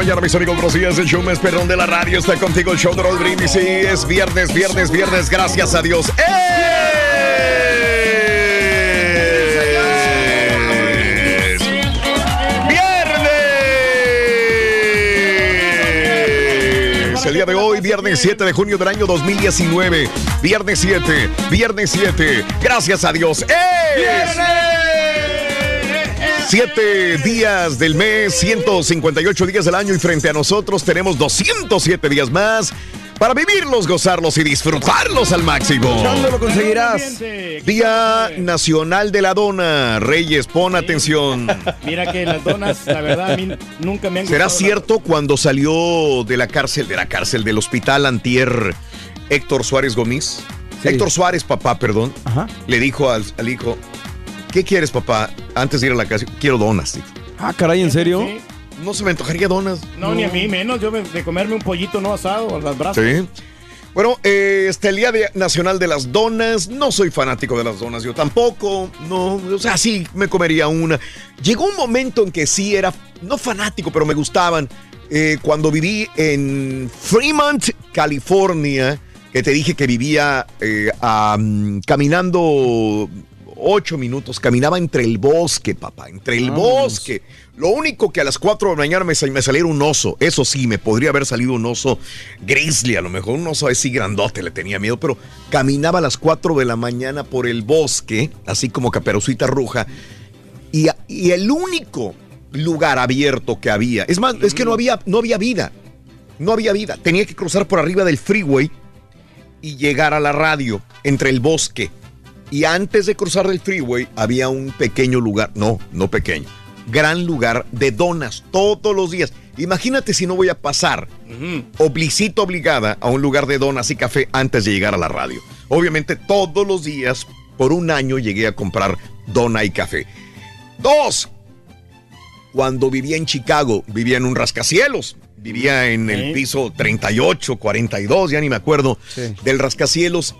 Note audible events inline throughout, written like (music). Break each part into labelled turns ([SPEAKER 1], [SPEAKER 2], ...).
[SPEAKER 1] Mañana, mis amigos. Buenos días. El show más perrón de la radio está contigo. El show de Raúl Brindis. Sí, es viernes, viernes, viernes. Gracias a Dios. ¡Es! ¡Viernes! El día de hoy, viernes 7 de junio del año 2019. Viernes 7, viernes 7. Gracias a Dios. ¡Es! Siete días del mes, 158 días del año y frente a nosotros tenemos 207 días más para vivirlos, gozarlos y disfrutarlos al máximo.
[SPEAKER 2] ¿Cuándo lo conseguirás?
[SPEAKER 1] Día Nacional de la Dona. Reyes, pon atención. (laughs)
[SPEAKER 2] Mira que las donas, la verdad, a mí nunca me han
[SPEAKER 1] ¿Será cierto cuando salió de la cárcel, de la cárcel, del hospital Antier, Héctor Suárez Gómez?
[SPEAKER 2] Sí.
[SPEAKER 1] Héctor Suárez, papá, perdón,
[SPEAKER 2] Ajá.
[SPEAKER 1] le dijo al, al hijo, ¿qué quieres, papá? Antes de ir a la casa, quiero donas. dijo.
[SPEAKER 2] Ah, caray, ¿en serio?
[SPEAKER 3] Sí.
[SPEAKER 1] No se me antojaría donas.
[SPEAKER 3] No, ni a mí menos. Yo de comerme un pollito no asado a las brasas.
[SPEAKER 1] Sí. Bueno, eh, este el Día de- Nacional de las Donas. No soy fanático de las donas, yo tampoco. No, o sea, sí me comería una. Llegó un momento en que sí era, no fanático, pero me gustaban. Eh, cuando viví en Fremont, California, que te dije que vivía eh, caminando ocho minutos, caminaba entre el bosque, papá, entre el bosque. Lo único que a las 4 de la mañana me, sal- me saliera un oso. Eso sí, me podría haber salido un oso grizzly, a lo mejor un oso así grandote, le tenía miedo, pero caminaba a las 4 de la mañana por el bosque, así como caperucita roja, y, y el único lugar abierto que había, es más, es que no había, no había vida, no había vida. Tenía que cruzar por arriba del freeway y llegar a la radio entre el bosque. Y antes de cruzar el freeway había un pequeño lugar, no, no pequeño, gran lugar de donas todos los días. Imagínate si no voy a pasar oblicito obligada a un lugar de donas y café antes de llegar a la radio. Obviamente todos los días, por un año, llegué a comprar dona y café. Dos, cuando vivía en Chicago, vivía en un rascacielos. Vivía en el piso 38, 42, ya ni me acuerdo,
[SPEAKER 2] Sí.
[SPEAKER 1] del rascacielos.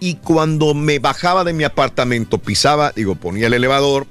[SPEAKER 1] Y cuando me bajaba de mi apartamento, pisaba, digo, ponía el elevador,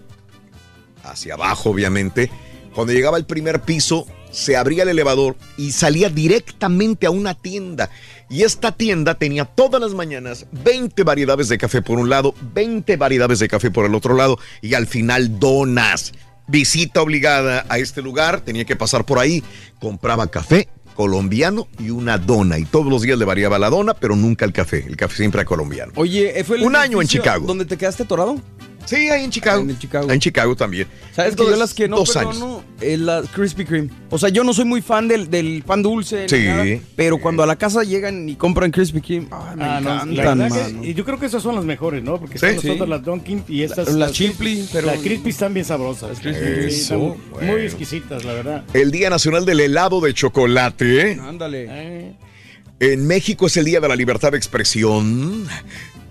[SPEAKER 1] hacia abajo obviamente, cuando llegaba al primer piso, se abría el elevador y salía directamente a una tienda. Y esta tienda tenía todas las mañanas 20 variedades de café por un lado, 20 variedades de café por el otro lado y al final donas. Visita obligada a este lugar, tenía que pasar por ahí, compraba café colombiano y una dona. Y todos los días le variaba la dona, pero nunca el café. El café siempre era colombiano.
[SPEAKER 2] Oye, ¿eh, ¿fue el
[SPEAKER 1] Un año en Chicago.
[SPEAKER 2] ¿Dónde te quedaste atorado?
[SPEAKER 1] Sí, ahí en Chicago.
[SPEAKER 2] En Chicago.
[SPEAKER 1] Ahí en Chicago también.
[SPEAKER 2] ¿Sabes que yo
[SPEAKER 1] Entonces,
[SPEAKER 2] las que no
[SPEAKER 1] dos
[SPEAKER 2] perdono es la Krispy Kreme? O sea, yo no soy muy fan del, del pan dulce,
[SPEAKER 1] Sí.
[SPEAKER 2] nada, pero cuando a la casa llegan y compran Krispy Kreme, ay, me
[SPEAKER 3] Ah, no, la
[SPEAKER 2] encantan,
[SPEAKER 3] que-
[SPEAKER 2] mano.
[SPEAKER 3] y yo creo que esas son las mejores, ¿no? Porque
[SPEAKER 1] Sí.
[SPEAKER 2] Sí.
[SPEAKER 3] nosotros las Dunkin' y estas.
[SPEAKER 2] Las Chipley, pero-
[SPEAKER 3] Las Crispy están bien sabrosas. Sí,
[SPEAKER 1] Eso,
[SPEAKER 3] están muy
[SPEAKER 1] bueno.
[SPEAKER 3] exquisitas, la verdad.
[SPEAKER 1] El Día Nacional del Helado de Chocolate. ¿eh?
[SPEAKER 2] Ándale.
[SPEAKER 3] Eh,
[SPEAKER 1] En México es el Día de la Libertad de Expresión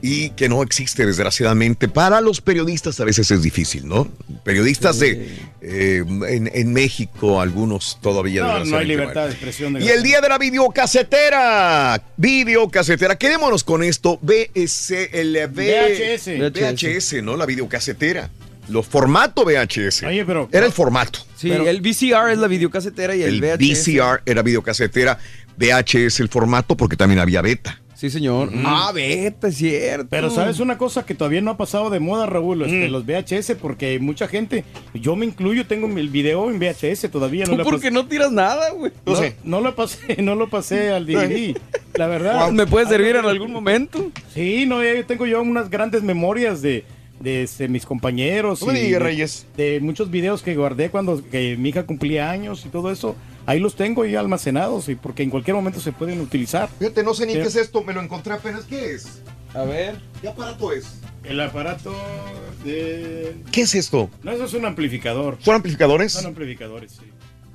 [SPEAKER 1] y que no existe desgraciadamente. Para los periodistas a veces es difícil, ¿no? Periodistas de eh, en, en México, algunos todavía
[SPEAKER 3] no, no hay libertad de expresión.
[SPEAKER 1] Y el día de la videocasetera. Videocasetera. Quedémonos con esto. El V-
[SPEAKER 3] VHS.
[SPEAKER 1] VHS, ¿no? La videocasetera. Lo formato VHS.
[SPEAKER 3] Oye, pero-
[SPEAKER 1] Era el formato.
[SPEAKER 2] Sí,
[SPEAKER 3] Pero-
[SPEAKER 2] el VCR es la videocasetera y el,
[SPEAKER 1] El
[SPEAKER 2] VHS.
[SPEAKER 1] VCR era videocasetera. VHS el formato porque también había beta.
[SPEAKER 2] Sí, señor. Ah, vete, es cierto.
[SPEAKER 3] Pero sabes una cosa que todavía no ha pasado de moda, Raúl, este, los VHS, porque mucha gente, yo me incluyo, tengo el video en VHS todavía. No
[SPEAKER 2] Tú porque no tiras nada, güey.
[SPEAKER 3] no, no lo pasé, (laughs) no lo pasé al DVD, la verdad.
[SPEAKER 2] ¿Me puede servir en algún momento?
[SPEAKER 3] Sí, no, yo tengo yo unas grandes memorias de, de este, mis compañeros. Y de-
[SPEAKER 1] Reyes.
[SPEAKER 3] De muchos videos que guardé cuando que mi hija cumplía años y todo eso. Ahí los tengo ya almacenados y porque en cualquier momento se pueden utilizar.
[SPEAKER 1] Fíjate, no sé ni
[SPEAKER 3] Sí.
[SPEAKER 1] qué es esto. Me lo encontré apenas. ¿Qué es?
[SPEAKER 2] A ver.
[SPEAKER 1] ¿Qué aparato es?
[SPEAKER 3] El aparato de...
[SPEAKER 1] ¿Qué es esto?
[SPEAKER 3] No, eso es un amplificador.
[SPEAKER 1] ¿Son amplificadores?
[SPEAKER 3] Son amplificadores, sí.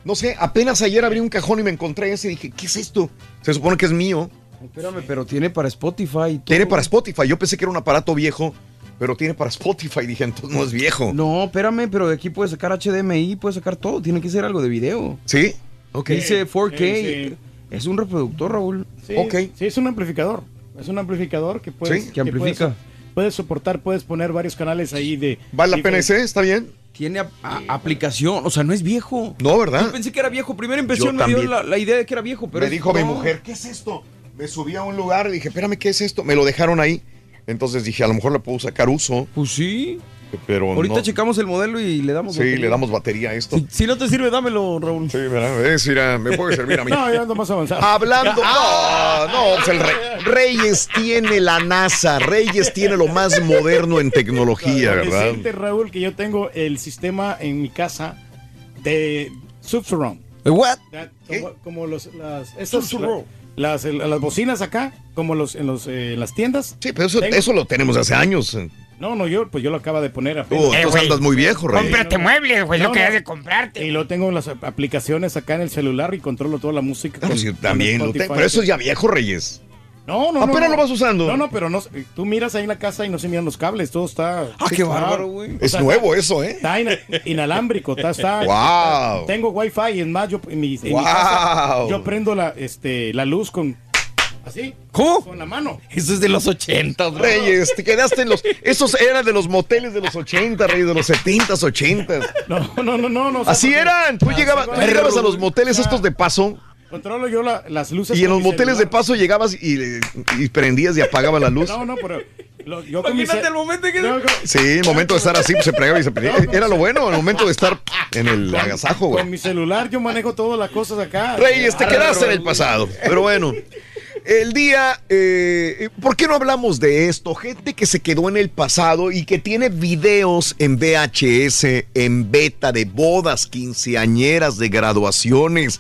[SPEAKER 1] No sé, apenas ayer abrí un cajón y me encontré ese y dije, ¿qué es esto? Se supone que es mío.
[SPEAKER 2] Espérame, pero tiene para Spotify. todo.
[SPEAKER 1] Tiene para Spotify. Yo pensé que era un aparato viejo, pero tiene para Spotify. Dije, entonces no es viejo.
[SPEAKER 2] No, espérame, pero de aquí puedes sacar HDMI, puedes sacar todo. Tiene que ser algo de video.
[SPEAKER 1] ¿Sí? Ok.
[SPEAKER 2] Dice 4K.
[SPEAKER 3] sí.
[SPEAKER 2] Es un reproductor, Raúl.
[SPEAKER 3] Sí,
[SPEAKER 1] Ok.
[SPEAKER 3] sí, es un amplificador. Es un amplificador que puedes...
[SPEAKER 1] Sí,
[SPEAKER 2] que amplifica.
[SPEAKER 3] Puedes, puedes soportar, puedes poner varios canales ahí de...
[SPEAKER 1] ¿Vale la ese? ¿Está bien?
[SPEAKER 2] Tiene a- a- aplicación, o sea, no es viejo.
[SPEAKER 1] No, ¿verdad?
[SPEAKER 2] Yo pensé que era viejo. Primera impresión
[SPEAKER 1] Yo
[SPEAKER 2] me dio la, la idea de que era viejo, pero
[SPEAKER 1] me
[SPEAKER 2] es-
[SPEAKER 1] dijo mi mujer, ¿qué es esto? Me subí a un lugar y dije, espérame, ¿qué es esto? Me lo dejaron ahí. Entonces dije, a lo mejor le puedo sacar uso,
[SPEAKER 2] Pues sí.
[SPEAKER 1] Pero
[SPEAKER 2] Ahorita
[SPEAKER 1] no.
[SPEAKER 2] checamos el modelo y le damos.
[SPEAKER 1] Sí,
[SPEAKER 2] batería.
[SPEAKER 1] le damos batería a esto.
[SPEAKER 2] Si, si no te sirve, dámelo, Raúl.
[SPEAKER 1] Sí, ¿verdad? Es, mira, me puede servir a mí. (laughs)
[SPEAKER 3] No, ya ando más avanzado.
[SPEAKER 1] Hablando, no, no, pues el Reyes tiene la NASA, Reyes tiene lo más moderno en tecnología,
[SPEAKER 3] Lo que
[SPEAKER 1] ¿verdad?
[SPEAKER 3] siente, Raúl, que yo tengo el sistema en mi casa de Subsurround.
[SPEAKER 2] ¿What?
[SPEAKER 3] Como, como los, las, las, las bocinas acá, como los, en, los, eh, en las tiendas.
[SPEAKER 1] Sí, pero eso,
[SPEAKER 3] Tengo-
[SPEAKER 1] eso lo tenemos hace años.
[SPEAKER 3] No, no, yo, pues yo lo acabo de poner apenas.
[SPEAKER 1] tú andas muy viejo, Reyes.
[SPEAKER 4] Cómprate muebles, güey,
[SPEAKER 3] No,
[SPEAKER 4] lo que
[SPEAKER 3] no.
[SPEAKER 4] has de comprarte.
[SPEAKER 3] Y lo tengo en las aplicaciones acá en el celular y controlo toda la música.
[SPEAKER 1] Ah, pues
[SPEAKER 3] con-
[SPEAKER 1] yo también lo tengo, pero eso es ya viejo, Reyes.
[SPEAKER 3] No, no, no.
[SPEAKER 1] Apenas
[SPEAKER 3] no.
[SPEAKER 1] lo vas usando.
[SPEAKER 3] No, no, pero no, tú miras ahí en la casa y no se miran los cables, todo está...
[SPEAKER 2] Ah, qué bárbaro, güey.
[SPEAKER 1] Es
[SPEAKER 3] sea,
[SPEAKER 1] nuevo eso, ¿eh?
[SPEAKER 3] Está ina- inalámbrico, está, está. (laughs)
[SPEAKER 1] Wow.
[SPEAKER 3] Tengo wifi y es más, yo en mi, en mi
[SPEAKER 1] Wow.
[SPEAKER 3] casa yo prendo la, este, la luz con así,
[SPEAKER 2] ¿Cómo?
[SPEAKER 3] con la mano.
[SPEAKER 2] Eso es de los 80, bro.
[SPEAKER 1] Reyes, te quedaste en los. Esos eran de los moteles de los 80, Reyes, de los 70, 80.
[SPEAKER 3] No, no, no, no, no.
[SPEAKER 1] Así eran. Tú
[SPEAKER 3] Así
[SPEAKER 1] llegabas,
[SPEAKER 3] va.
[SPEAKER 1] tú llegabas a los moteles estos de paso
[SPEAKER 3] Controlo yo la- las luces.
[SPEAKER 1] y en
[SPEAKER 3] con
[SPEAKER 1] los moteles de
[SPEAKER 3] celular.
[SPEAKER 1] paso llegabas y, y prendías y apagabas la luz.
[SPEAKER 3] No, no, pero lo- yo con
[SPEAKER 2] Imagínate el momento en que-
[SPEAKER 3] No, con-
[SPEAKER 1] Sí, el momento de estar así, pues se pregaba y se prendía. Era lo bueno, el momento de estar en el agasajo,
[SPEAKER 3] Con
[SPEAKER 1] güey.
[SPEAKER 3] mi celular yo manejo todas las cosas acá.
[SPEAKER 1] Reyes, te
[SPEAKER 3] Ah,
[SPEAKER 1] quedaste en el pasado. Pero bueno, el día. eh, ¿Por qué no hablamos de esto? Gente que se quedó en el pasado y que tiene videos en VHS, en beta de bodas, quinceañeras, de graduaciones.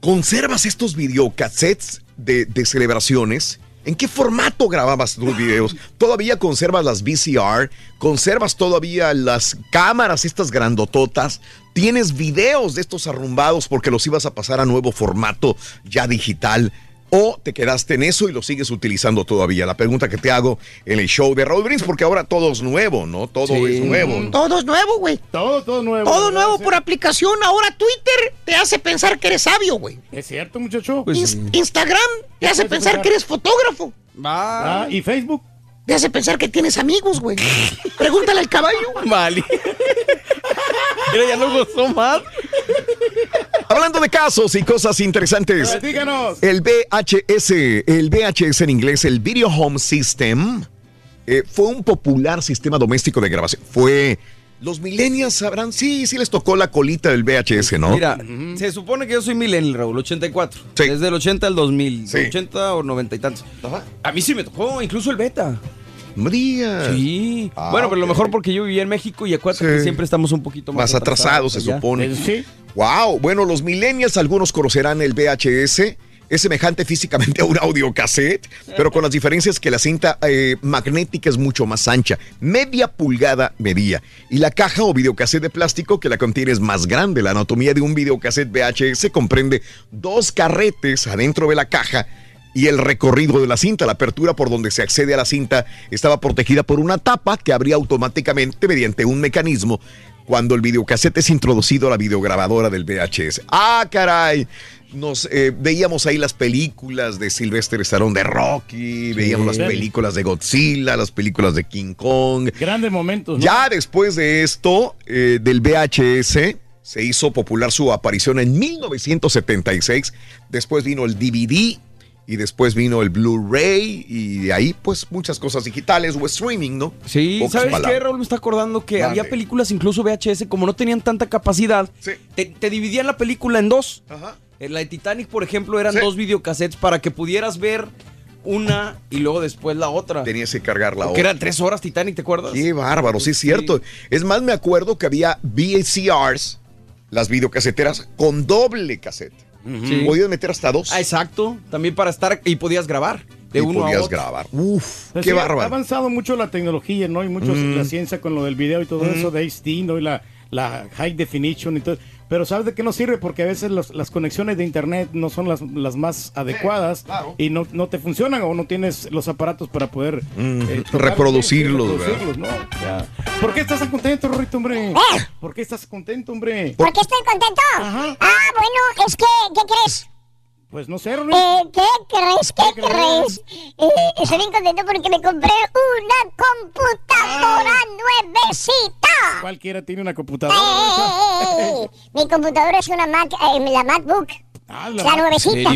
[SPEAKER 1] ¿Conservas estos videocassettes de, de celebraciones? ¿En qué formato grababas tus (laughs) videos? ¿Todavía conservas las VCR? ¿Conservas todavía las cámaras, estas grandototas? ¿Tienes videos de estos arrumbados porque los ibas a pasar a nuevo formato ya digital? ¿O te quedaste en eso y lo sigues utilizando todavía? La pregunta que te hago en el show de Raúl Brins, porque ahora todo es nuevo, ¿no? Todo
[SPEAKER 2] Sí.
[SPEAKER 1] es nuevo.
[SPEAKER 4] Todo es nuevo, güey.
[SPEAKER 3] Todo, todo nuevo.
[SPEAKER 4] Todo
[SPEAKER 3] ¿verdad?
[SPEAKER 4] nuevo por aplicación. Ahora Twitter te hace pensar que eres sabio, güey.
[SPEAKER 3] Es cierto, muchacho.
[SPEAKER 2] Pues.
[SPEAKER 4] Instagram te hace pensar
[SPEAKER 3] pensar.
[SPEAKER 4] que eres fotógrafo.
[SPEAKER 3] Ah, y Facebook.
[SPEAKER 4] Te hace pensar que tienes amigos, güey. Pregúntale al caballo. (laughs)
[SPEAKER 2] Vale. Mira, ya no gozó más.
[SPEAKER 1] Hablando de casos y cosas interesantes.
[SPEAKER 3] Platícanos.
[SPEAKER 1] El VHS, el VHS en inglés, el Video Home System, eh, fue un popular sistema doméstico de grabación. Fue. Los millennials sabrán, sí, sí les tocó la colita del VHS, ¿no?
[SPEAKER 2] Mira, se supone que yo soy millennial, Raúl, 84.
[SPEAKER 1] Sí.
[SPEAKER 2] Desde el 80 al 2000.
[SPEAKER 1] Sí.
[SPEAKER 2] 80 o 90 y tantos.
[SPEAKER 1] Ajá.
[SPEAKER 2] A mí sí me tocó, incluso el beta.
[SPEAKER 1] Digas.
[SPEAKER 2] Sí.
[SPEAKER 1] Ah,
[SPEAKER 2] bueno, pero lo mejor porque yo vivía en México y acuérdate
[SPEAKER 1] Sí.
[SPEAKER 2] que siempre estamos un poquito más,
[SPEAKER 1] Más atrasados, se
[SPEAKER 2] allá.
[SPEAKER 1] supone.
[SPEAKER 3] Sí.
[SPEAKER 1] Wow, bueno, los millennials, algunos conocerán el VHS. Es semejante físicamente a un audiocassette, pero con las diferencias que la cinta eh, magnética es mucho más ancha, media pulgada medía, y la caja o videocassette de plástico que la contiene es más grande. La anatomía de un videocassette VHS comprende dos carretes adentro de la caja y el recorrido de la cinta. La apertura por donde se accede a la cinta estaba protegida por una tapa que abría automáticamente mediante un mecanismo cuando el videocassette es introducido a la videograbadora del VHS. ¡Ah, caray! Nos eh, veíamos ahí las películas de Sylvester Stallone de Rocky, veíamos las películas de Godzilla, las películas de King Kong.
[SPEAKER 3] Grandes momentos. ¿no?
[SPEAKER 1] Ya después de esto, eh, del VHS, se hizo popular su aparición en 1976. Después vino el DVD y después vino el Blu-ray y de ahí pues muchas cosas digitales o streaming, ¿no?
[SPEAKER 2] Sí,
[SPEAKER 1] Pocas
[SPEAKER 2] ¿sabes qué. Raúl? Me está acordando que había películas, incluso VHS, como no tenían tanta capacidad,
[SPEAKER 1] Sí.
[SPEAKER 2] te, te dividían la película en dos.
[SPEAKER 1] Ajá.
[SPEAKER 2] En la de Titanic, por ejemplo, eran
[SPEAKER 1] Sí.
[SPEAKER 2] dos videocassettes para que pudieras ver una y luego después la otra.
[SPEAKER 1] Tenías que cargar la
[SPEAKER 2] Que
[SPEAKER 1] otra.
[SPEAKER 2] eran tres horas Titanic, ¿te acuerdas?
[SPEAKER 1] Qué bárbaro, sí es cierto. Es más, me acuerdo que había VCRs, las videocaseteras, con doble cassette.
[SPEAKER 2] Sí.
[SPEAKER 1] Podías meter hasta dos.
[SPEAKER 2] Ah, exacto. También para estar y podías grabar de
[SPEAKER 1] y
[SPEAKER 2] uno a
[SPEAKER 1] podías
[SPEAKER 2] otro.
[SPEAKER 1] grabar. Uf,
[SPEAKER 3] Pues
[SPEAKER 1] qué
[SPEAKER 3] sí, Ha
[SPEAKER 1] bárbaro.
[SPEAKER 3] avanzado mucho la tecnología, ¿no? Y mucho la ciencia con lo del video y todo eso de HD, ¿no? Y la, la high definition y todo. Pero ¿sabes de qué nos sirve? Porque a veces los- las conexiones de internet no son las, las más adecuadas
[SPEAKER 1] claro.
[SPEAKER 3] y no, no te funcionan o no tienes los aparatos para poder eh, tocar,
[SPEAKER 1] reproducirlos,
[SPEAKER 3] sí, reproducirlos, ¿no? Ya. ¿Por qué estás contento, Rorrito, hombre? ¿Por qué estás contento, hombre?
[SPEAKER 4] ¿Por qué estoy contento?
[SPEAKER 3] Ajá.
[SPEAKER 4] Ah, bueno, es que, ¿qué crees?
[SPEAKER 3] Pues no sé, Rorrito.
[SPEAKER 4] Eh, ¿Qué crees? ¿Qué,
[SPEAKER 3] ¿Qué
[SPEAKER 4] crees? Eh, estoy bien contento porque me compré una computadora nuevecita.
[SPEAKER 3] Cualquiera tiene una computadora.
[SPEAKER 4] eh, eh, eh. Mi computadora es una Mac, eh, la MacBook,
[SPEAKER 3] Ah,
[SPEAKER 4] la nuevecita.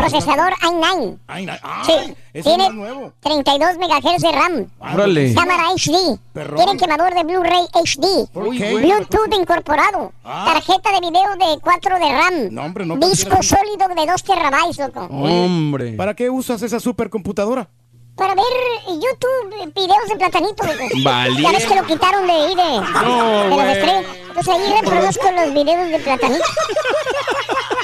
[SPEAKER 4] Procesador i9.
[SPEAKER 3] Ay, ay,
[SPEAKER 4] Sí,
[SPEAKER 3] ay, ese es
[SPEAKER 4] tiene
[SPEAKER 3] más nuevo.
[SPEAKER 4] 32 MHz de RAM.
[SPEAKER 2] Órale.
[SPEAKER 4] Cámara HD.
[SPEAKER 3] Perrón.
[SPEAKER 4] Tiene quemador de Blu-ray HD. Bluetooth incorporado.
[SPEAKER 3] Ah.
[SPEAKER 4] Tarjeta de video de 4 de RAM.
[SPEAKER 3] No, hombre, no
[SPEAKER 4] Disco sólido de 2 terabytes, loco.
[SPEAKER 2] Hombre.
[SPEAKER 3] ¿Para qué usas esa supercomputadora?
[SPEAKER 4] Para ver YouTube, videos de platanito.
[SPEAKER 2] Vale.
[SPEAKER 4] Ya ves que lo quitaron de ahí, de, de los
[SPEAKER 2] güey.
[SPEAKER 4] estrellas. Entonces ahí reproduzco los videos de platanito. (laughs)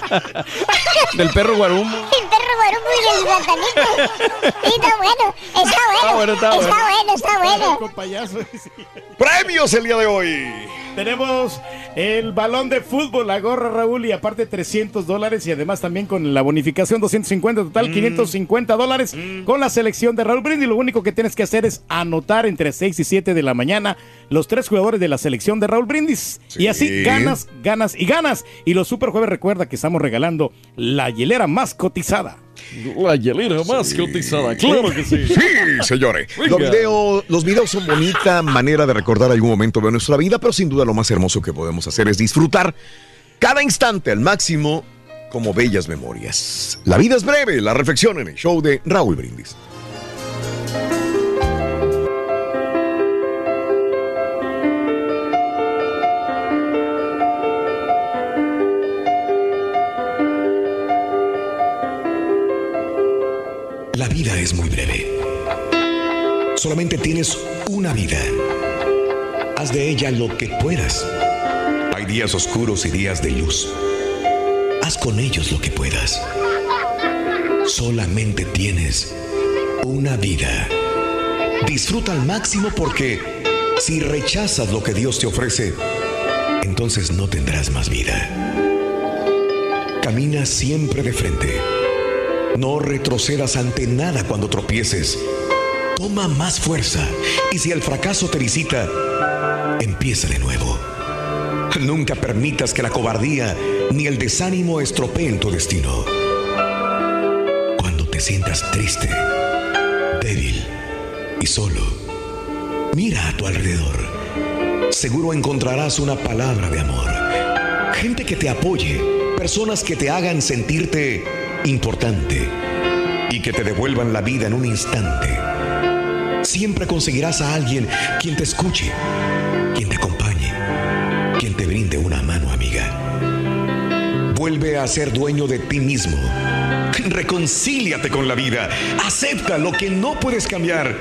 [SPEAKER 4] (laughs)
[SPEAKER 2] Del perro guarumo.
[SPEAKER 4] El perro guarumo y el platanito. Sí, está bueno. Está bueno.
[SPEAKER 2] bueno, está
[SPEAKER 4] Está
[SPEAKER 2] bueno.
[SPEAKER 4] bueno, está bueno.
[SPEAKER 3] Con payaso. sí.
[SPEAKER 1] Premios el día de hoy.
[SPEAKER 3] Tenemos el balón de fútbol, la gorra Raúl y aparte 300 dólares y además también con la bonificación 250 total 550 dólares con la selección de Raúl Brindis. Lo único que tienes que hacer es anotar entre 6 y 7 de la mañana los tres jugadores de la selección de Raúl Brindis. Y así ganas, ganas y ganas. Y los super jueves recuerda que estamos regalando la hielera más cotizada.
[SPEAKER 2] La hielera más cotizada, claro que sí.
[SPEAKER 1] Sí, señores. Los videos, los videos son bonita manera de recordar algún momento de nuestra vida, pero sin duda lo más hermoso que podemos hacer es disfrutar cada instante al máximo como bellas memorias. La vida es breve, la reflexión en el show de Raúl Brindis.
[SPEAKER 5] La vida es muy breve. Solamente tienes una vida. Haz de ella lo que puedas. Hay días oscuros y días de luz. Haz con ellos lo que puedas. Solamente tienes una vida. Disfruta al máximo porque si rechazas lo que Dios te ofrece, entonces no tendrás más vida. Camina siempre de frente. No retrocedas ante nada cuando tropieces. Toma más fuerza y si el fracaso te visita, empieza de nuevo. Nunca permitas que la cobardía ni el desánimo estropeen tu destino. Cuando te sientas triste, débil y solo, mira a tu alrededor. Seguro encontrarás una palabra de amor. Gente que te apoye, personas que te hagan sentirte importante y que te devuelvan la vida en un instante. Siempre conseguirás a alguien quien te escuche, quien te acompañe, quien te brinde una mano amiga. Vuelve a ser dueño de ti mismo. Reconcíliate con la vida. Acepta lo que no puedes cambiar.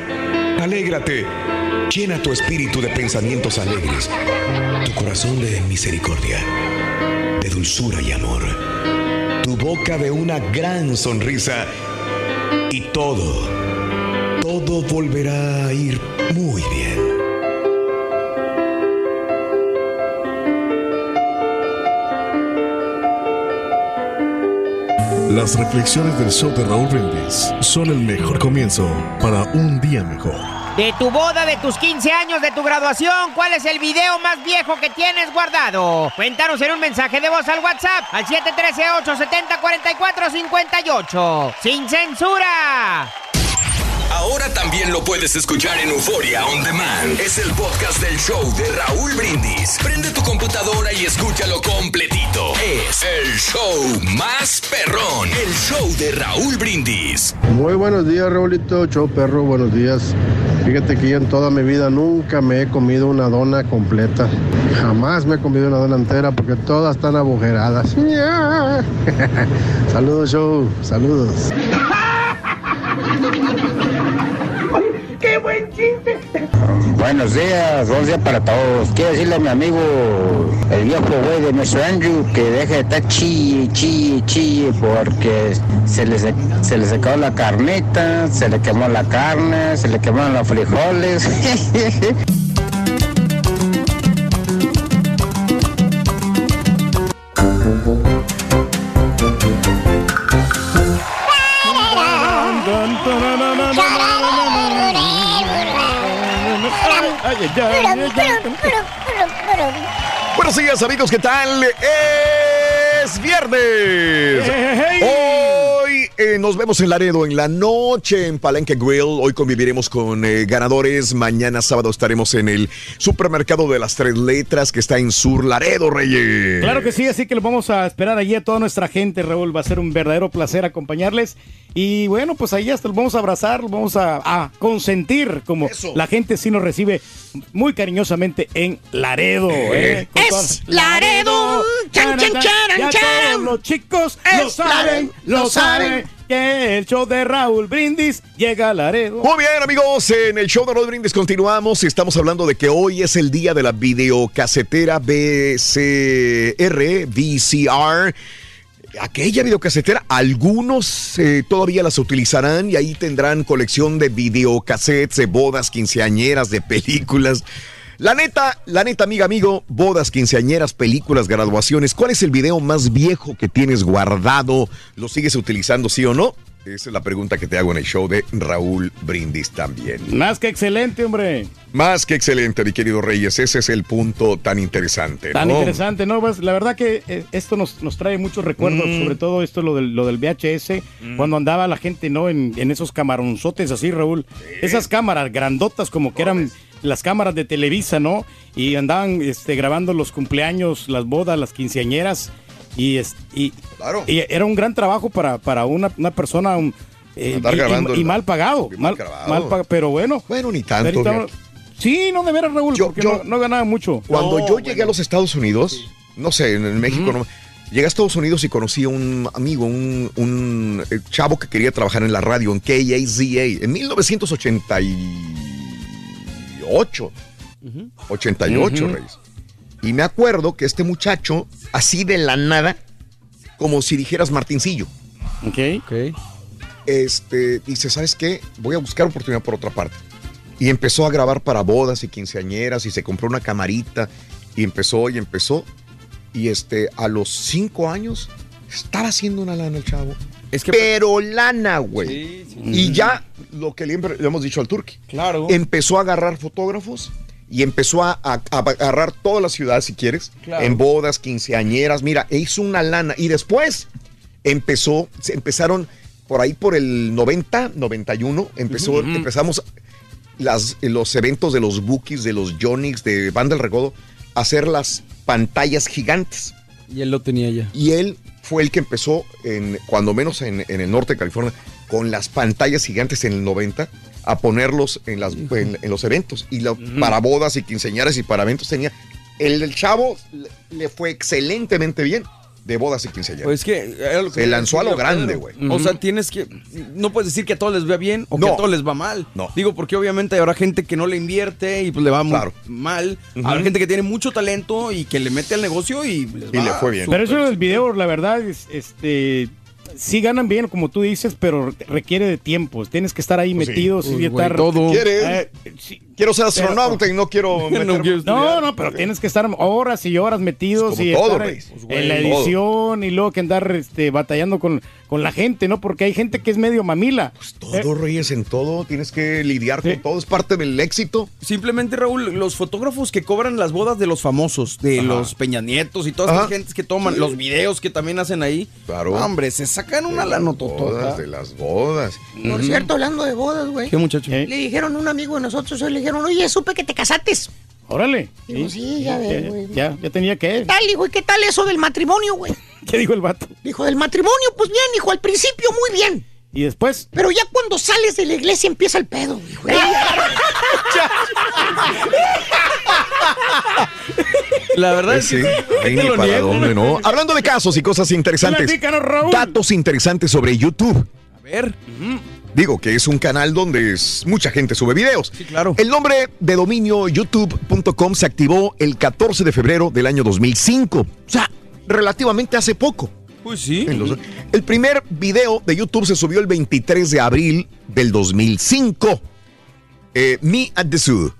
[SPEAKER 5] Alégrate. Llena tu espíritu de pensamientos alegres. Tu corazón de misericordia. De dulzura y amor. Tu boca de una gran sonrisa. Y todo, todo volverá a ir muy bien.
[SPEAKER 6] Las reflexiones del show de Raúl Brindis son el mejor comienzo para un día mejor.
[SPEAKER 7] De tu boda, de tus 15 años, de tu graduación, ¿cuál es el video más viejo que tienes guardado? Cuéntanos en un mensaje de voz al WhatsApp al 713-870-4458. ¡Sin censura!
[SPEAKER 8] Ahora también lo puedes escuchar en Euforia On Demand. Es el podcast del show de Raúl Brindis. Prende tu computadora y escúchalo completito. El show más perrón. El show de Raúl Brindis.
[SPEAKER 9] Muy buenos días, Raulito. Show perro, buenos días. Fíjate que yo en toda mi vida nunca me he comido una dona completa. Jamás me he comido una dona entera porque todas están agujeradas. (laughs) Saludos, show. Saludos.
[SPEAKER 10] ¡Qué buen chiste!
[SPEAKER 11] Buenos días, buenos días para todos. Quiero decirle a mi amigo, el viejo güey de Mr. Andrew, que deje de estar chille, chille, chille, porque se le, se le secó la carnita, se le quemó la carne, se le quemaron los frijoles. (laughs)
[SPEAKER 1] Buenos días amigos, ¿qué tal? Es viernes. Eh, nos vemos en Laredo en la noche en Palenque Grill. Hoy conviviremos con eh, ganadores. Mañana sábado estaremos en el supermercado de las tres letras que está en Sur Laredo, Reyes.
[SPEAKER 3] Claro que sí, así que los vamos a esperar allí a toda nuestra gente, Raúl. Va a ser un verdadero placer acompañarles. Y bueno, pues ahí hasta los vamos a abrazar, los vamos a, a consentir, como la gente sí nos recibe muy cariñosamente en Laredo. ¿eh?
[SPEAKER 10] Es
[SPEAKER 3] todas-
[SPEAKER 10] Laredo. Chan, chan, charan,
[SPEAKER 3] Ya
[SPEAKER 10] charan.
[SPEAKER 3] todos los chicos lo
[SPEAKER 10] Es
[SPEAKER 3] saben,
[SPEAKER 10] Laredo,
[SPEAKER 3] lo
[SPEAKER 10] lo
[SPEAKER 3] saben. Que el show de Raúl Brindis llega a Laredo.
[SPEAKER 1] Muy bien, amigos, en el show de Rod Brindis continuamos estamos hablando de que hoy es el día de la videocasetera BCR, VCR. Aquella videocasetera, algunos eh, todavía las utilizarán y ahí tendrán colección de videocassettes, de bodas, quinceañeras, de películas. La neta, la neta, amiga, amigo, bodas, quinceañeras, películas, graduaciones. ¿Cuál es el video más viejo que tienes guardado? ¿Lo sigues utilizando, sí o no? Esa es la pregunta que te hago en el show de Raúl Brindis también.
[SPEAKER 3] Más que excelente, hombre.
[SPEAKER 1] Más que excelente, mi querido Reyes. Ese es el punto tan interesante.
[SPEAKER 3] Tan
[SPEAKER 1] ¿no?
[SPEAKER 3] interesante, ¿no? Pues, la verdad que eh, esto nos, nos trae muchos recuerdos,
[SPEAKER 1] Mm.
[SPEAKER 3] sobre todo esto, lo del, lo del VHS, cuando andaba la gente, ¿no? En, en esos camaronzotes así, Raúl. Esas cámaras grandotas como que eran las cámaras de Televisa, ¿no? Y andaban este, grabando los cumpleaños, las bodas, las quinceañeras. Y, es- y, y era un gran trabajo para, para una, una persona un, eh,
[SPEAKER 1] Andar
[SPEAKER 3] y- y- y, mal pagado. Mal,
[SPEAKER 1] grabado.
[SPEAKER 3] mal pagado, pero bueno.
[SPEAKER 1] Bueno, ni tanto.
[SPEAKER 3] Sí, no de veras, Raúl, porque
[SPEAKER 1] yo-
[SPEAKER 3] no, no ganaba mucho.
[SPEAKER 1] Cuando yo llegué a los Estados Unidos, no sé, en, en México no. Llegué a Estados Unidos y conocí a un amigo, un, un, eh, chavo que quería trabajar en la radio, en KAZA, en 1988. 88,
[SPEAKER 2] Ujú.
[SPEAKER 1] Reyes. Y me acuerdo que este muchacho, así de la nada, como si dijeras Martincillo.
[SPEAKER 3] Ok.
[SPEAKER 1] Este, dice, ¿sabes qué? Voy a buscar oportunidad por otra parte. Y empezó a grabar para bodas y quinceañeras y se compró una camarita y empezó y empezó. Y este, a los cinco años estaba haciendo una lana el chavo. Pero lana, güey. Y ya lo que le, hemos dicho al Turqui.
[SPEAKER 2] Claro.
[SPEAKER 1] Empezó a agarrar fotógrafos y empezó a, a- a agarrar toda la ciudad, si quieres,
[SPEAKER 2] Claro.
[SPEAKER 1] en bodas, quinceañeras. Mira, e hizo una lana. Y después empezó, se empezaron por ahí por el 90, 91, empezó,
[SPEAKER 2] Ujú.
[SPEAKER 1] empezamos las, los eventos de los Bookies, de los Jonix, de Banda del Recodo, a hacer las pantallas gigantes.
[SPEAKER 2] Y él lo tenía ya.
[SPEAKER 1] Y él fue el que empezó, en, cuando menos en, en el norte de California, con las pantallas gigantes en el 90, a ponerlos en, las, en, en los eventos. Y para bodas y quinceañeras y para eventos tenía... El del chavo le fue excelentemente bien. De bodas y quinceañeras.
[SPEAKER 2] Pues que era lo que
[SPEAKER 1] Se lanzó a lo grande, güey.
[SPEAKER 2] O sea, tienes que. No puedes decir que a todos les va bien o que a todos les va mal.
[SPEAKER 1] No.
[SPEAKER 2] Digo, porque obviamente habrá gente que no le invierte y pues le va muy mal.
[SPEAKER 1] Ujú.
[SPEAKER 2] Habrá gente que tiene mucho talento y que le mete al negocio y les
[SPEAKER 1] Y
[SPEAKER 2] va
[SPEAKER 1] le fue bien.
[SPEAKER 3] Pero eso del video, la verdad, es, este, sí ganan bien, como tú dices, pero requiere de tiempos. Tienes que estar ahí
[SPEAKER 1] Pues sí.
[SPEAKER 3] metido, sí,
[SPEAKER 2] Pues, güey,
[SPEAKER 3] estar...
[SPEAKER 2] todo.
[SPEAKER 3] Eh, sí.
[SPEAKER 1] Quiero ser astronauta y no quiero (laughs)
[SPEAKER 2] No
[SPEAKER 3] No, pero tienes que estar horas y horas metidos
[SPEAKER 1] Como
[SPEAKER 3] y
[SPEAKER 1] todo,
[SPEAKER 3] estar
[SPEAKER 1] güey.
[SPEAKER 3] en-
[SPEAKER 1] Pues,
[SPEAKER 3] en la
[SPEAKER 1] todo.
[SPEAKER 3] edición y luego que andar este, batallando con, con la gente, ¿no? Porque hay gente que es medio mamila.
[SPEAKER 1] Pues Todo, Reyes, en todo. Tienes que lidiar con todo. Es parte del éxito.
[SPEAKER 2] Simplemente, Raúl, los fotógrafos que cobran las bodas de los famosos, de
[SPEAKER 1] Ajá.
[SPEAKER 2] los Peña Nietos y todas
[SPEAKER 1] Ajá.
[SPEAKER 2] las gentes que toman, los videos que también hacen ahí.
[SPEAKER 1] Claro.
[SPEAKER 2] Hombre, se sacan una lana
[SPEAKER 1] bodas, de las bodas.
[SPEAKER 12] Por cierto, hablando de bodas, güey.
[SPEAKER 2] ¿Qué muchacho?
[SPEAKER 3] ¿Eh?
[SPEAKER 12] Le dijeron a un amigo de nosotros, hoy le dijeron, oye, supe que te casates.
[SPEAKER 3] Órale.
[SPEAKER 12] Digo, sí, ya
[SPEAKER 3] ya,
[SPEAKER 12] ves, güey.
[SPEAKER 3] ya, ya tenía que...
[SPEAKER 12] ¿Qué tal, hijo? ¿Y qué tal eso del matrimonio, güey? (laughs)
[SPEAKER 3] ¿Qué dijo el vato?
[SPEAKER 12] Dijo, del matrimonio, pues bien, hijo, al principio muy bien.
[SPEAKER 3] Y después...
[SPEAKER 12] Pero ya cuando sales de la iglesia empieza el pedo, hijo. (laughs)
[SPEAKER 2] La verdad es
[SPEAKER 1] sí,
[SPEAKER 2] que lo
[SPEAKER 1] para dónde, ¿no? Hablando de casos y cosas interesantes.
[SPEAKER 3] Platícanos, Raúl.
[SPEAKER 1] Datos interesantes sobre YouTube.
[SPEAKER 2] A ver.
[SPEAKER 1] Digo que es un canal donde es- mucha gente sube videos.
[SPEAKER 2] Sí, claro.
[SPEAKER 1] El nombre de dominio youtube.com se activó el 14 de febrero del año 2005. O sea, relativamente hace poco.
[SPEAKER 2] Pues sí.
[SPEAKER 1] Los- el primer video de YouTube se subió el 23 de abril del 2005. Eh, Me at the Zoo.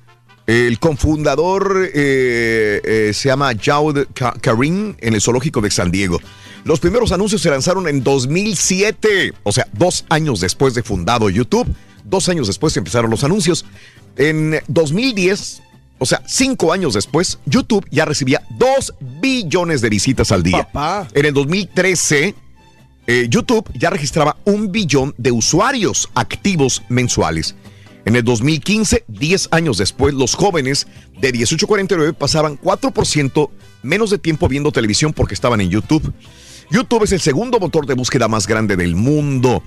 [SPEAKER 1] El cofundador eh, eh, se llama Ka- Karim en el zoológico de San Diego. Los primeros anuncios se lanzaron en 2007, o sea, dos años después de fundado YouTube. Dos años después empezaron los anuncios. En 2010, o sea, cinco años después, YouTube ya recibía dos billones de visitas al día.
[SPEAKER 2] Papá.
[SPEAKER 1] En el 2013, eh, YouTube ya registraba un billón de usuarios activos mensuales. En el 2015, 10 años después, los jóvenes de 18 a 49 pasaban 4% menos de tiempo viendo televisión porque estaban en YouTube. YouTube es el segundo motor de búsqueda más grande del mundo.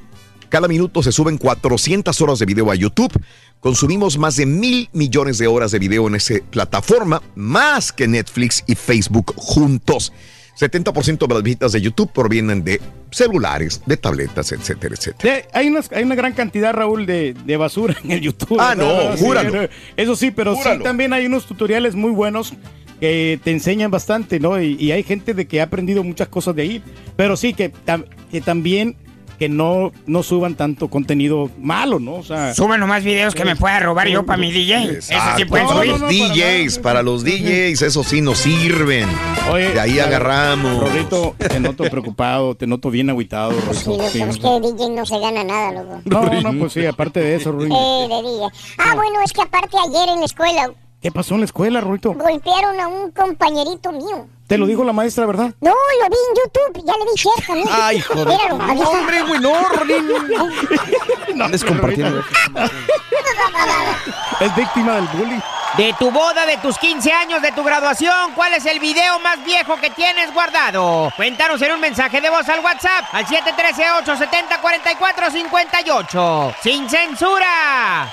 [SPEAKER 1] Cada minuto se suben 400 horas de video a YouTube. Consumimos más de mil millones de horas de video en esa plataforma, más que Netflix y Facebook juntos. 70% de las visitas de YouTube provienen de celulares, de tabletas, etcétera, etcétera.
[SPEAKER 3] Hay, una gran cantidad, Raúl, de, de basura en el YouTube.
[SPEAKER 1] Ah, no, júralo.
[SPEAKER 3] Eso sí, pero
[SPEAKER 1] Júralo.
[SPEAKER 3] sí también hay unos tutoriales muy buenos que te enseñan bastante, ¿no? Y, y hay gente de que ha aprendido muchas cosas de ahí. Pero sí, que, tam- que también que no, no suban tanto contenido malo, ¿no? O sea,
[SPEAKER 7] Suben nomás videos que me pueda robar yo para mi DJ. Eso sí pueden
[SPEAKER 3] No,
[SPEAKER 7] subir.
[SPEAKER 1] los
[SPEAKER 3] no,
[SPEAKER 1] DJs, para los DJs, eso sí nos sirven.
[SPEAKER 3] oye,
[SPEAKER 1] De ahí
[SPEAKER 3] ver,
[SPEAKER 1] agarramos.
[SPEAKER 3] Rorrito, te noto (laughs) preocupado, te noto bien agüitado,
[SPEAKER 4] Sí,
[SPEAKER 3] Rorrito.
[SPEAKER 4] loco,
[SPEAKER 3] Sí.
[SPEAKER 4] es que de DJ no se gana nada, loco.
[SPEAKER 3] No, no, pues sí, aparte de eso, Ruin.
[SPEAKER 4] Eh, de DJ. Ah, bueno, es que aparte ayer en la escuela
[SPEAKER 3] ¿Qué pasó en la escuela, Rorrito?
[SPEAKER 4] golpearon a un compañerito mío.
[SPEAKER 3] Te lo dijo la maestra, ¿verdad?
[SPEAKER 4] No, lo vi en YouTube, ya le di share también.
[SPEAKER 2] Ay, joder.
[SPEAKER 4] Míralo, está.
[SPEAKER 2] Hombre, güey, no, Rolín. (laughs)
[SPEAKER 3] No,
[SPEAKER 2] Andes compartiendo.
[SPEAKER 3] Es víctima del bullying.
[SPEAKER 7] De tu boda, de tus 15 años, de tu graduación, ¿cuál es el video más viejo que tienes guardado? Cuéntanos en un mensaje de voz al WhatsApp al 713-870-4458. ¡Sin censura!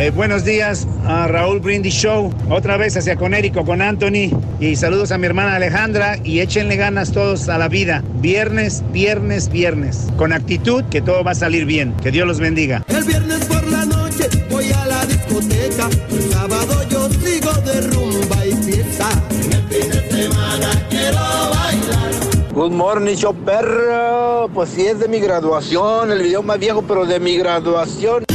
[SPEAKER 13] Eh, buenos días a Raúl Brindis Show, otra vez hacia Conérico con Anthony y saludos a mi hermana Alejandra y échenle ganas todos a la vida. Viernes, viernes, viernes. Con actitud que todo va a salir bien. Que Dios los bendiga.
[SPEAKER 10] El viernes por la noche voy a la discoteca. El sábado yo sigo de rumba y fiesta. En el fin de semana quiero bailar.
[SPEAKER 14] Good morning, show perro. Pues sí, es de mi graduación, el video más viejo, pero de mi graduación.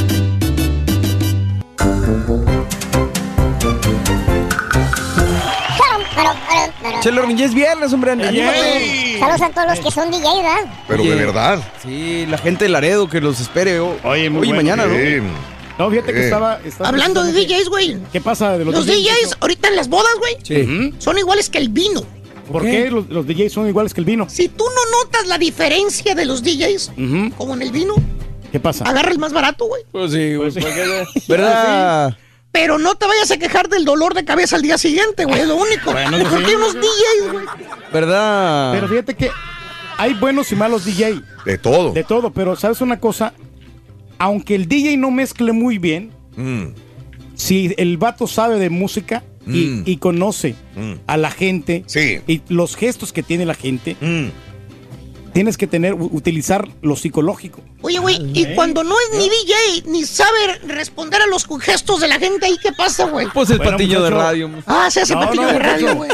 [SPEAKER 2] Chelo Rolín, ya es viernes, hombre. anímate.
[SPEAKER 4] Saludos a todos los que son DJ, ¿verdad?
[SPEAKER 1] Pero de
[SPEAKER 2] Oye,
[SPEAKER 1] verdad.
[SPEAKER 2] Sí, la gente de Laredo que los espere
[SPEAKER 3] Oye, muy
[SPEAKER 2] hoy y
[SPEAKER 3] bueno.
[SPEAKER 2] mañana, ¿no?
[SPEAKER 1] Sí.
[SPEAKER 3] No, fíjate que
[SPEAKER 1] Eh.
[SPEAKER 3] estaba, estaba
[SPEAKER 12] Hablando de DJs, güey.
[SPEAKER 3] ¿Qué pasa de los,
[SPEAKER 12] Los DJs ahorita en las bodas, güey,
[SPEAKER 2] Sí.
[SPEAKER 12] son iguales que el vino.
[SPEAKER 3] ¿Por qué los, los DJs son iguales que el vino?
[SPEAKER 12] Si tú no notas la diferencia de los DJs,
[SPEAKER 3] Ujú.
[SPEAKER 12] como en el vino,
[SPEAKER 3] ¿Qué pasa?
[SPEAKER 12] agarra el más barato, güey.
[SPEAKER 2] Pues sí, güey.
[SPEAKER 3] Pues. (laughs)
[SPEAKER 2] ¿Verdad?
[SPEAKER 12] Pero no te vayas a quejar del dolor de cabeza al día siguiente, güey. Es lo único.
[SPEAKER 3] Bueno, eso
[SPEAKER 12] Porque
[SPEAKER 3] sí.
[SPEAKER 12] unos DJs, güey.
[SPEAKER 2] ¿Verdad?
[SPEAKER 3] Pero fíjate que hay buenos y malos DJ.
[SPEAKER 1] De todo.
[SPEAKER 3] De todo, pero ¿sabes una cosa? Aunque el DJ no mezcle muy bien,
[SPEAKER 1] Mm,
[SPEAKER 3] si el vato sabe de música y,
[SPEAKER 1] Mm.
[SPEAKER 3] y conoce
[SPEAKER 1] mm.
[SPEAKER 3] a la gente
[SPEAKER 1] Sí.
[SPEAKER 3] y los gestos que tiene la gente,
[SPEAKER 1] Mm.
[SPEAKER 3] Tienes que tener, utilizar lo psicológico.
[SPEAKER 12] Oye, güey, y cuando no es ni DJ, ni sabe responder a los gestos de la gente ahí, ¿qué pasa, güey?
[SPEAKER 2] Pues el
[SPEAKER 3] Bueno,
[SPEAKER 2] patillo de
[SPEAKER 3] muchacho.
[SPEAKER 2] radio.
[SPEAKER 12] Ah, se hace
[SPEAKER 3] No,
[SPEAKER 12] patillo
[SPEAKER 3] no,
[SPEAKER 12] de radio,
[SPEAKER 3] muchacho.
[SPEAKER 12] güey.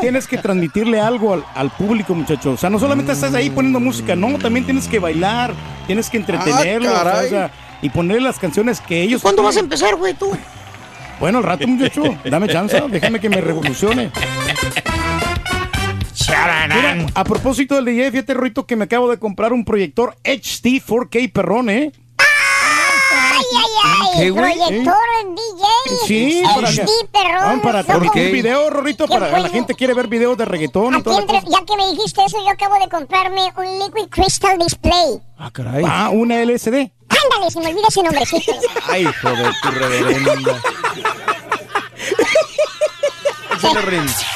[SPEAKER 3] Tienes que transmitirle algo al, al público, muchacho. O sea, no solamente estás ahí poniendo música, no, también tienes que bailar, tienes que entretenerlos,
[SPEAKER 2] Ah, caray.
[SPEAKER 3] o sea, y ponerle las canciones que ellos.
[SPEAKER 12] ¿Cuándo vas a empezar, güey, tú?
[SPEAKER 3] Bueno, al rato, muchacho, (laughs) dame chance, déjame que me revolucione. Mira, a propósito del DJ, fíjate, Ruito, que me acabo de comprar un proyector HD 4K perrón, ¿eh?
[SPEAKER 4] Ay, ay, ay. Proyector en DJ.
[SPEAKER 3] Sí, para,
[SPEAKER 4] HD,
[SPEAKER 3] que-
[SPEAKER 4] perrón.
[SPEAKER 3] Ah, para
[SPEAKER 4] ¿Por
[SPEAKER 3] un
[SPEAKER 4] qué?
[SPEAKER 3] video, Rorrito,
[SPEAKER 4] ¿Qué
[SPEAKER 3] para la gente quiere ver videos de reggaetón
[SPEAKER 4] ya que me dijiste eso, yo acabo de comprarme un Liquid Crystal Display.
[SPEAKER 3] Ah, caray. Ah, una LSD.
[SPEAKER 4] Ándale, se me olvida ese nombrecito. (laughs)
[SPEAKER 2] Ay, hijo de tu reverenda. (laughs)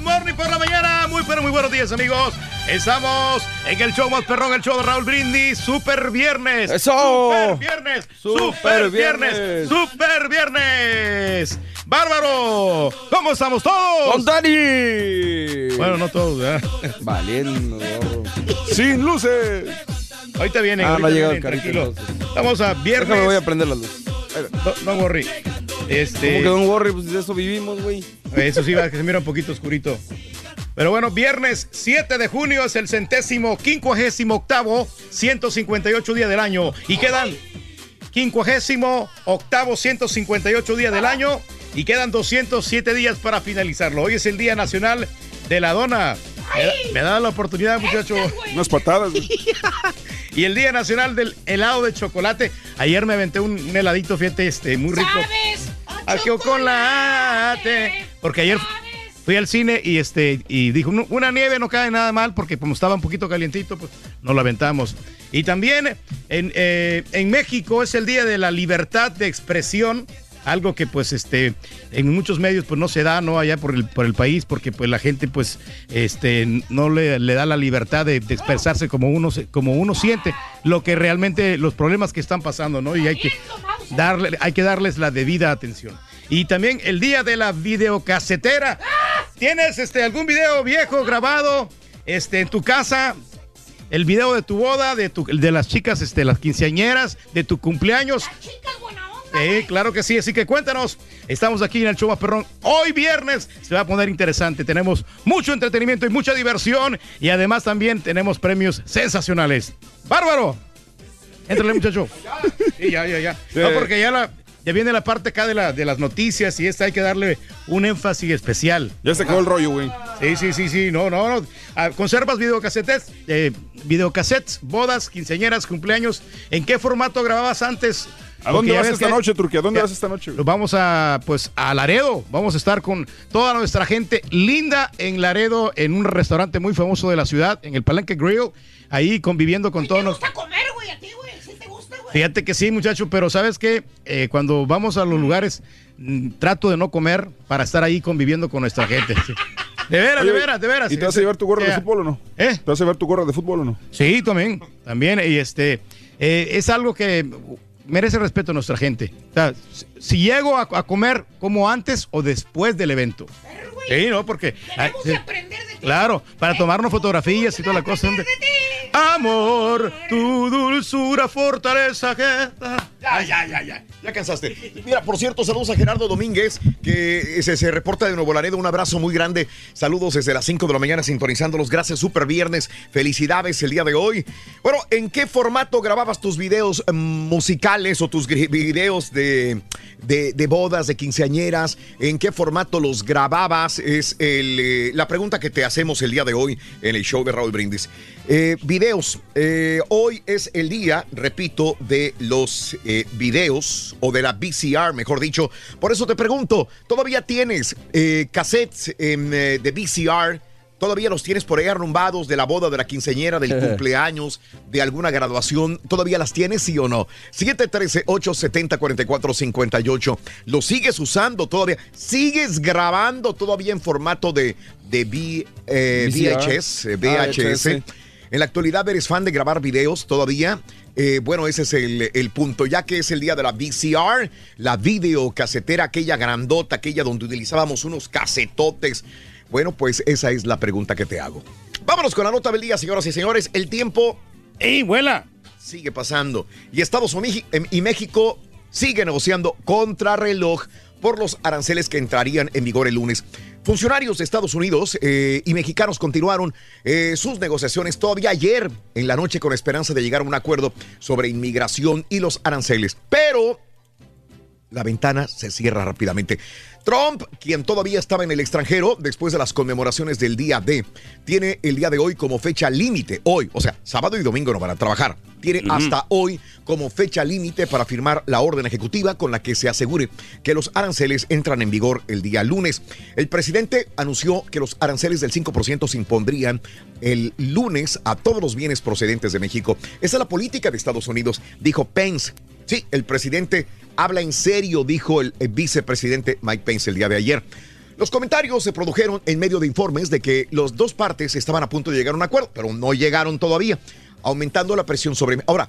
[SPEAKER 3] good morning por la mañana. Muy pero muy buenos días, amigos. Estamos en el show más perrón, el show de Raúl Brindis, Super Viernes.
[SPEAKER 2] ¡Eso!
[SPEAKER 3] Super Viernes. Super
[SPEAKER 2] Super
[SPEAKER 3] Viernes.
[SPEAKER 2] Viernes.
[SPEAKER 3] Super Viernes. Bárbaro. ¿Cómo estamos todos?
[SPEAKER 2] ¡Con Dani!
[SPEAKER 3] Bueno, no todos, ¿verdad? (laughs)
[SPEAKER 2] Valiendo. ¡Sin luces!
[SPEAKER 3] Ahorita vienen.
[SPEAKER 2] Ah, no ha llegado
[SPEAKER 3] vienen, tranquilo. Vamos a viernes.
[SPEAKER 2] Déjame, voy a prender las luces.
[SPEAKER 3] No, no worry. Este...
[SPEAKER 2] ¿Cómo que Don Worry? Pues de eso vivimos, güey.
[SPEAKER 3] Eso sí, va, que se mira un poquito oscurito. Pero bueno, viernes 7 de junio es el centésimo, quincuagésimo octavo, 158 días del año. Y quedan quincuagésimo octavo, 158 días del año. Y quedan 207 días para finalizarlo. Hoy es el Día Nacional de la Dona. Me da, me da la oportunidad, muchacho.
[SPEAKER 6] Unas patadas. (laughs)
[SPEAKER 3] Y el Día Nacional del Helado de Chocolate. Ayer me aventé un, un heladito, fíjate, este, muy rico. Al chocolate. Porque ayer fui al cine y este y dijo, "No, una nieve no cae nada mal porque como estaba un poquito calientito, pues nos lo aventamos. Y también en, eh, en México es el Día de la Libertad de Expresión. Algo que pues este en muchos medios pues no se da no allá por el por el país porque pues la gente pues este no le, le da la libertad de, expresarse como uno como uno siente lo que realmente los problemas que están pasando no y hay que darle hay que darles la debida atención. Y también el día de la videocasetera. Tienes este algún video viejo grabado este en tu casa el video de tu boda, de, tu, de las chicas, este, las quinceañeras, de tu cumpleaños. Sí, claro que sí, así que cuéntanos. Estamos aquí en el más perrón. Hoy viernes se va a poner interesante. Tenemos mucho entretenimiento y mucha diversión. Y además también tenemos premios sensacionales. ¡Bárbaro! Éntrale, muchacho. Sí, ya, ya, ya. No, porque ya, la, ya viene la parte acá de, la, de las noticias y esta hay que darle un énfasis especial.
[SPEAKER 6] Ya se acabó el rollo, güey.
[SPEAKER 3] Sí, sí, sí, sí, no, no, no. Ah, ¿Conservas videocasetes? Eh, videocassettes, bodas, quinceañeras, cumpleaños. ¿En qué formato grababas antes?
[SPEAKER 6] ¿A dónde vas esta
[SPEAKER 3] que-
[SPEAKER 6] noche, Turquía? ¿A dónde
[SPEAKER 3] Ya.
[SPEAKER 6] vas esta noche? güey?
[SPEAKER 3] Nos vamos a, pues, a Laredo. Vamos a estar con toda nuestra gente linda en Laredo, en un restaurante muy famoso de la ciudad, en el Palenque Grill. Ahí conviviendo con todos. nos-
[SPEAKER 12] comer, güey, a ti, güey. ¿Sí te gusta, güey?
[SPEAKER 3] Fíjate que sí, muchacho, pero ¿sabes qué? Eh, cuando vamos a los lugares, mm, trato de no comer para estar ahí conviviendo con nuestra gente. sí. De veras, de veras, de veras.
[SPEAKER 6] ¿Y te vas a llevar tu gorra de
[SPEAKER 3] Ya.
[SPEAKER 6] fútbol o no?
[SPEAKER 3] ¿Eh?
[SPEAKER 6] ¿Te vas a llevar tu gorra de fútbol o no?
[SPEAKER 3] Sí, también, también. Y este, eh, es algo que merece respeto a nuestra gente. O sea, si- llego a comer como antes o después del evento. Sí, no, porque... ah, sí. Claro, para tomarnos fotografías y toda la cosa. Amor, tu dulzura, fortaleza que...
[SPEAKER 1] Ya, ya, ya, ya. Ya cansaste. Mira, por cierto, saludos a Gerardo Domínguez, que se, se reporta de Nuevo Laredo. Un abrazo muy grande. Saludos desde las 5 de la mañana sintonizándolos. Gracias, Super Viernes. Felicidades el día de hoy. Bueno, ¿en qué formato grababas tus videos mm, musicales o tus videos de de, de bodas, de quinceañeras, en qué formato los grababas, es el, eh, la pregunta que te hacemos el día de hoy en el show de Raúl Brindis. Eh, videos, eh, hoy es el día, repito, de los videos o de la VCR, mejor dicho. Por eso te pregunto, ¿todavía tienes cassettes de VCR? ¿Todavía los tienes por ahí arrumbados de la boda, de la quinceñera, del (laughs) cumpleaños, de alguna graduación? ¿Todavía las tienes, sí o no? 713-870-4458. ¿Lo sigues usando todavía? ¿Sigues grabando todavía en formato de, de V- eh? VHS? eh,
[SPEAKER 2] Ah,
[SPEAKER 1] VHS?
[SPEAKER 2] VHS.
[SPEAKER 1] En la actualidad, ¿eres fan de grabar videos todavía? Eh, bueno, ese es el, el punto, ya que es el día de la VCR, la videocasetera, aquella grandota, aquella donde utilizábamos unos casetotes. Bueno, pues esa es la pregunta que te hago. Vámonos con la nota del día, señoras y señores. El tiempo.
[SPEAKER 3] ¡Ey, vuela!
[SPEAKER 1] Sigue pasando. Y Estados Unidos y México sigue negociando contrarreloj por los aranceles que entrarían en vigor el lunes. Funcionarios de Estados Unidos eh, y mexicanos continuaron eh, sus negociaciones todavía ayer en la noche con esperanza de llegar a un acuerdo sobre inmigración y los aranceles. Pero la ventana se cierra rápidamente. Trump, quien todavía estaba en el extranjero después de las conmemoraciones del día D, tiene el día de hoy como fecha límite. Hoy, o sea, sábado y domingo no van a trabajar. Tiene hasta hoy como fecha límite para firmar la orden ejecutiva con la que se asegure que los aranceles entran en vigor el día lunes. El presidente anunció que los aranceles del 5% se impondrían el lunes a todos los bienes procedentes de México. Esa es la política de Estados Unidos, dijo Pence. Sí, el presidente habla en serio, dijo el, el vicepresidente Mike Pence el día de ayer. Los comentarios se produjeron en medio de informes de que las dos partes estaban a punto de llegar a un acuerdo, pero no llegaron todavía, aumentando la presión sobre... Ahora,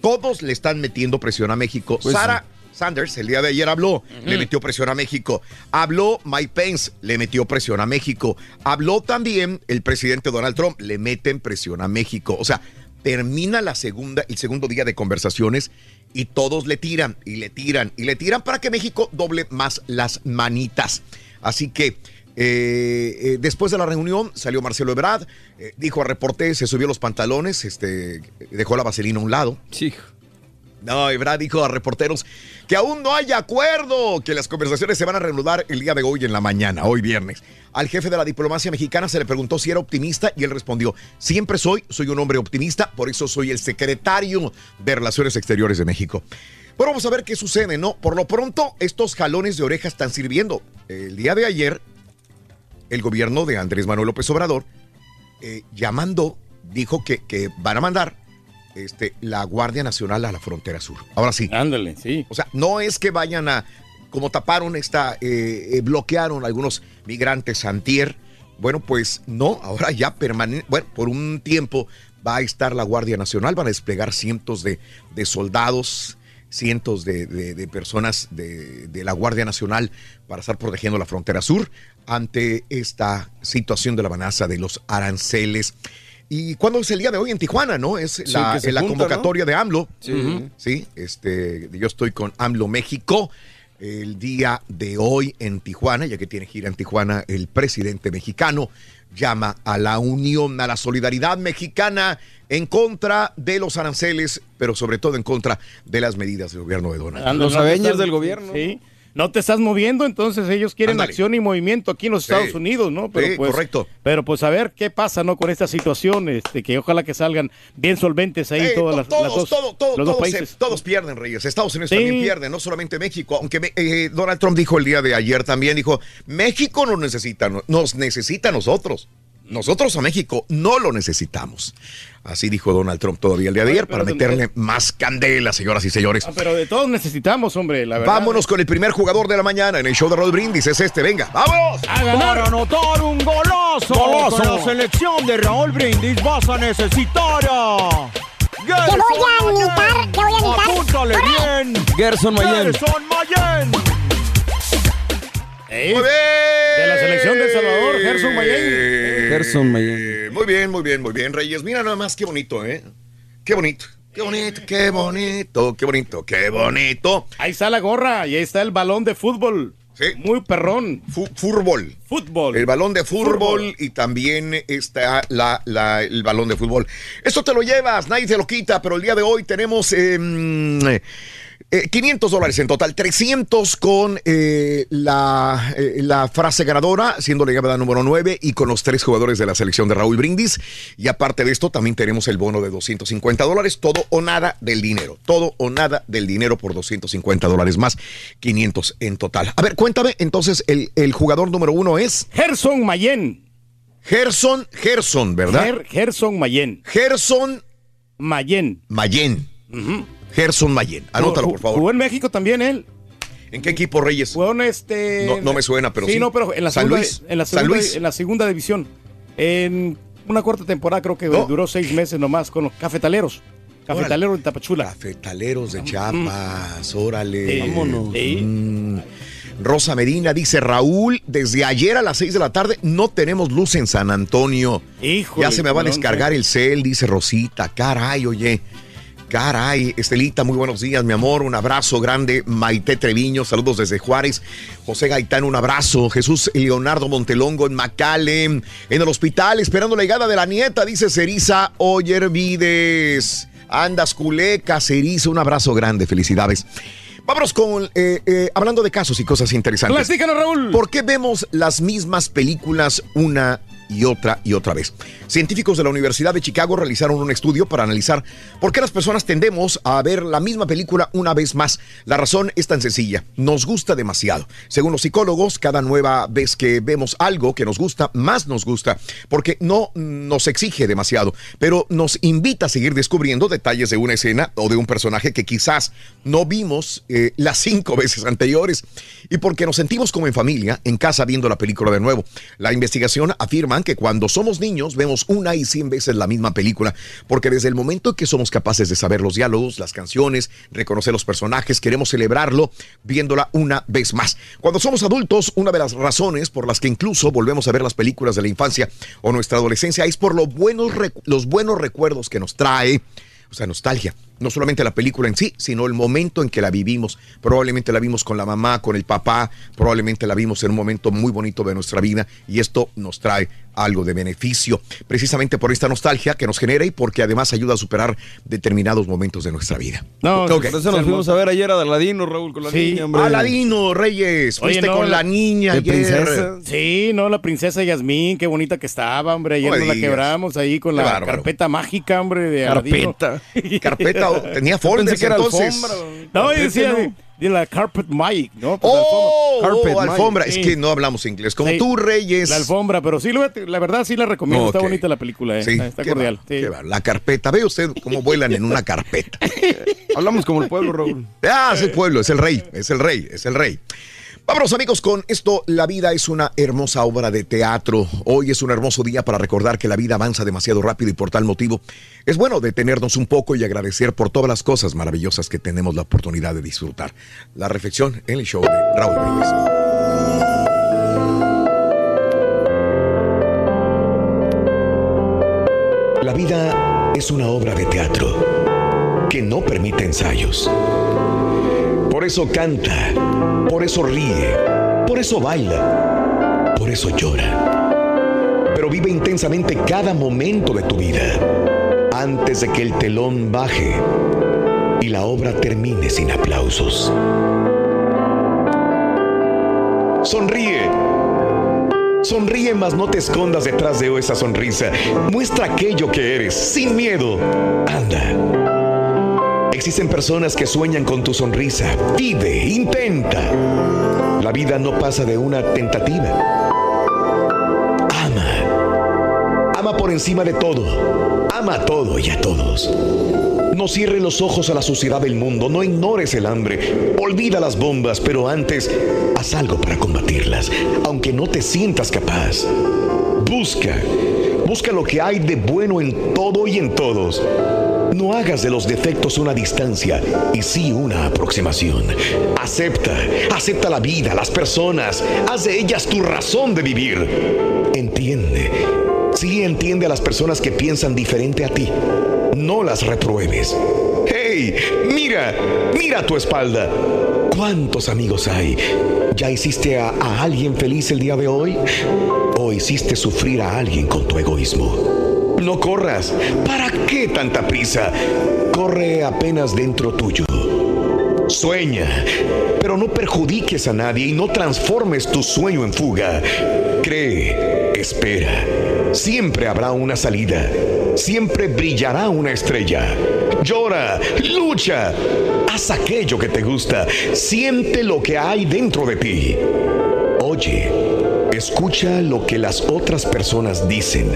[SPEAKER 1] todos le están metiendo presión a México.
[SPEAKER 2] Pues
[SPEAKER 1] Sara Sanders el día de ayer habló, le metió presión a México. Habló Mike Pence, le metió presión a México. Habló también el presidente Donald Trump, le meten presión a México. O sea, termina la segunda, el segundo día de conversaciones y todos le tiran y le tiran y le tiran para que México doble más las manitas. Así que eh, eh, después de la reunión salió Marcelo Ebrard, eh, dijo a reporte, se subió los pantalones, este, dejó la vaselina a un lado.
[SPEAKER 2] Sí.
[SPEAKER 1] No, Ebrard dijo a reporteros que aún no hay acuerdo, que las conversaciones se van a reanudar el día de hoy en la mañana, hoy viernes. Al jefe de la diplomacia mexicana se le preguntó si era optimista y él respondió, siempre soy, soy un hombre optimista, por eso soy el secretario de Relaciones Exteriores de México. Bueno, vamos a ver qué sucede, ¿no? Por lo pronto, estos jalones de orejas están sirviendo. El día de ayer, el gobierno de Andrés Manuel López Obrador eh, dijo que, que van a mandar este, la Guardia Nacional a la frontera sur. Ahora sí.
[SPEAKER 3] Ándale, sí.
[SPEAKER 1] O sea, no es que vayan a, como taparon esta, eh, eh, bloquearon algunos migrantes antier. Bueno, pues no, ahora ya permanente, bueno, por un tiempo va a estar la Guardia Nacional, van a desplegar cientos de, de soldados, cientos de, de- de personas de, de la Guardia Nacional para estar protegiendo la frontera sur ante esta situación de la amenaza de los aranceles. ¿Y cuándo es el día de hoy en Tijuana, no? Es
[SPEAKER 2] Sí,
[SPEAKER 1] la,
[SPEAKER 2] junta,
[SPEAKER 1] convocatoria de AMLO.
[SPEAKER 2] Sí.
[SPEAKER 1] Este, yo estoy con AMLO México el día de hoy en Tijuana, ya que tiene gira en Tijuana el presidente mexicano, llama a la unión, a la solidaridad mexicana en contra de los aranceles, pero sobre todo en contra de las medidas del gobierno de Donald Trump.
[SPEAKER 3] Ándale, no te estás- Sí. No te estás moviendo, entonces ellos quieren acción y movimiento aquí en los
[SPEAKER 1] Sí.
[SPEAKER 3] Estados Unidos, ¿no? Pero
[SPEAKER 1] Sí,
[SPEAKER 3] pues,
[SPEAKER 1] correcto.
[SPEAKER 3] Pero pues a ver qué pasa, ¿no? Con esta situación, este, que ojalá que salgan bien solventes ahí
[SPEAKER 1] Eh,
[SPEAKER 3] todas
[SPEAKER 1] to-
[SPEAKER 3] las,
[SPEAKER 1] todos,
[SPEAKER 3] las dos,
[SPEAKER 1] todo- todo-
[SPEAKER 3] los dos
[SPEAKER 1] todos,
[SPEAKER 3] países.
[SPEAKER 1] se- todos pierden, Reyes. Estados Unidos
[SPEAKER 3] Sí.
[SPEAKER 1] también pierde, no solamente México. Aunque me- eh, Donald Trump dijo el día de ayer también, dijo, México nos necesita, no- nos necesita a nosotros. Nosotros a México no lo necesitamos. Así dijo Donald Trump todavía el día de ayer para meterle más candela, señoras y señores.
[SPEAKER 3] Ah, pero de todos necesitamos, hombre, la verdad.
[SPEAKER 1] Vámonos con el primer jugador de la mañana en el show de Rod Brindis. Es este, venga, vámonos.
[SPEAKER 15] Para anotar un golazo,
[SPEAKER 1] Golazo.
[SPEAKER 15] con la selección de Raúl Brindis vas a necesitar a...
[SPEAKER 4] Te voy a imitar, te voy a imitar.
[SPEAKER 15] Apúntale
[SPEAKER 4] ¡Corre!
[SPEAKER 15] bien.
[SPEAKER 2] Gerson Mayen.
[SPEAKER 15] Gerson Mayen.
[SPEAKER 3] Eh, de la selección de El Salvador, Gerson Mayen.
[SPEAKER 2] Gerson Mayen.
[SPEAKER 1] Eh, Muy bien, muy bien, muy bien, Reyes. Mira nada más qué bonito, ¿eh? Qué bonito. Qué bonito, qué bonito, qué bonito, qué bonito.
[SPEAKER 3] Ahí está la gorra y ahí está el balón de fútbol.
[SPEAKER 1] Sí.
[SPEAKER 3] Muy perrón.
[SPEAKER 1] fútbol.
[SPEAKER 3] Fútbol.
[SPEAKER 1] El balón de fútbol,
[SPEAKER 3] Fútbol.
[SPEAKER 1] y también está la, la- el balón de fútbol. Esto te lo llevas, nadie te lo quita, pero el día de hoy tenemos em, Eh, 500 dólares en total, 300 con eh, la, eh, la frase ganadora, siendo la llamada número 9 y con los tres jugadores de la selección de Raúl Brindis. Y aparte de esto, también tenemos el bono de 250 dólares, todo o nada del dinero, todo o nada del dinero por 250 dólares más, 500 en total. A ver, cuéntame, entonces el, el jugador número uno es...
[SPEAKER 3] Gerson Mayen.
[SPEAKER 1] Gerson, Gerson, ¿verdad?
[SPEAKER 3] Ger- Gerson Mayen.
[SPEAKER 1] Gerson
[SPEAKER 3] Mayen.
[SPEAKER 1] Mayen. Gerson Mayen. Anótalo, por favor.
[SPEAKER 3] Jugó en México también él.
[SPEAKER 1] ¿En qué equipo, Reyes?
[SPEAKER 3] Jugó en este.
[SPEAKER 1] No, no me suena, pero sí.
[SPEAKER 3] sí. no, pero en la
[SPEAKER 1] San
[SPEAKER 3] segunda,
[SPEAKER 1] Luis.
[SPEAKER 3] En la
[SPEAKER 1] San
[SPEAKER 3] segunda,
[SPEAKER 1] Luis.
[SPEAKER 3] en la segunda división. En una corta temporada, creo que
[SPEAKER 1] No.
[SPEAKER 3] duró seis meses nomás con los cafetaleros. Cafetaleros de Tapachula.
[SPEAKER 1] Cafetaleros de Chiapas, órale.
[SPEAKER 3] Sí. Vámonos.
[SPEAKER 1] Mm. Rosa Medina dice, Raúl, desde ayer a las 6 de la tarde no tenemos luz en San Antonio.
[SPEAKER 3] Híjole,
[SPEAKER 1] ya se me va a descargar el cel, dice Rosita. Caray, oye. Caray, Estelita, muy buenos días, mi amor. Un abrazo grande. Maite Treviño, saludos desde Juárez. José Gaitán, un abrazo. Jesús Leonardo Montelongo en McAllen, en el hospital, esperando la llegada de la nieta, dice Cerisa Oyer Vides. Andas culeca, Cerisa, un abrazo grande, felicidades. Vámonos con, eh, eh, hablando de casos y cosas interesantes.
[SPEAKER 3] Platícanos, Raúl.
[SPEAKER 1] ¿Por qué vemos las mismas películas una y otra y otra vez? Científicos de la Universidad de Chicago realizaron un estudio para analizar por qué las personas tendemos a ver la misma película una vez más. La razón es tan sencilla, nos gusta demasiado. Según los psicólogos, cada nueva vez que vemos algo que nos gusta, más nos gusta, porque no nos exige demasiado, pero nos invita a seguir descubriendo detalles de una escena o de un personaje que quizás no vimos eh, las cinco (laughs) veces anteriores y porque nos sentimos como en familia, en casa viendo la película de nuevo. La investigación afirma que cuando somos niños vemos una y cien veces la misma película, porque desde el momento que somos capaces de saber los diálogos, las canciones, reconocer los personajes, queremos celebrarlo viéndola una vez más. Cuando somos adultos, una de las razones por las que incluso volvemos a ver las películas de la infancia o nuestra adolescencia es por lo buenos los buenos recuerdos que nos trae, o sea, nostalgia. No solamente la película en sí, sino el momento en que la vivimos. Probablemente la vimos con la mamá, con el papá, probablemente la vimos en un momento muy bonito de nuestra vida y esto nos trae algo de beneficio, precisamente por esta nostalgia que nos genera y porque además ayuda a superar determinados momentos de nuestra vida.
[SPEAKER 2] No,
[SPEAKER 1] Ok.
[SPEAKER 2] por eso nos fuimos a ver ayer a Aladino, Raúl, con la
[SPEAKER 3] Sí.
[SPEAKER 2] niña, hombre.
[SPEAKER 1] Aladino, Reyes,
[SPEAKER 3] Oye,
[SPEAKER 1] fuiste
[SPEAKER 3] no,
[SPEAKER 1] con la,
[SPEAKER 3] la-
[SPEAKER 1] niña
[SPEAKER 2] ¿De
[SPEAKER 1] ayer.
[SPEAKER 2] princesa?
[SPEAKER 3] Sí, no, la princesa Yasmín, qué bonita que estaba, hombre. Ayer
[SPEAKER 1] No me
[SPEAKER 3] nos la quebramos ahí con la
[SPEAKER 1] bárbaro.
[SPEAKER 3] carpeta mágica, hombre, de Aladino.
[SPEAKER 2] Carpeta. (laughs)
[SPEAKER 1] Carpeta, (laughs) tenía folders
[SPEAKER 2] que era
[SPEAKER 1] entonces.
[SPEAKER 2] alfombra.
[SPEAKER 3] No, de, la Carpet Magic, ¿no? Pues,
[SPEAKER 1] Oh,
[SPEAKER 3] alfombra.
[SPEAKER 1] oh,
[SPEAKER 2] Carpet,
[SPEAKER 1] alfombra.
[SPEAKER 3] Mike.
[SPEAKER 1] Es que no hablamos inglés. Como
[SPEAKER 3] Sí.
[SPEAKER 1] tú, Reyes.
[SPEAKER 3] La alfombra, pero sí, la verdad sí la recomiendo. Está bonita la película, eh.
[SPEAKER 1] Sí,
[SPEAKER 3] está, cordial.
[SPEAKER 1] va-
[SPEAKER 3] sí.
[SPEAKER 1] qué va. La carpeta. Ve usted cómo vuelan en una (laughs) carpeta.
[SPEAKER 2] Hablamos como el pueblo, Raúl.
[SPEAKER 1] Ah, es el pueblo, es el rey, es el rey, es el rey. Vámonos amigos con esto, la vida es una hermosa obra de teatro. Hoy es un hermoso día para recordar que la vida avanza demasiado rápido y por tal motivo es bueno detenernos un poco y agradecer por todas las cosas maravillosas que tenemos la oportunidad de disfrutar. La reflexión en el show de Raúl Brindis.
[SPEAKER 5] La vida es una obra de teatro que no permite ensayos. Por eso canta, por eso ríe, por eso baila, por eso llora. Pero vive intensamente cada momento de tu vida antes de que el telón baje y la obra termine sin aplausos. Sonríe. Sonríe, mas no te escondas detrás de esa sonrisa. Muestra aquello que eres, sin miedo. Anda. Existen personas que sueñan con tu sonrisa. Vive, intenta. La vida no pasa de una tentativa. Ama. Ama por encima de todo. Ama a todo y a todos. No cierres los ojos a la suciedad del mundo, no ignores el hambre, olvida las bombas, pero antes haz algo para combatirlas, aunque no te sientas capaz. Busca, busca lo que hay de bueno en todo y en todos. No hagas de los defectos una distancia y sí una aproximación. Acepta, acepta la vida, las personas, haz de ellas tu razón de vivir. Entiende, sí entiende a las personas que piensan diferente a ti. No las repruebes. ¡Hey! Mira, mira tu espalda. ¿Cuántos amigos hay? ¿Ya hiciste a, a alguien feliz el día de hoy? ¿O hiciste sufrir a alguien con tu egoísmo? No corras. ¿Para qué tanta prisa? Corre apenas dentro tuyo.
[SPEAKER 1] Sueña, pero no perjudiques a nadie y no transformes tu sueño en fuga. Cree, espera. Siempre habrá una salida. Siempre brillará una estrella. Llora, lucha. Haz aquello que te gusta. Siente lo que hay dentro de ti. Oye, escucha lo que las otras personas dicen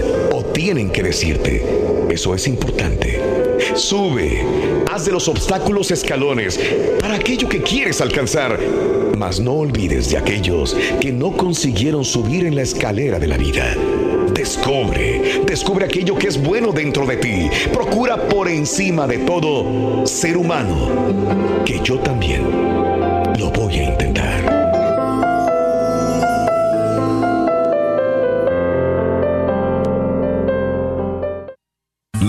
[SPEAKER 1] tienen que decirte. Eso es importante. Sube, haz de los obstáculos escalones para aquello que quieres alcanzar. Mas no olvides de aquellos que no consiguieron subir en la escalera de la vida. Descubre, descubre aquello que es bueno dentro de ti. Procura por encima de todo ser humano, que yo también lo voy a intentar.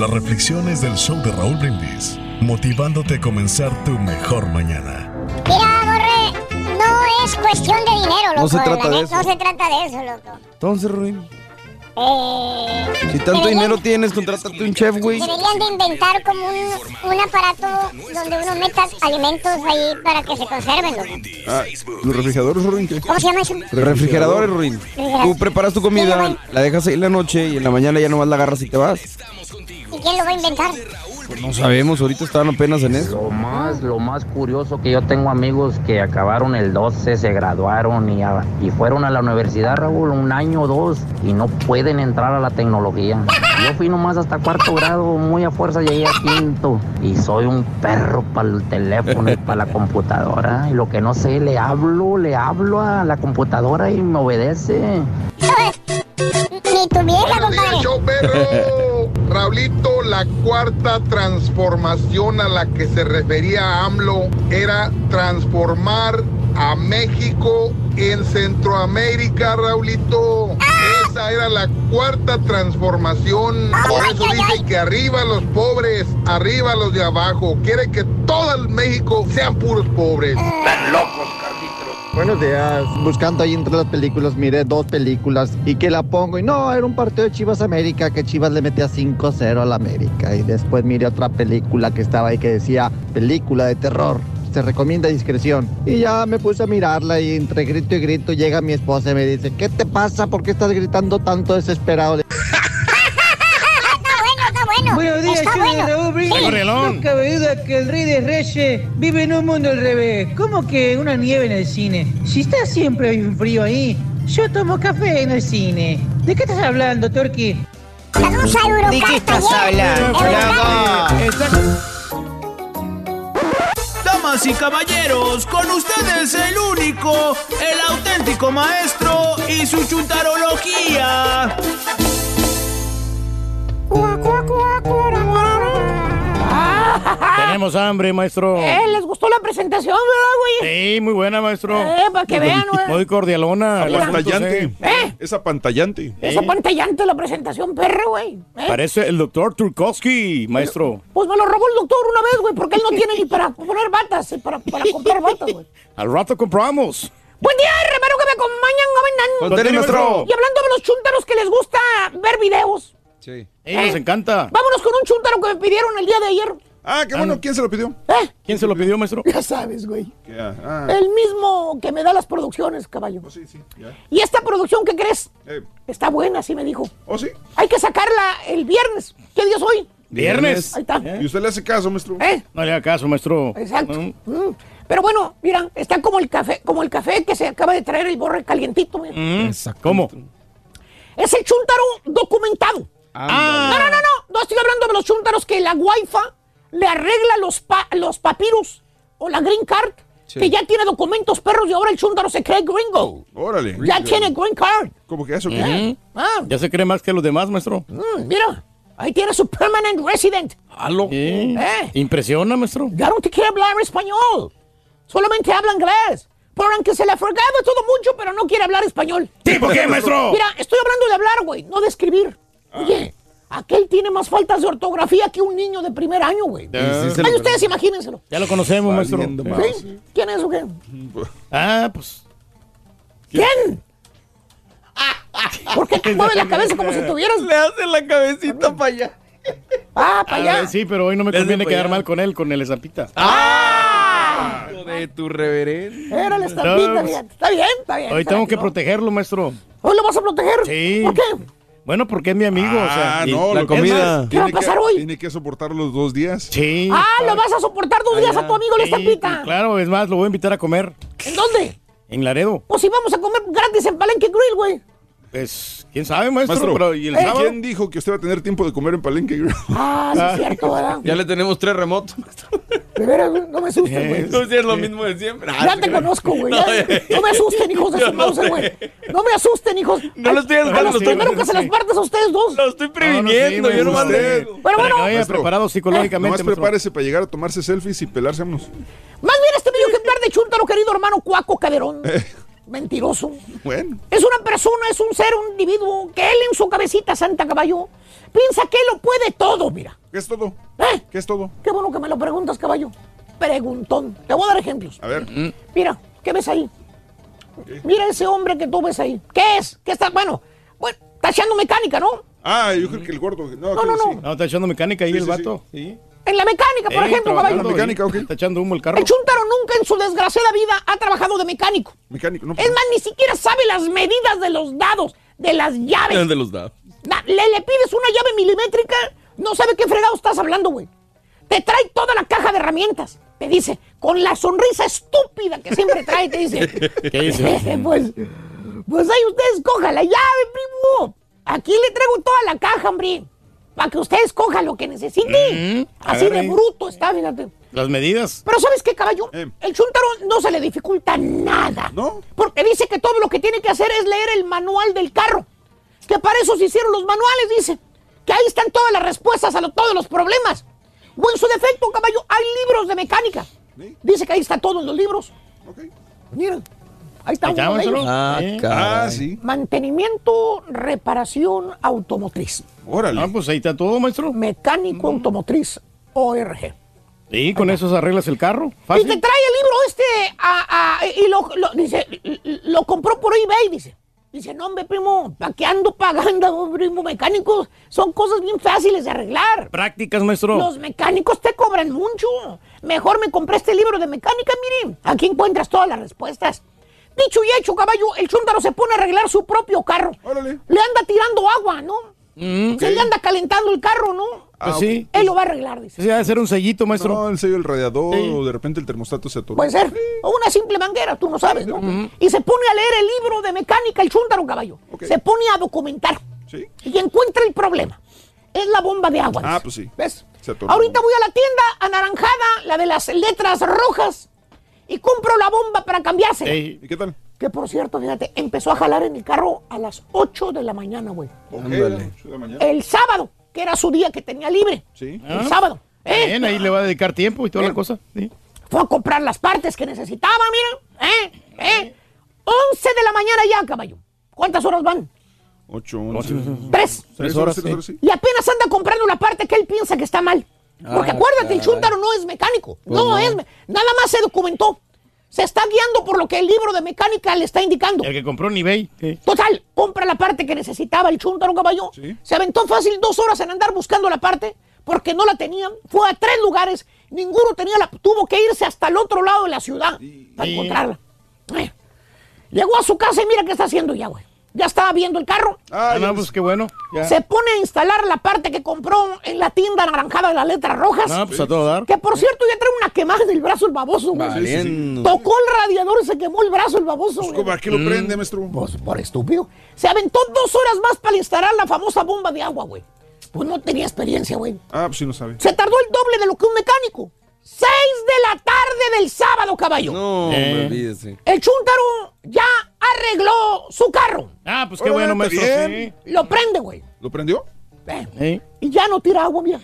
[SPEAKER 6] Las reflexiones del show de Raúl Brindis, motivándote a comenzar tu mejor mañana.
[SPEAKER 4] Mira, Borre, no es cuestión de dinero, loco.
[SPEAKER 2] No se trata de eso.
[SPEAKER 4] No se trata de eso, loco.
[SPEAKER 2] Entonces, Ruin,
[SPEAKER 4] Eh,
[SPEAKER 2] si tanto
[SPEAKER 4] deberían-
[SPEAKER 2] dinero tienes, contrátate un chef, güey.
[SPEAKER 4] Deberían de inventar como un, un aparato donde uno meta alimentos ahí para que se conserven, loco.
[SPEAKER 2] Ah, los refrigeradores, Ruin. ¿qué?
[SPEAKER 4] ¿Cómo se llama eso?
[SPEAKER 2] Refrigeradores, Ruin. Tú preparas tu comida, la dejas ahí en la noche y en la mañana ya nomás la agarras y te vas.
[SPEAKER 4] ¿Y quién lo va a inventar?
[SPEAKER 2] Pues no sabemos, ahorita estaban apenas en eso.
[SPEAKER 16] Lo más, lo más curioso que yo tengo amigos que acabaron el 12, se graduaron y, a- y fueron a la universidad, Raúl, un año o dos y no pueden entrar a la tecnología. Yo fui nomás hasta cuarto grado, muy a fuerza llegué a quinto y soy un perro para el teléfono y (laughs) para la computadora. Y lo que no sé, le hablo, le hablo a la computadora y me obedece. (laughs)
[SPEAKER 4] Ni tu vieja, compadre.
[SPEAKER 17] Raulito, la cuarta transformación a la que se refería AMLO era transformar a México en Centroamérica, Raulito. Esa era la cuarta transformación. Por eso dice que arriba los pobres, arriba los de abajo. Quiere que todo el México sean puros pobres. Están locos,
[SPEAKER 18] Buenos días. Buscando ahí entre las películas, miré dos películas y que la pongo. Y no, era un partido de Chivas América que Chivas le metía 5-0 al América. Y después miré otra película que estaba ahí que decía película de terror. Se recomienda discreción. Y ya me puse a mirarla y entre grito y grito llega mi esposa y me dice, ¿qué te pasa? ¿Por qué estás gritando tanto desesperado?
[SPEAKER 4] Está bueno. Sí.
[SPEAKER 19] No cabe duda que el rey de Reyes vive en un mundo al revés. ¿Cómo que una nieve en el cine? Si está siempre bien frío ahí, yo tomo café en el cine. ¿De qué estás hablando, Torqui?
[SPEAKER 4] Saludos a Eurocasta.
[SPEAKER 7] ¿De qué estás hablando.
[SPEAKER 20] Damas y caballeros, con ustedes el único, el auténtico maestro y su chuntarología. (laughs)
[SPEAKER 3] Tenemos hambre, maestro.
[SPEAKER 12] Eh, ¿Les gustó la presentación, verdad, güey?
[SPEAKER 3] Sí, muy buena, maestro.
[SPEAKER 12] Eh, para que vean, güey.
[SPEAKER 3] Muy cordialona.
[SPEAKER 21] Apantallante.
[SPEAKER 12] ¿Eh?
[SPEAKER 21] Es apantallante.
[SPEAKER 12] Esa pantallante la presentación, perro, güey. ¿eh?
[SPEAKER 3] Parece el doctor Turkowski, maestro.
[SPEAKER 12] Pues me lo robó el doctor una vez, güey, porque él no tiene ni para poner batas, eh, para, para comprar batas, güey.
[SPEAKER 3] Al rato compramos.
[SPEAKER 12] Buen día, hermano, que me acompañan.
[SPEAKER 3] Contele, maestro.
[SPEAKER 12] Y hablando de los chúntaros que les gusta ver videos,
[SPEAKER 3] Sí. Nos encanta.
[SPEAKER 12] vámonos con un chúntaro que me pidieron el día de ayer.
[SPEAKER 21] Ah, qué bueno. ¿Quién se lo pidió?
[SPEAKER 12] ¿Eh?
[SPEAKER 3] ¿Quién se lo pidió, maestro?
[SPEAKER 12] Ya sabes, güey.
[SPEAKER 21] Que, ah, ah.
[SPEAKER 12] El mismo que me da las producciones, caballo.
[SPEAKER 21] Sí, sí, ya.
[SPEAKER 12] Y esta producción, ¿qué crees?
[SPEAKER 21] Eh,
[SPEAKER 12] Está buena, así me dijo.
[SPEAKER 21] ¿Oh, sí?
[SPEAKER 12] Hay que sacarla el viernes. ¿Qué día es hoy?
[SPEAKER 3] Viernes.
[SPEAKER 12] Ahí está.
[SPEAKER 21] ¿Y usted le hace caso, maestro?
[SPEAKER 12] ¿Eh?
[SPEAKER 3] No le haga caso, maestro.
[SPEAKER 12] Exacto.
[SPEAKER 3] Mm.
[SPEAKER 12] Mm. Pero bueno, mira, está como el café, como el café que se acaba de traer el borre calientito. mira.
[SPEAKER 3] Mm. ¿Cómo?
[SPEAKER 12] Es el chúntaro documentado.
[SPEAKER 3] Ah.
[SPEAKER 12] No, no, no, no. No estoy hablando de los chúntaros que la wifi le arregla los, pa- los papirus o la green card,
[SPEAKER 21] Sí.
[SPEAKER 12] que ya tiene documentos perros y ahora el chúntaro se cree gringo.
[SPEAKER 21] Órale.
[SPEAKER 12] Ya tiene green card.
[SPEAKER 21] ¿Cómo que eso? Qué?
[SPEAKER 12] Ah,
[SPEAKER 3] Ya se cree más que los demás, maestro.
[SPEAKER 12] mm, mira, ahí tiene su permanent resident.
[SPEAKER 3] Aló.
[SPEAKER 12] Eh.
[SPEAKER 3] Impresiona, maestro.
[SPEAKER 12] Ya no te quiere hablar español. Solamente habla inglés. Por aunque se le ha fregado todo mucho, pero no quiere hablar español.
[SPEAKER 3] ¿Tipo qué, maestro?
[SPEAKER 12] Mira, estoy hablando de hablar, güey, no de escribir. Oye, aquel tiene más faltas de ortografía que un niño de primer año, güey.
[SPEAKER 3] Sí, sí
[SPEAKER 12] Ay,
[SPEAKER 3] lo
[SPEAKER 12] ustedes imagínenselo.
[SPEAKER 3] Ya lo conocemos, maestro. Sí.
[SPEAKER 12] ¿Sí? ¿Quién es o qué?
[SPEAKER 3] Ah, pues.
[SPEAKER 12] ¿Quién? ¿Por qué mueve la cabeza como si tuvieras?
[SPEAKER 2] Le hace la cabecita para allá.
[SPEAKER 12] Ah, para allá.
[SPEAKER 3] ver, sí, pero hoy no me
[SPEAKER 2] Desde
[SPEAKER 3] conviene quedar
[SPEAKER 2] allá.
[SPEAKER 3] mal con él, con el Zapita.
[SPEAKER 12] ¡Ah!
[SPEAKER 2] De tu reverendo.
[SPEAKER 12] Era la estampita,
[SPEAKER 3] No.
[SPEAKER 12] Está bien, está bien.
[SPEAKER 3] Hoy tengo que protegerlo, maestro.
[SPEAKER 12] ¿Hoy lo vas a proteger?
[SPEAKER 3] Sí.
[SPEAKER 12] ¿Por qué?
[SPEAKER 3] Bueno, porque es mi amigo, o sea.
[SPEAKER 21] Ah, no,
[SPEAKER 3] la comida.
[SPEAKER 12] ¿Qué va a
[SPEAKER 21] tiene que-
[SPEAKER 12] pasar hoy?
[SPEAKER 21] Tiene que soportar los dos días.
[SPEAKER 3] Sí.
[SPEAKER 12] Ah, lo vas a soportar dos días a tu amigo la
[SPEAKER 3] Sí,
[SPEAKER 12] estampita.
[SPEAKER 3] Claro, es más, lo voy a invitar a comer
[SPEAKER 12] ¿En dónde?
[SPEAKER 3] en Laredo.
[SPEAKER 12] Pues si vamos a comer gratis en Palenque Grill, güey.
[SPEAKER 3] Pues, quién sabe, maestro,
[SPEAKER 21] Maestro,
[SPEAKER 3] pero ¿y el
[SPEAKER 21] ¿y
[SPEAKER 3] sábado?
[SPEAKER 21] ¿quién dijo que usted va a tener tiempo de comer en Palenque? (laughs)
[SPEAKER 12] Ah, sí es cierto, ¿verdad?
[SPEAKER 2] Ya le tenemos tres remotos.
[SPEAKER 12] De veras, no me asustes, güey.
[SPEAKER 2] No es lo mismo de siempre.
[SPEAKER 12] Ya te conozco, güey. ya. No me asusten, hijos de
[SPEAKER 2] Yo
[SPEAKER 12] su
[SPEAKER 2] no
[SPEAKER 12] mouse, güey. No me asusten, hijos.
[SPEAKER 2] No lo estoy asustando,
[SPEAKER 12] A los primero que se las partes a ustedes dos.
[SPEAKER 2] Lo estoy previniendo,
[SPEAKER 3] No, no, sí,
[SPEAKER 2] yo
[SPEAKER 3] Usted.
[SPEAKER 2] digo.
[SPEAKER 12] Pero bueno,
[SPEAKER 3] que vaya
[SPEAKER 21] Maestro,
[SPEAKER 3] preparado psicológicamente.
[SPEAKER 21] Nomás prepárese para llegar a tomarse selfies y pelarse unos.
[SPEAKER 12] más bien este bello ejemplar de Chuntaro, querido hermano Cuaco Caderón. (laughs) Mentiroso.
[SPEAKER 21] Bueno.
[SPEAKER 12] Es una persona, es un ser, un individuo que él en su cabecita, Santa Caballo, piensa que lo puede todo, mira.
[SPEAKER 21] ¿Qué es todo?
[SPEAKER 12] ¿Eh?
[SPEAKER 21] ¿Qué es todo?
[SPEAKER 12] Qué bueno que me lo preguntas, caballo. Preguntón. Te voy a dar ejemplos.
[SPEAKER 21] A ver.
[SPEAKER 12] Mira, ¿qué ves ahí? Mira ese hombre que tú ves ahí. ¿Qué es? ¿Qué está? Bueno, bueno, está echando mecánica, ¿no?
[SPEAKER 21] Ah, yo creo que el gordo. No,
[SPEAKER 12] No, no, no.
[SPEAKER 21] sí.
[SPEAKER 3] No, está echando mecánica ahí
[SPEAKER 21] Sí,
[SPEAKER 3] el
[SPEAKER 21] sí,
[SPEAKER 3] vato. Sí.
[SPEAKER 12] En la mecánica, por
[SPEAKER 3] Eh,
[SPEAKER 12] ejemplo, caballo.
[SPEAKER 21] La mecánica, ok.
[SPEAKER 3] Está echando humo el carro.
[SPEAKER 12] El Chuntaro nunca en su desgraciada vida ha trabajado de mecánico.
[SPEAKER 21] Mecánico, no.
[SPEAKER 12] Es más, ni siquiera sabe las medidas de los dados, de las llaves. (laughs)
[SPEAKER 2] de los dados?
[SPEAKER 12] Na- Le, le pides una llave milimétrica, no sabe qué fregado estás hablando, güey. Te trae toda la caja de herramientas. Te dice, con la sonrisa estúpida que siempre trae, te dice. (laughs)
[SPEAKER 3] ¿Qué dice? (laughs)
[SPEAKER 12] pues, pues ahí usted escoja la llave, primo. Aquí le traigo toda la caja, hombre. Para que usted escoja lo que necesite.
[SPEAKER 3] Mm,
[SPEAKER 12] Así de bruto está, fíjate.
[SPEAKER 3] Las medidas.
[SPEAKER 12] Pero ¿sabes qué, caballo?
[SPEAKER 21] Eh.
[SPEAKER 12] El chuntaro no se le dificulta nada.
[SPEAKER 21] ¿No?
[SPEAKER 12] Porque dice que todo lo que tiene que hacer es leer el manual del carro. Que para eso se hicieron los manuales, dice. Que ahí están todas las respuestas a lo- todos los problemas. O en su defecto, caballo, hay libros de mecánica.
[SPEAKER 21] ¿Sí?
[SPEAKER 12] Dice que ahí está todo en los libros.
[SPEAKER 21] Ok.
[SPEAKER 12] Miren, ahí está uno de ellos.
[SPEAKER 2] Ah,
[SPEAKER 3] Eh.
[SPEAKER 21] Ah, sí.
[SPEAKER 12] Mantenimiento, reparación automotriz.
[SPEAKER 21] Órale.
[SPEAKER 3] Ah, pues ahí está todo, maestro.
[SPEAKER 12] Mecánico automotriz ORG.
[SPEAKER 3] Sí, con eso arreglas el carro.
[SPEAKER 12] Y te
[SPEAKER 3] Fácil.
[SPEAKER 12] trae el libro este a- a- y lo, lo- dice, lo compró por eBay, dice. Dice, no, hombre, primo, ¿para qué ando pagando, primo, mecánicos? Son cosas bien fáciles de arreglar.
[SPEAKER 3] Prácticas, maestro.
[SPEAKER 12] Los mecánicos te cobran mucho. Mejor me compré este libro de mecánica, miren. Aquí encuentras todas las respuestas. Dicho y hecho, caballo, el chúndaro se pone a arreglar su propio carro.
[SPEAKER 21] Órale.
[SPEAKER 12] Le anda tirando agua, ¿no?
[SPEAKER 3] Mm,
[SPEAKER 12] Se le anda calentando el carro, ¿no?
[SPEAKER 3] pues
[SPEAKER 21] Ah,
[SPEAKER 3] sí.
[SPEAKER 12] Él lo va a arreglar, dice.
[SPEAKER 3] Sí, debe ser un sellito, maestro.
[SPEAKER 21] No, el sello del radiador
[SPEAKER 3] Sí.
[SPEAKER 21] o de repente el termostato se atoró.
[SPEAKER 12] Puede ser. O una simple manguera, tú no sabes, ¿no? Y se pone a leer el libro de mecánica, el chúntaro caballo. Se pone a documentar.
[SPEAKER 21] Sí.
[SPEAKER 12] Y encuentra el problema. Es la bomba de agua.
[SPEAKER 21] Ah,
[SPEAKER 12] dice.
[SPEAKER 21] pues sí.
[SPEAKER 12] ¿Ves?
[SPEAKER 21] Se atoró.
[SPEAKER 12] Ahorita voy a la tienda anaranjada, la de las letras rojas, y compro la bomba para cambiarse.
[SPEAKER 21] ¿Y qué tal?
[SPEAKER 12] Que por cierto, fíjate, empezó a jalar en el carro a las 8 de la mañana, güey.
[SPEAKER 21] Ok,
[SPEAKER 2] Ándale.
[SPEAKER 21] a las ocho de la mañana.
[SPEAKER 12] El sábado, que era su día que tenía libre.
[SPEAKER 21] Sí.
[SPEAKER 12] El sábado. ¿eh?
[SPEAKER 3] Bien, ahí le va a dedicar tiempo y toda la cosa. Sí.
[SPEAKER 12] Fue a comprar las partes que necesitaba, miren. ¿Eh? ¿Eh? 11 de la mañana ya, caballo. ¿Cuántas horas van?
[SPEAKER 21] Ocho, once.
[SPEAKER 12] Tres.
[SPEAKER 21] Tres
[SPEAKER 3] horas,
[SPEAKER 21] tres
[SPEAKER 3] sí.
[SPEAKER 12] Y apenas anda comprando la parte que él piensa que está mal. Porque
[SPEAKER 2] Ah,
[SPEAKER 12] acuérdate, el
[SPEAKER 2] caray.
[SPEAKER 12] chúntaro no es mecánico.
[SPEAKER 2] Pues
[SPEAKER 12] no,
[SPEAKER 2] no.
[SPEAKER 12] es. Nada más se documentó. Se está guiando por lo que el libro de mecánica le está indicando.
[SPEAKER 3] El que compró en eBay. Sí.
[SPEAKER 12] Total, compra la parte que necesitaba el chúntaro caballo.
[SPEAKER 21] Sí.
[SPEAKER 12] Se aventó fácil dos horas en andar buscando la parte porque no la tenían. Fue a tres lugares, ninguno tenía la. Tuvo que irse hasta el otro lado de la ciudad para encontrarla. Eh. Llegó a su casa y mira qué está haciendo ya, güey. Ya estaba viendo el carro.
[SPEAKER 21] Ah,
[SPEAKER 3] Ah, no, pues qué bueno. Ya.
[SPEAKER 12] Se pone a instalar la parte que compró en la tienda anaranjada de las letras rojas.
[SPEAKER 3] No, pues a todo dar.
[SPEAKER 12] Que por cierto ya trae una quemada del brazo el baboso, güey.
[SPEAKER 2] Valiendo.
[SPEAKER 12] Tocó el radiador y se quemó el brazo el baboso.
[SPEAKER 21] Pues,
[SPEAKER 12] güey.
[SPEAKER 21] ¿Para qué lo prende, maestro?
[SPEAKER 12] Pues por estúpido. Se aventó dos horas más para instalar la famosa bomba de agua, güey. Pues no tenía experiencia, güey.
[SPEAKER 21] Ah, pues sí no sabe.
[SPEAKER 12] Se tardó el doble de lo que un mecánico. Seis de la tarde del sábado, caballo.
[SPEAKER 2] No,
[SPEAKER 3] Eh.
[SPEAKER 2] olvídese.
[SPEAKER 12] El chúntaro ya arregló su carro.
[SPEAKER 3] Ah, pues qué bueno, maestro.
[SPEAKER 21] bien.
[SPEAKER 12] Lo prende, güey.
[SPEAKER 21] ¿Lo prendió?
[SPEAKER 12] Eh,
[SPEAKER 3] Sí. Sí.
[SPEAKER 12] Y ya no tira agua, mira.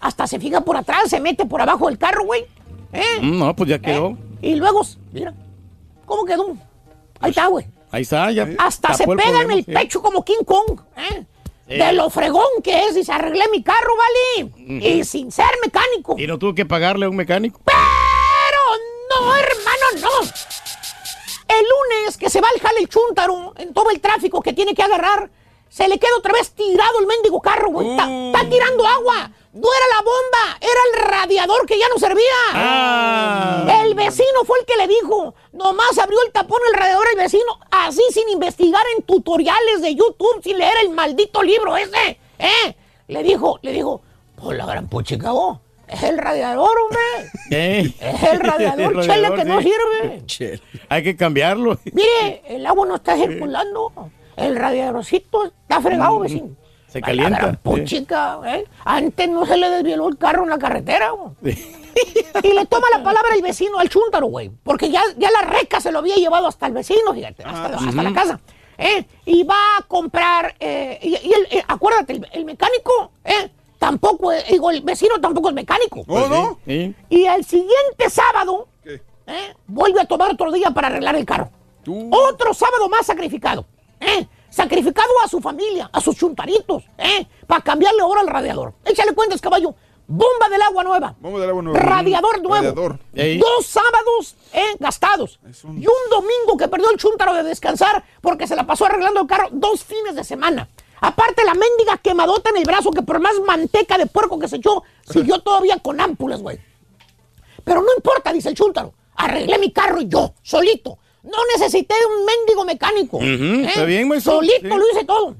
[SPEAKER 12] Hasta se fija por atrás, se mete por abajo del carro, güey. ¿Eh?
[SPEAKER 3] Mm, No, pues ya
[SPEAKER 12] ¿Eh?
[SPEAKER 3] quedó.
[SPEAKER 12] Y luego, mira, ¿cómo quedó? Ahí está, güey.
[SPEAKER 3] Ahí está, ya.
[SPEAKER 12] Hasta se
[SPEAKER 3] el
[SPEAKER 12] pega
[SPEAKER 3] problema,
[SPEAKER 12] en el
[SPEAKER 3] sí.
[SPEAKER 12] pecho como King Kong, ¿eh?
[SPEAKER 3] Sí.
[SPEAKER 12] De lo fregón que es, y se arreglé mi carro, ¿vale? Y sin ser mecánico.
[SPEAKER 3] Y no tuvo que pagarle a un mecánico.
[SPEAKER 12] Pero no, hermano, no. El lunes que se va al jale el chúntaro en todo el tráfico que tiene que agarrar, se le queda otra vez tirado el mendigo carro, güey. Está,
[SPEAKER 3] Uh.
[SPEAKER 12] tirando agua. No era la bomba, era el radiador que ya no servía.
[SPEAKER 3] Ah.
[SPEAKER 12] El vecino fue el que le dijo. Nomás abrió el tapón el radiador el vecino, así sin investigar en tutoriales de YouTube, sin leer el maldito libro ese. ¿Eh? Le dijo, le dijo, pues la gran puchica, vos, es el radiador, hombre. Es el radiador, (laughs) chele, que no sirve.
[SPEAKER 3] Hay que cambiarlo.
[SPEAKER 12] Mire, el agua no está circulando. El radiadorcito está fregado, vecino.
[SPEAKER 3] Se calienta.
[SPEAKER 12] puchica, ¿eh? Antes no se le desvieló el carro en la carretera. Y le toma la palabra el vecino al chúntaro, güey. Porque ya, ya la reca se lo había llevado hasta el vecino, fíjate, hasta, hasta
[SPEAKER 3] ujú.
[SPEAKER 12] la casa. ¿eh? Y va a comprar, eh, y, y el- eh, acuérdate, el, el mecánico, ¿eh? Tampoco, eh, digo, el vecino tampoco es mecánico.
[SPEAKER 3] Pues sí, sí.
[SPEAKER 12] Y el siguiente sábado, ¿eh? vuelve a tomar otro día para arreglar el carro. Otro sábado más sacrificado. ¿eh? Sacrificado a su familia, a sus chuntaritos, ¿eh? para cambiarle ahora el radiador. Échale cuentas, caballo. Bomba del agua nueva.
[SPEAKER 21] Bomba del agua nueva.
[SPEAKER 12] Radiador nuevo.
[SPEAKER 21] Radiador.
[SPEAKER 12] Dos sábados eh, gastados. Y un domingo que perdió el chúntaro de descansar porque se la pasó arreglando el carro dos fines de semana. Aparte la mendiga quemadota en el brazo que por más manteca de puerco que se echó, siguió todavía con ámpulas, güey. Pero no importa, dice el chúntaro. Arreglé mi carro yo, solito. No necesité de un mendigo mecánico.
[SPEAKER 3] Ujú, está bien, maestro.
[SPEAKER 12] Solito
[SPEAKER 3] Sí.
[SPEAKER 12] lo hice todo.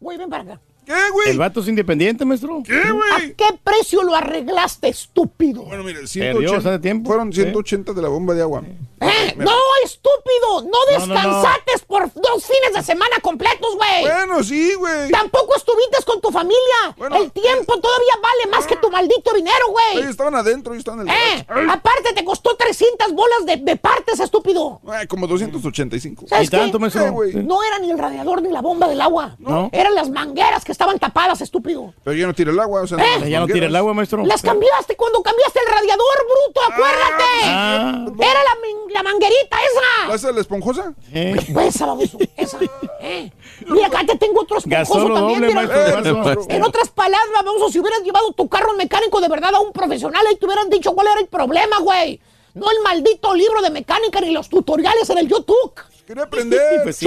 [SPEAKER 12] Güey, ven para acá.
[SPEAKER 21] ¿Qué, güey?
[SPEAKER 3] El vato es independiente, maestro.
[SPEAKER 21] ¿Qué,
[SPEAKER 12] ¿A
[SPEAKER 21] güey?
[SPEAKER 12] qué precio lo arreglaste, estúpido?
[SPEAKER 21] Bueno, mire,
[SPEAKER 3] Perdió,
[SPEAKER 21] 180,
[SPEAKER 3] hace tiempo.
[SPEAKER 21] fueron 180 de la bomba de agua.
[SPEAKER 12] ¡Eh! ¡No, estúpido! ¡No
[SPEAKER 21] No, no, no.
[SPEAKER 12] descansaste por dos fines de semana completos, güey!
[SPEAKER 21] Bueno, sí, güey.
[SPEAKER 12] Tampoco estuviste con tu familia. El tiempo todavía vale más que tu maldito dinero, güey.
[SPEAKER 21] Ellos estaban adentro, ellos estaban en el
[SPEAKER 12] ¡Eh! Aparte te costó 300 bolas de, de partes, estúpido.
[SPEAKER 21] Ay, como 285.
[SPEAKER 12] ¿Sabes qué?
[SPEAKER 21] Eh, güey.
[SPEAKER 12] No era ni el radiador ni la bomba del agua.
[SPEAKER 21] No.
[SPEAKER 12] Eran las mangueras que estaban tapadas, estúpido.
[SPEAKER 21] Pero ya no tira el agua, o sea,
[SPEAKER 12] ¿Eh?
[SPEAKER 3] Ya no tira el agua, maestro.
[SPEAKER 12] Las cambiaste cuando cambiaste el radiador, bruto, acuérdate.
[SPEAKER 3] Ah.
[SPEAKER 12] Era la, la manguerita esa.
[SPEAKER 21] ¿La esa de la esponjosa?
[SPEAKER 12] Pues esa, baboso, esa. Eh. Mira, acá te tengo otro esponjoso
[SPEAKER 3] Gastó lo
[SPEAKER 12] también.
[SPEAKER 3] doble, maestro,
[SPEAKER 21] Eh,
[SPEAKER 3] maestro.
[SPEAKER 12] En otras palabras, baboso, si hubieras llevado tu carro mecánico de verdad a un profesional, ahí te hubieran dicho cuál era el problema, güey. No el maldito libro de mecánica ni los tutoriales en el YouTube.
[SPEAKER 21] Quería aprender.
[SPEAKER 3] Pues sí,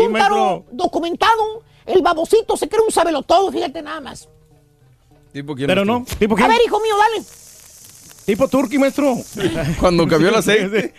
[SPEAKER 12] documentado, el babosito se cree un sabelotodo, fíjate nada más.
[SPEAKER 2] ¿Tipo quién,
[SPEAKER 3] Pero no. ¿Tipo
[SPEAKER 12] A
[SPEAKER 3] quién?
[SPEAKER 12] ver, hijo mío, dale.
[SPEAKER 3] Tipo turqui, maestro. (laughs)
[SPEAKER 2] Cuando cambió el aceite.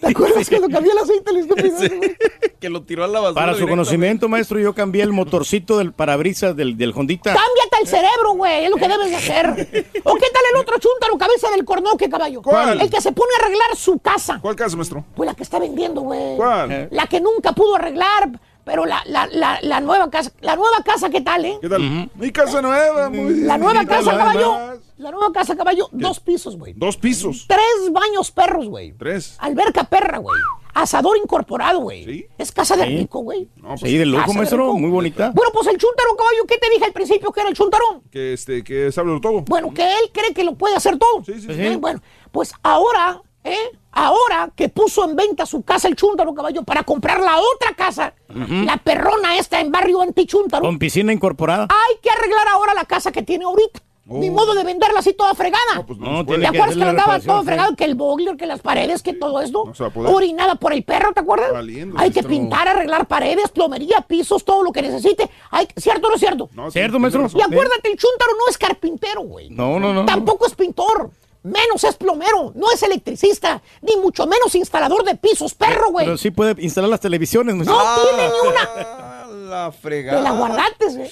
[SPEAKER 12] ¿Te acuerdas cuando cambió el aceite el estúpido? güey?
[SPEAKER 2] que lo tiró a la basura.
[SPEAKER 3] Para su conocimiento, maestro, yo cambié el motorcito del parabrisas del, del Hondita.
[SPEAKER 12] Cámbiate el cerebro, güey, es lo que debes de hacer. (laughs) ¿O qué tal el otro chúntaro, cabeza del cornoque, caballo?
[SPEAKER 21] ¿Cuál?
[SPEAKER 12] El que se pone a arreglar su casa.
[SPEAKER 21] ¿Cuál caso, maestro?
[SPEAKER 12] Pues la que está vendiendo, güey.
[SPEAKER 21] ¿Cuál?
[SPEAKER 12] La que nunca pudo arreglar, pero la, la, la, la nueva casa, la nueva casa, ¿qué tal, eh?
[SPEAKER 21] ¿Qué tal? Mi casa nueva, muy
[SPEAKER 12] La nueva casa, caballo. La nueva casa, caballo, dos pisos, güey.
[SPEAKER 21] Dos pisos.
[SPEAKER 12] Tres baños perros, güey.
[SPEAKER 21] Tres.
[SPEAKER 12] Alberca perra, güey. Asador incorporado, güey.
[SPEAKER 21] ¿Sí?
[SPEAKER 12] Es casa de
[SPEAKER 3] Sí.
[SPEAKER 12] rico, güey.
[SPEAKER 21] No, pues,
[SPEAKER 3] Sí, de
[SPEAKER 12] de
[SPEAKER 3] maestro. Muy bonita.
[SPEAKER 12] Bueno, pues el chúntaro, caballo, ¿qué te dije al principio que era el chúntaro?
[SPEAKER 21] que este, que sabe todo.
[SPEAKER 12] Bueno, que él cree que lo puede hacer todo.
[SPEAKER 21] Sí, sí, sí.
[SPEAKER 12] Eh, Bueno, pues ahora, ¿eh? Ahora que puso en venta su casa el chúntaro, caballo, para comprar la otra casa, la perrona esta en barrio antichúntaro,
[SPEAKER 3] Con piscina incorporada.
[SPEAKER 12] hay que arreglar ahora la casa que tiene ahorita. Ni modo de venderla así toda fregada.
[SPEAKER 21] No, pues no,
[SPEAKER 12] ¿Te
[SPEAKER 3] que
[SPEAKER 12] acuerdas que
[SPEAKER 3] hacerle
[SPEAKER 12] andaba todo
[SPEAKER 3] sí.
[SPEAKER 12] fregado? Que el boiler, que las paredes, que todo esto.
[SPEAKER 21] No.
[SPEAKER 12] Orinada por el perro, ¿te acuerdas?
[SPEAKER 21] Valiendo,
[SPEAKER 12] Hay que pintar, arreglar paredes, plomería, pisos, todo lo que necesite. Hay, ¿Cierto o no es cierto?
[SPEAKER 21] No,
[SPEAKER 3] ¿Cierto, maestro?
[SPEAKER 12] Y acuérdate, el chúntaro no es carpintero, güey.
[SPEAKER 3] No, no, no.
[SPEAKER 12] Tampoco es pintor. Menos es plomero. No es electricista. Ni mucho menos instalador de pisos, perro, güey.
[SPEAKER 3] Pero sí puede instalar las televisiones, maestro.
[SPEAKER 12] No tiene ni una.
[SPEAKER 2] Ah, la
[SPEAKER 12] Te
[SPEAKER 2] fregada.
[SPEAKER 12] la guardaste, güey.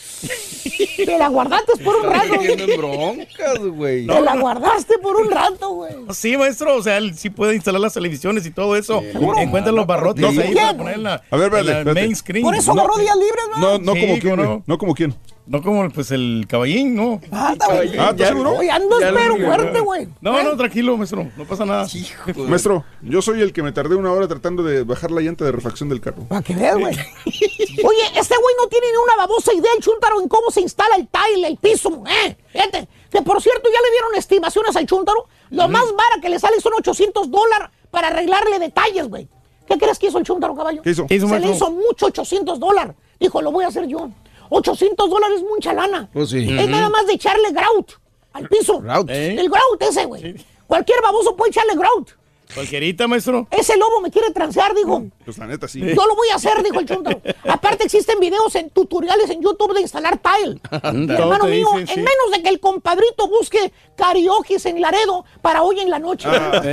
[SPEAKER 12] Te la guardaste por un rato.
[SPEAKER 2] broncas, güey.
[SPEAKER 12] Te la guardaste por un rato, güey.
[SPEAKER 3] Sí, maestro, o sea, él sí puede instalar las televisiones y todo eso. Encuentra los barrotes
[SPEAKER 21] No,
[SPEAKER 3] ahí para poner en la,
[SPEAKER 21] A ver,
[SPEAKER 3] en
[SPEAKER 21] espérate,
[SPEAKER 3] la
[SPEAKER 21] espérate.
[SPEAKER 3] main screen.
[SPEAKER 12] Por eso
[SPEAKER 3] no,
[SPEAKER 12] agarró días libres, ¿no?
[SPEAKER 21] No, no
[SPEAKER 3] Sí,
[SPEAKER 21] como quién,
[SPEAKER 3] ¿cómo
[SPEAKER 21] güey.
[SPEAKER 3] no?
[SPEAKER 21] No como quién.
[SPEAKER 3] No como pues el caballín, no.
[SPEAKER 12] Ah, está bien.
[SPEAKER 21] Ah, ¿estás seguro?
[SPEAKER 12] Oye, andas
[SPEAKER 2] Ya lo
[SPEAKER 12] pero
[SPEAKER 2] digo,
[SPEAKER 12] fuerte, güey.
[SPEAKER 3] No, no, tranquilo, maestro, no pasa nada.
[SPEAKER 21] Maestro, yo soy el que me tardé una hora tratando de bajar la llanta de refacción del carro.
[SPEAKER 12] Para que veas, güey. (laughs) Oye, este güey no tiene ni una babosa idea el chúntaro en cómo se instala el tile, el piso, ¿eh? Fíjate, que por cierto ya le dieron estimaciones al chúntaro. Lo más vara que le sale son 800 dólares para arreglarle detalles, güey. ¿Qué crees que hizo el chúntaro, caballo?
[SPEAKER 21] ¿Qué hizo?
[SPEAKER 3] ¿Qué hizo,
[SPEAKER 12] Se le
[SPEAKER 3] maestro?
[SPEAKER 12] hizo mucho 800 dólares. Dijo, lo voy a hacer yo. 800 dólares es mucha lana.
[SPEAKER 2] Pues sí.
[SPEAKER 12] Es nada más de echarle grout al piso.
[SPEAKER 2] Grout.
[SPEAKER 3] ¿Eh?
[SPEAKER 12] El grout ese, güey. Cualquier baboso puede echarle grout.
[SPEAKER 3] Cualquierita, maestro.
[SPEAKER 12] Ese lobo me quiere transear, dijo.
[SPEAKER 21] Pues la neta, sí.
[SPEAKER 12] Yo lo voy a hacer, dijo el chuntaro. Aparte existen videos en tutoriales en YouTube de instalar tile.
[SPEAKER 3] Anda.
[SPEAKER 12] Hermano mío,
[SPEAKER 3] dicen, sí.
[SPEAKER 12] en menos de que el compadrito busque karaoke en Laredo para hoy en la noche.
[SPEAKER 21] Ah. (laughs)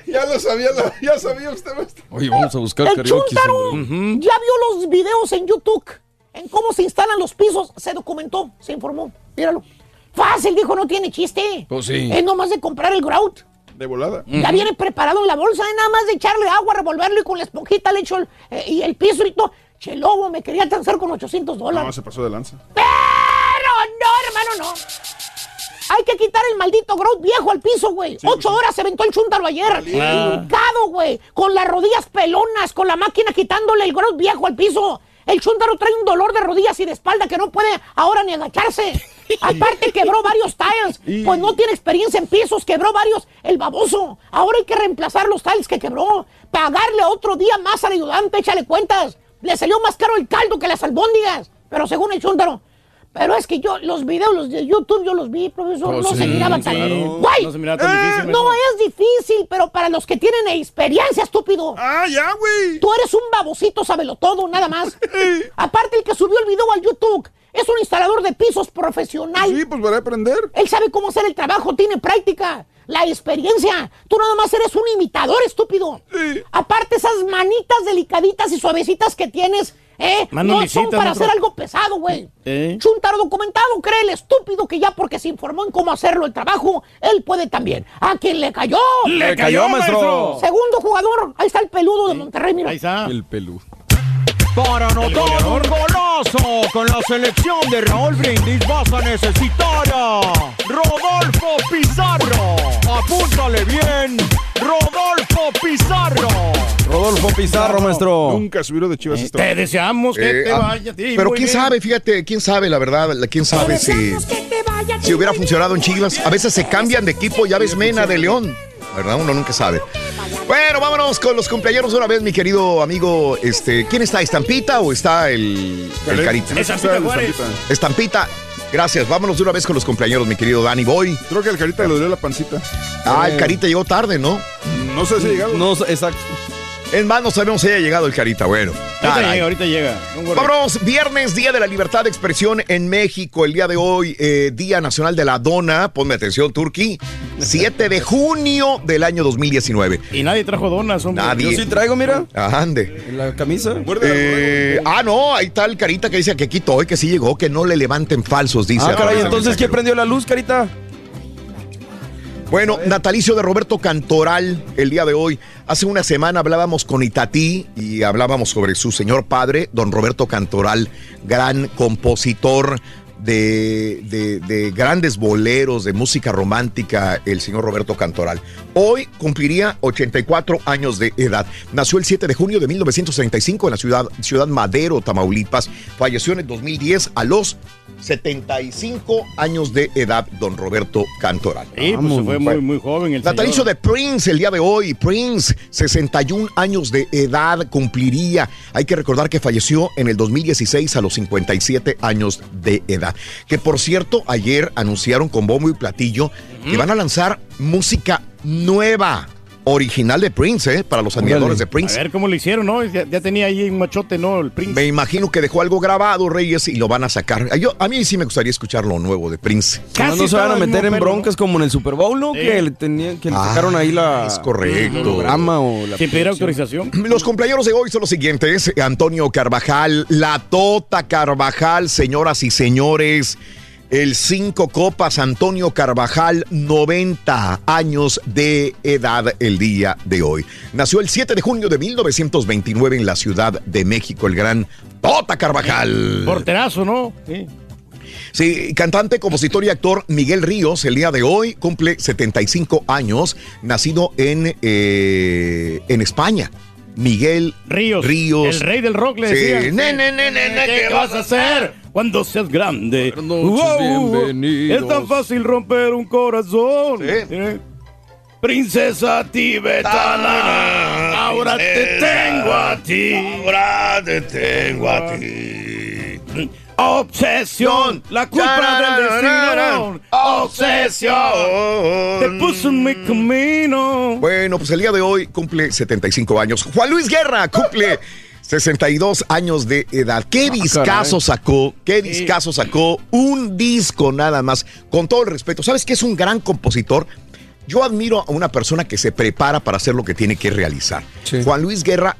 [SPEAKER 21] (laughs) Ya lo sabía, ya sabía usted, maestro.
[SPEAKER 2] Oye, vamos a buscar
[SPEAKER 12] El chuntaro ya vio los videos en YouTube en cómo se instalan los pisos. Se documentó, se informó. Míralo. Fácil, dijo, no tiene chiste.
[SPEAKER 21] Pues sí.
[SPEAKER 12] Es nomás de comprar el grout.
[SPEAKER 21] De volada.
[SPEAKER 12] Ya viene preparado en la bolsa, es nada más de echarle agua, revolverlo y con la esponjita le echo el, eh, y el piso y todo. Che, lobo, me quería transar con 800
[SPEAKER 21] No,
[SPEAKER 12] dólares.
[SPEAKER 21] se pasó de lanza.
[SPEAKER 12] Pero no, hermano, no. Hay que quitar el maldito grout viejo al piso, güey. Ocho horas se aventó el chúntaro ayer.
[SPEAKER 3] Ah.
[SPEAKER 12] Hincado, güey. Con las rodillas pelonas, con la máquina quitándole el grout viejo al piso. El chúntaro trae un dolor de rodillas y de espalda que no puede ahora ni agacharse. (laughs) Aparte quebró varios tiles. Pues no tiene experiencia en pisos, quebró varios el baboso. Ahora hay que reemplazar los tiles que quebró. Pagarle otro día más al ayudante, échale cuentas. Le salió más caro el caldo que las albóndigas. Pero según el chúntaro. Pero es que yo, los videos los de YouTube, yo los vi, profesor,
[SPEAKER 3] Oh,
[SPEAKER 12] no
[SPEAKER 3] sí,
[SPEAKER 12] se miraba tan...
[SPEAKER 3] claro.
[SPEAKER 12] ¡Güey!
[SPEAKER 3] No se miraba tan
[SPEAKER 12] Eh,
[SPEAKER 3] difícil,
[SPEAKER 12] No es difícil, pero para los que tienen experiencia, estúpido.
[SPEAKER 21] Ah, ya, güey.
[SPEAKER 12] Tú eres un babosito, sábelo todo, nada más. (laughs) Aparte, el que subió el video al YouTube es un instalador de pisos profesional.
[SPEAKER 21] Sí, pues para aprender.
[SPEAKER 12] Él sabe cómo hacer el trabajo, tiene práctica, la experiencia. Tú nada más eres un imitador, estúpido. Aparte, esas manitas delicaditas y suavecitas que tienes, ¿eh? No son para hacer algo pesado, güey.
[SPEAKER 3] ¿Eh?
[SPEAKER 12] Chuntaro documentado, cree el estúpido que ya porque se informó en cómo hacerlo el trabajo, él puede también. ¿A quién le cayó?
[SPEAKER 3] ¡Le cayó, maestro!
[SPEAKER 12] Segundo jugador, ahí está el peludo de Monterrey, mira.
[SPEAKER 3] Ahí está.
[SPEAKER 2] El pelú.
[SPEAKER 15] Para anotar un golazo con la selección de Raúl Brindis vas a necesitar a Rodolfo Pizarro. Apúntale bien, Rodolfo Pizarro.
[SPEAKER 2] Rodolfo Pizarro, maestro.
[SPEAKER 21] Nunca subieron de Chivas esto.
[SPEAKER 3] Te deseamos que
[SPEAKER 1] Eh,
[SPEAKER 3] te
[SPEAKER 1] ah,
[SPEAKER 3] vaya. sí,
[SPEAKER 1] pero quién
[SPEAKER 3] bien.
[SPEAKER 1] sabe, fíjate, quién sabe, la verdad, quién sabe si, si hubiera funcionado en Chivas. A veces se cambian de equipo, ya ves Mena de León, ¿verdad? Uno nunca sabe. Bueno, vámonos con los cumpleaños una vez, mi querido amigo. Este, ¿Quién está? ¿Estampita o está el, el Carita?
[SPEAKER 3] Estampita Juárez.
[SPEAKER 1] Estampita. Gracias, vámonos de una vez con los cumpleaños, mi querido Dani Boy.
[SPEAKER 21] Creo que al Carita le dolió la pancita.
[SPEAKER 1] Ah, el Carita llegó tarde, ¿no?
[SPEAKER 21] No sé si ha llegado.
[SPEAKER 2] No, exacto.
[SPEAKER 1] En más, no sabemos si haya llegado el Carita, bueno.
[SPEAKER 3] Ahorita
[SPEAKER 1] Caray.
[SPEAKER 3] llega, ahorita llega.
[SPEAKER 1] Vámonos, viernes, Día de la Libertad de Expresión en México. El día de hoy, eh, Día Nacional de la Dona. Ponme atención, Turki. 7 (laughs) de junio del año 2019.
[SPEAKER 3] Y nadie trajo donas, hombre.
[SPEAKER 1] Nadie.
[SPEAKER 2] Yo sí traigo, mira.
[SPEAKER 1] Ande.
[SPEAKER 2] En la camisa.
[SPEAKER 1] Eh, ah, no, ahí está el carita que dice que quitó y que sí llegó, que no le levanten falsos, dice.
[SPEAKER 2] Ah, caray, entonces, ¿quién prendió la luz, carita?
[SPEAKER 1] Bueno, natalicio de Roberto Cantoral el día de hoy. Hace una semana hablábamos con Itatí y hablábamos sobre su señor padre, don Roberto Cantoral, gran compositor de, de- de grandes boleros, de música romántica, el señor Roberto Cantoral. Hoy cumpliría 84 años de edad. Nació el 7 de junio de 1935 en la ciudad, ciudad Madero, Tamaulipas. Falleció en el 2010 a los 75 años de edad, don Roberto Cantoral.
[SPEAKER 3] Sí, pues se fue muy, muy joven el
[SPEAKER 1] Natalicio de Prince el día de hoy. Prince, 61 años de edad cumpliría. Hay que recordar que falleció en el 2016 a los 57 años de edad. Que por cierto, ayer anunciaron con bombo y platillo que van a lanzar música nueva, original de Prince, ¿eh? Para los admiradores de Prince.
[SPEAKER 3] A ver cómo lo hicieron, ¿no? Ya, ya tenía ahí un machote, ¿no? El Prince.
[SPEAKER 1] Me imagino que dejó algo grabado, Reyes, y lo van a sacar. Yo, a mí sí me gustaría escuchar lo nuevo de Prince.
[SPEAKER 2] No, no se van a meter en broncas como en el Super Bowl, ¿no?
[SPEAKER 1] Sí.
[SPEAKER 2] Que le tenían, que le
[SPEAKER 1] Ah,
[SPEAKER 2] sacaron ahí la.
[SPEAKER 1] es correcto.
[SPEAKER 2] el programa o la.
[SPEAKER 3] Sin pedir autorización. (clears throat)
[SPEAKER 1] Los cumpleaños de hoy son los siguientes. Antonio Carvajal, la Tota Carvajal, señoras y señores. El cinco copas Antonio Carvajal, 90 años de edad el día de hoy. Nació el 7 de junio de 1929 en la Ciudad de México, el gran Tota Carvajal.
[SPEAKER 3] Porterazo, ¿no? Sí.
[SPEAKER 1] Sí, cantante, compositor y actor Miguel Ríos, el día de hoy cumple 75 años, nacido en, eh, en España. Miguel
[SPEAKER 3] Ríos.
[SPEAKER 1] Ríos.
[SPEAKER 3] El rey del rock le decía.
[SPEAKER 1] Ne, ne, ne, ne, ne,
[SPEAKER 3] ¿Qué vas a hacer cuando seas grande?
[SPEAKER 2] bienvenidos.
[SPEAKER 3] Es tan fácil romper un corazón. ¿Eh? Princesa tibetana, ahora te tengo a ti.
[SPEAKER 1] Ahora te tengo a ti.
[SPEAKER 3] Obsesión, la culpa del destino. Obsesión, te puso en mi camino.
[SPEAKER 1] Bueno, pues el día de hoy cumple 75 años. Juan Luis Guerra cumple (laughs) 62 años de edad. ¿Qué discazo
[SPEAKER 2] caray.
[SPEAKER 1] sacó? ¿Qué discazo sacó? Un disco nada más. Con todo el respeto. ¿Sabes que es un gran compositor? Yo admiro a una persona que se prepara para hacer lo que tiene que realizar. Juan Luis Guerra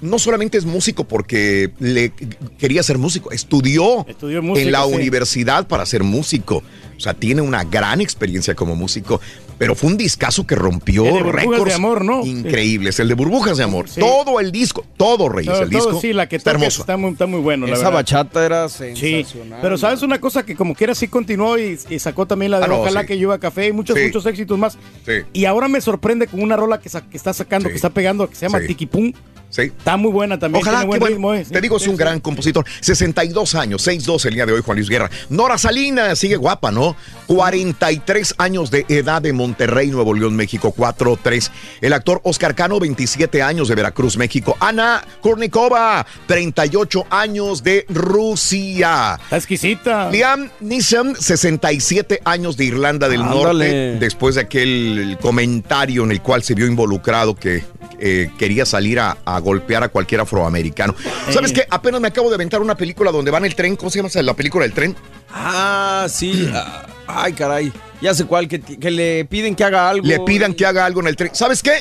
[SPEAKER 1] no solamente es músico porque le quería ser músico, estudió,
[SPEAKER 3] Estudió música,
[SPEAKER 1] en la
[SPEAKER 3] sí.
[SPEAKER 1] universidad para ser músico. O sea, tiene una gran experiencia como músico, pero fue un discazo que rompió
[SPEAKER 3] El de Burbujas
[SPEAKER 1] récords
[SPEAKER 3] de Amor, ¿no?
[SPEAKER 1] increíbles. El de Burbujas de Amor.
[SPEAKER 3] Sí.
[SPEAKER 1] Todo el disco, todo, Reyes,
[SPEAKER 3] Todo-
[SPEAKER 1] el
[SPEAKER 3] todo,
[SPEAKER 1] disco.
[SPEAKER 3] sí, la que
[SPEAKER 1] está
[SPEAKER 3] toca
[SPEAKER 1] hermoso.
[SPEAKER 3] Está muy, está muy bueno, la
[SPEAKER 2] Esa
[SPEAKER 3] verdad.
[SPEAKER 2] bachata era
[SPEAKER 3] Sí,
[SPEAKER 2] sensacional.
[SPEAKER 3] pero sabes una cosa que como quiera sí continuó y, y sacó también la de
[SPEAKER 1] Ah, no,
[SPEAKER 3] Ojalá
[SPEAKER 1] sí.
[SPEAKER 3] que llueva café y muchos,
[SPEAKER 1] Sí.
[SPEAKER 3] muchos éxitos más.
[SPEAKER 1] Sí.
[SPEAKER 3] Y ahora me sorprende con una rola que, sa- que está sacando, que está pegando, que se llama
[SPEAKER 1] Sí.
[SPEAKER 3] Tiki Pum.
[SPEAKER 1] Sí.
[SPEAKER 3] Está muy buena también.
[SPEAKER 1] Ojalá,
[SPEAKER 3] tiene
[SPEAKER 1] qué
[SPEAKER 3] buen
[SPEAKER 1] bueno.
[SPEAKER 3] ritmo, eh.
[SPEAKER 1] Te digo, es un gran compositor. 62 años, 6'2 el día de hoy, Juan Luis Guerra. Nora Salinas, sigue guapa, ¿no? 43 años de edad de Monterrey, Nuevo León, México, 4'3. El actor Oscar Cano, 27 años de Veracruz, México. Ana Kurnikova, 38 años de Rusia.
[SPEAKER 3] Está exquisita.
[SPEAKER 1] Liam Neeson, 67 años de Irlanda del
[SPEAKER 2] Ándale.
[SPEAKER 1] Norte, después de aquel comentario en el cual se vio involucrado que eh, quería salir a, a golpear a cualquier afroamericano. ¿Sabes qué? Apenas me acabo de aventar una película donde van el tren. ¿Cómo se llama la película del tren?
[SPEAKER 2] Ah, sí. ah, Ay, caray. Ya sé cuál, que, que le piden que haga algo.
[SPEAKER 1] Le pidan que haga algo en el tren. ¿Sabes qué?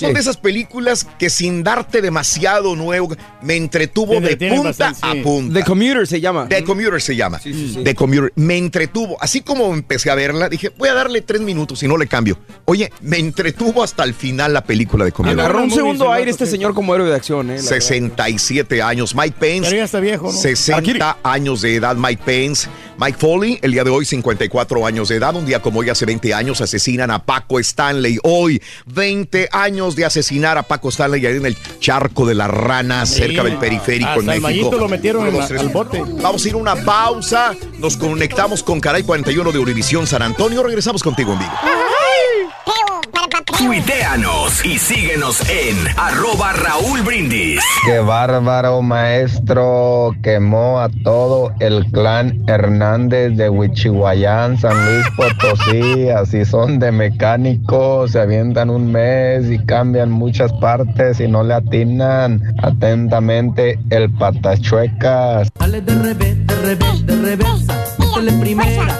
[SPEAKER 1] Son de esas películas que sin darte demasiado nuevo, me entretuvo de punta
[SPEAKER 2] bastante, sí.
[SPEAKER 1] a punta.
[SPEAKER 2] The Commuter se llama.
[SPEAKER 1] The Commuter se llama.
[SPEAKER 2] Sí, sí, sí.
[SPEAKER 1] The Commuter. Me entretuvo. Así como empecé a verla, dije, voy a darle tres minutos y no le cambio. Oye, me entretuvo hasta el final la película de Commuter.
[SPEAKER 2] Agarró un segundo aire este señor como héroe de acción, ¿eh? La
[SPEAKER 1] 67 años. Mike Pence.
[SPEAKER 3] Pero ya está viejo, ¿no?
[SPEAKER 1] 60 años de edad, Mike Pence. Mike Foley, el día de hoy, 54 años de edad. Un día como hoy, hace 20 años, asesinan a Paco Stanley. Hoy, 20 años de asesinar a Paco Stanley ahí en el charco de las ranas, cerca del periférico
[SPEAKER 3] Hasta
[SPEAKER 1] en
[SPEAKER 3] el
[SPEAKER 1] México.
[SPEAKER 3] Mayito lo metieron en la- al bote.
[SPEAKER 1] Vamos a ir a una pausa. Nos conectamos con Caray 41 de Univisión San Antonio. Regresamos contigo en vivo.
[SPEAKER 8] Tuiteanos y síguenos en arroba Raúl Brindis.
[SPEAKER 22] Qué bárbaro maestro quemó a todo el clan Hernández de Huichihuayán, San Luis Potosí. Así son de mecánicos, se avientan un mes y cambian muchas partes y no le atinan. Atentamente, el patachuecas.
[SPEAKER 10] Dale de revés, de revés, de. Métele primera,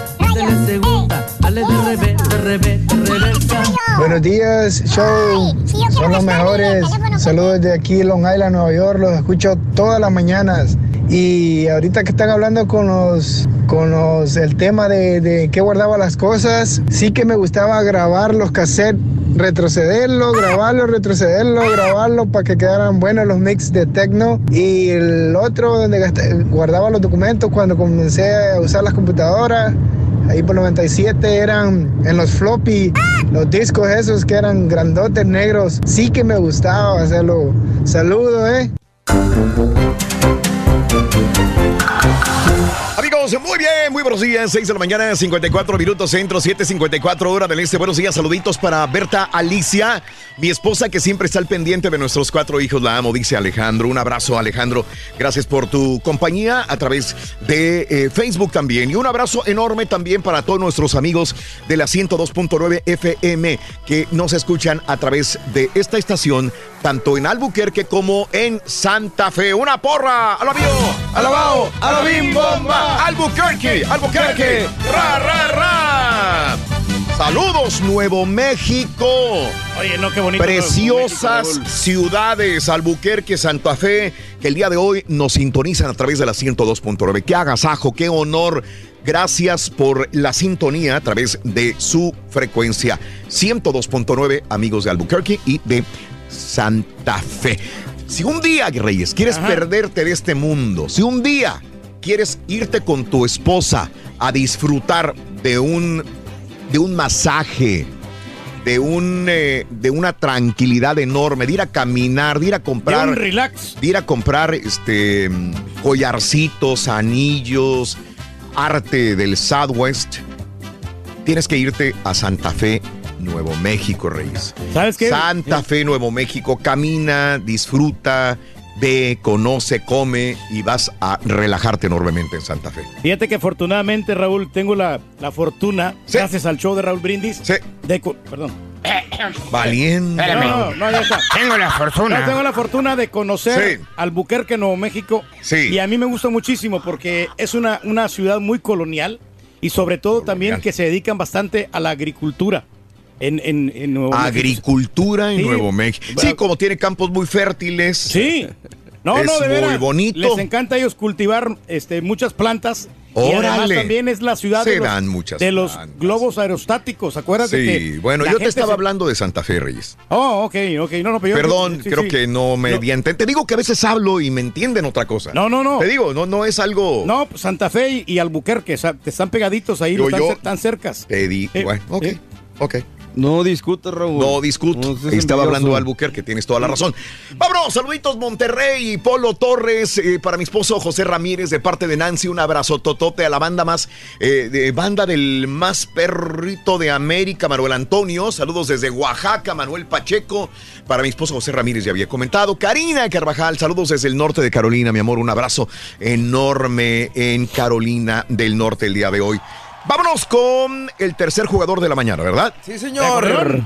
[SPEAKER 23] Buenos días, show. Son los mejores. Saludos desde aquí, Long Island, Nueva York. Los escucho todas las mañanas. Y ahorita que están hablando con los, con los, el tema de, de qué guardaba las cosas, sí que me gustaba grabar los cassettes, retrocederlo, grabarlo, retrocederlo, grabarlo para que quedaran buenos los mix de techno. Y el otro donde guardaba los documentos cuando comencé a usar las computadoras. Ahí por 97 eran en los floppy, los discos esos que eran grandotes negros. Sí que me gustaba hacerlo. Saludo, eh.
[SPEAKER 1] Amigos, muy bien, muy buenos días. 6 de la mañana, 54 minutos centro, 7:54 hora del este. Buenos días, saluditos para Berta Alicia, mi esposa que siempre está al pendiente de nuestros cuatro hijos. La amo, dice Alejandro. Un abrazo, Alejandro. Gracias por tu compañía a través de eh, Facebook también. Y un abrazo enorme también para todos nuestros amigos de la 102.9 FM que nos escuchan a través de esta estación, tanto en Albuquerque como en Santa Fe. ¡Una porra! ¡Alabío! ¡Alabao! ¡Alabim bomba! ¡Albuquerque! ¡Albuquerque! ¡Ra, ra, ra! Saludos, Nuevo México.
[SPEAKER 3] Oye, no, qué bonito.
[SPEAKER 1] Preciosas
[SPEAKER 3] México,
[SPEAKER 1] ciudades, Albuquerque, Santa Fe, que el día de hoy nos sintonizan a través de la 102.9. Qué agasajo, qué honor. Gracias por la sintonía a través de su frecuencia 102.9, amigos de Albuquerque y de Santa Fe. Si un día, Reyes, quieres perderte de este mundo, si un día quieres irte con tu esposa a disfrutar de un, de un masaje, de, un, eh, de una tranquilidad enorme, de ir a caminar, de ir a comprar.
[SPEAKER 3] De un relax.
[SPEAKER 1] De ir a comprar este, collarcitos, anillos, arte del Southwest. Tienes que irte a Santa Fe, Nuevo México, Reyes.
[SPEAKER 3] ¿Sabes qué?
[SPEAKER 1] Santa Fe, Nuevo México. Camina, disfruta, ve, conoce, come y vas a relajarte enormemente en Santa Fe.
[SPEAKER 3] Fíjate que afortunadamente, Raúl, tengo la, la fortuna, gracias al show de Raúl Brindis, de... co- Perdón. (coughs)
[SPEAKER 1] Valiente.
[SPEAKER 3] No, no, no, ya está.
[SPEAKER 7] Tengo la fortuna.
[SPEAKER 3] No, tengo la fortuna de conocer
[SPEAKER 1] Sí.
[SPEAKER 3] Albuquerque, Nuevo México.
[SPEAKER 1] Sí.
[SPEAKER 3] Y a mí me gusta muchísimo porque es una, una ciudad muy colonial y sobre todo también que se dedican bastante a la agricultura en, en, en Nuevo México.
[SPEAKER 1] Agricultura en
[SPEAKER 3] Sí.
[SPEAKER 1] Nuevo México. Sí, como tiene campos muy fértiles.
[SPEAKER 3] Sí. No,
[SPEAKER 1] es
[SPEAKER 3] no, de
[SPEAKER 1] muy bonito.
[SPEAKER 3] Les encanta a ellos cultivar este, muchas plantas. Y además
[SPEAKER 1] Órale.
[SPEAKER 3] también es la ciudad de los,
[SPEAKER 1] dan muchas
[SPEAKER 3] de los globos aerostáticos. Acuérdate
[SPEAKER 1] Sí,
[SPEAKER 3] que.
[SPEAKER 1] bueno, yo te estaba
[SPEAKER 3] se-
[SPEAKER 1] hablando de Santa Fe, Reyes.
[SPEAKER 3] Oh, ok, ok. No, no, pero yo-
[SPEAKER 1] Perdón,
[SPEAKER 3] sí,
[SPEAKER 1] creo
[SPEAKER 3] sí.
[SPEAKER 1] que no me
[SPEAKER 3] No.
[SPEAKER 1] di a enten- Te digo que a veces hablo y me entienden otra cosa.
[SPEAKER 3] No, no, no.
[SPEAKER 1] Te digo, no, no es algo.
[SPEAKER 3] No, pues, Santa Fe y, Albuquerque, o sea, te están pegaditos ahí,
[SPEAKER 1] Yo-
[SPEAKER 3] están,
[SPEAKER 1] yo-
[SPEAKER 3] tan cercas.
[SPEAKER 1] Te di.
[SPEAKER 3] Eh,
[SPEAKER 1] bueno, ok.
[SPEAKER 3] eh.
[SPEAKER 1] Ok.
[SPEAKER 2] No discutes, Raúl.
[SPEAKER 1] No discuto. Estaba hablando Albuquerque, tienes toda la razón. Vámonos, saluditos Monterrey y Polo Torres, eh, para mi esposo José Ramírez, de parte de Nancy, un abrazo totote a la banda más, eh, de banda del más perrito de América, Manuel Antonio. Saludos desde Oaxaca, Manuel Pacheco. Para mi esposo José Ramírez ya había comentado. Karina Carvajal, saludos desde el norte de Carolina, mi amor, un abrazo enorme en Carolina del Norte el día de hoy. Vámonos con el tercer jugador de la mañana, ¿verdad?
[SPEAKER 2] Sí,
[SPEAKER 15] señor.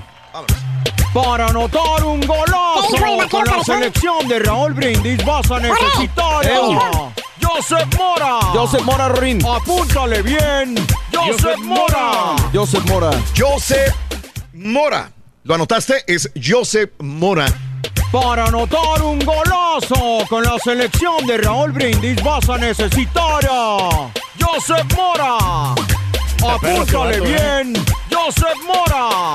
[SPEAKER 15] Para anotar un golazo
[SPEAKER 4] ¿Qué dijo el vaquero
[SPEAKER 15] con la selección de Raúl Brindis vas a necesitar a Joseph Mora.
[SPEAKER 2] Joseph Mora, Rorín.
[SPEAKER 15] Apúntale bien. Joseph,
[SPEAKER 3] Joseph
[SPEAKER 15] Mora.
[SPEAKER 2] Joseph Mora.
[SPEAKER 1] Joseph Mora. ¿Lo anotaste? Es Joseph Mora.
[SPEAKER 15] Para anotar un golazo con la selección de Raúl Brindis vas a necesitar a Joseph Mora. Apúntale
[SPEAKER 3] vato, ¿eh?
[SPEAKER 15] bien. Joseph Mora.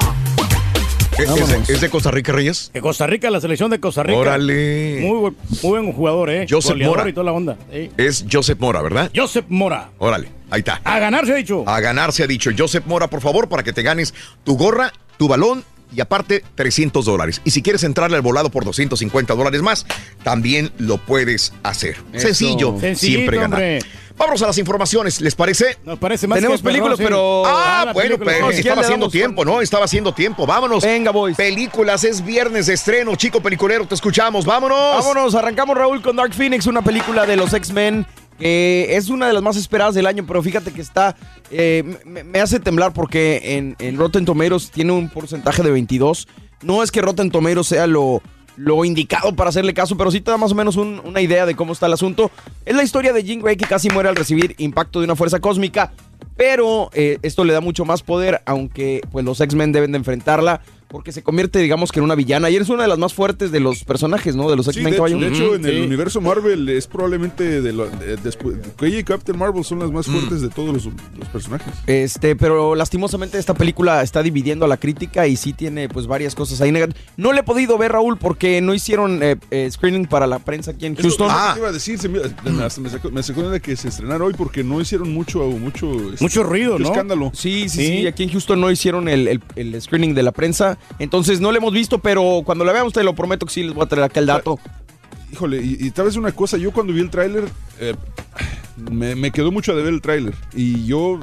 [SPEAKER 1] ¿Es, es de, Costa Rica, Reyes?
[SPEAKER 3] De Costa Rica, la selección de Costa Rica.
[SPEAKER 1] Órale.
[SPEAKER 3] Muy buen, muy buen jugador, ¿eh?
[SPEAKER 1] Joseph
[SPEAKER 3] Goleador
[SPEAKER 1] Mora.
[SPEAKER 3] y toda la onda.
[SPEAKER 1] Es Joseph Mora, ¿verdad?
[SPEAKER 3] Joseph Mora.
[SPEAKER 1] Órale, ahí está.
[SPEAKER 3] A ganar se ha dicho.
[SPEAKER 1] A ganar se ha dicho. Joseph Mora, por favor, para que te ganes tu gorra, tu balón y aparte 300 dólares. Y si quieres entrarle al volado por 250 dólares más, también lo puedes hacer.
[SPEAKER 2] Eso.
[SPEAKER 1] Sencillo,
[SPEAKER 3] Sencillito,
[SPEAKER 1] siempre ganar.
[SPEAKER 3] hombre.
[SPEAKER 1] Vámonos a las informaciones, ¿les parece?
[SPEAKER 3] Nos parece más
[SPEAKER 2] Tenemos
[SPEAKER 3] que perrón,
[SPEAKER 2] películas,
[SPEAKER 3] sí.
[SPEAKER 2] pero-
[SPEAKER 1] Ah,
[SPEAKER 3] la
[SPEAKER 1] bueno,
[SPEAKER 3] película.
[SPEAKER 1] pero
[SPEAKER 2] No, si
[SPEAKER 1] estaba haciendo tiempo, ¿no? Estaba haciendo tiempo. Vámonos.
[SPEAKER 2] Venga, boys.
[SPEAKER 1] Películas, es viernes de estreno, chico peliculero, te escuchamos. Vámonos.
[SPEAKER 2] Vámonos, arrancamos Raúl con Dark Phoenix, una película de los X-Men que es una de las más esperadas del año, pero fíjate que está, eh, me, hace temblar porque en, en Rotten Tomatoes tiene un porcentaje de 22. No es que Rotten Tomatoes sea lo, lo indicado para hacerle caso, pero sí te da más o menos un- una idea de cómo está el asunto. Es la historia de Jean Grey que casi muere al recibir impacto de una fuerza cósmica, pero eh, esto le da mucho más poder, aunque pues los X-Men deben de enfrentarla. Porque se convierte, digamos, que en una villana. Y es una de las más fuertes de los personajes, ¿no? De los
[SPEAKER 21] Sí,
[SPEAKER 2] X-Men
[SPEAKER 21] de, hecho, en el universo Marvel es probablemente de, lo- de- después. Ella y Captain Marvel son las más
[SPEAKER 2] Mm.
[SPEAKER 21] fuertes de todos los, los personajes.
[SPEAKER 2] Este, pero lastimosamente esta película está dividiendo a la crítica y sí tiene pues varias cosas ahí negativas. No le he podido ver, Raúl, porque no hicieron eh, eh, screening para la prensa aquí en
[SPEAKER 21] Eso
[SPEAKER 2] Houston.
[SPEAKER 1] Ah.
[SPEAKER 21] que te iba a decir, se me, hasta me sacó, me sacó de que se estrenara hoy porque no hicieron mucho, mucho, este,
[SPEAKER 3] Mucho ruido,
[SPEAKER 21] mucho
[SPEAKER 3] ¿no?
[SPEAKER 21] escándalo.
[SPEAKER 2] Sí, sí, sí,
[SPEAKER 3] Sí.
[SPEAKER 2] Aquí en Houston no hicieron el, el- el screening de la prensa. Entonces no lo hemos visto, pero cuando la veamos te lo prometo que sí les voy a traer acá el dato.
[SPEAKER 21] Híjole, y, y tal vez una cosa, yo cuando vi el tráiler, eh, me, me quedó mucho de ver el tráiler. Y yo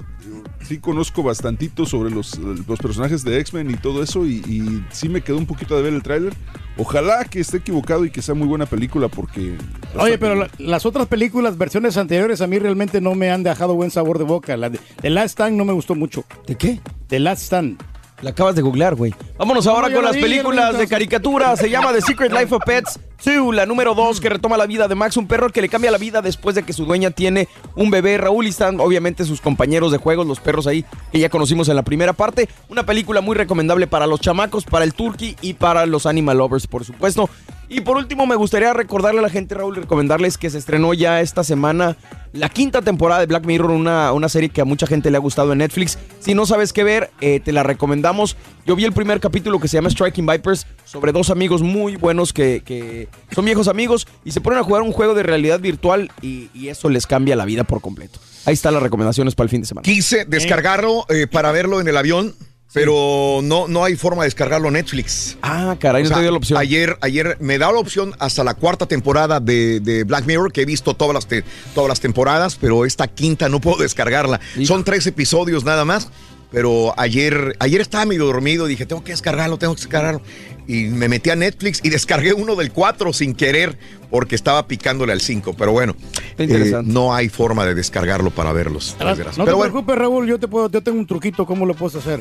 [SPEAKER 21] sí conozco bastantito sobre los, los personajes de X-Men y todo eso, y, y sí me quedó un poquito de ver el tráiler. Ojalá que esté equivocado y que sea muy buena película, porque...
[SPEAKER 3] Oye, pero la- las otras películas, versiones anteriores, a mí realmente no me han dejado buen sabor de boca. La de The Last Stand no me gustó mucho.
[SPEAKER 2] ¿De qué?
[SPEAKER 3] The Last Stand.
[SPEAKER 2] La acabas de googlear, güey. Vámonos
[SPEAKER 3] No,
[SPEAKER 2] ahora con
[SPEAKER 3] la
[SPEAKER 2] las
[SPEAKER 3] vi,
[SPEAKER 2] películas de caricatura. Se llama The Secret Life of Pets 2, la número 2, que retoma la vida de Max, un perro que le cambia la vida después de que su dueña tiene un bebé. Raúl y están, obviamente, sus compañeros de juegos, los perros ahí que ya conocimos en la primera parte. Una película muy recomendable para los chamacos, para el turkey y para los animal lovers, por supuesto. Y por último, me gustaría recordarle a la gente, Raúl, recomendarles que se estrenó ya esta semana la quinta temporada de Black Mirror, una, una serie que a mucha gente le ha gustado en Netflix. Si no sabes qué ver, eh, te la recomendamos. Yo vi el primer capítulo que se llama Striking Vipers sobre dos amigos muy buenos que, que son viejos amigos y se ponen a jugar un juego de realidad virtual y, y eso les cambia la vida por completo. Ahí están las recomendaciones para el fin de semana.
[SPEAKER 1] Quise descargarlo eh, para verlo en el avión, pero no, no hay forma de descargarlo en Netflix.
[SPEAKER 2] Ah, caray, no
[SPEAKER 1] O sea,
[SPEAKER 2] te dio la opción.
[SPEAKER 1] Ayer, ayer me da la opción hasta la cuarta temporada de, de Black Mirror, que he visto todas las, te- todas las temporadas, pero esta quinta no puedo descargarla. Son tres episodios nada más. Pero ayer, ayer estaba medio dormido, dije, tengo que descargarlo, tengo que descargarlo. Y me metí a Netflix y descargué uno del 4 sin querer porque estaba picándole al 5. Pero bueno, eh, no hay forma de descargarlo para verlos.
[SPEAKER 3] No te
[SPEAKER 1] Pero bueno,
[SPEAKER 3] preocupes, Raúl, yo te puedo, yo tengo un truquito, ¿cómo lo puedes hacer?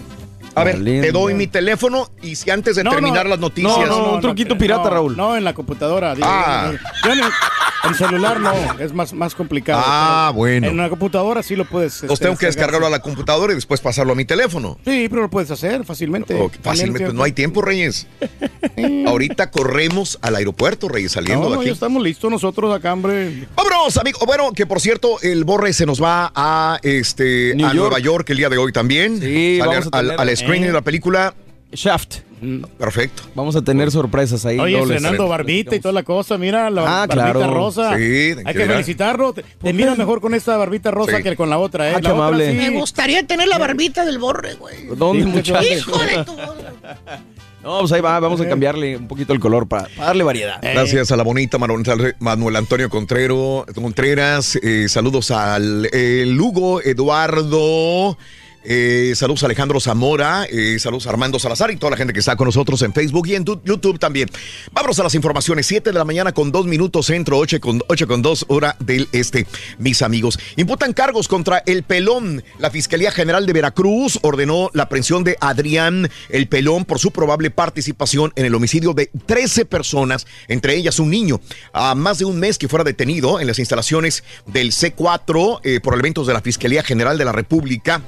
[SPEAKER 1] A ver, te doy mi teléfono y si antes de
[SPEAKER 3] No,
[SPEAKER 1] terminar
[SPEAKER 3] no.
[SPEAKER 1] las noticias.
[SPEAKER 3] No, no, no, no, No, en la computadora. digo,
[SPEAKER 1] Ah.
[SPEAKER 3] yo en, el, en celular no, es más, más complicado.
[SPEAKER 1] Ah, bueno.
[SPEAKER 3] En una computadora sí lo puedes.
[SPEAKER 1] Entonces
[SPEAKER 3] este,
[SPEAKER 1] tengo que
[SPEAKER 3] descargar.
[SPEAKER 1] descargarlo a la computadora y después pasarlo a mi teléfono.
[SPEAKER 3] Sí, pero lo puedes hacer fácilmente.
[SPEAKER 1] Oh, fácilmente, no hay tiempo, Reyes. (laughs) Ahorita corremos al aeropuerto, Reyes, saliendo
[SPEAKER 3] No,
[SPEAKER 1] de
[SPEAKER 3] no,
[SPEAKER 1] aquí.
[SPEAKER 3] ya estamos listos nosotros acá, hombre.
[SPEAKER 1] Vámonos, amigo. Bueno, que por cierto, el Borre se nos va a este
[SPEAKER 2] New
[SPEAKER 1] a
[SPEAKER 2] York.
[SPEAKER 1] Nueva York el día de hoy también.
[SPEAKER 2] Sí,
[SPEAKER 1] Sale
[SPEAKER 2] vamos a
[SPEAKER 1] al,
[SPEAKER 2] tener-
[SPEAKER 1] al screening
[SPEAKER 2] eh.
[SPEAKER 1] de la película.
[SPEAKER 2] Shaft.
[SPEAKER 1] Perfecto.
[SPEAKER 2] Vamos a tener sorpresas ahí.
[SPEAKER 3] Oye,
[SPEAKER 2] dobles.
[SPEAKER 3] estrenando barbita y toda la cosa, mira, la
[SPEAKER 2] Ah,
[SPEAKER 3] barbita
[SPEAKER 2] claro.
[SPEAKER 3] rosa.
[SPEAKER 1] Sí, de
[SPEAKER 3] Hay
[SPEAKER 1] que
[SPEAKER 3] felicitarlo. Te, te mira mejor con esta barbita rosa
[SPEAKER 1] Sí.
[SPEAKER 3] que con la otra, ¿eh?
[SPEAKER 2] Ah, qué
[SPEAKER 3] La otra
[SPEAKER 2] amable.
[SPEAKER 3] sí.
[SPEAKER 12] Me gustaría tener la barbita del borre, güey.
[SPEAKER 2] ¿Dónde,
[SPEAKER 3] Sí,
[SPEAKER 2] muchachos?
[SPEAKER 12] Hijo de tu... (laughs)
[SPEAKER 2] No, pues ahí va, vamos a cambiarle un poquito el color para, para darle variedad.
[SPEAKER 1] Gracias a la bonita Manuel, Manuel Antonio Contrero, Contreras. eh, saludos al eh, Lugo Eduardo. Eh, saludos Alejandro Zamora, eh, saludos Armando Salazar y toda la gente que está con nosotros en Facebook y en tu- YouTube también. Vámonos a las informaciones. 7 de la mañana con 2 minutos centro, 8 con, 8 con 2 hora del este. Mis amigos, imputan cargos contra el Pelón. La Fiscalía General de Veracruz ordenó la aprehensión de Adrián El Pelón por su probable participación en el homicidio de 13 personas, entre ellas un niño. A más de un mes que fuera detenido en las instalaciones del C4 eh, por elementos de la Fiscalía General de la República.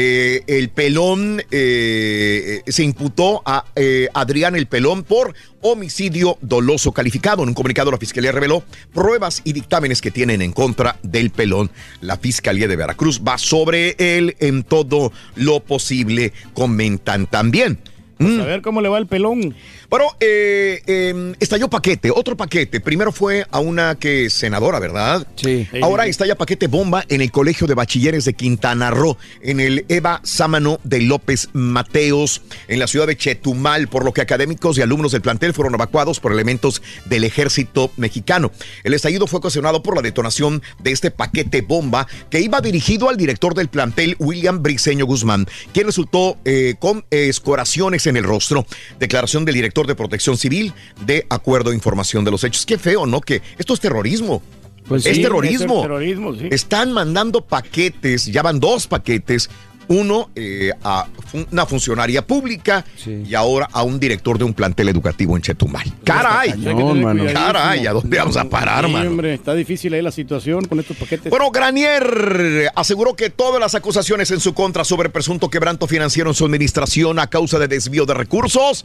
[SPEAKER 1] Eh, el Pelón eh, se imputó a eh, Adrián El Pelón por homicidio doloso calificado. En un comunicado la Fiscalía reveló pruebas y dictámenes que tienen en contra del Pelón. La Fiscalía de Veracruz va sobre él en todo lo posible, comentan también.
[SPEAKER 3] Pues A ver cómo le va el pelón.
[SPEAKER 1] Bueno, eh, eh, estalló paquete, otro paquete. Primero fue a una que es senadora, ¿verdad?
[SPEAKER 2] Sí.
[SPEAKER 1] Ahora estalla paquete bomba en el Colegio de Bachilleres de Quintana Roo, en el Eva Sámano de López Mateos, en la ciudad de Chetumal, por lo que académicos y alumnos del plantel fueron evacuados por elementos del ejército mexicano. El estallido fue ocasionado por la detonación de este paquete bomba que iba dirigido al director del plantel, William Briceño Guzmán, quien resultó eh, con escoraciones en el rostro. Declaración del director de Protección Civil de acuerdo a información de los hechos. Qué feo, ¿no? Que esto es terrorismo.
[SPEAKER 3] Pues
[SPEAKER 1] es
[SPEAKER 3] sí,
[SPEAKER 1] terrorismo.
[SPEAKER 3] es terrorismo, sí.
[SPEAKER 1] Están mandando paquetes, ya van dos paquetes. Uno eh, a una funcionaria pública y ahora a un director de un plantel educativo en Chetumal. ¡Caray!
[SPEAKER 3] Que tener cuidadísimo.
[SPEAKER 1] ¡Caray! ¿A dónde vamos a parar,
[SPEAKER 3] Sí,
[SPEAKER 1] mano?
[SPEAKER 3] hombre, está difícil ahí la situación con estos paquetes.
[SPEAKER 1] Bueno, Granier aseguró que todas las acusaciones en su contra sobre presunto quebranto financiero en su administración a causa de desvío de recursos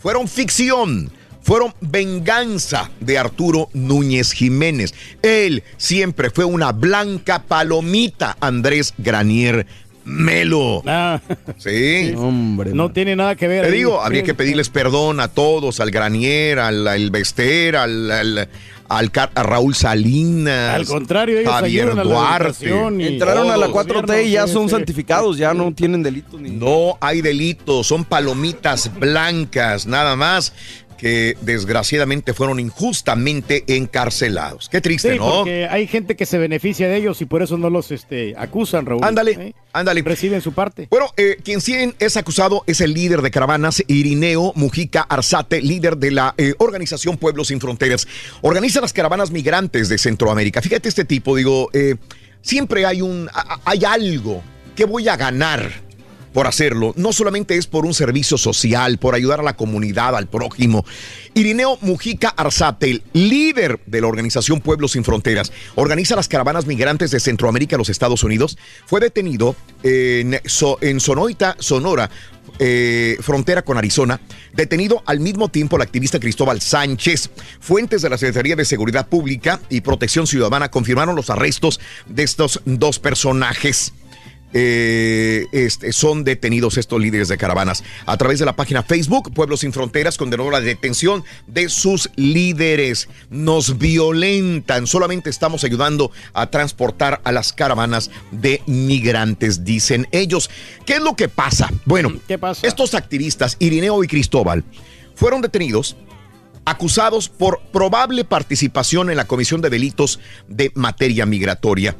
[SPEAKER 1] fueron ficción. Fueron venganza de Arturo Núñez Jiménez. Él siempre fue una blanca palomita, Andrés Granier Melo. Sí.
[SPEAKER 2] Hombre.
[SPEAKER 3] no tiene nada que ver.
[SPEAKER 1] Te
[SPEAKER 3] ahí.
[SPEAKER 1] digo, habría que pedirles perdón a todos, al Granier, al, al Bester, al, al- al Car- a Raúl Salinas.
[SPEAKER 3] Al contrario, ellos
[SPEAKER 1] Javier
[SPEAKER 3] a la
[SPEAKER 1] Duarte.
[SPEAKER 2] Entraron a la
[SPEAKER 3] Todos.
[SPEAKER 2] 4T y ya son
[SPEAKER 3] sí.
[SPEAKER 2] santificados, ya no tienen delitos ni.
[SPEAKER 1] No hay delitos, son palomitas blancas, nada más que desgraciadamente fueron injustamente encarcelados. Qué triste,
[SPEAKER 3] Sí,
[SPEAKER 1] ¿no?
[SPEAKER 3] porque hay gente que se beneficia de ellos y por eso no los este, acusan, Raúl.
[SPEAKER 1] Ándale,
[SPEAKER 3] ¿Eh?
[SPEAKER 1] ándale.
[SPEAKER 3] Reciben su parte.
[SPEAKER 1] Bueno, eh, quien sí es acusado es el líder de caravanas, Irineo Mujica Arzate, líder de la eh, organización Pueblos Sin Fronteras. Organiza las caravanas migrantes de Centroamérica. Fíjate este tipo, digo, eh, siempre hay un, hay algo que voy a ganar por hacerlo. No solamente es por un servicio social, por ayudar a la comunidad, al prójimo. Irineo Mujica Arzate, líder de la organización Pueblos Sin Fronteras, organiza las caravanas migrantes de Centroamérica a los Estados Unidos. Fue detenido en, en Sonoita, Sonora, eh, frontera con Arizona, detenido al mismo tiempo el activista Cristóbal Sánchez. Fuentes de la Secretaría de Seguridad Pública y Protección Ciudadana confirmaron los arrestos de estos dos personajes. Eh, este, son detenidos estos líderes de caravanas. A través de la página Facebook, Pueblos Sin Fronteras condenó la detención de sus líderes. Nos violentan. Solamente estamos ayudando a transportar a las caravanas de migrantes, dicen ellos. ¿Qué es lo que pasa? Bueno, estos activistas, Irineo y Cristóbal, fueron detenidos acusados por probable participación en la comisión de delitos de materia migratoria.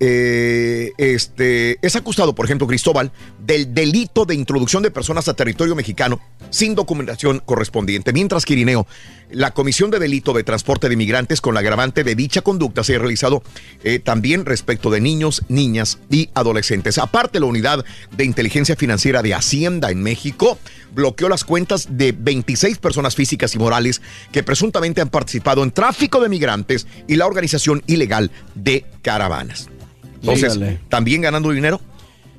[SPEAKER 1] Eh, este, es acusado, por ejemplo, Cristóbal, del delito de introducción de personas a territorio mexicano sin documentación correspondiente. Mientras que Irineo, la Comisión de Delito de Transporte de Inmigrantes con la agravante de dicha conducta se ha realizado eh, también respecto de niños, niñas y adolescentes. Aparte, la Unidad de Inteligencia Financiera de Hacienda en México bloqueó las cuentas de 26 personas físicas y morales que presuntamente han participado en tráfico de migrantes y la organización ilegal de caravanas. Entonces. ¿también ganando dinero?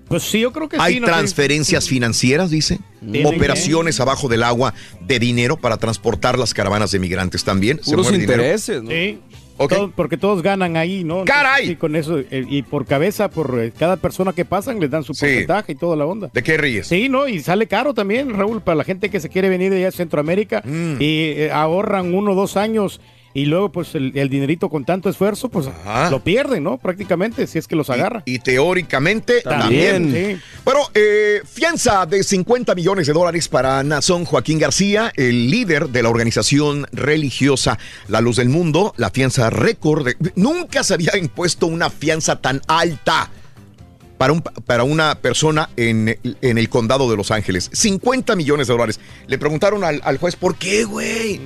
[SPEAKER 3] Pues sí, yo creo que
[SPEAKER 1] Hay
[SPEAKER 3] sí. ¿no?
[SPEAKER 1] transferencias financieras, dice. Operaciones abajo del agua de dinero para transportar las caravanas de migrantes también. Se mueve dinero.
[SPEAKER 3] Sí. Todo- porque todos ganan ahí, ¿no?
[SPEAKER 1] ¡Caray!
[SPEAKER 3] Sí, con eso. eh, y por cabeza, por eh, cada persona que pasan, les dan su porcentaje y toda la onda.
[SPEAKER 1] ¿De qué ríes?
[SPEAKER 3] Sí, ¿no? Y sale caro también, Raúl, para la gente que se quiere venir de allá a Centroamérica
[SPEAKER 1] Mm.
[SPEAKER 3] y eh, ahorran uno o dos años y luego, pues, el, el dinerito con tanto esfuerzo, pues, lo pierden, ¿no? Prácticamente, si es que los agarra.
[SPEAKER 1] Y teóricamente
[SPEAKER 3] También,
[SPEAKER 1] también.
[SPEAKER 3] sí.
[SPEAKER 1] Bueno, eh, fianza de 50 millones de dólares para Nazón Joaquín García, el líder de la organización religiosa La Luz del Mundo. La fianza récord. de- nunca se había impuesto una fianza tan alta. Para, un- para una persona en, en el condado de Los Ángeles. 50 millones de dólares. Le preguntaron al, al juez, ¿por qué, güey?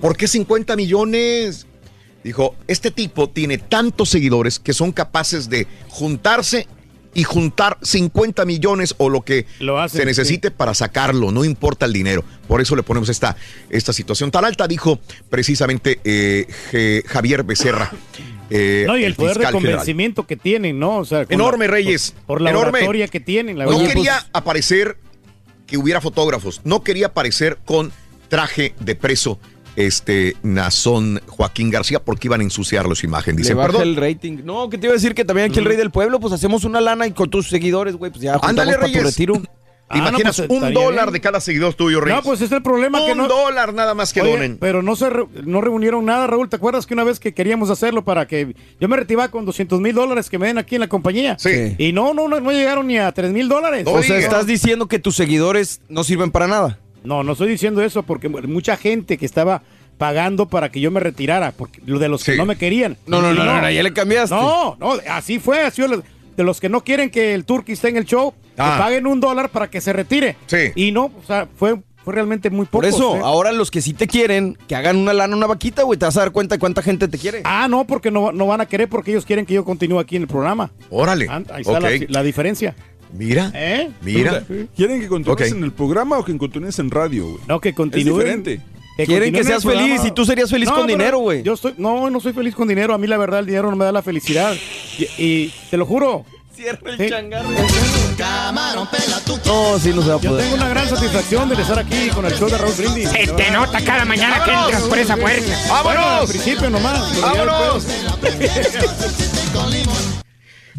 [SPEAKER 1] ¿Por qué 50 millones? Dijo, este tipo tiene tantos seguidores que son capaces de juntarse y juntar 50 millones o lo que
[SPEAKER 3] hacen,
[SPEAKER 1] se necesite para sacarlo, no importa el dinero. Por eso le ponemos esta, esta situación tan alta, dijo precisamente eh, Javier Becerra. eh,
[SPEAKER 3] No, y el poder de
[SPEAKER 1] general.
[SPEAKER 3] convencimiento que tienen, ¿no? O sea, con
[SPEAKER 1] Enorme,
[SPEAKER 3] la-
[SPEAKER 1] Reyes.
[SPEAKER 3] Por, por la
[SPEAKER 1] Enorme.
[SPEAKER 3] oratoria que tienen. La
[SPEAKER 1] no
[SPEAKER 3] verdad.
[SPEAKER 1] quería aparecer que hubiera fotógrafos, no quería aparecer con traje de preso este Nazón Joaquín García porque iban a ensuciarle su imagen. Dice,
[SPEAKER 2] Le baja
[SPEAKER 1] perdón.
[SPEAKER 2] el rating. No, que te iba a decir que también aquí el rey del pueblo, pues hacemos una lana y con tus seguidores, güey, pues ya juntamos
[SPEAKER 1] Ándale,
[SPEAKER 2] para tu retiro.
[SPEAKER 1] ¿Te
[SPEAKER 3] Ah, no,
[SPEAKER 1] imaginas
[SPEAKER 3] pues,
[SPEAKER 1] un dólar
[SPEAKER 3] bien.
[SPEAKER 1] de cada seguidor tuyo, Reyes?
[SPEAKER 3] No, pues es el problema que
[SPEAKER 1] Un
[SPEAKER 3] no.
[SPEAKER 1] dólar nada más que
[SPEAKER 3] Oye,
[SPEAKER 1] donen.
[SPEAKER 3] Pero no se re- no reunieron nada, Raúl. ¿Te acuerdas que una vez que queríamos hacerlo para que yo me retiraba con 200 mil dólares que me den aquí en la compañía?
[SPEAKER 2] Sí.
[SPEAKER 3] Y no, no, no, no llegaron ni a 3 mil dólares.
[SPEAKER 2] o sea, estás diciendo que tus seguidores no sirven para nada.
[SPEAKER 3] No, no estoy diciendo eso porque mucha gente que estaba pagando para que yo me retirara, porque lo de los que no me querían.
[SPEAKER 2] No, no, no, no, no, ya le cambiaste.
[SPEAKER 3] No, no, así fue, así fue. De los que no quieren que el Turkey esté en el show,
[SPEAKER 2] Ah.
[SPEAKER 3] que paguen un dólar para que se retire.
[SPEAKER 1] Sí.
[SPEAKER 3] Y no, o sea, fue, fue realmente muy poco.
[SPEAKER 2] Por eso, ahora los que sí te quieren, que hagan una lana, una vaquita, güey, te vas a dar cuenta de cuánta gente te quiere.
[SPEAKER 3] Ah, no, porque no, no van a querer porque ellos quieren que yo continúe aquí en el programa.
[SPEAKER 1] Órale.
[SPEAKER 3] Ah, Ahí está la diferencia.
[SPEAKER 1] Mira.
[SPEAKER 3] ¿Eh?
[SPEAKER 1] Mira.
[SPEAKER 21] ¿Quieren que continúes en el programa o que continúes en radio, güey?
[SPEAKER 3] No, que continúen.
[SPEAKER 21] Es diferente.
[SPEAKER 2] Quieren que seas
[SPEAKER 3] el programa.
[SPEAKER 2] feliz y tú serías feliz con dinero, güey.
[SPEAKER 3] Yo estoy, no, no soy feliz con dinero. A mí la verdad el dinero no me da la felicidad. Y, y te lo juro.
[SPEAKER 2] Cierra
[SPEAKER 3] el
[SPEAKER 2] changarro. No, sí, no se va a
[SPEAKER 3] Yo
[SPEAKER 2] poder.
[SPEAKER 3] tengo una gran satisfacción de estar aquí con el show de Raúl Brindis.
[SPEAKER 7] Se te nota cada mañana que entras por esa puerta.
[SPEAKER 3] Bueno, al principio nomás.
[SPEAKER 1] ¡Vámonos! (laughs)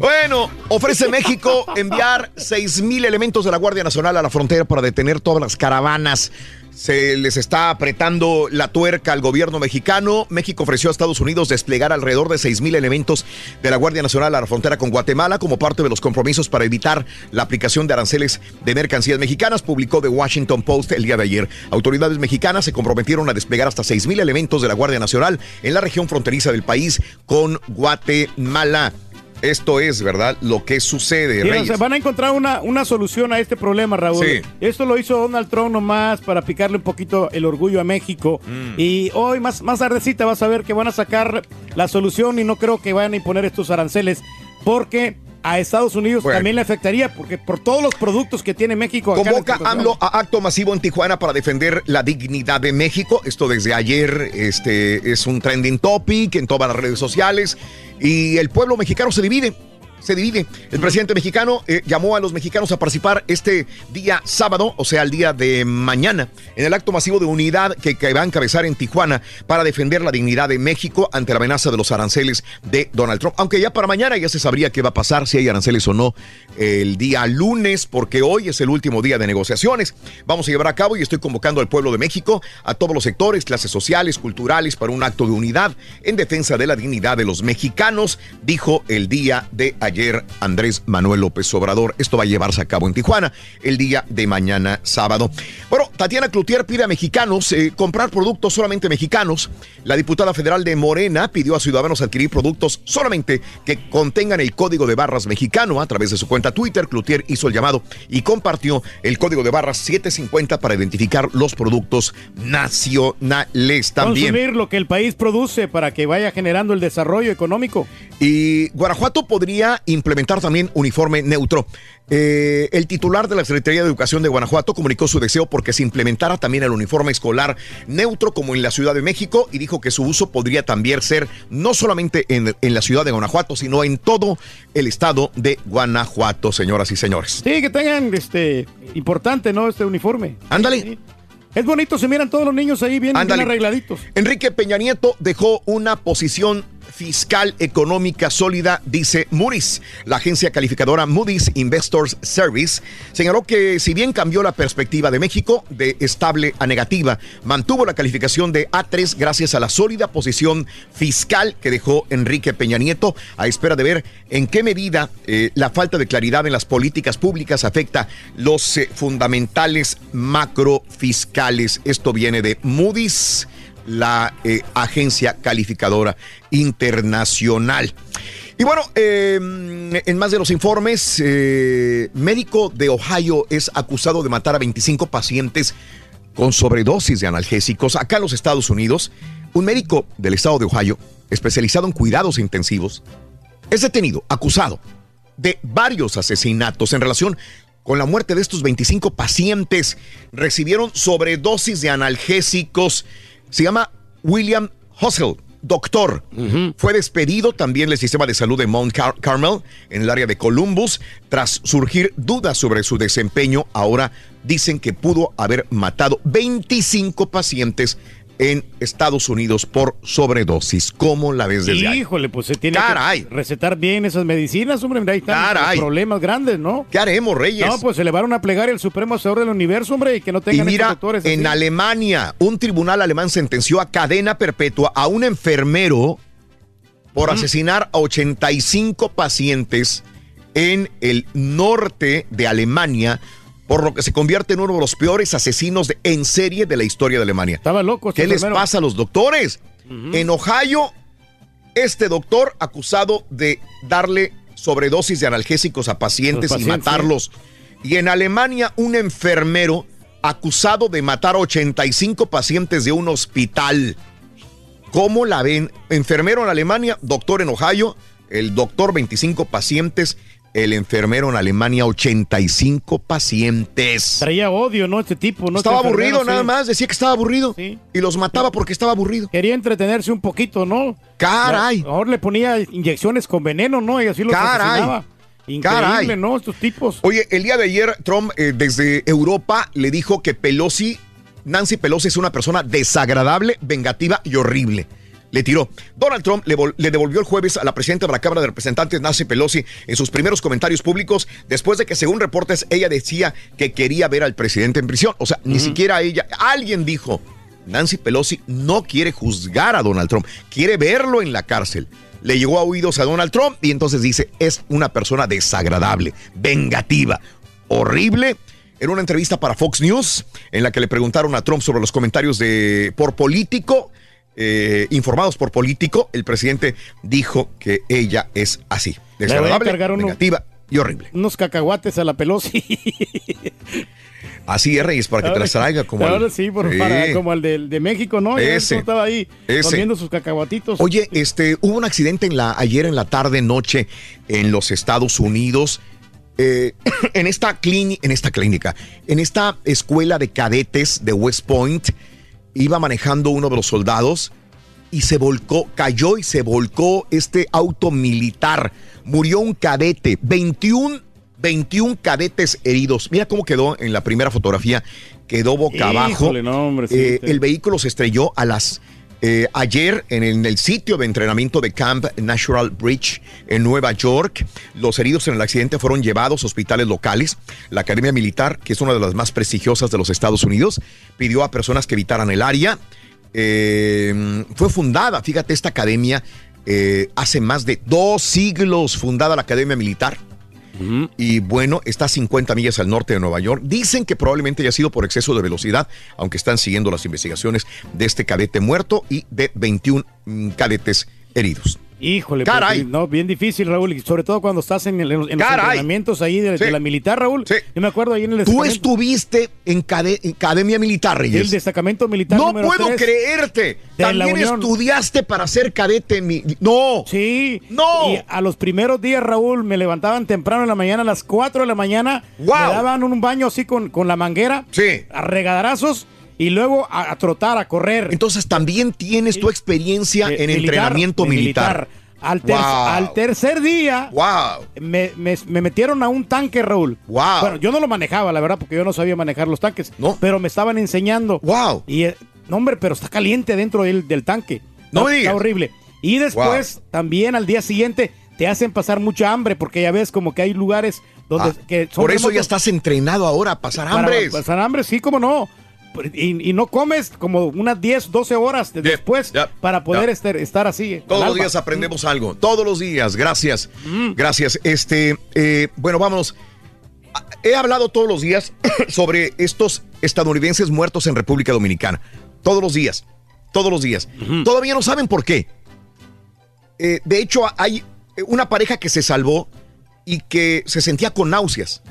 [SPEAKER 1] Bueno, ofrece México enviar 6 mil elementos de la Guardia Nacional a la frontera para detener todas las caravanas. Se les está apretando la tuerca al gobierno mexicano. México ofreció a Estados Unidos desplegar alrededor de 6 mil elementos de la Guardia Nacional a la frontera con Guatemala como parte de los compromisos para evitar la aplicación de aranceles de mercancías mexicanas, publicó The Washington Post el día de ayer. Autoridades mexicanas se comprometieron a desplegar hasta 6 mil elementos de la Guardia Nacional en la región fronteriza del país con Guatemala. Esto es, ¿verdad? Lo que sucede,
[SPEAKER 3] o sea, van a encontrar una, una solución a este problema, Raúl.
[SPEAKER 1] Sí.
[SPEAKER 3] Esto lo hizo Donald Trump nomás para picarle un poquito el orgullo a México.
[SPEAKER 1] Mm.
[SPEAKER 3] Y hoy, más, más tardecita, vas a ver que van a sacar la solución y no creo que vayan a imponer estos aranceles porque a Estados Unidos
[SPEAKER 1] Bueno.
[SPEAKER 3] también le afectaría porque por todos los productos que tiene México. acá
[SPEAKER 1] Convoca AMLO a acto masivo en Tijuana para defender la dignidad de México. Esto desde ayer este, es un trending topic en todas las redes sociales. Y el pueblo mexicano se divide. Se divide. El presidente mexicano eh, llamó a los mexicanos a participar este día sábado, o sea, el día de mañana, en el acto masivo de unidad que, que va a encabezar en Tijuana para defender la dignidad de México ante la amenaza de los aranceles de Donald Trump. Aunque ya para mañana ya se sabría qué va a pasar, si hay aranceles o no, el día lunes, porque hoy es el último día de negociaciones. Vamos a llevar a cabo y estoy convocando al pueblo de México, a todos los sectores, clases sociales, culturales, para un acto de unidad en defensa de la dignidad de los mexicanos, dijo el día de ayer ayer Andrés Manuel López Obrador. Esto va a llevarse a cabo en Tijuana el día de mañana sábado. Bueno, Tatiana Cloutier pide a mexicanos eh, comprar productos solamente mexicanos. La diputada federal de Morena pidió a ciudadanos adquirir productos solamente que contengan el código de barras mexicano. A través de su cuenta Twitter, Cloutier hizo el llamado y compartió el código de barras 750 para identificar los productos nacionales también.
[SPEAKER 3] Consumir lo que el país produce para que vaya generando el desarrollo económico.
[SPEAKER 1] Y Guanajuato podría implementar también uniforme neutro. Eh, el titular de la Secretaría de Educación de Guanajuato comunicó su deseo porque se implementara también el uniforme escolar neutro como en la Ciudad de México y dijo que su uso podría también ser no solamente en, en la ciudad de Guanajuato, sino en todo el estado de Guanajuato, señoras y señores.
[SPEAKER 3] Sí, que tengan este importante, ¿no? Este uniforme.
[SPEAKER 1] Ándale.
[SPEAKER 3] Es bonito, se miran todos los niños ahí bien, bien arregladitos.
[SPEAKER 1] Enrique Peña Nieto dejó una posición fiscal económica sólida, dice Moody's. La agencia calificadora Moody's Investors Service señaló que si bien cambió la perspectiva de México de estable a negativa, mantuvo la calificación de A3 gracias a la sólida posición fiscal que dejó Enrique Peña Nieto, a espera de ver en qué medida eh, la falta de claridad en las políticas públicas afecta los eh, fundamentales macrofiscales. Esto viene de Moody's la eh, agencia calificadora internacional. Y bueno, eh, en más de los informes, eh, médico de Ohio es acusado de matar a 25 pacientes con sobredosis de analgésicos acá en los Estados Unidos. Un médico del estado de Ohio, especializado en cuidados intensivos, es detenido, acusado de varios asesinatos en relación con la muerte de estos 25 pacientes. Recibieron sobredosis de analgésicos. Se llama William Hussle, doctor. Fue despedido también del sistema de salud de Mount Car- Carmel en el área de Columbus tras surgir dudas sobre su desempeño. Ahora dicen que pudo haber matado 25 pacientes en Estados Unidos por sobredosis. ¿Cómo la ves desde ahí?
[SPEAKER 3] Híjole, pues se tiene
[SPEAKER 1] Caray.
[SPEAKER 3] que recetar bien esas medicinas, hombre. Ahí están
[SPEAKER 1] Caray.
[SPEAKER 3] los problemas grandes, ¿no?
[SPEAKER 1] ¿Qué haremos, Reyes?
[SPEAKER 3] No, pues elevar una plegaria al Supremo Hacedor del Universo, hombre, y que no
[SPEAKER 1] Y
[SPEAKER 3] tengan
[SPEAKER 1] mira,
[SPEAKER 3] estos doctores
[SPEAKER 1] en. Alemania, un tribunal alemán sentenció a cadena perpetua a un enfermero por asesinar a 85 pacientes en el norte de Alemania, por lo que se convierte en uno de los peores asesinos de- en serie de la historia de Alemania.
[SPEAKER 3] Estaba loco. este
[SPEAKER 1] ¿Qué les pasa a los doctores? En Ohio, este doctor acusado de darle sobredosis de analgésicos a pacientes, y matarlos. Y en Alemania, un enfermero acusado de matar a 85 pacientes de un hospital. ¿Cómo la ven? Enfermero en Alemania, doctor en Ohio, el doctor 25 pacientes, el enfermero en Alemania 85 pacientes.
[SPEAKER 3] Traía odio, ¿no? Este tipo, ¿no?
[SPEAKER 1] Estaba
[SPEAKER 3] Este
[SPEAKER 1] aburrido nada
[SPEAKER 3] sí.
[SPEAKER 1] más, decía que estaba aburrido. Y los mataba porque estaba aburrido.
[SPEAKER 3] Quería entretenerse un poquito, ¿no?
[SPEAKER 1] Caray.
[SPEAKER 3] Ahora le ponía inyecciones con veneno, ¿no? Y así los
[SPEAKER 1] Caray.
[SPEAKER 3] asesinaba. Increíble,
[SPEAKER 1] Caray.
[SPEAKER 3] ¿no? Estos tipos.
[SPEAKER 1] Oye, el día de ayer Trump eh, desde Europa le dijo que Pelosi, Nancy Pelosi es una persona desagradable, vengativa y horrible. Le tiró. Donald Trump le, vol- le devolvió el jueves a la presidenta de la Cámara de Representantes, Nancy Pelosi, en sus primeros comentarios públicos, después de que, según reportes, ella decía que quería ver al presidente en prisión. O sea, ni siquiera ella. Alguien dijo, Nancy Pelosi no quiere juzgar a Donald Trump, quiere verlo en la cárcel. Le llegó a oídos a Donald Trump y entonces dice, es una persona desagradable, vengativa, horrible. En una entrevista para Fox News, en la que le preguntaron a Trump sobre los comentarios de por político, eh, informados por político, el presidente dijo que ella es así, desagradable, negativa y horrible.
[SPEAKER 3] Unos cacahuates a la Pelosi.
[SPEAKER 1] Así es, Reyes, para que te las traiga como
[SPEAKER 3] Ahora
[SPEAKER 1] el-
[SPEAKER 3] sí, por,
[SPEAKER 1] Sí.
[SPEAKER 3] para, como el de, de México, ¿no?
[SPEAKER 1] Ese.
[SPEAKER 3] estaba ahí
[SPEAKER 1] Ese.
[SPEAKER 3] comiendo sus cacahuatitos.
[SPEAKER 1] Oye, este, hubo un accidente en la, ayer en la tarde, noche, en los Estados Unidos. eh, (coughs) en, esta clini- en esta clínica, en esta escuela de cadetes de West Point, iba manejando uno de los soldados y se volcó, cayó y se volcó este auto militar. Murió un cadete, 21, 21 cadetes heridos. Mira cómo quedó en la primera fotografía. Quedó boca abajo.
[SPEAKER 3] Híjole, no, hombre, sí,
[SPEAKER 1] Eh, el vehículo se estrelló a las eh, ayer en el, sitio de entrenamiento de Camp Natural Bridge en Nueva York. Los heridos en el accidente fueron llevados a hospitales locales. La Academia Militar, que es una de las más prestigiosas de los Estados Unidos, pidió a personas que evitaran el área. Eh, fue fundada, fíjate, esta academia eh, hace más de dos siglos fundada la Academia Militar. Y bueno, está a 50 millas al norte de Nueva York. Dicen que probablemente haya sido por exceso de velocidad, aunque están siguiendo las investigaciones de este cadete muerto y de 21 mm, cadetes heridos.
[SPEAKER 3] Híjole,
[SPEAKER 1] Caray.
[SPEAKER 3] no, bien difícil, Raúl, y sobre todo cuando estás en, el- en los entrenamientos ahí de, de
[SPEAKER 1] Sí.
[SPEAKER 3] la militar, Raúl. Yo me acuerdo ahí en el
[SPEAKER 1] Tú estuviste en, cade- en Academia Militar, Reyes.
[SPEAKER 3] el destacamento militar
[SPEAKER 1] No
[SPEAKER 3] número
[SPEAKER 1] puedo creerte.
[SPEAKER 3] de
[SPEAKER 1] También estudiaste para ser cadete. mi- No.
[SPEAKER 3] Sí.
[SPEAKER 1] No.
[SPEAKER 3] Y a los primeros días, Raúl, me levantaban temprano en la mañana, a las 4 de la mañana. Me daban un baño así con, con la manguera.
[SPEAKER 1] Sí.
[SPEAKER 3] A regaderazos. Y luego a, a trotar, a correr.
[SPEAKER 1] Entonces también tienes tu experiencia en
[SPEAKER 3] militar,
[SPEAKER 1] entrenamiento militar.
[SPEAKER 3] Al, ter-
[SPEAKER 1] Wow.
[SPEAKER 3] al tercer día,
[SPEAKER 1] Wow.
[SPEAKER 3] me, me- me metieron a un tanque, Raúl.
[SPEAKER 1] Wow.
[SPEAKER 3] Bueno, yo no lo manejaba, la verdad, porque yo no sabía manejar los tanques. Pero me estaban enseñando.
[SPEAKER 1] Wow.
[SPEAKER 3] Y, eh, no, hombre, pero está caliente dentro del, del tanque.
[SPEAKER 1] No
[SPEAKER 3] Está-
[SPEAKER 1] me digas.
[SPEAKER 3] Está horrible. Y después, también al día siguiente, te hacen pasar mucha hambre, porque ya ves como que hay lugares donde...
[SPEAKER 1] Ah,
[SPEAKER 3] que son
[SPEAKER 1] por eso ya estás entrenado ahora a pasar hambre.
[SPEAKER 3] pasar hambre, sí, como no. Y, y no comes como unas 10, 12 horas de- después para poder estar, estar así. al
[SPEAKER 1] Todos los
[SPEAKER 3] alba.
[SPEAKER 1] días aprendemos algo. Todos los días. Gracias. Gracias. Este, eh, bueno, vámonos. He hablado todos los días (coughs) sobre estos estadounidenses muertos en República Dominicana. Todos los días. Todos los días. Todavía no saben por qué. Eh, de hecho, hay una pareja que se salvó y que se sentía con náuseas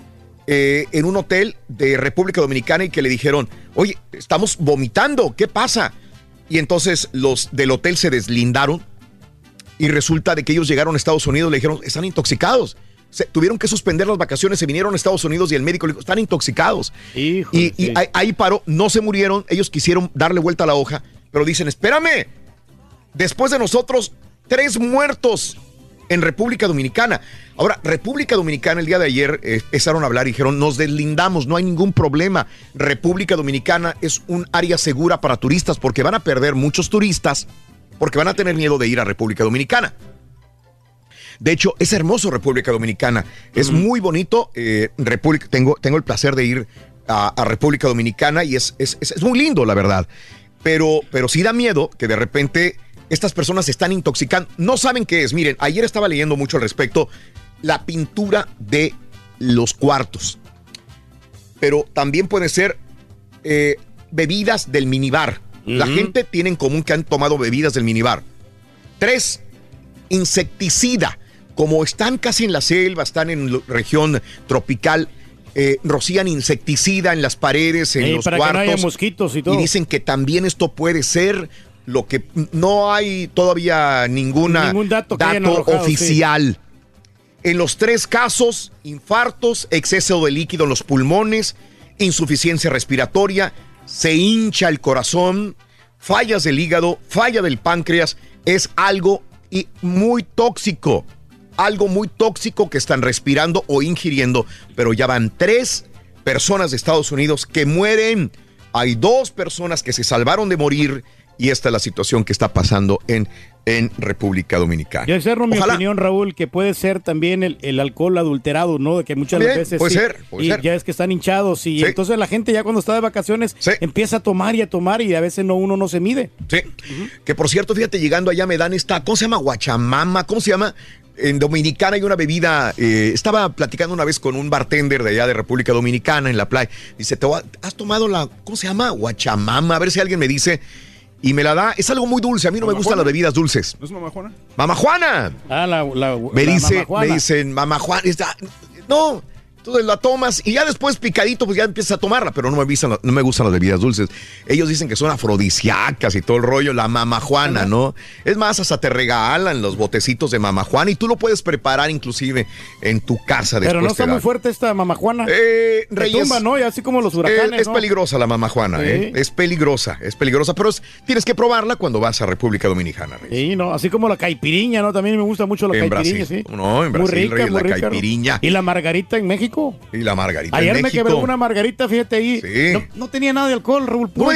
[SPEAKER 1] eh, en un hotel de República Dominicana y que le dijeron, oye, estamos vomitando, ¿qué pasa? Y entonces los del hotel se deslindaron y resulta de que ellos llegaron a Estados Unidos, le dijeron, están intoxicados. Se, tuvieron que suspender las vacaciones, se vinieron a Estados Unidos y el médico le dijo, están intoxicados. y y ahí, ahí paró, no se murieron, ellos quisieron darle vuelta a la hoja, pero dicen, espérame, después de nosotros, tres muertos en República Dominicana. Ahora, República Dominicana el día de ayer eh, empezaron a hablar y dijeron, nos deslindamos, no hay ningún problema. República Dominicana es un área segura para turistas porque van a perder muchos turistas porque van a tener miedo de ir a República Dominicana. De hecho, es hermoso República Dominicana. Es muy bonito. eh, República, tengo, tengo el placer de ir a, a República Dominicana y es, es, es- es muy lindo, la verdad. Pero, pero sí da miedo que de repente estas personas se están intoxicando. No saben qué es. Miren, ayer estaba leyendo mucho al respecto. La pintura de los cuartos. Pero también puede ser eh, bebidas del minibar. La gente tiene en común que han tomado bebidas del minibar. Tres, insecticida. Como están casi en la selva, están en región tropical, eh, rocían insecticida en las paredes, en
[SPEAKER 3] Ey,
[SPEAKER 1] los
[SPEAKER 3] para que no
[SPEAKER 1] cuartos.
[SPEAKER 3] haya mosquitos y todo.
[SPEAKER 1] dicen que también esto puede ser lo que no hay todavía ninguna
[SPEAKER 3] Ningún dato que hayan
[SPEAKER 1] dato
[SPEAKER 3] arrojado, sí.
[SPEAKER 1] oficial. En los tres casos, infartos, exceso de líquido en los pulmones, insuficiencia respiratoria, se hincha el corazón, fallas del hígado, falla del páncreas, es algo y muy tóxico. Algo muy tóxico que están respirando o ingiriendo, pero ya van tres personas de Estados Unidos que mueren. Hay dos personas que se salvaron de morir y esta es la situación que está pasando en, en República Dominicana.
[SPEAKER 3] Yo externo mi
[SPEAKER 1] Ojalá.
[SPEAKER 3] opinión, Raúl, que puede ser también el, el alcohol adulterado, ¿no? De que muchas
[SPEAKER 1] Bien,
[SPEAKER 3] veces.
[SPEAKER 1] puede
[SPEAKER 3] sí,
[SPEAKER 1] ser, puede
[SPEAKER 3] y
[SPEAKER 1] ser.
[SPEAKER 3] ya es que están hinchados y
[SPEAKER 1] Sí.
[SPEAKER 3] entonces la gente ya cuando está de vacaciones empieza a tomar y a tomar y a veces no uno no se mide.
[SPEAKER 1] Sí. Que por cierto, fíjate, llegando allá me dan esta, ¿cómo se llama? Guachamama, ¿cómo se llama? En Dominicana hay una bebida, eh, estaba platicando una vez con un bartender de allá de República Dominicana en la playa. Dice, ¿te va- ¿has tomado la, ¿cómo se llama? Guachamama, a ver si alguien me dice. Y me la da, es algo muy dulce, a mí no me gustan las bebidas dulces.
[SPEAKER 21] ¿No es mamá Juana?
[SPEAKER 1] ¡Mamá Juana!
[SPEAKER 3] Ah, la, la-
[SPEAKER 1] Me,
[SPEAKER 3] la
[SPEAKER 1] dice,
[SPEAKER 3] Mamá Juana.
[SPEAKER 1] me dicen, mamá Juan, está- no, entonces la tomas y ya después picadito, pues ya empiezas a tomarla, pero no me, gustan, no me gustan las bebidas dulces. Ellos dicen que son afrodisíacas y todo el rollo, la mamá Juana, ¿no? Es más, hasta te regalan los botecitos de mamá Juana y tú lo puedes preparar inclusive en tu casa después.
[SPEAKER 3] Pero no está muy fuerte esta mamajuana.
[SPEAKER 1] Eh, Reyes,
[SPEAKER 3] tumba, ¿no? Y así como los
[SPEAKER 1] Eh,
[SPEAKER 3] huracanes.
[SPEAKER 1] es
[SPEAKER 3] ¿no?
[SPEAKER 1] peligrosa la mamá Juana,
[SPEAKER 3] Sí.
[SPEAKER 1] ¿eh? Es peligrosa, es peligrosa, pero es- tienes que probarla cuando vas a República Dominicana. Reyes.
[SPEAKER 3] Sí, no, así como la caipiriña, ¿no? También me gusta mucho la
[SPEAKER 1] En
[SPEAKER 3] caipiriña,
[SPEAKER 1] Brasil.
[SPEAKER 3] sí.
[SPEAKER 1] No, en Brasil,
[SPEAKER 3] muy rica,
[SPEAKER 1] Reyes,
[SPEAKER 3] muy
[SPEAKER 1] la
[SPEAKER 3] rica, ¿no?
[SPEAKER 1] caipiriña.
[SPEAKER 3] Y la margarita en México.
[SPEAKER 1] Y la margarita
[SPEAKER 3] Ayer
[SPEAKER 1] en
[SPEAKER 3] me
[SPEAKER 1] México.
[SPEAKER 3] quebré una margarita, fíjate ahí. No, no tenía nada de alcohol, Raúl. Puro,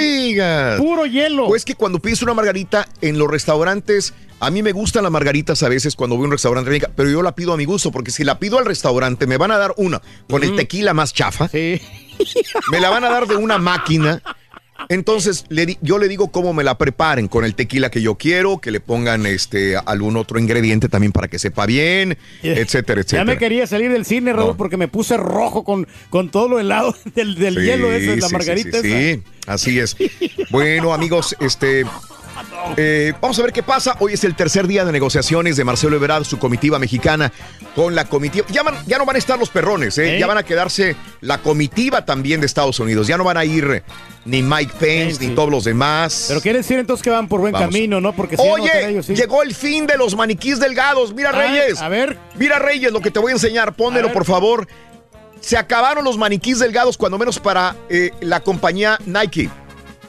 [SPEAKER 3] puro hielo.
[SPEAKER 1] Pues que cuando pides una margarita en los restaurantes, a mí me gustan las margaritas a veces cuando voy a un restaurante, pero yo la pido a mi gusto, porque si la pido al restaurante me van a dar una con el tequila más chafa. Me la van a dar de una máquina (laughs) Entonces le di- yo le digo cómo me la preparen con el tequila que yo quiero, que le pongan este algún otro ingrediente también para que sepa bien, etcétera,
[SPEAKER 3] Ya
[SPEAKER 1] etcétera.
[SPEAKER 3] me quería salir del cine, Raúl, porque me puse rojo con, con todo lo helado (laughs) del, del
[SPEAKER 1] Sí,
[SPEAKER 3] hielo ese, la
[SPEAKER 1] sí,
[SPEAKER 3] margarita
[SPEAKER 1] sí, sí,
[SPEAKER 3] esa.
[SPEAKER 1] sí, así es. Bueno, amigos, este. Eh, vamos a ver qué pasa. Hoy es el tercer día de negociaciones de Marcelo Ebrard, su comitiva mexicana, con la comitiva. Ya, van- ya no van a estar los perrones, ¿eh?
[SPEAKER 3] ¿Eh?
[SPEAKER 1] ya van a quedarse la comitiva también de Estados Unidos. Ya no van a ir ni Mike Pence ni todos los demás.
[SPEAKER 3] Pero quiere decir entonces que van por buen
[SPEAKER 1] Vamos.
[SPEAKER 3] camino, ¿no? Porque si ya no
[SPEAKER 1] Oye,
[SPEAKER 3] están ellos, sí.
[SPEAKER 1] llegó el fin de los maniquís delgados. Mira,
[SPEAKER 3] Ah,
[SPEAKER 1] Reyes.
[SPEAKER 3] a ver.
[SPEAKER 1] Mira, Reyes, lo que te voy a enseñar. Pónmelo,
[SPEAKER 3] A
[SPEAKER 1] por favor. Se acabaron los maniquís delgados, cuando menos para eh, la compañía Nike.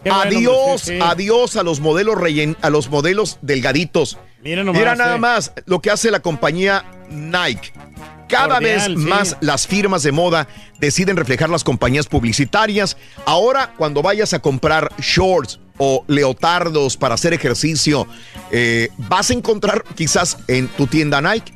[SPEAKER 3] Bueno,
[SPEAKER 1] adiós,
[SPEAKER 3] sí,
[SPEAKER 1] adiós a los modelos rellen, a los modelos delgaditos.
[SPEAKER 3] Mira nomás,
[SPEAKER 1] Mira nada más lo que hace la compañía Nike. Cada
[SPEAKER 3] Cordial,
[SPEAKER 1] vez
[SPEAKER 3] sí.
[SPEAKER 1] más las firmas de moda deciden reflejar las compañías publicitarias. Ahora, cuando vayas a comprar shorts o leotardos para hacer ejercicio, eh, vas a encontrar quizás en tu tienda Nike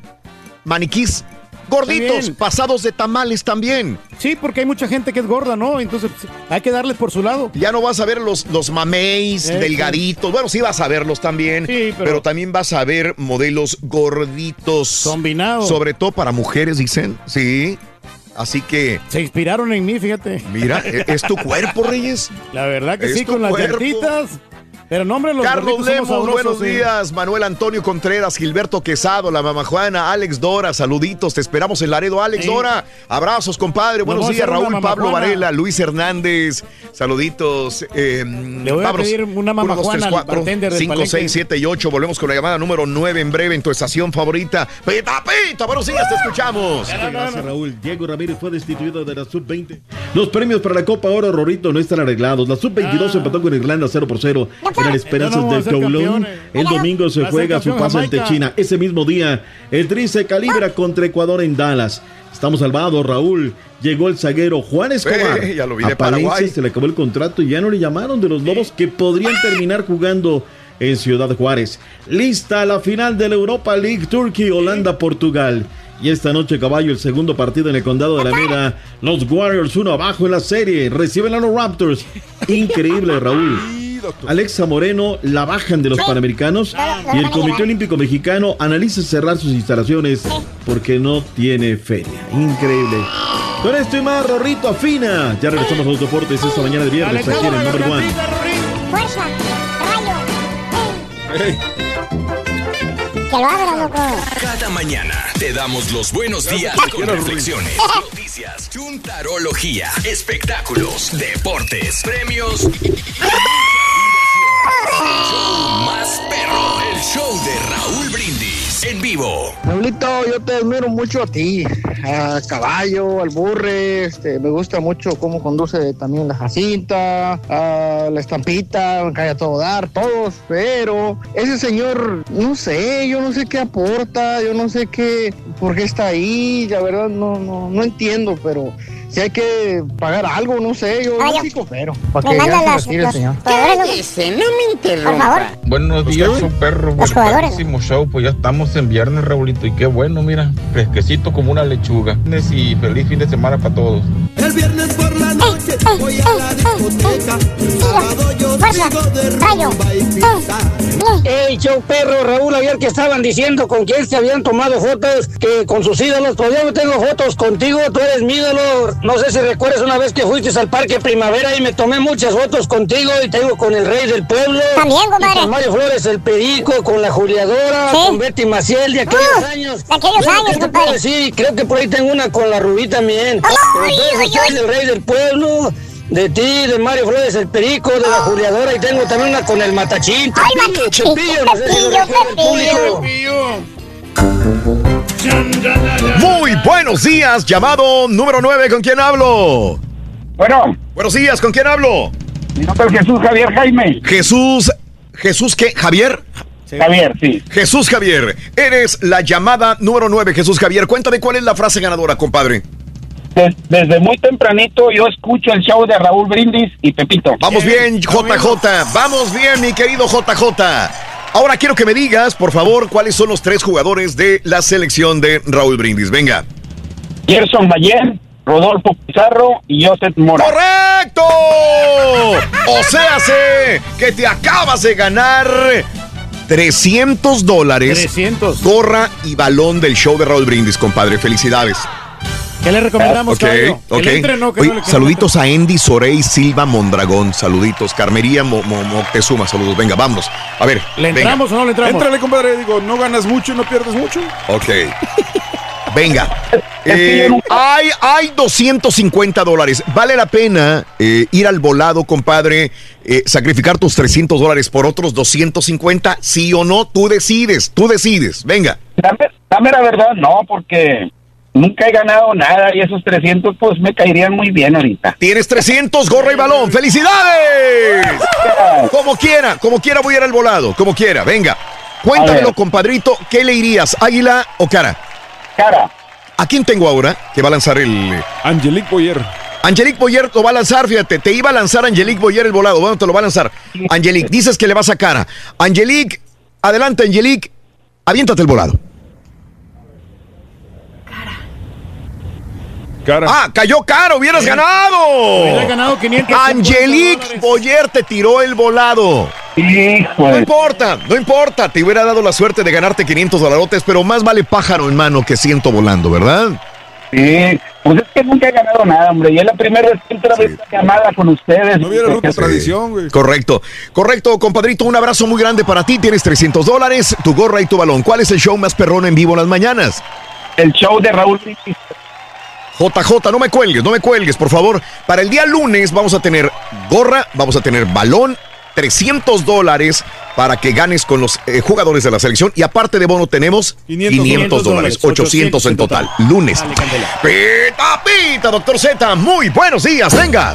[SPEAKER 1] maniquís gorditos, pasados de tamales también.
[SPEAKER 3] Sí, porque hay mucha gente que es gorda, ¿no? Entonces hay que darle por su lado.
[SPEAKER 1] Ya no vas a ver los, los mameis delgaditos. Bueno, sí vas a verlos también.
[SPEAKER 3] Sí,
[SPEAKER 1] pero...
[SPEAKER 3] pero-
[SPEAKER 1] también vas a ver modelos gorditos.
[SPEAKER 3] Combinados.
[SPEAKER 1] Sobre todo para mujeres, dicen. Sí. Así que,
[SPEAKER 3] Se inspiraron en mí, fíjate.
[SPEAKER 1] mira, e- es tu cuerpo, Reyes.
[SPEAKER 3] La verdad que sí, con las llantitas. Pero los
[SPEAKER 1] Carlos Lemos,
[SPEAKER 3] sabrosos,
[SPEAKER 1] buenos
[SPEAKER 3] sí.
[SPEAKER 1] días. Manuel Antonio Contreras, Gilberto Quesado, la mamá Juana, Alex Dora, saluditos. Te esperamos en Laredo, Alex
[SPEAKER 3] Sí.
[SPEAKER 1] Dora. Abrazos, compadre. Buenos días, Raúl Pablo
[SPEAKER 3] Juana.
[SPEAKER 1] Varela, Luis Hernández. Saluditos. Eh,
[SPEAKER 3] Le voy a pedir una mamá Juana al bartender del
[SPEAKER 1] 5,
[SPEAKER 3] Palenque.
[SPEAKER 1] 6, 7 y 8. Volvemos con la llamada número 9 en breve en tu estación favorita. Pita, pita, buenos días, te escuchamos.
[SPEAKER 24] Gracias, Raúl. Diego Ramírez fue destituido de la sub-20. Los premios para la Copa Oro Rorito no están arreglados. La sub-22 empató con Irlanda 0 por 0 en el Esperanzas
[SPEAKER 3] No, no,
[SPEAKER 24] de
[SPEAKER 3] vamos a ser
[SPEAKER 24] Toulon. El domingo se juega su paso ante. China. Ese mismo día, el Tri se calibra contra Ecuador en Dallas. Estamos salvados, Raúl. Llegó el zaguero Juan Escobar.
[SPEAKER 1] Eh, ya lo vi de
[SPEAKER 24] a Palencia
[SPEAKER 1] Paraguay.
[SPEAKER 24] se le acabó el contrato y ya no le llamaron de los Lobos que podrían terminar jugando en Ciudad Juárez. Lista la final de la Europa League Turkey, Holanda, Portugal. Y esta noche, caballo, el segundo partido en el condado de Alameda. Los Warriors uno abajo en la serie. Reciben a los Raptors. (laughs) Increíble, Raúl. Alexa Moreno la bajan de los Panamericanos y el Comité Olímpico Mexicano analiza cerrar sus instalaciones porque no tiene feria. Increíble. Con esto y más, Rorrito afina. Ya regresamos a los deportes esta mañana de viernes aquí en el Number One.
[SPEAKER 4] Fuerza, rayo. Que lo abra, loco.
[SPEAKER 8] Cada mañana te damos los buenos días con reflexiones, noticias, chuntarología, espectáculos, deportes, premios show más perro, el show de Raúl Brindis en vivo.
[SPEAKER 25] Pablito, yo te admiro mucho a ti, a Caballo, al Burre, este, me gusta mucho cómo conduce también la Jacinta, a la Estampita, me cae a todo dar, todos, pero ese señor, no sé, yo no sé qué aporta, yo no sé qué, por qué está ahí, la verdad no, no, no entiendo, pero si hay que pagar algo, no sé, yo no soy cofero, para
[SPEAKER 4] Me
[SPEAKER 25] que ya se
[SPEAKER 4] las-
[SPEAKER 25] retire el
[SPEAKER 4] los
[SPEAKER 25] señor.
[SPEAKER 4] loco.
[SPEAKER 25] no me
[SPEAKER 4] interrumpa. Por favor.
[SPEAKER 26] Buenos días, show perro.
[SPEAKER 4] Los jugadores.
[SPEAKER 26] Buenísimo show, pues ya estamos en viernes, Raulito. Y qué bueno, mira, fresquecito como una lechuga. Y feliz fin de semana para todos.
[SPEAKER 10] Noche voy a la discoteca. El sábado yo sigo de rumba y fiesta.
[SPEAKER 27] Ey, show perro, Raúl, ayer que estaban diciendo con quién se habían tomado fotos, que con sus ídolos, pues yo no tengo fotos contigo, tú eres mi ídolo. No sé si recuerdas una vez que fuiste al Parque Primavera y me tomé muchas fotos contigo y tengo con el rey del pueblo.
[SPEAKER 4] También, compadre.
[SPEAKER 27] Con Mario Flores, el perico, con la Juliadora,
[SPEAKER 4] Sí.
[SPEAKER 27] con Betty Maciel de aquellos
[SPEAKER 4] Uh,
[SPEAKER 27] años.
[SPEAKER 4] de aquellos años,
[SPEAKER 27] ¿qué te
[SPEAKER 4] compadre.
[SPEAKER 27] decir? Creo que por ahí tengo una con la Rubí también. Pero
[SPEAKER 4] Ay,
[SPEAKER 27] tú
[SPEAKER 4] ay,
[SPEAKER 27] eres el rey del pueblo. De ti, de Mario Flores, el perico, de la Juliadora, y tengo también una con el matachín.
[SPEAKER 4] Ay, Matachín,
[SPEAKER 27] no sé si lo.
[SPEAKER 1] Muy buenos días, llamado número 9, ¿con quién hablo?
[SPEAKER 28] Bueno.
[SPEAKER 1] Buenos días, ¿con quién hablo?
[SPEAKER 28] Mi nombre es Jesús Javier Jaime.
[SPEAKER 1] Jesús, ¿Jesús qué? ¿Javier?
[SPEAKER 28] Javier, sí.
[SPEAKER 1] Jesús Javier, eres la llamada número 9, Jesús Javier. Cuéntame cuál es la frase ganadora, compadre.
[SPEAKER 28] Des- desde muy tempranito yo escucho el show de Raúl Brindis y Pepito.
[SPEAKER 1] Vamos bien, JJ. Vamos bien, mi querido JJ. Ahora quiero que me digas, por favor, cuáles son los tres jugadores de la selección de Raúl Brindis. Venga.
[SPEAKER 28] Gerson Mayer, Rodolfo Pizarro y Joseph Mora.
[SPEAKER 1] ¡Correcto! correcto. O sea, sé que te acabas de ganar 300 dólares.
[SPEAKER 3] 300.
[SPEAKER 1] Gorra y balón del show de Raúl Brindis, compadre. Felicidades.
[SPEAKER 3] ¿Qué le recomendamos,
[SPEAKER 1] Ok,
[SPEAKER 3] caballo? Que
[SPEAKER 1] ok.
[SPEAKER 3] le entre, ¿no? Que
[SPEAKER 1] Oye,
[SPEAKER 3] no le-
[SPEAKER 1] saluditos a Andy Sorey Silva Mondragón. Saluditos. Carmería Mo- Mo- Moctezuma. Saludos. Venga, vámonos. A ver.
[SPEAKER 3] ¿Le
[SPEAKER 1] venga.
[SPEAKER 3] entramos o no le entramos?
[SPEAKER 21] Éntrale, compadre. Digo, no ganas mucho y no pierdes mucho.
[SPEAKER 1] Ok. (laughs) Venga. Eh, hay, hay 250 dólares. Vale la pena eh, ir al volado, compadre, eh, sacrificar tus 300 dólares por otros 250, sí o no, tú decides, tú decides. Venga.
[SPEAKER 28] Dame, dame la verdad, no, porque nunca he ganado nada y esos 300 pues me caerían muy bien ahorita.
[SPEAKER 1] Tienes 300, gorra y balón. ¡Felicidades! Como quiera, como quiera voy a ir al volado, como quiera. Venga. Cuéntamelo, compadrito. ¿Qué le irías, águila o cara?
[SPEAKER 28] Cara.
[SPEAKER 1] ¿A quién tengo ahora que va a lanzar el...
[SPEAKER 21] Angelique Boyer.
[SPEAKER 1] Angelique Boyer lo va a lanzar, fíjate, te iba a lanzar Angelique Boyer el volado, bueno, te lo va a lanzar. Angelique, dices que le vas a cara. Angelique, adelante Angelique, aviéntate el volado.
[SPEAKER 21] Cara.
[SPEAKER 1] Ah, cayó caro, hubieras ganado.
[SPEAKER 3] Hubiera ganado 500
[SPEAKER 1] Angelique Boyer te tiró el volado. No importa, no importa, te hubiera dado la suerte de ganarte 500 dolarotes, pero más vale pájaro en mano que ciento volando, ¿verdad?
[SPEAKER 28] Sí, pues es que nunca he ganado nada, hombre. Y es la primera vez que entro a esta llamada con ustedes.
[SPEAKER 21] No hubiera roto tradición, güey.
[SPEAKER 1] Correcto, correcto, compadrito. Un abrazo muy grande para ti. Tienes 300 dólares, tu gorra y tu balón. ¿Cuál es el show más perrón en vivo en las mañanas?
[SPEAKER 28] El show de Raúl Brindis.
[SPEAKER 1] JJ, no me cuelgues, no me cuelgues, por favor. Para el día lunes vamos a tener gorra, vamos a tener balón, 300 dólares para que ganes con los eh, jugadores de la selección. Y aparte de bono tenemos 500,
[SPEAKER 3] 500
[SPEAKER 1] dólares, 800 en total. Lunes. Pita, pita, doctor Z. Muy buenos días, venga.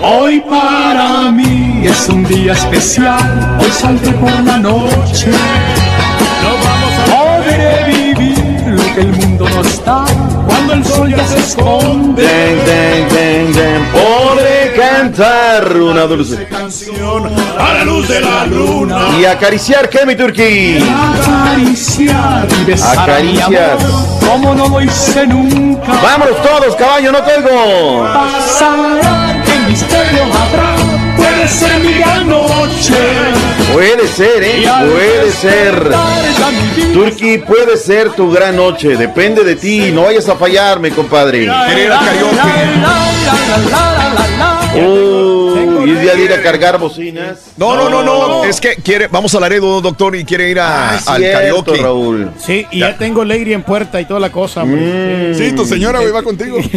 [SPEAKER 29] Hoy para mí es un día especial, hoy saldré por la noche. Podré vivir lo que el mundo no está cuando el sol ya se esconde.
[SPEAKER 24] Den, den, den, den. Podré cantar una dulce
[SPEAKER 29] canción a la luz de la luna.
[SPEAKER 24] y acariciar que mi turquí.
[SPEAKER 29] Acariciar y besar a
[SPEAKER 24] Acaricias.
[SPEAKER 29] como no lo hice nunca.
[SPEAKER 24] Vámonos todos, caballo, no colgo.
[SPEAKER 29] Pasará, qué misterio habrá, puede ser mi gran noche.
[SPEAKER 24] Puede ser, ¿eh? Puede ser. Turquí, puede ser tu gran noche. Depende de ti. No vayas a fallarme, compadre. Uh, y día de ir a cargar bocinas.
[SPEAKER 1] No, no, no, no. Es que quiere, vamos a Laredo, doctor, y quiere ir a-
[SPEAKER 24] Ah,
[SPEAKER 1] al
[SPEAKER 24] cierto,
[SPEAKER 1] karaoke.
[SPEAKER 24] Raúl.
[SPEAKER 3] Sí, y ya, tengo Lady en puerta y toda la cosa, hombre.
[SPEAKER 21] Sí, tu señora, güey, va contigo. (laughs)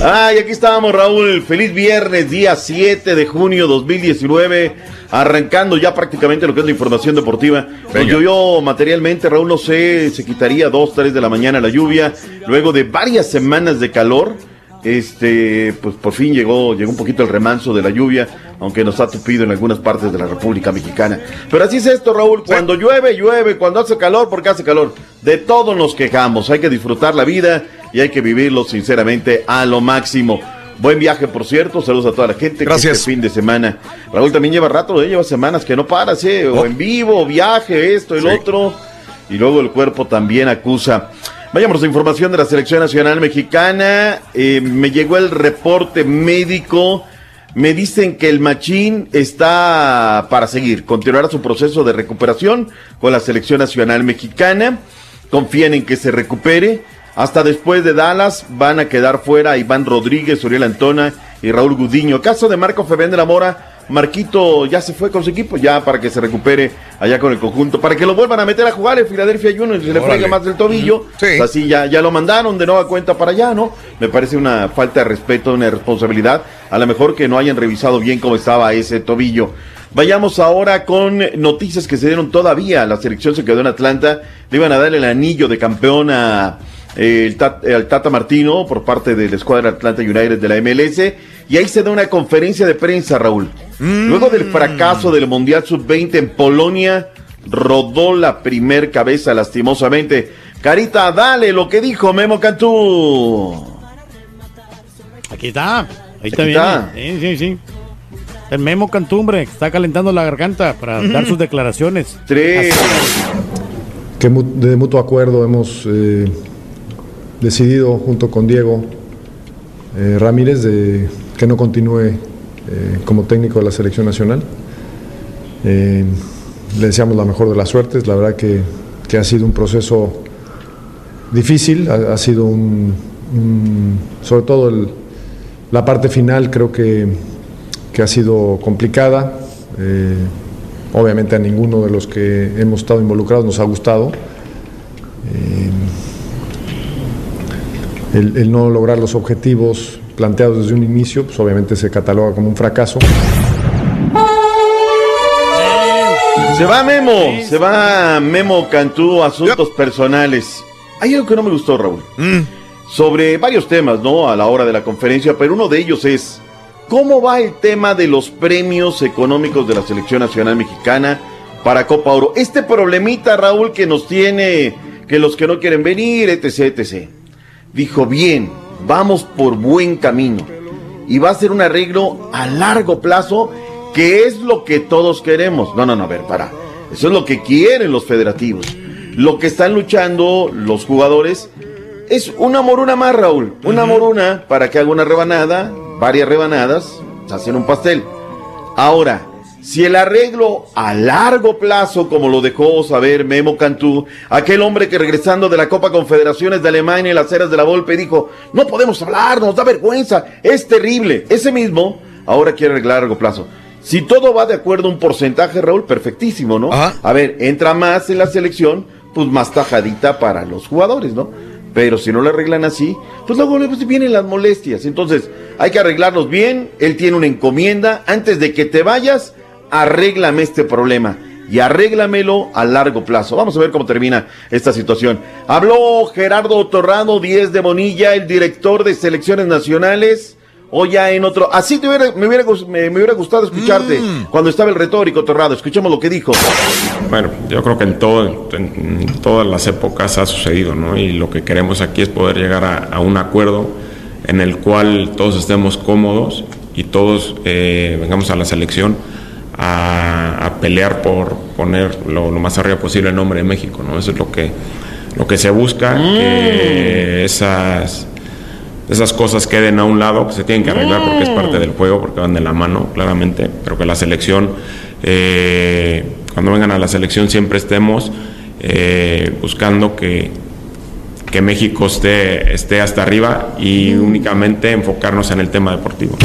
[SPEAKER 24] Ay, aquí estábamos, Raúl. Feliz viernes, día 7 de junio 2019. Arrancando ya prácticamente lo que es la información deportiva.
[SPEAKER 1] Venga.
[SPEAKER 24] llovió materialmente, Raúl, no sé, se quitaría 2, 3 de la mañana la lluvia. Luego de varias semanas de calor, este, pues por fin llegó, llegó un poquito el remanso de la lluvia, aunque nos ha tupido en algunas partes de la República Mexicana. Pero así es esto, Raúl. Cuando llueve, llueve. Cuando hace calor, porque hace calor. De todo nos quejamos. Hay que disfrutar la vida y hay que vivirlo sinceramente a lo máximo. Buen viaje, por cierto. Saludos a toda la gente. que
[SPEAKER 1] Gracias.
[SPEAKER 24] Este fin de semana. Raúl también lleva rato, ¿eh? lleva semanas que no paras, ¿eh? O en vivo, viaje, esto, el
[SPEAKER 1] Sí.
[SPEAKER 24] otro. Y luego el cuerpo también acusa. Vayamos a información de la Selección Nacional Mexicana. Eh, me llegó el reporte médico. Me dicen que el Machín está para seguir. Continuará su proceso de recuperación con la Selección Nacional Mexicana. Confían en que se recupere. Hasta después de Dallas van a quedar fuera Iván Rodríguez, Uriel Antona y Raúl Gudiño. Caso de Marco Febén de la Mora, Marquito ya se fue con su equipo, ya para que se recupere allá con el conjunto, para que lo vuelvan a meter a jugar en Filadelfia Juniors y se le frega más del tobillo.
[SPEAKER 1] Sí.
[SPEAKER 24] Así ya, ya lo mandaron de nueva cuenta para allá, ¿no? Me parece una falta de respeto, una irresponsabilidad. A lo mejor que no hayan revisado bien cómo estaba ese tobillo. Vayamos ahora con noticias que se dieron todavía. La selección se quedó en Atlanta. Le iban a dar el anillo de campeón a, eh, el Tata Martino por parte de la escuadra Atlanta United de la MLS. Y ahí se da una conferencia de prensa, Raúl. Luego del fracaso del Mundial Sub-20 en Polonia, rodó la primer cabeza lastimosamente. Carita, dale lo que dijo Memo Cantú.
[SPEAKER 3] Aquí está. Ahí está
[SPEAKER 24] Aquí
[SPEAKER 3] bien.
[SPEAKER 24] está.
[SPEAKER 3] Sí, sí, sí. El Memo Cantumbre está calentando la garganta para dar sus declaraciones.
[SPEAKER 30] Tres.
[SPEAKER 31] que de mutuo acuerdo hemos eh, decidido junto con Diego eh, Ramírez de que no continúe eh, como técnico de la selección nacional. Eh, le deseamos la mejor de las suertes, la verdad que, que ha sido un proceso difícil, ha, sido un, sobre todo la parte final creo que, que ha sido complicada. Eh, obviamente a ninguno de los que hemos estado involucrados nos ha gustado. El no lograr los objetivos planteados desde un inicio, pues obviamente se cataloga como un fracaso.
[SPEAKER 24] Se va Memo, se va Memo Cantú, asuntos personales. Hay algo que no me gustó, Raúl. Sobre varios temas, ¿no? A la hora de la conferencia, pero uno de ellos es cómo va el tema de los premios económicos de la Selección Nacional Mexicana para Copa Oro. Este problemita, Raúl, que nos tiene, que los que no quieren venir, etc, etc. Dijo, bien, vamos por buen camino. Y va a ser un arreglo a largo plazo, que es lo que todos queremos. No, no, no, a ver, para. Eso es lo que quieren los federativos. Lo que están luchando los jugadores es una moruna más, Raúl. Una moruna para que haga una rebanada, varias rebanadas, hacen un pastel. Ahora, si el arreglo a largo plazo, como lo dejó saber Memo Cantú, aquel hombre que regresando de la Copa Confederaciones de Alemania en las eras de la Volpe dijo, no podemos hablar, nos da vergüenza, es terrible. Ese mismo ahora quiere arreglar a largo plazo. Si todo va de acuerdo a un porcentaje, Raúl, perfectísimo, ¿no? A ver, entra más en la selección, pues más tajadita para los jugadores, ¿no? Pero si no lo arreglan así, pues luego pues, vienen las molestias. Entonces, hay que arreglarlos bien. Él tiene una encomienda. Antes de que te vayas, arréglame este problema. Y arréglamelo a largo plazo. Vamos a ver cómo termina esta situación. Habló Gerardo Torrado, 10 de Bonilla, el director de selecciones nacionales. O ya en otro. Así te hubiera- me, hubiera, me, me hubiera gustado escucharte cuando estaba el retórico Torrado. Escuchemos lo que dijo.
[SPEAKER 32] Bueno, yo creo que en, todo, en, en todas las épocas ha sucedido, ¿no? Y lo que queremos aquí es poder llegar a, a un acuerdo en el cual todos estemos cómodos y todos eh, vengamos a la selección a, a pelear por poner lo, lo más arriba posible el nombre de México, ¿no? Eso es lo que, lo que se busca, que esas, esas cosas queden a un lado, que se tienen que arreglar porque es parte del juego, porque van de la mano, claramente, pero que la selección, eh, cuando vengan a la selección siempre estemos eh, buscando que, que México esté, esté hasta arriba y únicamente enfocarnos en el tema deportivo.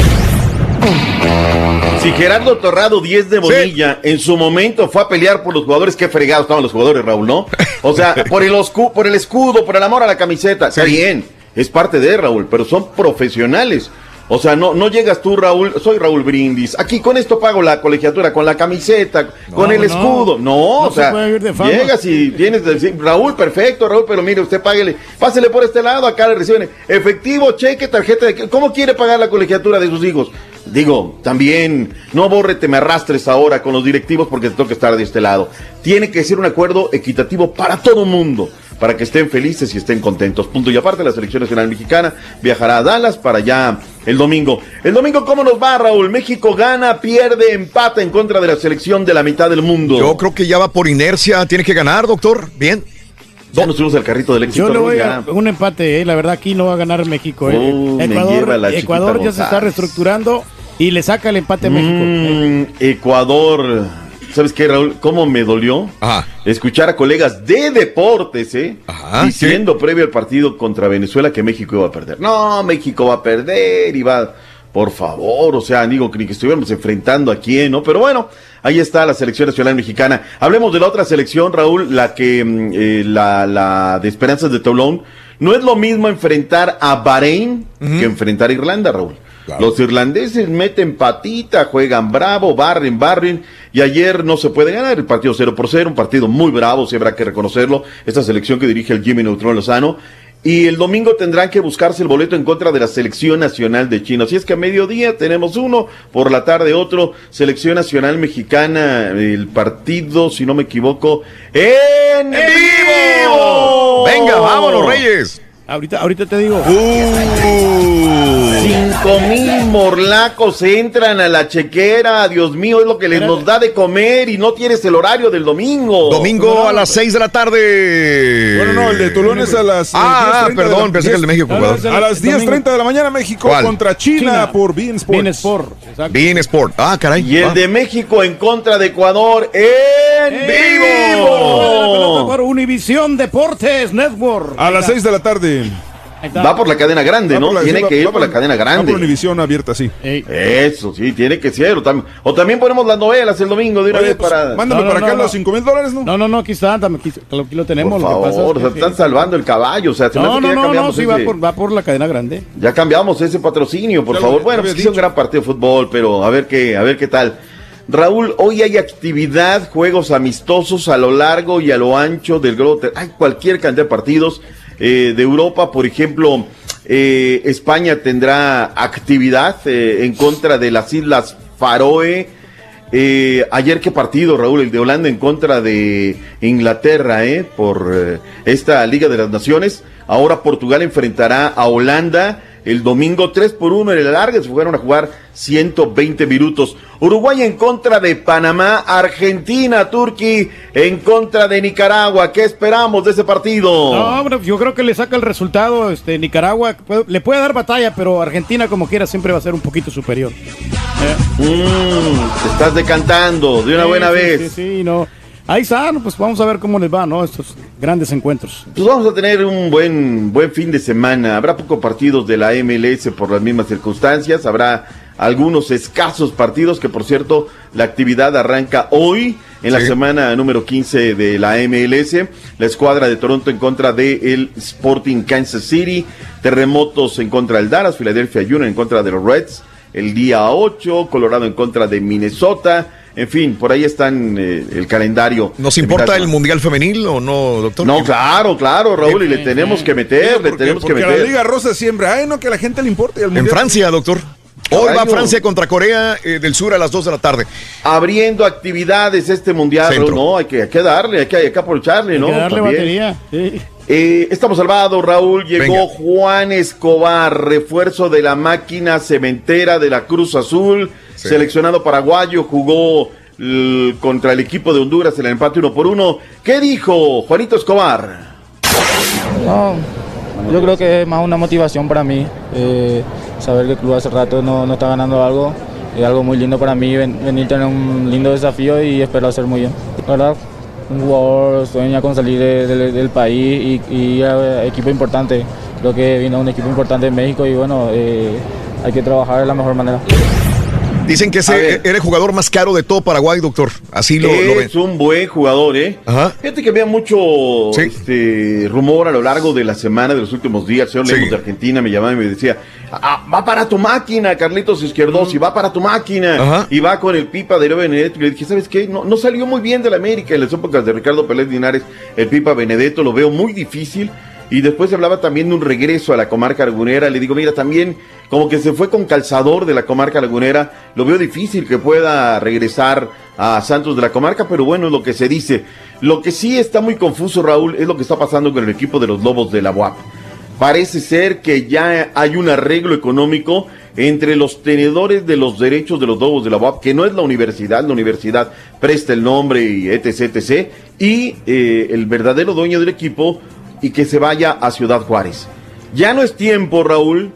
[SPEAKER 24] Si Gerardo Torrado, 10 de Bonilla, en su momento fue a pelear por los jugadores, qué fregados estaban los jugadores, Raúl, ¿no? O sea, (laughs) por el, oscu- por el escudo, por el amor a la camiseta. Está bien, es parte de Raúl, pero son profesionales. O sea, no, no llegas tú, Raúl, soy Raúl Brindis. Aquí con esto pago la colegiatura, con la camiseta, con el escudo. No,
[SPEAKER 3] No
[SPEAKER 24] o
[SPEAKER 3] se
[SPEAKER 24] sea,
[SPEAKER 3] puede vivir de fama.
[SPEAKER 24] llegas y tienes que decir, Raúl, perfecto, Raúl, pero mire, usted páguele, pásele por este lado, acá le reciben efectivo, cheque, tarjeta de... ¿Cómo quiere pagar la colegiatura de sus hijos? Digo, también, no borre, te me arrastres ahora con los directivos porque te toca estar de este lado. Tiene que ser un acuerdo equitativo para todo mundo, para que estén felices y estén contentos. Punto y aparte, la selección nacional mexicana viajará a Dallas para allá el domingo. El domingo, ¿cómo nos va, Raúl? México gana, pierde, empata en contra de la selección de la mitad del mundo.
[SPEAKER 1] Yo creo que ya va por inercia, tiene que ganar, doctor. Bien.
[SPEAKER 24] Ya nos subimos al carrito del éxito.
[SPEAKER 3] Yo le
[SPEAKER 24] Raúl,
[SPEAKER 3] voy
[SPEAKER 24] ya.
[SPEAKER 3] a un empate, eh, la verdad aquí no va a ganar México. eh.
[SPEAKER 24] Oh,
[SPEAKER 3] Ecuador, Ecuador ya se está reestructurando y le saca el empate a México.
[SPEAKER 24] Mm, Ecuador. ¿Sabes qué, Raúl? ¿Cómo me dolió? Escuchar a colegas de deportes, ¿eh? diciendo previo al partido contra Venezuela que México iba a perder. No, México va a perder y va. Por favor, o sea, digo que ni que estuviéramos enfrentando a quién, ¿no? Pero bueno, ahí está la selección nacional mexicana. Hablemos de la otra selección, Raúl, la que, mm, eh, la, la de Esperanzas de Toulon. No es lo mismo enfrentar a Bahrein que enfrentar a Irlanda, Raúl. Los irlandeses meten patita, juegan bravo, barren, barren, y ayer no se puede ganar el partido 0 por 0, un partido muy bravo, si habrá que reconocerlo, esta selección que dirige el Jimmy Neutron Lozano. Y el domingo tendrán que buscarse el boleto en contra de la selección nacional de China. Así es que a mediodía tenemos uno, por la tarde otro, selección nacional mexicana, el partido, si no me equivoco, en, vivo.
[SPEAKER 1] Venga, vámonos, Reyes.
[SPEAKER 3] Ahorita, ahorita te digo.
[SPEAKER 24] Cinco mil morlacos entran a la chequera. Dios mío, es lo que les nos da de comer y no tienes el horario del domingo.
[SPEAKER 1] Domingo a las 6 de la tarde.
[SPEAKER 21] Bueno, no, el de Tulón es a las.
[SPEAKER 1] Ah,
[SPEAKER 21] eh,
[SPEAKER 1] ah,
[SPEAKER 21] 10:30
[SPEAKER 1] perdón,
[SPEAKER 21] la-
[SPEAKER 1] pensé que el de México,
[SPEAKER 21] A las- A las 10.30 de la mañana, México
[SPEAKER 1] ¿Cuál?
[SPEAKER 21] contra China,
[SPEAKER 3] China.
[SPEAKER 21] por Bean
[SPEAKER 3] Sport. Exacto.
[SPEAKER 1] Bean Sport. Ah, caray.
[SPEAKER 24] Y el
[SPEAKER 1] Ah.
[SPEAKER 24] de México en contra de Ecuador en
[SPEAKER 3] La pelota
[SPEAKER 24] vivo.
[SPEAKER 3] por Univisión Deportes Network.
[SPEAKER 21] A las 6 de la tarde.
[SPEAKER 24] Va por la cadena grande,
[SPEAKER 21] Va
[SPEAKER 24] ¿no?
[SPEAKER 21] la-
[SPEAKER 24] tiene
[SPEAKER 21] sí, va-
[SPEAKER 24] que ir
[SPEAKER 21] va
[SPEAKER 24] por la cadena
[SPEAKER 21] Va
[SPEAKER 24] grande.
[SPEAKER 21] por Univisión abierta, sí.
[SPEAKER 3] Ey.
[SPEAKER 24] Eso, sí, tiene que ser. O, tam- o también ponemos las novelas el domingo de una
[SPEAKER 21] Oye,
[SPEAKER 24] vez
[SPEAKER 21] pues,
[SPEAKER 24] para.
[SPEAKER 21] mándame
[SPEAKER 3] No, no,
[SPEAKER 21] para
[SPEAKER 3] no,
[SPEAKER 21] acá
[SPEAKER 3] no.
[SPEAKER 21] los 5 mil dólares, ¿no?
[SPEAKER 3] No, no, no, aquí está, dame, aquí, aquí lo tenemos.
[SPEAKER 24] Por
[SPEAKER 3] lo que pasa
[SPEAKER 24] favor,
[SPEAKER 3] es
[SPEAKER 24] o sea,
[SPEAKER 3] que-
[SPEAKER 24] están salvando el caballo. O sea, se me hace
[SPEAKER 3] No,
[SPEAKER 24] que
[SPEAKER 3] no,
[SPEAKER 24] ya
[SPEAKER 3] no, no,
[SPEAKER 24] cambiamos
[SPEAKER 3] sí,
[SPEAKER 24] ese-
[SPEAKER 3] va por, va por la cadena grande.
[SPEAKER 24] Ya cambiamos ese patrocinio, por
[SPEAKER 21] Ya lo-
[SPEAKER 24] favor.
[SPEAKER 21] ya
[SPEAKER 24] Bueno,
[SPEAKER 21] lo
[SPEAKER 24] pues un gran partido de fútbol, pero a ver qué, a ver qué tal. Raúl, hoy hay actividad, juegos amistosos a lo largo y a lo ancho del globo. Hay cualquier cantidad de partidos eh, de Europa, por ejemplo, eh, España tendrá actividad eh, en contra de las Islas Faroe. Ayer qué partido, Raúl, el de Holanda en contra de Inglaterra, eh, por esta Liga de las Naciones. Ahora Portugal enfrentará a Holanda el domingo 3 por 1 en el alargue. Se fueron a jugar 120 minutos. Uruguay en contra de Panamá, Argentina, Turquía en contra de Nicaragua. ¿Qué esperamos de ese partido?
[SPEAKER 3] No, hombre, yo creo que le saca el resultado. Este, Nicaragua puede- le puede dar batalla, pero Argentina, como quiera, siempre va a ser un poquito superior.
[SPEAKER 24] Mm, te estás decantando de una
[SPEAKER 3] Sí,
[SPEAKER 24] buena
[SPEAKER 3] sí,
[SPEAKER 24] vez.
[SPEAKER 3] Sí, sí, no. Ahí está, no, pues vamos a ver cómo les va, ¿no? Estos grandes encuentros.
[SPEAKER 24] Pues vamos a tener un buen, buen fin de semana. Habrá pocos partidos de la MLS por las mismas circunstancias. Habrá algunos escasos partidos que, por cierto, la actividad arranca hoy en la semana número 15 de la MLS. La escuadra de Toronto en contra de el Sporting Kansas City. Terremotos en contra del Dallas. Philadelphia Union en contra de los Reds. El día 8, Colorado en contra de Minnesota. En fin, por ahí están eh, el calendario.
[SPEAKER 1] ¿Nos importa el Mundial Femenil o no, doctor?
[SPEAKER 24] No, claro, claro, Raúl, y le tenemos que meter, le tenemos que meter.
[SPEAKER 21] la Liga Rosa siempre, ay, no, que a la gente le importe. al
[SPEAKER 1] En Francia, doctor. Hoy va. Francia contra Corea eh, del Sur a las 2 de la tarde.
[SPEAKER 24] Abriendo actividades este mundial,
[SPEAKER 1] Centro.
[SPEAKER 24] No, hay que, hay que darle, hay que, hay que aprovecharle,
[SPEAKER 3] Hay
[SPEAKER 24] ¿no?
[SPEAKER 3] que darle
[SPEAKER 24] También.
[SPEAKER 3] batería. sí.
[SPEAKER 24] Eh, estamos salvados, Raúl. Llegó
[SPEAKER 1] Venga.
[SPEAKER 24] Juan Escobar, refuerzo de la máquina cementera de la Cruz Azul,
[SPEAKER 1] Sí.
[SPEAKER 24] seleccionado paraguayo, jugó l- contra el equipo de Honduras en el empate uno por uno. ¿Qué dijo Juanito Escobar?
[SPEAKER 30] No, yo creo que es más una motivación para mí. eh, saber que el club hace rato no, no está ganando algo. Es algo muy lindo para mí ven- venir a tener un lindo desafío y espero hacer muy bien. La verdad, un jugador sueña con salir de- de- del país y, y ir a equipo importante. Creo que vino un equipo importante en México y bueno, eh, hay que trabajar de la mejor manera.
[SPEAKER 1] Dicen que ese era el jugador más caro de todo Paraguay, doctor. Así lo, lo ven.
[SPEAKER 24] es un buen jugador, ¿eh?
[SPEAKER 1] Ajá.
[SPEAKER 24] Fíjate que había mucho
[SPEAKER 1] Sí.
[SPEAKER 24] este, rumor a lo largo de la semana, de los últimos días. El señor
[SPEAKER 1] Sí.
[SPEAKER 24] Lemos de Argentina me llamaba y me decía, "Ah, va para tu máquina, Carlitos Izquierdos, y va para tu máquina.
[SPEAKER 1] Ajá.
[SPEAKER 24] Y va con el Pipa de Benedetto. Y le dije, ¿sabes qué? No, no salió muy bien de la América en las épocas de Ricardo Pérez Linares. El Pipa Benedetto lo veo muy difícil. Y después se hablaba también de un regreso a la comarca lagunera. Le digo, mira, también como que se fue con calzador de la comarca lagunera. Lo veo difícil que pueda regresar a Santos de la comarca, pero bueno, es lo que se dice. Lo que sí está muy confuso, Raúl, es lo que está pasando con el equipo de los Lobos de la UAP. Parece ser que ya hay un arreglo económico entre los tenedores de los derechos de los Lobos de la UAP, que no es la universidad, la universidad presta el nombre y etc, etc, y eh, el verdadero dueño del equipo y que se vaya a Ciudad Juárez. Ya no es tiempo, Raúl,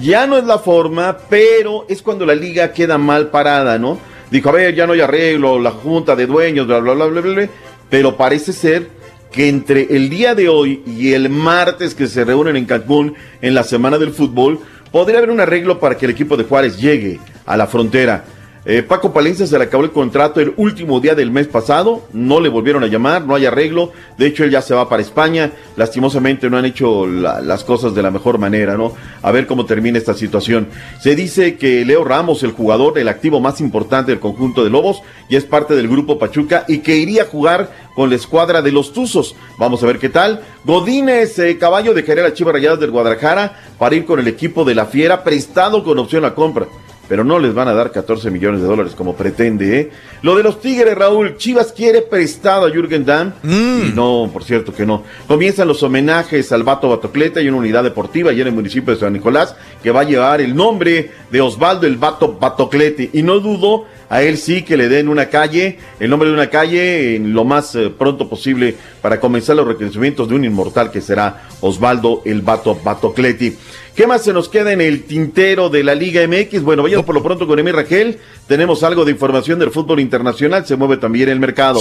[SPEAKER 24] ya no es la forma, pero es cuando la liga queda mal parada, ¿no? Dijo, a ver, ya no hay arreglo, la junta de dueños, bla, bla, bla, bla, bla, bla, pero parece ser que entre el día de hoy y el martes que se reúnen en Cancún en la semana del fútbol, podría haber un arreglo para que el equipo de Juárez llegue a la frontera. Eh, Paco Palencia se le acabó el contrato el último día del mes pasado, no le volvieron a llamar, no hay arreglo, de hecho él ya se va para España, lastimosamente no han hecho la- las cosas de la mejor manera, ¿no? A ver cómo termina esta situación. Se dice que Leo Ramos, el jugador, el activo más importante del conjunto de Lobos, ya es parte del grupo Pachuca y que iría a jugar con la escuadra de los Tuzos. Vamos a ver qué tal. Godínez, eh, caballo de a Chivas Rayadas del Guadalajara para ir con el equipo de la Fiera, prestado con opción a compra. Pero no les van a dar 14 millones de dólares como pretende. ¿eh? Lo de los Tigres, Raúl, Chivas quiere prestado a Jürgen Damm.
[SPEAKER 1] Mm.
[SPEAKER 24] Y no, por cierto que no. Comienzan los homenajes al Vato Batocleta y una unidad deportiva allá en el municipio de San Nicolás que va a llevar el nombre de Osvaldo el Vato Batoclete. Y no dudo, a él sí que le den una calle, el nombre de una calle en lo más eh, pronto posible para comenzar los reconocimientos de un inmortal que será Osvaldo el Vato Batocleti. ¿Qué más se nos queda en el tintero de la Liga MX? Bueno, vayamos por lo pronto con Emi Rangel. Tenemos algo de información del fútbol internacional. Se mueve también el mercado.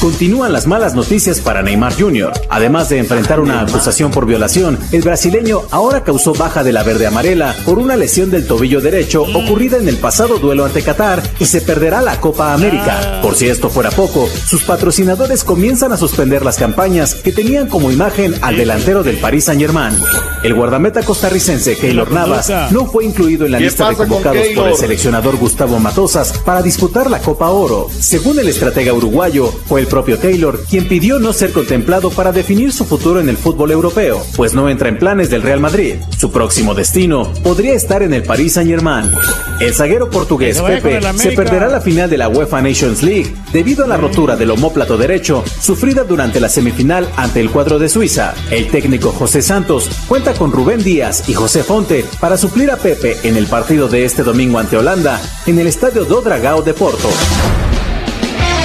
[SPEAKER 33] Continúan las malas noticias para Neymar Jr. Además de enfrentar una acusación por violación, el brasileño ahora causó baja de la verde amarela por una lesión del tobillo derecho ocurrida en el pasado duelo ante Qatar y se perderá la Copa América. Por si esto fuera poco, sus patrocinadores comienzan a suspender las campañas que tenían como imagen al delantero del Paris Saint-Germain. El guardameta costarricense Keylor Navas no fue incluido en la
[SPEAKER 24] ¿Qué
[SPEAKER 33] lista de convocados por el
[SPEAKER 24] Keylor?
[SPEAKER 33] seleccionador Gustavo Matosas para disputar la Copa Oro. Según el estratega uruguayo, fue el propio Taylor quien pidió no ser contemplado para definir su futuro en el fútbol europeo, pues no entra en planes del Real Madrid. Su próximo destino podría estar en el Paris Saint-Germain. El zaguero portugués Pepe se perderá la final de la UEFA Nations League debido a la rotura del homóplato derecho sufrida durante la semifinal ante el cuadro de Suiza. El técnico José Santos cuenta con Rubén Díaz y José Fonte para suplir a Pepe en el partido de este domingo ante Holanda en el estadio do Dragao de Porto.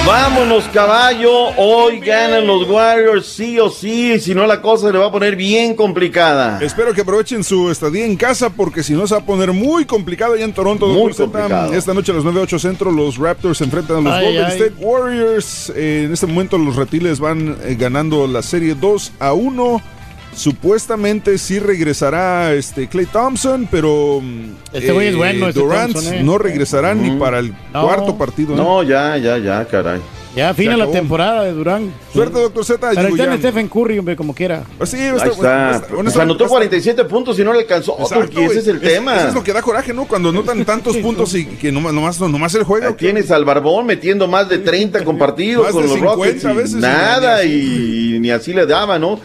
[SPEAKER 24] Vámonos, caballo. Hoy ganan los Warriors, sí o sí. Si no, la cosa se le va a poner bien complicada.
[SPEAKER 21] Espero que aprovechen su estadía en casa porque si no se va a poner muy complicado allá en Toronto.
[SPEAKER 24] Muy complicado.
[SPEAKER 21] Esta noche a las 9.08 centro los Raptors se enfrentan a los
[SPEAKER 3] Ay,
[SPEAKER 21] Golden
[SPEAKER 3] ay.
[SPEAKER 21] State Warriors. Eh, en este momento los Retiles van eh, ganando la serie 2 a 1. Supuestamente sí regresará este Clay Thompson, pero mm,
[SPEAKER 3] Este güey es bueno, ese
[SPEAKER 21] Durant
[SPEAKER 3] Thompson, eh.
[SPEAKER 21] no regresará ni para el
[SPEAKER 3] No.
[SPEAKER 21] cuarto partido. ¿eh?
[SPEAKER 24] No, ya, ya, ya, caray.
[SPEAKER 3] Ya fina la temporada de Durán.
[SPEAKER 21] Suerte, doctor Z.
[SPEAKER 3] Pero está
[SPEAKER 21] ya-
[SPEAKER 3] en Stephen Curry, hombre, como quiera.
[SPEAKER 21] Pues sí,
[SPEAKER 24] Ahí
[SPEAKER 21] está-
[SPEAKER 24] está.
[SPEAKER 21] está-
[SPEAKER 24] anotó
[SPEAKER 21] está-
[SPEAKER 24] 47 puntos y no le alcanzó.
[SPEAKER 21] Exacto,
[SPEAKER 24] porque ese es el tema.
[SPEAKER 21] Eso es lo que da coraje, ¿no? Cuando (laughs) anotan tantos puntos y que nomás, nomás, nomás el juego.
[SPEAKER 24] Tienes al Barbón metiendo más de 30 compartidos
[SPEAKER 21] Más
[SPEAKER 24] con
[SPEAKER 21] de
[SPEAKER 24] los
[SPEAKER 21] 50
[SPEAKER 24] Rockets. y
[SPEAKER 21] veces y
[SPEAKER 24] nada,
[SPEAKER 21] ni
[SPEAKER 24] y, ni así le daba, ¿no?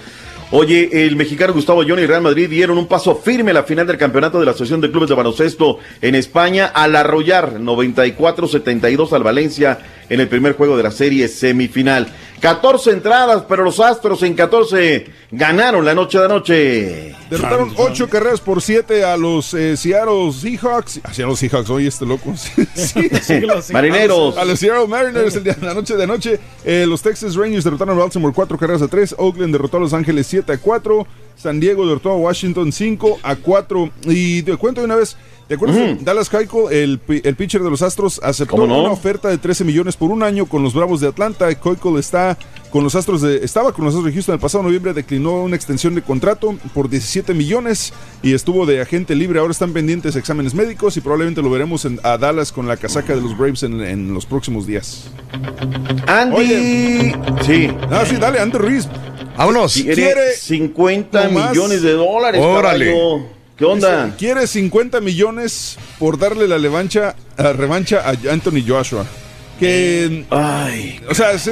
[SPEAKER 24] Oye, el mexicano Gustavo Ayón y Real Madrid dieron un paso firme a la final del campeonato de la Asociación de Clubes de Baloncesto en España al arrollar 94-72 al Valencia en el primer juego de la serie semifinal. 14 entradas, pero los Astros en 14 ganaron la noche de anoche.
[SPEAKER 21] Derrotaron 8 carreras por 7 a los eh, Seattle Seahawks. A Seattle Seahawks, oye, este loco. (laughs) Sí, sí. (laughs) (laughs)
[SPEAKER 24] Marineros.
[SPEAKER 21] A los Seattle Mariners el día, la noche de anoche. Eh, los Texas Rangers derrotaron a Baltimore 4 carreras a 3. Oakland derrotó a Los Ángeles 7 a 4. San Diego derrotó a Washington 5 a 4. Y te cuento de una vez. ¿Te acuerdas de Dallas Keuchel, el, el pitcher de los Astros, aceptó una oferta de 13 millones por un año con los Bravos de Atlanta? Keuchel está con los Astros de, estaba con los Astros de Houston el pasado noviembre, declinó una extensión de contrato por 17 millones y estuvo de agente libre. Ahora están pendientes exámenes médicos y probablemente lo veremos en, a Dallas con la casaca de los Braves en, en los próximos días.
[SPEAKER 24] Andy.
[SPEAKER 21] Oye.
[SPEAKER 24] Sí.
[SPEAKER 21] Ah, sí, dale, Andy Ruiz.
[SPEAKER 1] Vámonos.
[SPEAKER 24] Quiere,
[SPEAKER 21] Quiere
[SPEAKER 24] 50
[SPEAKER 21] nomás-
[SPEAKER 24] millones de dólares,
[SPEAKER 1] Órale.
[SPEAKER 24] caballo. ¿Qué onda?
[SPEAKER 21] Dice, Quiere 50 millones por darle la levancha, a revancha a Anthony Joshua. Que,
[SPEAKER 24] Ay.
[SPEAKER 21] o sea, es,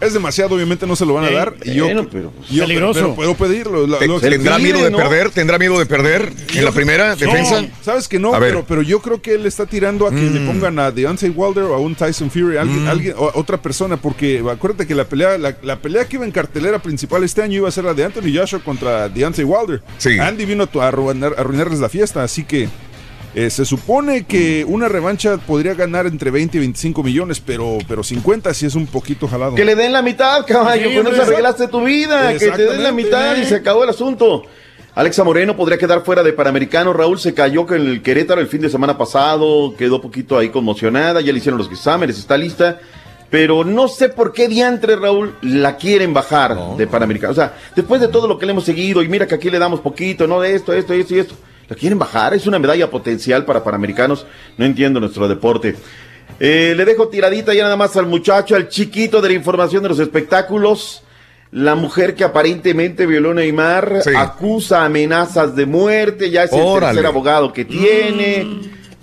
[SPEAKER 21] es demasiado, obviamente no se lo van a dar. y yo,
[SPEAKER 24] bueno, pero,
[SPEAKER 21] yo-
[SPEAKER 3] peligroso.
[SPEAKER 21] pero puedo pedirlo. Lo- lo que
[SPEAKER 1] ¿Tendrá
[SPEAKER 21] pide,
[SPEAKER 1] miedo de
[SPEAKER 21] ¿no?
[SPEAKER 1] perder? ¿Tendrá miedo de perder en la primera defensa?
[SPEAKER 21] No, sabes que no, pero, pero yo creo que él está tirando a que le pongan a Deontay Wilder o a un Tyson Fury, alguien, alguien, o a otra persona, porque acuérdate que la pelea, la, la pelea que iba en cartelera principal este año iba a ser la de Anthony Joshua contra Deontay Wilder.
[SPEAKER 1] Sí.
[SPEAKER 21] Andy vino a arruinar- a arruinarles la fiesta, así que eh, se supone que una revancha podría ganar entre 20 y 25 millones, pero, pero 50 sí es un poquito jalado.
[SPEAKER 24] Que le den la mitad, caballo.
[SPEAKER 3] Sí,
[SPEAKER 24] con eso
[SPEAKER 3] hombre.
[SPEAKER 24] arreglaste tu vida. Que te den la mitad y se acabó el asunto. Alexa Moreno podría quedar fuera de Panamericano. Raúl se cayó con el Querétaro el fin de semana pasado. Quedó poquito ahí conmocionada. Ya le hicieron los exámenes, está lista. Pero no sé por qué diantre, Raúl, la quieren bajar de Panamericano. O sea, después de todo lo que le hemos seguido, y mira que aquí le damos poquito, no de esto, esto, esto y esto. La quieren bajar, es una medalla potencial para Panamericanos. No entiendo nuestro deporte. Eh, le dejo tiradita ya nada más al muchacho, al chiquito de la información de los espectáculos. La mujer que aparentemente violó a Neymar
[SPEAKER 1] Sí.
[SPEAKER 24] acusa amenazas de muerte, ya es el tercer abogado que tiene.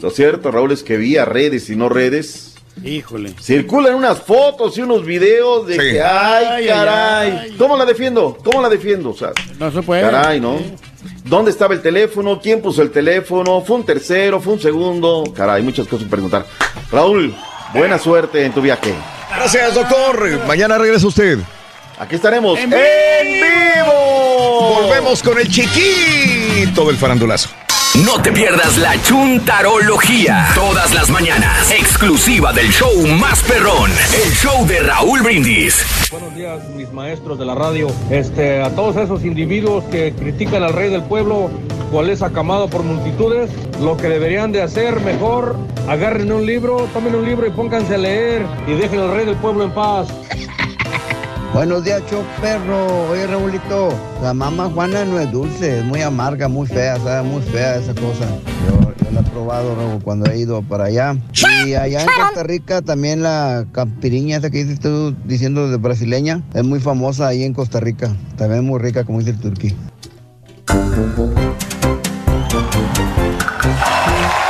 [SPEAKER 24] Lo cierto, Raúl, es que vía redes y no redes.
[SPEAKER 3] Híjole.
[SPEAKER 24] Circulan unas fotos y unos videos de
[SPEAKER 1] Sí.
[SPEAKER 24] que, ay,
[SPEAKER 3] Ay,
[SPEAKER 24] caray.
[SPEAKER 3] ay, ay.
[SPEAKER 24] ¿Cómo la defiendo? ¿Cómo la defiendo? O sea,
[SPEAKER 3] No se puede.
[SPEAKER 24] caray, ¿no? ¿Dónde estaba el teléfono? ¿Quién puso el teléfono? ¿Fue un tercero? ¿Fue un segundo? Caray, muchas cosas que preguntar. Raúl, buena suerte en tu viaje.
[SPEAKER 1] Gracias, doctor. Mañana regresa usted.
[SPEAKER 24] Aquí estaremos
[SPEAKER 1] en
[SPEAKER 24] vivo.
[SPEAKER 1] Volvemos con el chiquito del farandulazo.
[SPEAKER 8] No te pierdas la chuntarología. Todas las mañanas. Exclusiva del show más perrón. El show de Raúl Brindis.
[SPEAKER 34] Buenos días, mis maestros de la radio. Este, a todos esos individuos que critican al rey del pueblo, cual es acamado por multitudes, lo que deberían de hacer mejor, agarren un libro, tomen un libro y pónganse a leer y dejen al rey del pueblo en paz.
[SPEAKER 25] Buenos días, show perro. Oye, Raulito, la mamá Juana no es dulce, es muy amarga, muy fea, sabe muy fea esa cosa. Yo, yo la he probado, Raúl, cuando he ido para allá. Y allá en Costa Rica también la campiriña esa que dices tú diciendo de brasileña, es muy famosa ahí en Costa Rica. También es muy rica, como dice el turquí.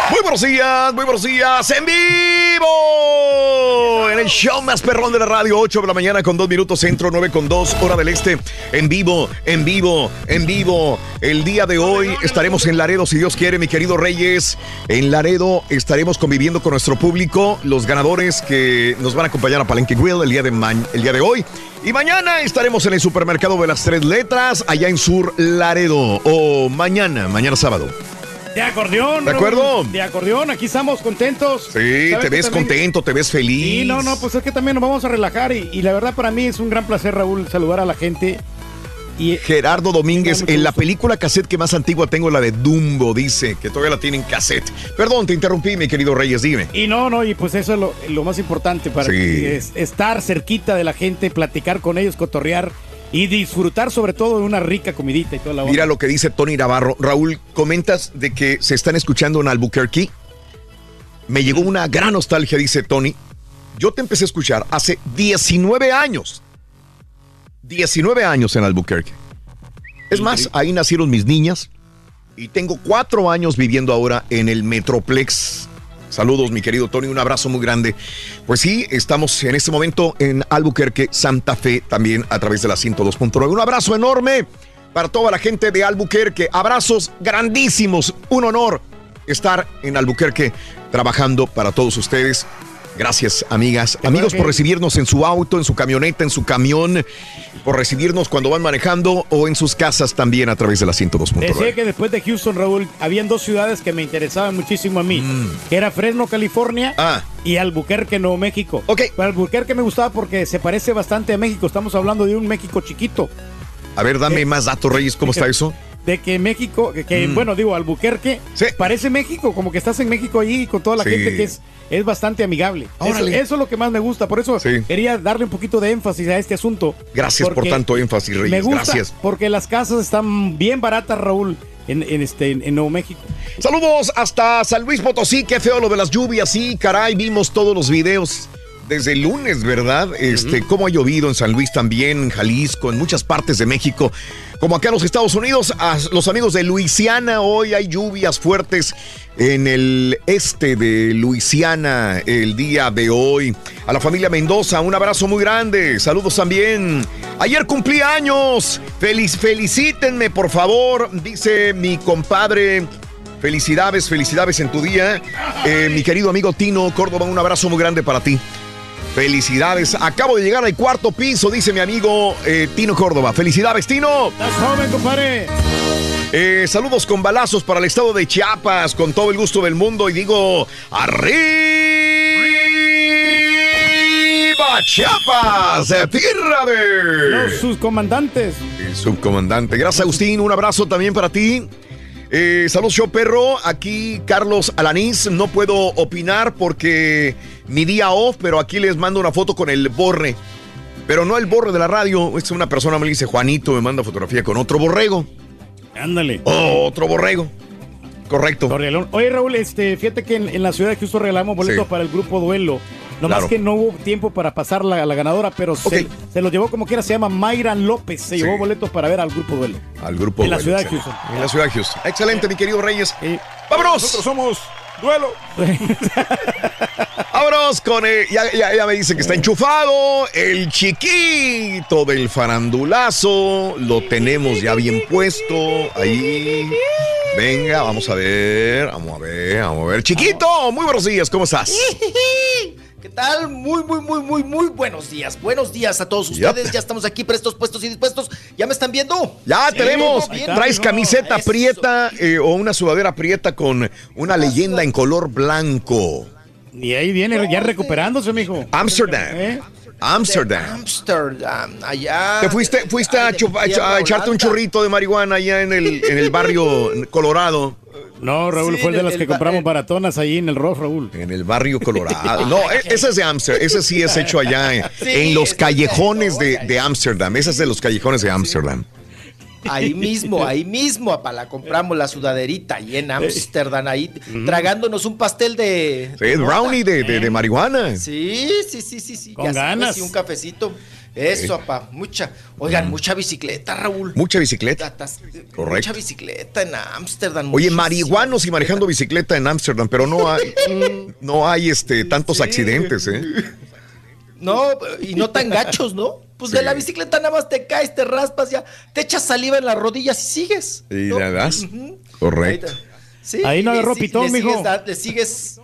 [SPEAKER 1] Muy buenos días, muy buenos días, en vivo. El show más perrón de la radio, 8 de la mañana con 2 minutos centro, 9 con 2, hora del este. En vivo, en vivo, en vivo. El día de hoy estaremos en Laredo, si Dios quiere, mi querido Reyes. En Laredo estaremos conviviendo con nuestro público, los ganadores que nos van a acompañar a Palenque Grill el día de, el día de hoy. Y mañana estaremos en el supermercado de las tres letras, allá en Sur Laredo. O mañana, mañana sábado.
[SPEAKER 3] De acordeón.
[SPEAKER 1] ¿De acuerdo?
[SPEAKER 3] De acordeón, aquí estamos contentos.
[SPEAKER 1] Sí,
[SPEAKER 3] ¿Sabes
[SPEAKER 1] te ves contento, te ves feliz.
[SPEAKER 3] Sí, no, no, pues es que también nos vamos a relajar y, y la verdad para mí es un gran placer, Raúl, saludar a la gente. Y
[SPEAKER 1] Gerardo Domínguez, en la película cassette que más antigua tengo, la de Dumbo, dice, que todavía la tienen cassette. Perdón, te interrumpí, mi querido Reyes, dime.
[SPEAKER 3] Y no, no, y pues eso es lo, lo más importante para
[SPEAKER 1] Sí.
[SPEAKER 3] que es- estar cerquita de la gente, platicar con ellos, cotorrear y disfrutar sobre todo de una rica comidita y toda la onda.
[SPEAKER 1] Mira lo que dice Tony Navarro. Raúl, comentas de que se están escuchando en Albuquerque. Me llegó una gran nostalgia, dice Tony. Yo te empecé a escuchar hace 19 años. 19 años en Albuquerque. Es más, ahí nacieron mis niñas y tengo cuatro años viviendo ahora en el Metroplex. Saludos, mi querido Tony, un abrazo muy grande. Pues sí, estamos en este momento en Albuquerque, Santa Fe, también a través de la 102.9. Un abrazo enorme para toda la gente de Albuquerque. Abrazos grandísimos. Un honor estar en Albuquerque trabajando para todos ustedes. Gracias, amigas. Amigos, por recibirnos en su auto, en su camioneta, en su camión, por recibirnos cuando van manejando o en sus casas también a través de la 102.9.
[SPEAKER 3] Decía que después de Houston, Raúl, habían dos ciudades que me interesaban muchísimo a mí, que era Fresno, California
[SPEAKER 1] Mm. Ah.
[SPEAKER 3] y Albuquerque, Nuevo México. Pero Albuquerque me gustaba porque se parece bastante a México. Estamos hablando de un México chiquito.
[SPEAKER 1] A ver, dame más datos, Reyes. ¿Cómo está eso? (laughs)
[SPEAKER 3] De que México, que,
[SPEAKER 1] Mm.
[SPEAKER 3] bueno, digo, Albuquerque parece México, como que estás en México allí con toda la
[SPEAKER 1] Sí.
[SPEAKER 3] gente que es, es bastante amigable. Eso, es lo que más me gusta. Por eso
[SPEAKER 1] Sí.
[SPEAKER 3] quería darle un poquito de énfasis a este asunto.
[SPEAKER 1] Gracias por tanto énfasis, Reyes.
[SPEAKER 3] Me gusta
[SPEAKER 1] Gracias.
[SPEAKER 3] porque las casas están bien baratas, Raúl, en, en este, en Nuevo México.
[SPEAKER 1] Saludos hasta San Luis Potosí. Qué feo lo de las lluvias. Sí, caray, vimos todos los videos desde el lunes, ¿verdad? Este, cómo ha llovido en San Luis también, en Jalisco, en muchas partes de México. Como acá en los Estados Unidos, a los amigos de Luisiana, hoy hay lluvias fuertes en el este de Luisiana el día de hoy. A la familia Mendoza, un abrazo muy grande. Saludos también. Ayer cumplí años. Feliz, felicítenme, por favor, dice mi compadre. Felicidades, felicidades en tu día. Eh, mi querido amigo Tino Córdoba, un abrazo muy grande para ti. Felicidades. Acabo de llegar al cuarto piso, dice mi amigo eh, Tino Córdoba. Felicidades, Tino.
[SPEAKER 3] Estás joven, compadre.
[SPEAKER 1] Eh, saludos con balazos para el estado de Chiapas, con todo el gusto del mundo. Y digo, ¡Arriba Chiapas! ¡Tierra de...
[SPEAKER 3] Los subcomandantes.
[SPEAKER 1] El subcomandante. Gracias, Agustín. Un abrazo también para ti. Eh, saludos, show perro. Aquí Carlos Alanís. No puedo opinar porque mi día off, pero aquí les mando una foto con el borre. Pero no el borre de la radio. Es una persona me dice Juanito, me manda fotografía con otro borrego.
[SPEAKER 3] Ándale.
[SPEAKER 1] otro borrego. Correcto.
[SPEAKER 3] Oye, Raúl, este, fíjate que en, en la ciudad de Houston regalamos boletos
[SPEAKER 1] Sí.
[SPEAKER 3] para el grupo Duelo. Nomás
[SPEAKER 1] Claro.
[SPEAKER 3] que no hubo tiempo para pasar la, la ganadora, pero se, se lo llevó como quiera. Se llama Mayran López. Se
[SPEAKER 1] Sí.
[SPEAKER 3] llevó boletos para ver al grupo Duelo.
[SPEAKER 1] Al grupo
[SPEAKER 3] En la
[SPEAKER 1] Duelo,
[SPEAKER 3] ciudad de. Houston.
[SPEAKER 1] En la ciudad de Houston. Excelente, mi querido Reyes. ¡Vámonos!
[SPEAKER 21] Nosotros somos Duelo. (laughs)
[SPEAKER 1] Vámonos con el, ya, ya, ya me dice que está enchufado, el chiquito del farandulazo, lo tenemos ya bien puesto ahí. Venga, vamos a ver, vamos a ver, vamos a ver. Chiquito, muy buenos días, ¿cómo estás? (laughs)
[SPEAKER 35] ¿Qué tal? Muy, muy, muy, muy, muy buenos días. Buenos días a todos ustedes. Ya estamos aquí prestos, puestos y dispuestos. ¿Ya me están viendo?
[SPEAKER 1] Ya
[SPEAKER 35] Sí,
[SPEAKER 1] tenemos,
[SPEAKER 35] bien.
[SPEAKER 1] traes camiseta prieta eh, o una sudadera prieta con una leyenda en color blanco.
[SPEAKER 3] Y ahí viene ya recuperándose, mijo.
[SPEAKER 1] Amsterdam.
[SPEAKER 3] ¿Eh?
[SPEAKER 1] Amsterdam.
[SPEAKER 35] Amsterdam, allá.
[SPEAKER 1] ¿Te fuiste, fuiste a, chupa- a echarte un churrito de marihuana allá en el, en el barrio (laughs) Colorado?
[SPEAKER 3] No, Raúl,
[SPEAKER 1] Sí,
[SPEAKER 3] fue el de las
[SPEAKER 1] el
[SPEAKER 3] que compramos baratonas ahí en el Ross, Raúl.
[SPEAKER 1] En el barrio Colorado. No, e- (laughs) ese es de Amsterdam. Ese sí es hecho allá en,
[SPEAKER 35] Sí,
[SPEAKER 1] en los callejones de, de Amsterdam. Ese es de los callejones de Amsterdam.
[SPEAKER 35] Ahí mismo, ahí mismo, apa, la compramos la sudaderita ahí en Amsterdam, ahí tragándonos un pastel de.
[SPEAKER 1] Sí, brownie de, de- de marihuana.
[SPEAKER 35] Sí, sí, sí, sí, sí.
[SPEAKER 1] Con
[SPEAKER 35] ya sabes,
[SPEAKER 1] ganas.
[SPEAKER 35] Y un cafecito. Eso, apa, mucha. Oigan, mucha bicicleta, Raúl.
[SPEAKER 1] Mucha bicicleta.
[SPEAKER 35] Tatas- Mucha
[SPEAKER 1] Correcto.
[SPEAKER 35] bicicleta en Amsterdam.
[SPEAKER 1] Oye, marihuanos y manejando bicicleta en Amsterdam, pero no hay, (laughs) no hay este, tantos accidentes, ¿eh?
[SPEAKER 35] No, y no tan gachos, ¿no? Pues de la bicicleta nada más te caes, te raspas, ya te echas saliva en las rodillas y sigues.
[SPEAKER 1] Y la das. Correcto.
[SPEAKER 35] Sí,
[SPEAKER 3] Ahí no agarró pitón,
[SPEAKER 35] le
[SPEAKER 3] mijo.
[SPEAKER 35] sigues Le sigues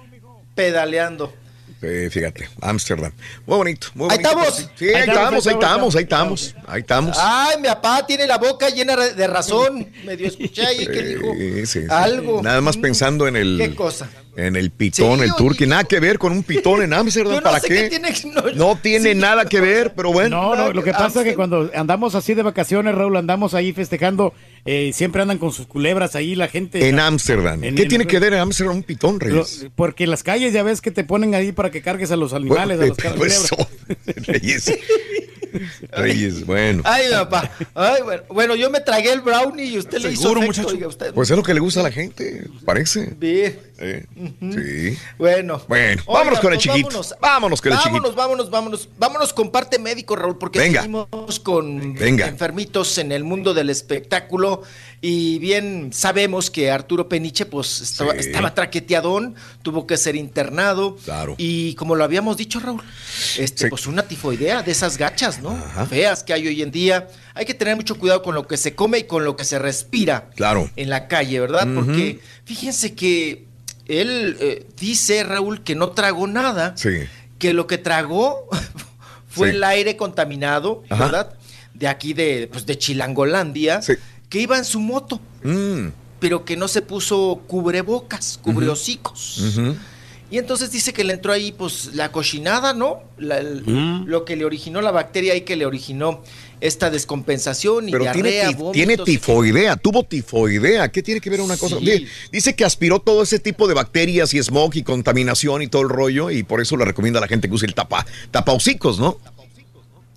[SPEAKER 35] pedaleando.
[SPEAKER 1] Sí, fíjate, Amsterdam. Muy bonito, muy
[SPEAKER 35] Ahí
[SPEAKER 1] bonito.
[SPEAKER 35] estamos.
[SPEAKER 1] Sí, ahí estamos, ahí estamos, ahí estamos. Ahí estamos.
[SPEAKER 35] Ay, mi papá tiene la boca llena de razón. (laughs) Medio escuché ahí que dijo
[SPEAKER 1] Sí, sí, sí.
[SPEAKER 35] algo.
[SPEAKER 1] Nada más pensando en el.
[SPEAKER 35] ¿Qué cosa?
[SPEAKER 1] En el pitón,
[SPEAKER 35] Sí,
[SPEAKER 1] el turqui. Nada que ver con un pitón en (laughs)
[SPEAKER 35] no
[SPEAKER 1] ¿Para
[SPEAKER 35] sé
[SPEAKER 1] qué?
[SPEAKER 35] qué tiene- no-
[SPEAKER 1] No tiene nada que ver, pero bueno.
[SPEAKER 3] No, no, lo que pasa es que cuando andamos así de vacaciones, Raúl, andamos ahí festejando, eh, siempre andan con sus culebras ahí la gente.
[SPEAKER 1] En Ámsterdam. ¿Qué tiene que ver en Ámsterdam un pitón,
[SPEAKER 3] Lo-
[SPEAKER 1] Reyes?
[SPEAKER 3] porque las calles ya ves que te ponen ahí para que cargues a los animales, a los
[SPEAKER 1] Bueno,
[SPEAKER 3] culebras.
[SPEAKER 1] eso, Reyes. (laughs) (laughs) Reyes, bueno.
[SPEAKER 35] Ay, papá. Ay, bueno, bueno, yo me tragué el brownie y usted le hizo efecto,
[SPEAKER 1] muchacho.
[SPEAKER 35] oiga usted.
[SPEAKER 1] Pues es lo que le gusta a la gente, parece.
[SPEAKER 35] Bien.
[SPEAKER 1] Eh, Sí.
[SPEAKER 35] Bueno.
[SPEAKER 1] Bueno,
[SPEAKER 35] Oiga,
[SPEAKER 1] vámonos con el
[SPEAKER 35] pues
[SPEAKER 1] chiquito.
[SPEAKER 35] Vámonos,
[SPEAKER 1] Vámonos con el
[SPEAKER 35] vámonos,
[SPEAKER 1] chiquito.
[SPEAKER 35] vámonos, vámonos, vámonos con parte médico, Raúl, porque
[SPEAKER 1] Venga.
[SPEAKER 35] seguimos con
[SPEAKER 1] Venga.
[SPEAKER 35] enfermitos en el mundo del espectáculo y bien sabemos que Arturo Peniche pues estaba,
[SPEAKER 1] Sí.
[SPEAKER 35] estaba traqueteadón, tuvo que ser internado
[SPEAKER 1] Claro.
[SPEAKER 35] y como lo habíamos dicho, Raúl, este pues una tifoidea de esas gachas, ¿no? Feas que hay hoy en día. Hay que tener mucho cuidado con lo que se come y con lo que se respira
[SPEAKER 1] Claro.
[SPEAKER 35] en la calle, ¿verdad? Porque fíjense que él eh, dice, Raúl, que no tragó nada,
[SPEAKER 1] Sí.
[SPEAKER 35] que lo que tragó (laughs) fue
[SPEAKER 1] Sí.
[SPEAKER 35] el aire contaminado,
[SPEAKER 1] Ajá.
[SPEAKER 35] ¿verdad? De aquí de, pues, de Chilangolandia, que iba en su moto,
[SPEAKER 1] Mm,
[SPEAKER 35] pero que no se puso cubrebocas, cubrehocicos.
[SPEAKER 1] ujú.
[SPEAKER 35] Y entonces dice que le entró ahí, pues, la cochinada, ¿no? La- el-
[SPEAKER 1] Mm.
[SPEAKER 35] Lo que le originó la bacteria ahí que le originó esta descompensación y
[SPEAKER 1] Pero tiene,
[SPEAKER 35] diarrea,
[SPEAKER 1] tif-
[SPEAKER 35] vómitos.
[SPEAKER 1] tiene tifoidea, tuvo tifoidea. ¿Qué tiene que ver una cosa?
[SPEAKER 35] Sí.
[SPEAKER 1] Dice, dice que aspiró todo ese tipo de bacterias y smog y contaminación y todo el rollo y por eso le recomienda a la gente que use el tapa, tapahocicos, ¿no?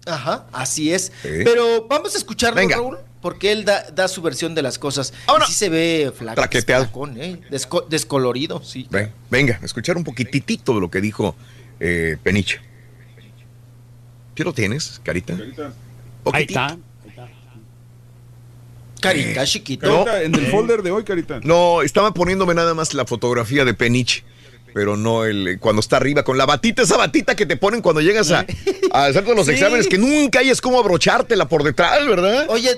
[SPEAKER 35] Ajá, así es.
[SPEAKER 1] Sí.
[SPEAKER 35] Pero vamos a escucharlo,
[SPEAKER 1] Venga.
[SPEAKER 35] Raúl, porque él da, da su versión de las cosas. Y sí se ve flaco.
[SPEAKER 1] Traqueteado.
[SPEAKER 35] flacón, ¿eh? Desco- descolorido, sí.
[SPEAKER 1] Ven, venga, escuchar un poquitito de lo que dijo eh, Peniche. ¿Qué lo tienes, Carita?
[SPEAKER 3] Ahí está.
[SPEAKER 35] Carita, chiquito.
[SPEAKER 1] No.
[SPEAKER 21] Carita, en el folder de hoy, Carita.
[SPEAKER 1] No, estaba poniéndome nada más la fotografía de Peniche. Pero no el cuando está arriba con la batita, esa batita que te ponen cuando llegas a, a hacer los (laughs)
[SPEAKER 35] Sí.
[SPEAKER 1] exámenes, que nunca hayas como abrochártela por detrás, ¿verdad?
[SPEAKER 35] Oye,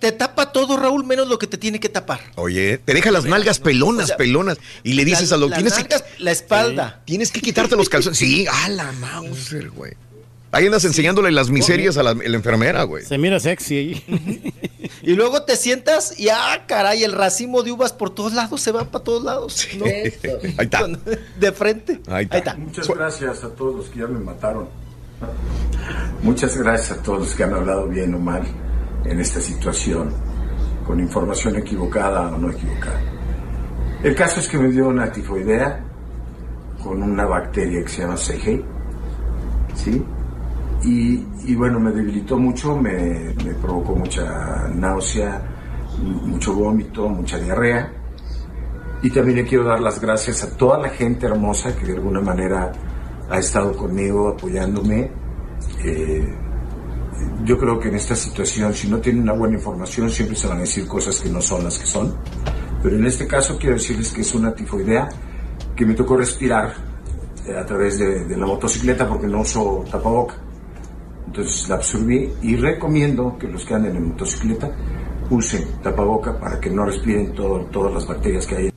[SPEAKER 35] te tapa todo, Raúl, menos lo que te tiene que tapar.
[SPEAKER 1] Oye, te deja las nalgas pelonas,
[SPEAKER 35] O sea,
[SPEAKER 1] pelonas. Y le dices
[SPEAKER 35] la-
[SPEAKER 1] a lo tienes que,
[SPEAKER 35] la espalda.
[SPEAKER 1] tienes que quitarte los calzones. Sí, a la Mauser, güey. Ahí andas enseñándole las miserias a la, a la enfermera, güey.
[SPEAKER 3] Se mira sexy ahí. (laughs)
[SPEAKER 35] Y luego te sientas y, ah, caray, el racimo de uvas por todos lados se va para todos lados. ¿no?
[SPEAKER 1] Ahí está.
[SPEAKER 35] De frente.
[SPEAKER 1] Ahí está.
[SPEAKER 36] Muchas gracias a todos los que ya me mataron. Muchas gracias a todos los que han hablado bien o mal en esta situación, con información equivocada o no equivocada. El caso es que me dio una tifoidea con una bacteria que se llama CG, ¿sí? Y, bueno, me debilitó mucho, me, me provocó mucha náusea, mucho vómito, mucha diarrea. Y también le quiero dar las gracias a toda la gente hermosa que de alguna manera ha estado conmigo, apoyándome. Eh, yo creo que en esta situación, si no tienen una buena información, siempre se van a decir cosas que no son las que son. Pero en este caso quiero decirles que es una tifoidea que me tocó respirar eh, a través de, de la motocicleta porque no uso tapaboca. Entonces la absorbí y recomiendo que los que anden en motocicleta usen tapaboca para que no respiren todo- todas las bacterias que hay.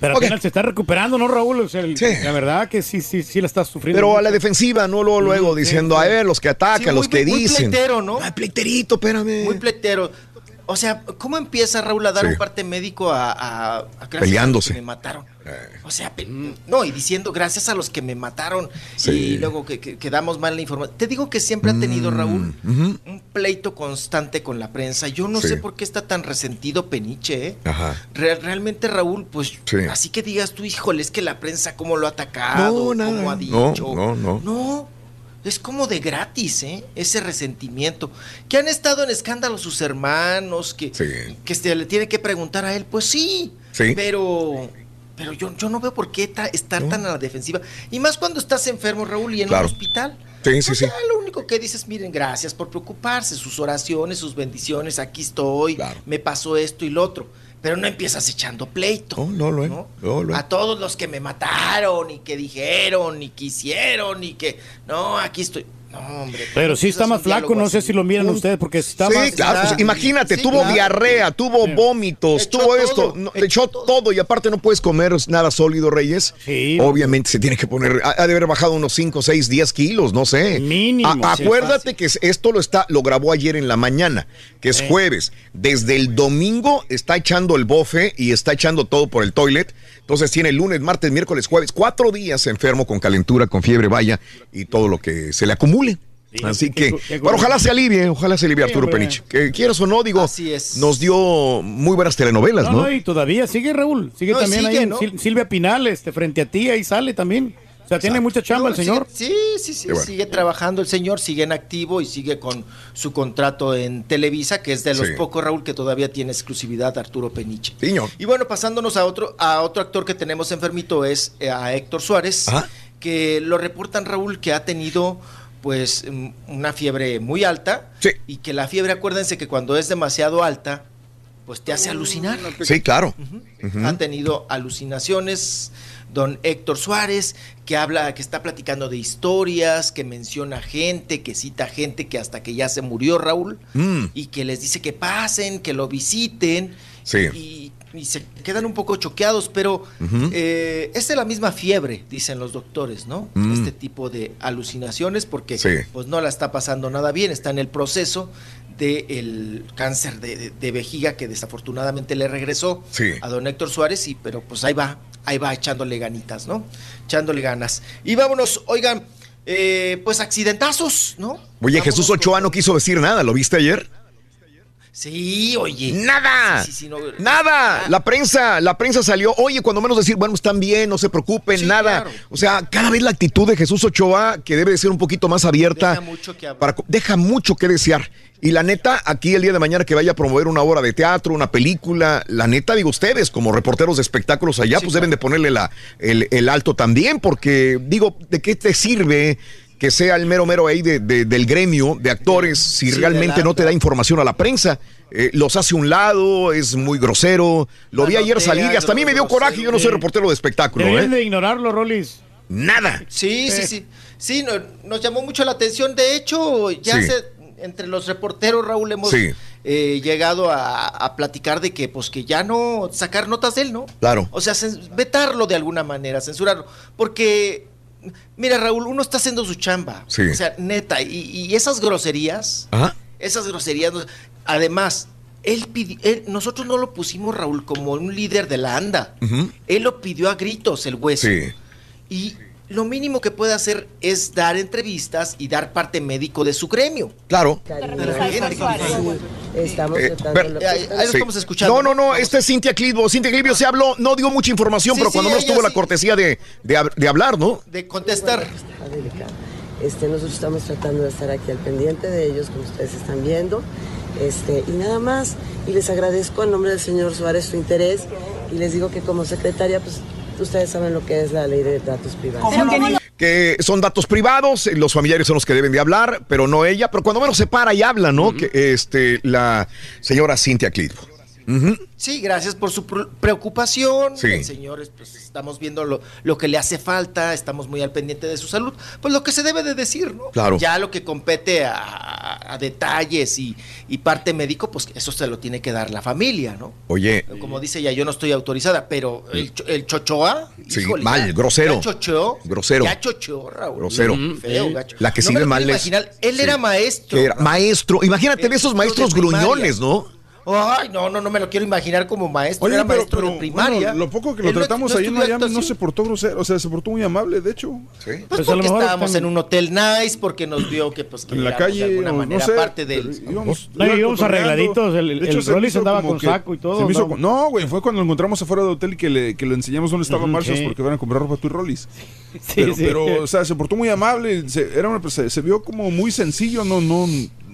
[SPEAKER 3] Pero
[SPEAKER 1] Ok.
[SPEAKER 3] apenas se está recuperando, ¿no, Raúl? O sea, el- La verdad que sí, sí, sí la estás sufriendo.
[SPEAKER 1] Pero a la defensiva, no luego, luego diciendo, a ver, los que atacan,
[SPEAKER 35] Sí,
[SPEAKER 1] los que
[SPEAKER 35] muy
[SPEAKER 1] dicen.
[SPEAKER 35] pleitero, ¿no?
[SPEAKER 1] Ay, pleiterito, espérame.
[SPEAKER 35] Muy pleitero. O sea, ¿cómo empieza Raúl a dar
[SPEAKER 1] Sí.
[SPEAKER 35] un parte médico a, a- a- gracias
[SPEAKER 1] Peleándose.
[SPEAKER 35] a los que me mataron? O sea, no, y diciendo gracias a los que me mataron
[SPEAKER 1] Sí.
[SPEAKER 35] y luego que, que- que damos mal la información. Te digo que siempre ha tenido Raúl
[SPEAKER 1] Ujú.
[SPEAKER 35] un pleito constante con la prensa. Yo no
[SPEAKER 1] Sí.
[SPEAKER 35] sé por qué está tan resentido Peniche, ¿eh?
[SPEAKER 1] Ajá.
[SPEAKER 35] Re- realmente Raúl, pues
[SPEAKER 1] Sí.
[SPEAKER 35] así que digas tú, híjole, es que la prensa cómo lo ha atacado,
[SPEAKER 1] No, nada.
[SPEAKER 35] cómo ha
[SPEAKER 1] No,
[SPEAKER 35] dicho.
[SPEAKER 1] no, no.
[SPEAKER 35] No, es como de gratis, ¿eh? Ese resentimiento. Que han estado en escándalo sus hermanos, que, que se le tiene que preguntar a él, pues sí,
[SPEAKER 1] Sí.
[SPEAKER 35] pero... Pero yo, yo no veo por qué ta- estar tan a la defensiva. Y más cuando estás enfermo, Raúl, y en
[SPEAKER 1] Claro.
[SPEAKER 35] un hospital.
[SPEAKER 1] Sí, sí,
[SPEAKER 35] O
[SPEAKER 1] sí.
[SPEAKER 35] lo único que dices, miren, gracias por preocuparse, sus oraciones, sus bendiciones, aquí estoy, me pasó esto y lo otro. Pero no empiezas echando pleito.
[SPEAKER 1] No, no, no, no, no.
[SPEAKER 35] A todos los que me mataron y que dijeron y que hicieron y que no, aquí estoy. No, hombre.
[SPEAKER 3] Pero sí está más flaco, no sé
[SPEAKER 35] así.
[SPEAKER 3] si lo miran ustedes, porque está
[SPEAKER 1] Sí,
[SPEAKER 3] más...
[SPEAKER 1] claro, pues, imagínate,
[SPEAKER 35] Sí,
[SPEAKER 1] tuvo
[SPEAKER 35] claro.
[SPEAKER 1] diarrea, tuvo vómitos, tuvo esto, no, le echó todo. y aparte no puedes comer nada sólido, Reyes. Obviamente se tiene que poner, ha, ha de haber bajado unos 5, 6, 10 kilos, no sé.
[SPEAKER 3] Mínimo,
[SPEAKER 1] A-
[SPEAKER 3] sí,
[SPEAKER 1] acuérdate que es- esto lo está, lo grabó ayer en la mañana, que es
[SPEAKER 3] Sí.
[SPEAKER 1] jueves. Desde el domingo está echando el bofe y está echando todo por el toilet. Entonces tiene lunes, martes, miércoles, jueves, cuatro días enfermo con calentura, con fiebre, vaya, y todo lo que se le Así que, pero ojalá se alivie, ojalá se alivie
[SPEAKER 3] Sí,
[SPEAKER 1] Arturo
[SPEAKER 3] hombre.
[SPEAKER 1] Peniche. Que quieras o no, digo, nos dio muy buenas telenovelas,
[SPEAKER 3] No,
[SPEAKER 1] ¿no?
[SPEAKER 3] no, y todavía sigue Raúl, sigue
[SPEAKER 35] No,
[SPEAKER 3] también ahí
[SPEAKER 35] sigue,
[SPEAKER 3] en
[SPEAKER 35] ¿no?
[SPEAKER 3] Sil- Silvia Pinal, este, frente a ti, ahí sale también. O sea, tiene mucha chamba el señor.
[SPEAKER 35] sigue- sí, sí, sí,
[SPEAKER 3] bueno.
[SPEAKER 35] sigue trabajando el señor, sigue en activo y sigue con su contrato en Televisa, que es de los
[SPEAKER 1] Sí.
[SPEAKER 35] pocos, Raúl, que todavía tiene exclusividad Arturo Peniche.
[SPEAKER 1] Señor.
[SPEAKER 35] Y bueno, pasándonos a otro, a otro actor que tenemos enfermito es eh, a Héctor Suárez, que lo reportan, Raúl, que ha tenido pues mm, una fiebre muy alta y que la fiebre, acuérdense que cuando es demasiado alta, pues te hace alucinar.
[SPEAKER 1] Sí, claro.
[SPEAKER 35] Ha tenido alucinaciones. Don Héctor Suárez, que habla, que está platicando de historias, que menciona gente, que cita gente que hasta que ya se murió Raúl,
[SPEAKER 1] Mm,
[SPEAKER 35] y que les dice que pasen, que lo visiten,
[SPEAKER 1] sí.
[SPEAKER 35] y, y se quedan un poco choqueados, pero
[SPEAKER 1] Ujú.
[SPEAKER 35] eh, es de la misma fiebre, dicen los doctores, ¿no?
[SPEAKER 1] Mm.
[SPEAKER 35] Este tipo de alucinaciones, porque
[SPEAKER 1] Sí.
[SPEAKER 35] pues no la está pasando nada bien, está en el proceso del cáncer de, de- de vejiga que desafortunadamente le regresó
[SPEAKER 1] Sí.
[SPEAKER 35] a don Héctor Suárez, y pero pues ahí va, ahí va echándole ganitas, ¿no? Echándole ganas. Y vámonos, oigan, eh, pues accidentazos, ¿no?
[SPEAKER 1] Oye, Jesús Ochoa no quiso decir nada, ¿lo viste ayer?
[SPEAKER 35] Sí, oye.
[SPEAKER 1] Nada.
[SPEAKER 35] Sí, sí, sí, no-
[SPEAKER 1] Nada. La prensa, la prensa salió, oye, cuando menos decir, bueno, están bien, no se preocupen, nada. O sea, cada vez la actitud de Jesús Ochoa, que debe de ser un poquito más abierta,
[SPEAKER 35] Deja mucho que
[SPEAKER 1] para, deja mucho que desear. Y la neta, aquí el día de mañana que vaya a promover una obra de teatro, una película, la neta, digo ustedes, como reporteros de espectáculos allá, pues deben de ponerle la, el, el alto también, porque digo, ¿de qué te sirve? Que sea el mero mero ahí de- de- del gremio de actores si
[SPEAKER 35] Sí,
[SPEAKER 1] realmente no te da información a la prensa. Eh, los hace un lado, es muy grosero. Lo vi ayer salir y hasta a mí me dio coraje. Yo no soy reportero de espectáculo.
[SPEAKER 3] Deberían
[SPEAKER 1] ¿eh?
[SPEAKER 3] de ignorarlo, Rolis.
[SPEAKER 1] Nada.
[SPEAKER 35] Sí, sí,
[SPEAKER 3] Eh.
[SPEAKER 35] sí. Sí, no- nos llamó mucho la atención. De hecho, ya
[SPEAKER 1] Sí.
[SPEAKER 35] se- entre los reporteros, Raúl, hemos
[SPEAKER 1] Sí.
[SPEAKER 35] eh, llegado a, a platicar de que, pues, que ya no sacar notas de él, ¿no?
[SPEAKER 1] Claro.
[SPEAKER 35] O sea, vetarlo de alguna manera, censurarlo. Porque, mira, Raúl, uno está haciendo su chamba.
[SPEAKER 1] Sí.
[SPEAKER 35] O sea, neta, y, y esas groserías,
[SPEAKER 1] Ajá.
[SPEAKER 35] esas groserías, además, él pidió, él- nosotros no lo pusimos, Raúl, como un líder de la ANDA. Él lo pidió a gritos, el hueso.
[SPEAKER 1] Sí.
[SPEAKER 35] Y lo mínimo que puede hacer es dar entrevistas y dar parte médico de su gremio.
[SPEAKER 1] Claro.
[SPEAKER 37] Estamos
[SPEAKER 1] Eh, pero-
[SPEAKER 37] lo
[SPEAKER 35] Ahí- ahí lo
[SPEAKER 1] Sí.
[SPEAKER 35] estamos escuchando.
[SPEAKER 1] No, no, no, esta es Cintia Clitbo. Cintia Clitbo se habló, no dio mucha información,
[SPEAKER 35] Sí,
[SPEAKER 1] pero
[SPEAKER 35] sí,
[SPEAKER 1] cuando menos tuvo la
[SPEAKER 35] sí.
[SPEAKER 1] cortesía de, de hab- de hablar, ¿no?
[SPEAKER 35] De contestar.
[SPEAKER 37] está delicado. Este, nosotros estamos tratando de estar aquí al pendiente de ellos, como ustedes están viendo. Este, y nada más. Y les agradezco en nombre del señor Suárez su interés. Y les digo que como secretaria, pues ustedes saben lo que es la ley de datos privados.
[SPEAKER 1] que son datos privados, eh, los familiares son los que deben de hablar, pero no ella, pero cuando menos se para y habla, ¿no? Que este la señora Cintia Clitbo.
[SPEAKER 35] Sí, gracias por su pre- preocupación.
[SPEAKER 1] Sí.
[SPEAKER 35] Señores, pues estamos viendo lo, lo que le hace falta, estamos muy al pendiente de su salud. Pues lo que se debe de decir, ¿no?
[SPEAKER 1] Claro.
[SPEAKER 35] Ya lo que compete a, a detalles y, y parte médico, pues eso se lo tiene que dar la familia, ¿no?
[SPEAKER 1] Oye,
[SPEAKER 35] Como dice ella, yo no estoy autorizada, pero el, el chochoa.
[SPEAKER 1] Sí,
[SPEAKER 35] híjole,
[SPEAKER 1] mal,
[SPEAKER 35] ya-
[SPEAKER 1] grosero.
[SPEAKER 35] Ya.
[SPEAKER 1] Grosero.
[SPEAKER 35] Ya chocheó, Raúl.
[SPEAKER 1] Grosero.
[SPEAKER 35] Feo, gacho.
[SPEAKER 1] La que
[SPEAKER 35] No
[SPEAKER 1] sigue mal es-
[SPEAKER 35] imaginar. Él
[SPEAKER 1] sí.
[SPEAKER 35] era maestro.
[SPEAKER 1] era maestro. Imagínate de esos maestros
[SPEAKER 35] de primaria.
[SPEAKER 1] gruñones, ¿no?
[SPEAKER 35] Ay, no, no, no me lo quiero imaginar como maestro.
[SPEAKER 21] Oye,
[SPEAKER 35] era
[SPEAKER 21] pero,
[SPEAKER 35] maestro
[SPEAKER 21] pero,
[SPEAKER 35] de primaria.
[SPEAKER 21] bueno, lo poco que lo
[SPEAKER 35] Él no-
[SPEAKER 21] tratamos
[SPEAKER 35] no
[SPEAKER 21] ahí en
[SPEAKER 35] estudió
[SPEAKER 21] Miami no se portó grosero, o sea, se portó muy amable, de hecho.
[SPEAKER 35] Pues,
[SPEAKER 21] Pues lo
[SPEAKER 35] porque estábamos
[SPEAKER 21] están-
[SPEAKER 35] en un hotel nice, porque nos vio que pues que
[SPEAKER 21] En la calle,
[SPEAKER 35] de alguna
[SPEAKER 21] no
[SPEAKER 35] manera
[SPEAKER 21] sé,
[SPEAKER 35] parte del
[SPEAKER 21] íbamos-
[SPEAKER 3] No, íbamos arregladitos, el-
[SPEAKER 21] De hecho,
[SPEAKER 3] el
[SPEAKER 21] se
[SPEAKER 3] Rollis
[SPEAKER 21] hizo
[SPEAKER 3] andaba con
[SPEAKER 21] que-
[SPEAKER 3] saco y todo,
[SPEAKER 21] se me hizo
[SPEAKER 3] ¿no?
[SPEAKER 21] no, güey, fue cuando lo encontramos afuera del hotel y que le, que le enseñamos dónde estaban
[SPEAKER 3] Ujú,
[SPEAKER 21] Marshalls
[SPEAKER 3] sí.
[SPEAKER 21] porque iban a comprar ropa tú y Rollis.
[SPEAKER 3] Sí,
[SPEAKER 21] pero,
[SPEAKER 3] sí.
[SPEAKER 21] pero, o sea, se portó muy amable, se, era una- se, se vio como muy sencillo, no, no,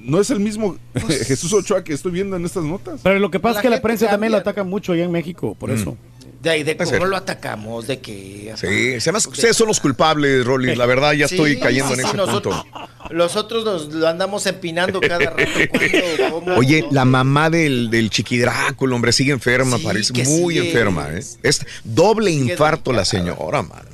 [SPEAKER 21] no es el mismo (laughs) Jesús Ochoa que estoy viendo en estas notas.
[SPEAKER 3] Pero lo que pasa
[SPEAKER 35] La
[SPEAKER 3] es que la prensa también lo ataca mucho allá en México, por eso.
[SPEAKER 35] De ahí, de cómo
[SPEAKER 1] ser.
[SPEAKER 35] lo atacamos, de que...
[SPEAKER 1] Sí, se me ustedes son los culpables, Rolly. La verdad, ya
[SPEAKER 35] Sí,
[SPEAKER 1] estoy cayendo
[SPEAKER 35] sí,
[SPEAKER 1] en
[SPEAKER 35] sí,
[SPEAKER 1] ese
[SPEAKER 35] nosotros,
[SPEAKER 1] punto.
[SPEAKER 35] Nosotros nos lo andamos empinando cada rato. cuando, cómo,
[SPEAKER 1] Oye,
[SPEAKER 35] ¿no?
[SPEAKER 1] la mamá del, del chiquidráculo, hombre, sigue enferma,
[SPEAKER 35] Sí,
[SPEAKER 1] parece muy enferma. ¿eh? Es doble infarto la señora, mano.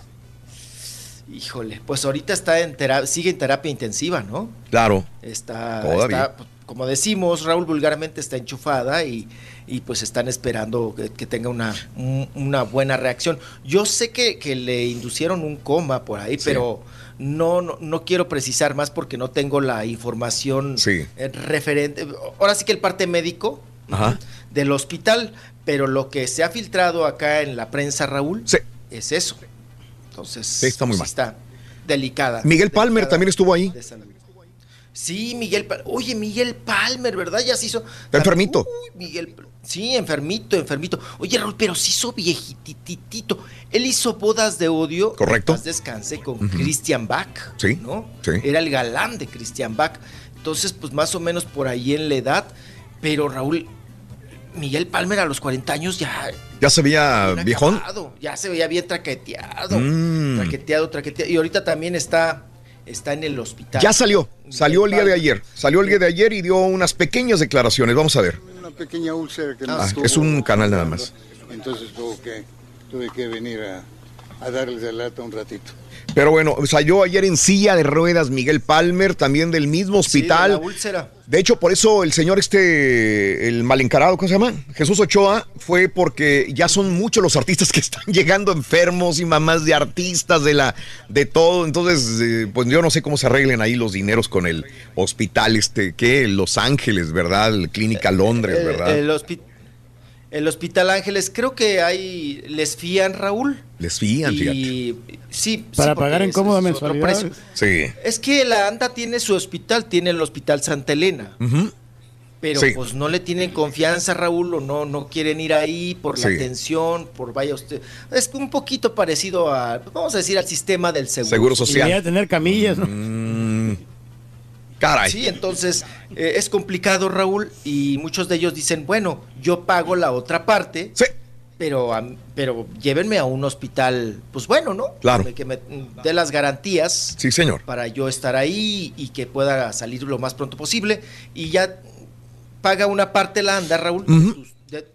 [SPEAKER 35] Híjole, pues ahorita está en terapia, sigue en terapia intensiva, ¿no?
[SPEAKER 1] Claro.
[SPEAKER 35] Está, está, como decimos, Raúl vulgarmente está enchufada y, y pues están esperando que, que tenga una, un- una buena reacción. Yo sé que, que le inducieron un coma por ahí,
[SPEAKER 1] Sí.
[SPEAKER 35] pero no, no, no quiero precisar más porque no tengo la información
[SPEAKER 1] Sí.
[SPEAKER 35] eh, referente. Ahora sí que el parte médico
[SPEAKER 1] Ajá.
[SPEAKER 35] del hospital, pero lo que se ha filtrado acá en la prensa, Raúl, es eso. Entonces,
[SPEAKER 1] Sí, está muy
[SPEAKER 35] pues,
[SPEAKER 1] mal.
[SPEAKER 35] está delicada.
[SPEAKER 1] Miguel Palmer también estuvo ahí.
[SPEAKER 35] Sí, Miguel Palmer. Oye, Miguel Palmer, ¿verdad? Ya se hizo.
[SPEAKER 1] Está enfermito.
[SPEAKER 35] Uy, Miguel. Sí, enfermito, enfermito. Oye, Raúl, pero se hizo viejititito. Él hizo bodas de odio.
[SPEAKER 1] Correcto.
[SPEAKER 35] descanse con Christian Bach.
[SPEAKER 1] Sí,
[SPEAKER 35] ¿no?
[SPEAKER 1] sí.
[SPEAKER 35] Era el galán de Christian Bach. Entonces, pues más o menos por ahí en la edad. Pero Raúl, Miguel Palmer a los 40 años ya
[SPEAKER 1] ¿Ya se veía viejón?
[SPEAKER 35] acabado, ya se veía bien traqueteado,
[SPEAKER 1] Mm.
[SPEAKER 35] traqueteado, traqueteado. Y ahorita también está, está en el hospital.
[SPEAKER 1] Ya salió. Salió el día de ayer. Salió el día de ayer y dio unas pequeñas declaraciones. Vamos a ver.
[SPEAKER 38] Una pequeña úlcera que
[SPEAKER 1] Ah, es un canal nada más.
[SPEAKER 38] Entonces tuve que, tuve que venir a, a darles de lata un ratito.
[SPEAKER 1] Pero bueno, salió ayer en silla de ruedas Miguel Palmer, también del mismo
[SPEAKER 35] Sí, de
[SPEAKER 1] hospital.
[SPEAKER 35] la úlcera.
[SPEAKER 1] De hecho, por eso el señor este, el mal encarado, ¿cómo se llama? Jesús Ochoa, fue porque ya son muchos los artistas que (laughs) están llegando enfermos y mamás de artistas, de la, de todo. Entonces, eh, pues yo no sé cómo se arreglen ahí los dineros con el hospital este, que Los Ángeles, ¿verdad? Clínica Londres,
[SPEAKER 35] El,
[SPEAKER 1] ¿verdad?
[SPEAKER 35] el hospi- el Hospital Ángeles, creo que hay, les fían, Raúl.
[SPEAKER 1] Les fían, fíjate.
[SPEAKER 35] Y sí,
[SPEAKER 3] Para
[SPEAKER 35] sí,
[SPEAKER 3] pagar en
[SPEAKER 35] es-
[SPEAKER 3] cómoda mensualidad.
[SPEAKER 35] precio.
[SPEAKER 1] Sí.
[SPEAKER 35] Es que la ANDA tiene su hospital, tiene el Hospital Santa Elena.
[SPEAKER 1] Ujú.
[SPEAKER 35] Pero
[SPEAKER 1] Sí.
[SPEAKER 35] pues no le tienen confianza, Raúl, o no, no quieren ir ahí por la
[SPEAKER 1] Sí.
[SPEAKER 35] atención, por vaya usted. Es un poquito parecido a, vamos a decir, al sistema del seguro.
[SPEAKER 1] Seguro social.
[SPEAKER 3] Y ya tener camillas, ¿no?
[SPEAKER 1] Mm, caray.
[SPEAKER 35] Sí, entonces eh, es complicado, Raúl, y muchos de ellos dicen, bueno, yo pago la otra parte, pero, a- pero llévenme a un hospital, pues bueno, ¿no?
[SPEAKER 1] Claro.
[SPEAKER 35] Que me dé las garantías
[SPEAKER 1] Sí, señor.
[SPEAKER 35] para yo estar ahí y que pueda salir lo más pronto posible, y ya paga una parte la anda, Raúl. De-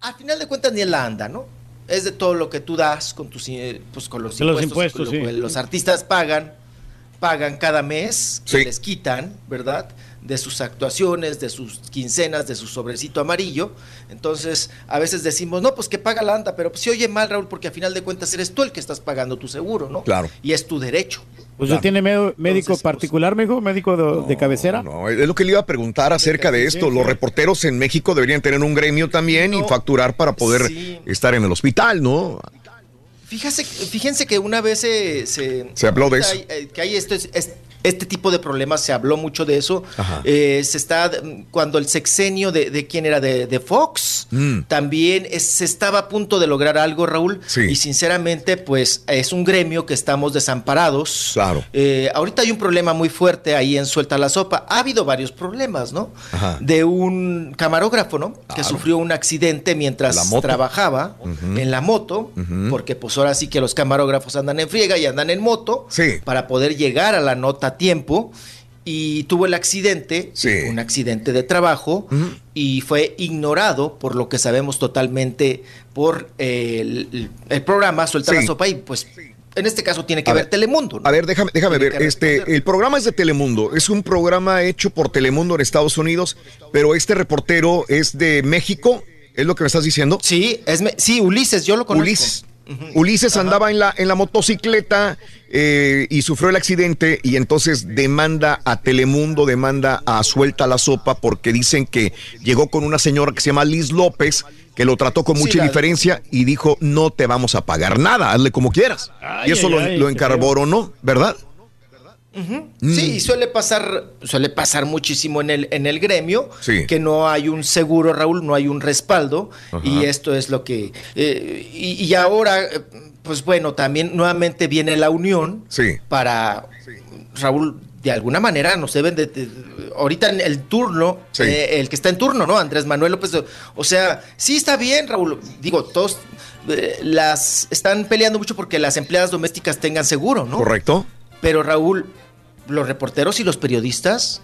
[SPEAKER 35] al final de cuentas ni es la anda, ¿no? Es de todo lo que tú das con tus eh, pues con los
[SPEAKER 3] De los
[SPEAKER 35] impuestos, lo
[SPEAKER 3] sí.
[SPEAKER 35] los artistas pagan, pagan cada mes, que
[SPEAKER 1] Sí.
[SPEAKER 35] les quitan, ¿verdad? De sus actuaciones, de sus quincenas, de su sobrecito amarillo. Entonces, a veces decimos, no, pues que paga la anda, pero pues se oye mal, Raúl, porque a final de cuentas eres tú el que estás pagando tu seguro, ¿no?
[SPEAKER 1] Claro.
[SPEAKER 35] Y es tu derecho.
[SPEAKER 3] Pues
[SPEAKER 35] Claro.
[SPEAKER 3] ya tiene médico particular, mijo, médico de, de cabecera.
[SPEAKER 1] No, es lo que le iba a preguntar acerca de esto. Los reporteros en México deberían tener un gremio también y facturar para poder
[SPEAKER 35] Sí.
[SPEAKER 1] estar en el hospital, ¿no?
[SPEAKER 35] Fíjese, fíjense que una vez se... Se,
[SPEAKER 1] Se habló de
[SPEAKER 35] ahorita
[SPEAKER 1] eso.
[SPEAKER 35] eh, que hay esto, es- es- este tipo de problemas, se habló mucho de eso. Eh, se está... Cuando el sexenio de, de quién era, de, de Fox,
[SPEAKER 1] Mm.
[SPEAKER 35] también es- se estaba a punto de lograr algo, Raúl.
[SPEAKER 1] Sí.
[SPEAKER 35] Y sinceramente, pues es un gremio que estamos desamparados.
[SPEAKER 1] Claro.
[SPEAKER 35] Eh, ahorita hay un problema muy fuerte ahí en Suelta la Sopa. Ha habido varios problemas, ¿no?
[SPEAKER 1] Ajá.
[SPEAKER 35] De un camarógrafo, ¿no? Que sufrió un accidente mientras trabajaba en la moto, porque pues ahora sí que los camarógrafos andan en friega y andan en moto
[SPEAKER 1] Sí.
[SPEAKER 35] para poder llegar a la nota a tiempo. y tuvo el accidente, un accidente de trabajo, y fue ignorado por lo que sabemos totalmente por el, el programa Suelta la
[SPEAKER 1] Sí.
[SPEAKER 35] Sopa y pues en este caso tiene que ver, Telemundo. ¿no?
[SPEAKER 1] A ver, déjame, déjame
[SPEAKER 35] Tiene
[SPEAKER 1] ver. Este, el programa es de Telemundo. Es un programa hecho por Telemundo en Estados Unidos, pero este reportero es de México. ¿Es lo que me estás diciendo?
[SPEAKER 35] Sí, es me- sí, Ulises, yo lo conozco.
[SPEAKER 1] Ulises. Ulises andaba en la, en la motocicleta eh, y sufrió el accidente y entonces demanda a Telemundo, demanda a Suelta la Sopa porque dicen que llegó con una señora que se llama Liz López, que lo trató con
[SPEAKER 35] Sí,
[SPEAKER 1] mucha
[SPEAKER 35] la-
[SPEAKER 1] indiferencia y dijo, no te vamos a pagar nada, hazle como quieras.
[SPEAKER 35] Ay,
[SPEAKER 1] y eso
[SPEAKER 35] ay,
[SPEAKER 1] lo,
[SPEAKER 35] ay,
[SPEAKER 1] lo
[SPEAKER 35] qué
[SPEAKER 1] encarboronó, ¿verdad? Mm.
[SPEAKER 35] Sí, y suele pasar, suele pasar muchísimo en el, en el gremio,
[SPEAKER 1] Sí.
[SPEAKER 35] que no hay un seguro, Raúl, no hay un respaldo,
[SPEAKER 1] Ajá.
[SPEAKER 35] y esto es lo que... eh, y, y ahora, eh, pues bueno, también nuevamente viene la unión
[SPEAKER 1] Sí.
[SPEAKER 35] para, Raúl, de alguna manera nos deben de... de- ahorita en el turno,
[SPEAKER 1] Sí.
[SPEAKER 35] eh, el que está en turno, ¿no? Andrés Manuel López, o sea, sí está bien, Raúl, digo, todos... eh, las están peleando mucho porque las empleadas domésticas tengan seguro, ¿no?
[SPEAKER 1] ¿Correcto?
[SPEAKER 35] Pero Raúl, los reporteros y los periodistas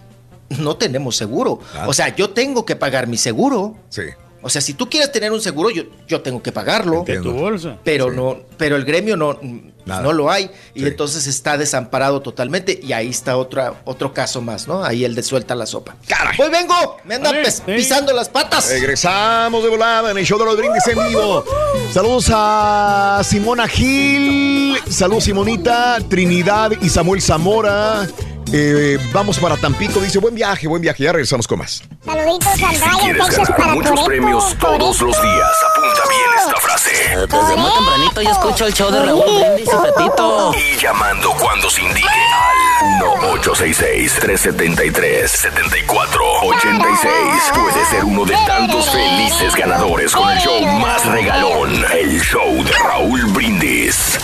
[SPEAKER 35] no tenemos seguro.
[SPEAKER 1] Claro.
[SPEAKER 35] O sea, yo tengo que pagar mi seguro.
[SPEAKER 1] Sí.
[SPEAKER 35] O sea, si tú quieres tener un seguro, yo, yo tengo que pagarlo.
[SPEAKER 3] De tu bolsa.
[SPEAKER 35] Pero no, pero el gremio no,
[SPEAKER 1] Nada.
[SPEAKER 35] no lo hay. Y
[SPEAKER 1] Sí.
[SPEAKER 35] entonces está desamparado totalmente. Y ahí está otra, otro caso más, ¿no? Ahí el de suelta la sopa.
[SPEAKER 1] ¡Caray!
[SPEAKER 35] Pues vengo, me andan
[SPEAKER 3] sí.
[SPEAKER 35] pisando las patas.
[SPEAKER 1] Regresamos de volada en el show de los brindis en vivo. Saludos a Simona Gil, saludos Simonita, Trinidad y Samuel Zamora. Eh, vamos para Tampico, dice buen viaje, buen viaje. Ya regresamos con más.
[SPEAKER 4] Saluditos al
[SPEAKER 8] Si
[SPEAKER 4] Brian,
[SPEAKER 8] quieres
[SPEAKER 4] Texas,
[SPEAKER 8] ganar
[SPEAKER 4] para
[SPEAKER 8] muchos premios todos los días, apunta bien esta frase.
[SPEAKER 39] Desde muy tempranito yo escucho el show de Raúl Brindis y Pepito.
[SPEAKER 8] Y llamando cuando se indique al 1-866-373-7486. Puede ser uno de tantos felices ganadores con el show más regalón, el show de Raúl Brindis.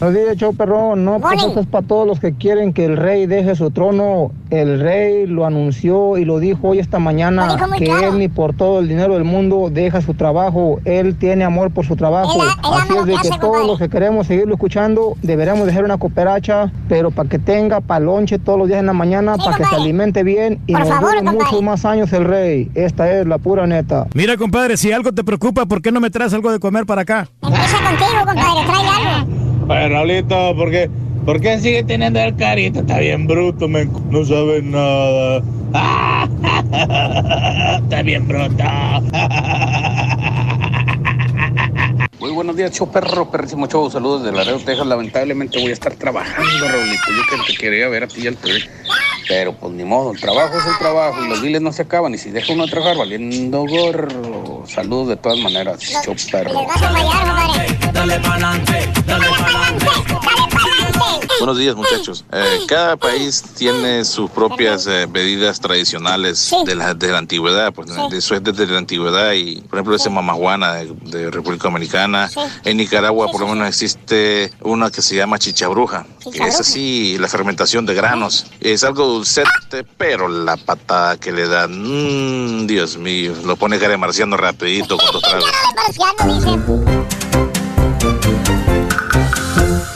[SPEAKER 25] Buenos días, show perrón. No, pues esto es para todos los que quieren que el rey deje su trono. El rey lo anunció y lo dijo hoy esta mañana que
[SPEAKER 4] claro.
[SPEAKER 25] él ni por todo el dinero del mundo deja su trabajo. Él tiene amor por su trabajo.
[SPEAKER 4] Él- él ama
[SPEAKER 25] Así es de
[SPEAKER 4] que
[SPEAKER 25] que
[SPEAKER 4] hace,
[SPEAKER 25] todos
[SPEAKER 4] compadre.
[SPEAKER 25] los que queremos seguirlo escuchando deberemos dejar una cooperacha, pero para que tenga palonche todos los días en la mañana,
[SPEAKER 4] Sí,
[SPEAKER 25] para que se alimente bien y
[SPEAKER 4] Por
[SPEAKER 25] nos
[SPEAKER 4] favor,
[SPEAKER 25] dure
[SPEAKER 4] compadre.
[SPEAKER 25] muchos más años el rey. Esta es la pura neta.
[SPEAKER 3] Mira, compadre, si algo te preocupa, ¿por qué no me traes algo de comer para acá?
[SPEAKER 4] Empieza contigo, compadre, trae algo.
[SPEAKER 34] Bueno, Raulito, ¿por qué, ¿por qué sigue teniendo el carita? Está bien bruto, men. No sabe nada. (laughs) Está bien bruto.
[SPEAKER 40] Muy buenos días, show perro, perrísimo show. Saludos de Laredo, Texas. Lamentablemente voy a estar trabajando, Raulito. Yo que te quería ver a ti y al TV. Pero pues ni modo, el trabajo es el trabajo y los biles no se acaban. Y si deja uno de trabajar valiendo gorro. Saludos de todas maneras, show perro.
[SPEAKER 4] Les vas a fallar, compadre.
[SPEAKER 39] Dale pa'lante, dale pa'lante.
[SPEAKER 4] Dale pa'lante.
[SPEAKER 41] Buenos días muchachos. Eh, cada país tiene sus propias eh, bebidas tradicionales
[SPEAKER 4] Sí.
[SPEAKER 41] de, la, de la antigüedad. Pues,
[SPEAKER 4] Sí.
[SPEAKER 41] Eso es desde la antigüedad y por ejemplo ese mamajuana de, de República Dominicana.
[SPEAKER 4] Sí.
[SPEAKER 41] En Nicaragua por lo menos existe una que se llama chichabruja. que es así la fermentación de granos. Es algo dulcete, pero la patada que le dan, mm, Dios mío, lo pone cara de marciano rapidito con dos tragos.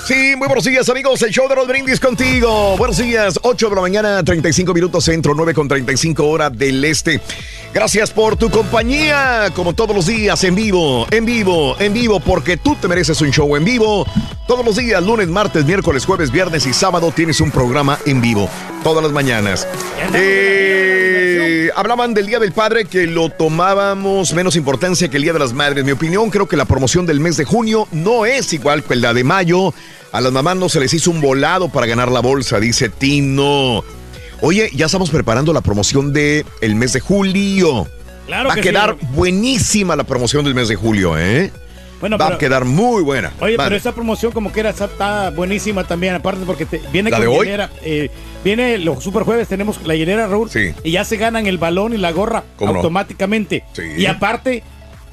[SPEAKER 1] Sí, muy buenos días amigos, el show de los brindis contigo. Buenos días, 8 de la mañana, 35 minutos centro, 9 con 35 hora del este. Gracias por tu compañía, como todos los días, en vivo, en vivo, en vivo, porque tú te mereces un show en vivo. Todos los días, lunes, martes, miércoles, jueves, viernes y sábado tienes un programa en vivo, todas las mañanas. Eh, hablaban del Día del Padre que lo tomábamos menos importancia que el Día de las Madres. Mi opinión, creo que la promoción del mes de junio no es igual que la de mayo. A las mamás no se les hizo un volado para ganar la bolsa, dice Tino. Oye, ya estamos preparando la promoción del el mes de julio.
[SPEAKER 3] Claro
[SPEAKER 1] Va a
[SPEAKER 3] que
[SPEAKER 1] quedar
[SPEAKER 3] sí.
[SPEAKER 1] buenísima la promoción del mes de julio, ¿eh?
[SPEAKER 3] Bueno,
[SPEAKER 1] Va
[SPEAKER 3] pero-
[SPEAKER 1] a quedar muy buena.
[SPEAKER 3] Oye,
[SPEAKER 1] Vale.
[SPEAKER 3] pero esa promoción como que era está, buenísima también, aparte porque te- viene
[SPEAKER 1] ¿La
[SPEAKER 3] con
[SPEAKER 1] de hoy?
[SPEAKER 3] eh, viene los super jueves, tenemos la hielera, Raúl,
[SPEAKER 1] Sí.
[SPEAKER 3] y ya se ganan el balón y la gorra automáticamente.
[SPEAKER 1] Sí.
[SPEAKER 3] Y aparte,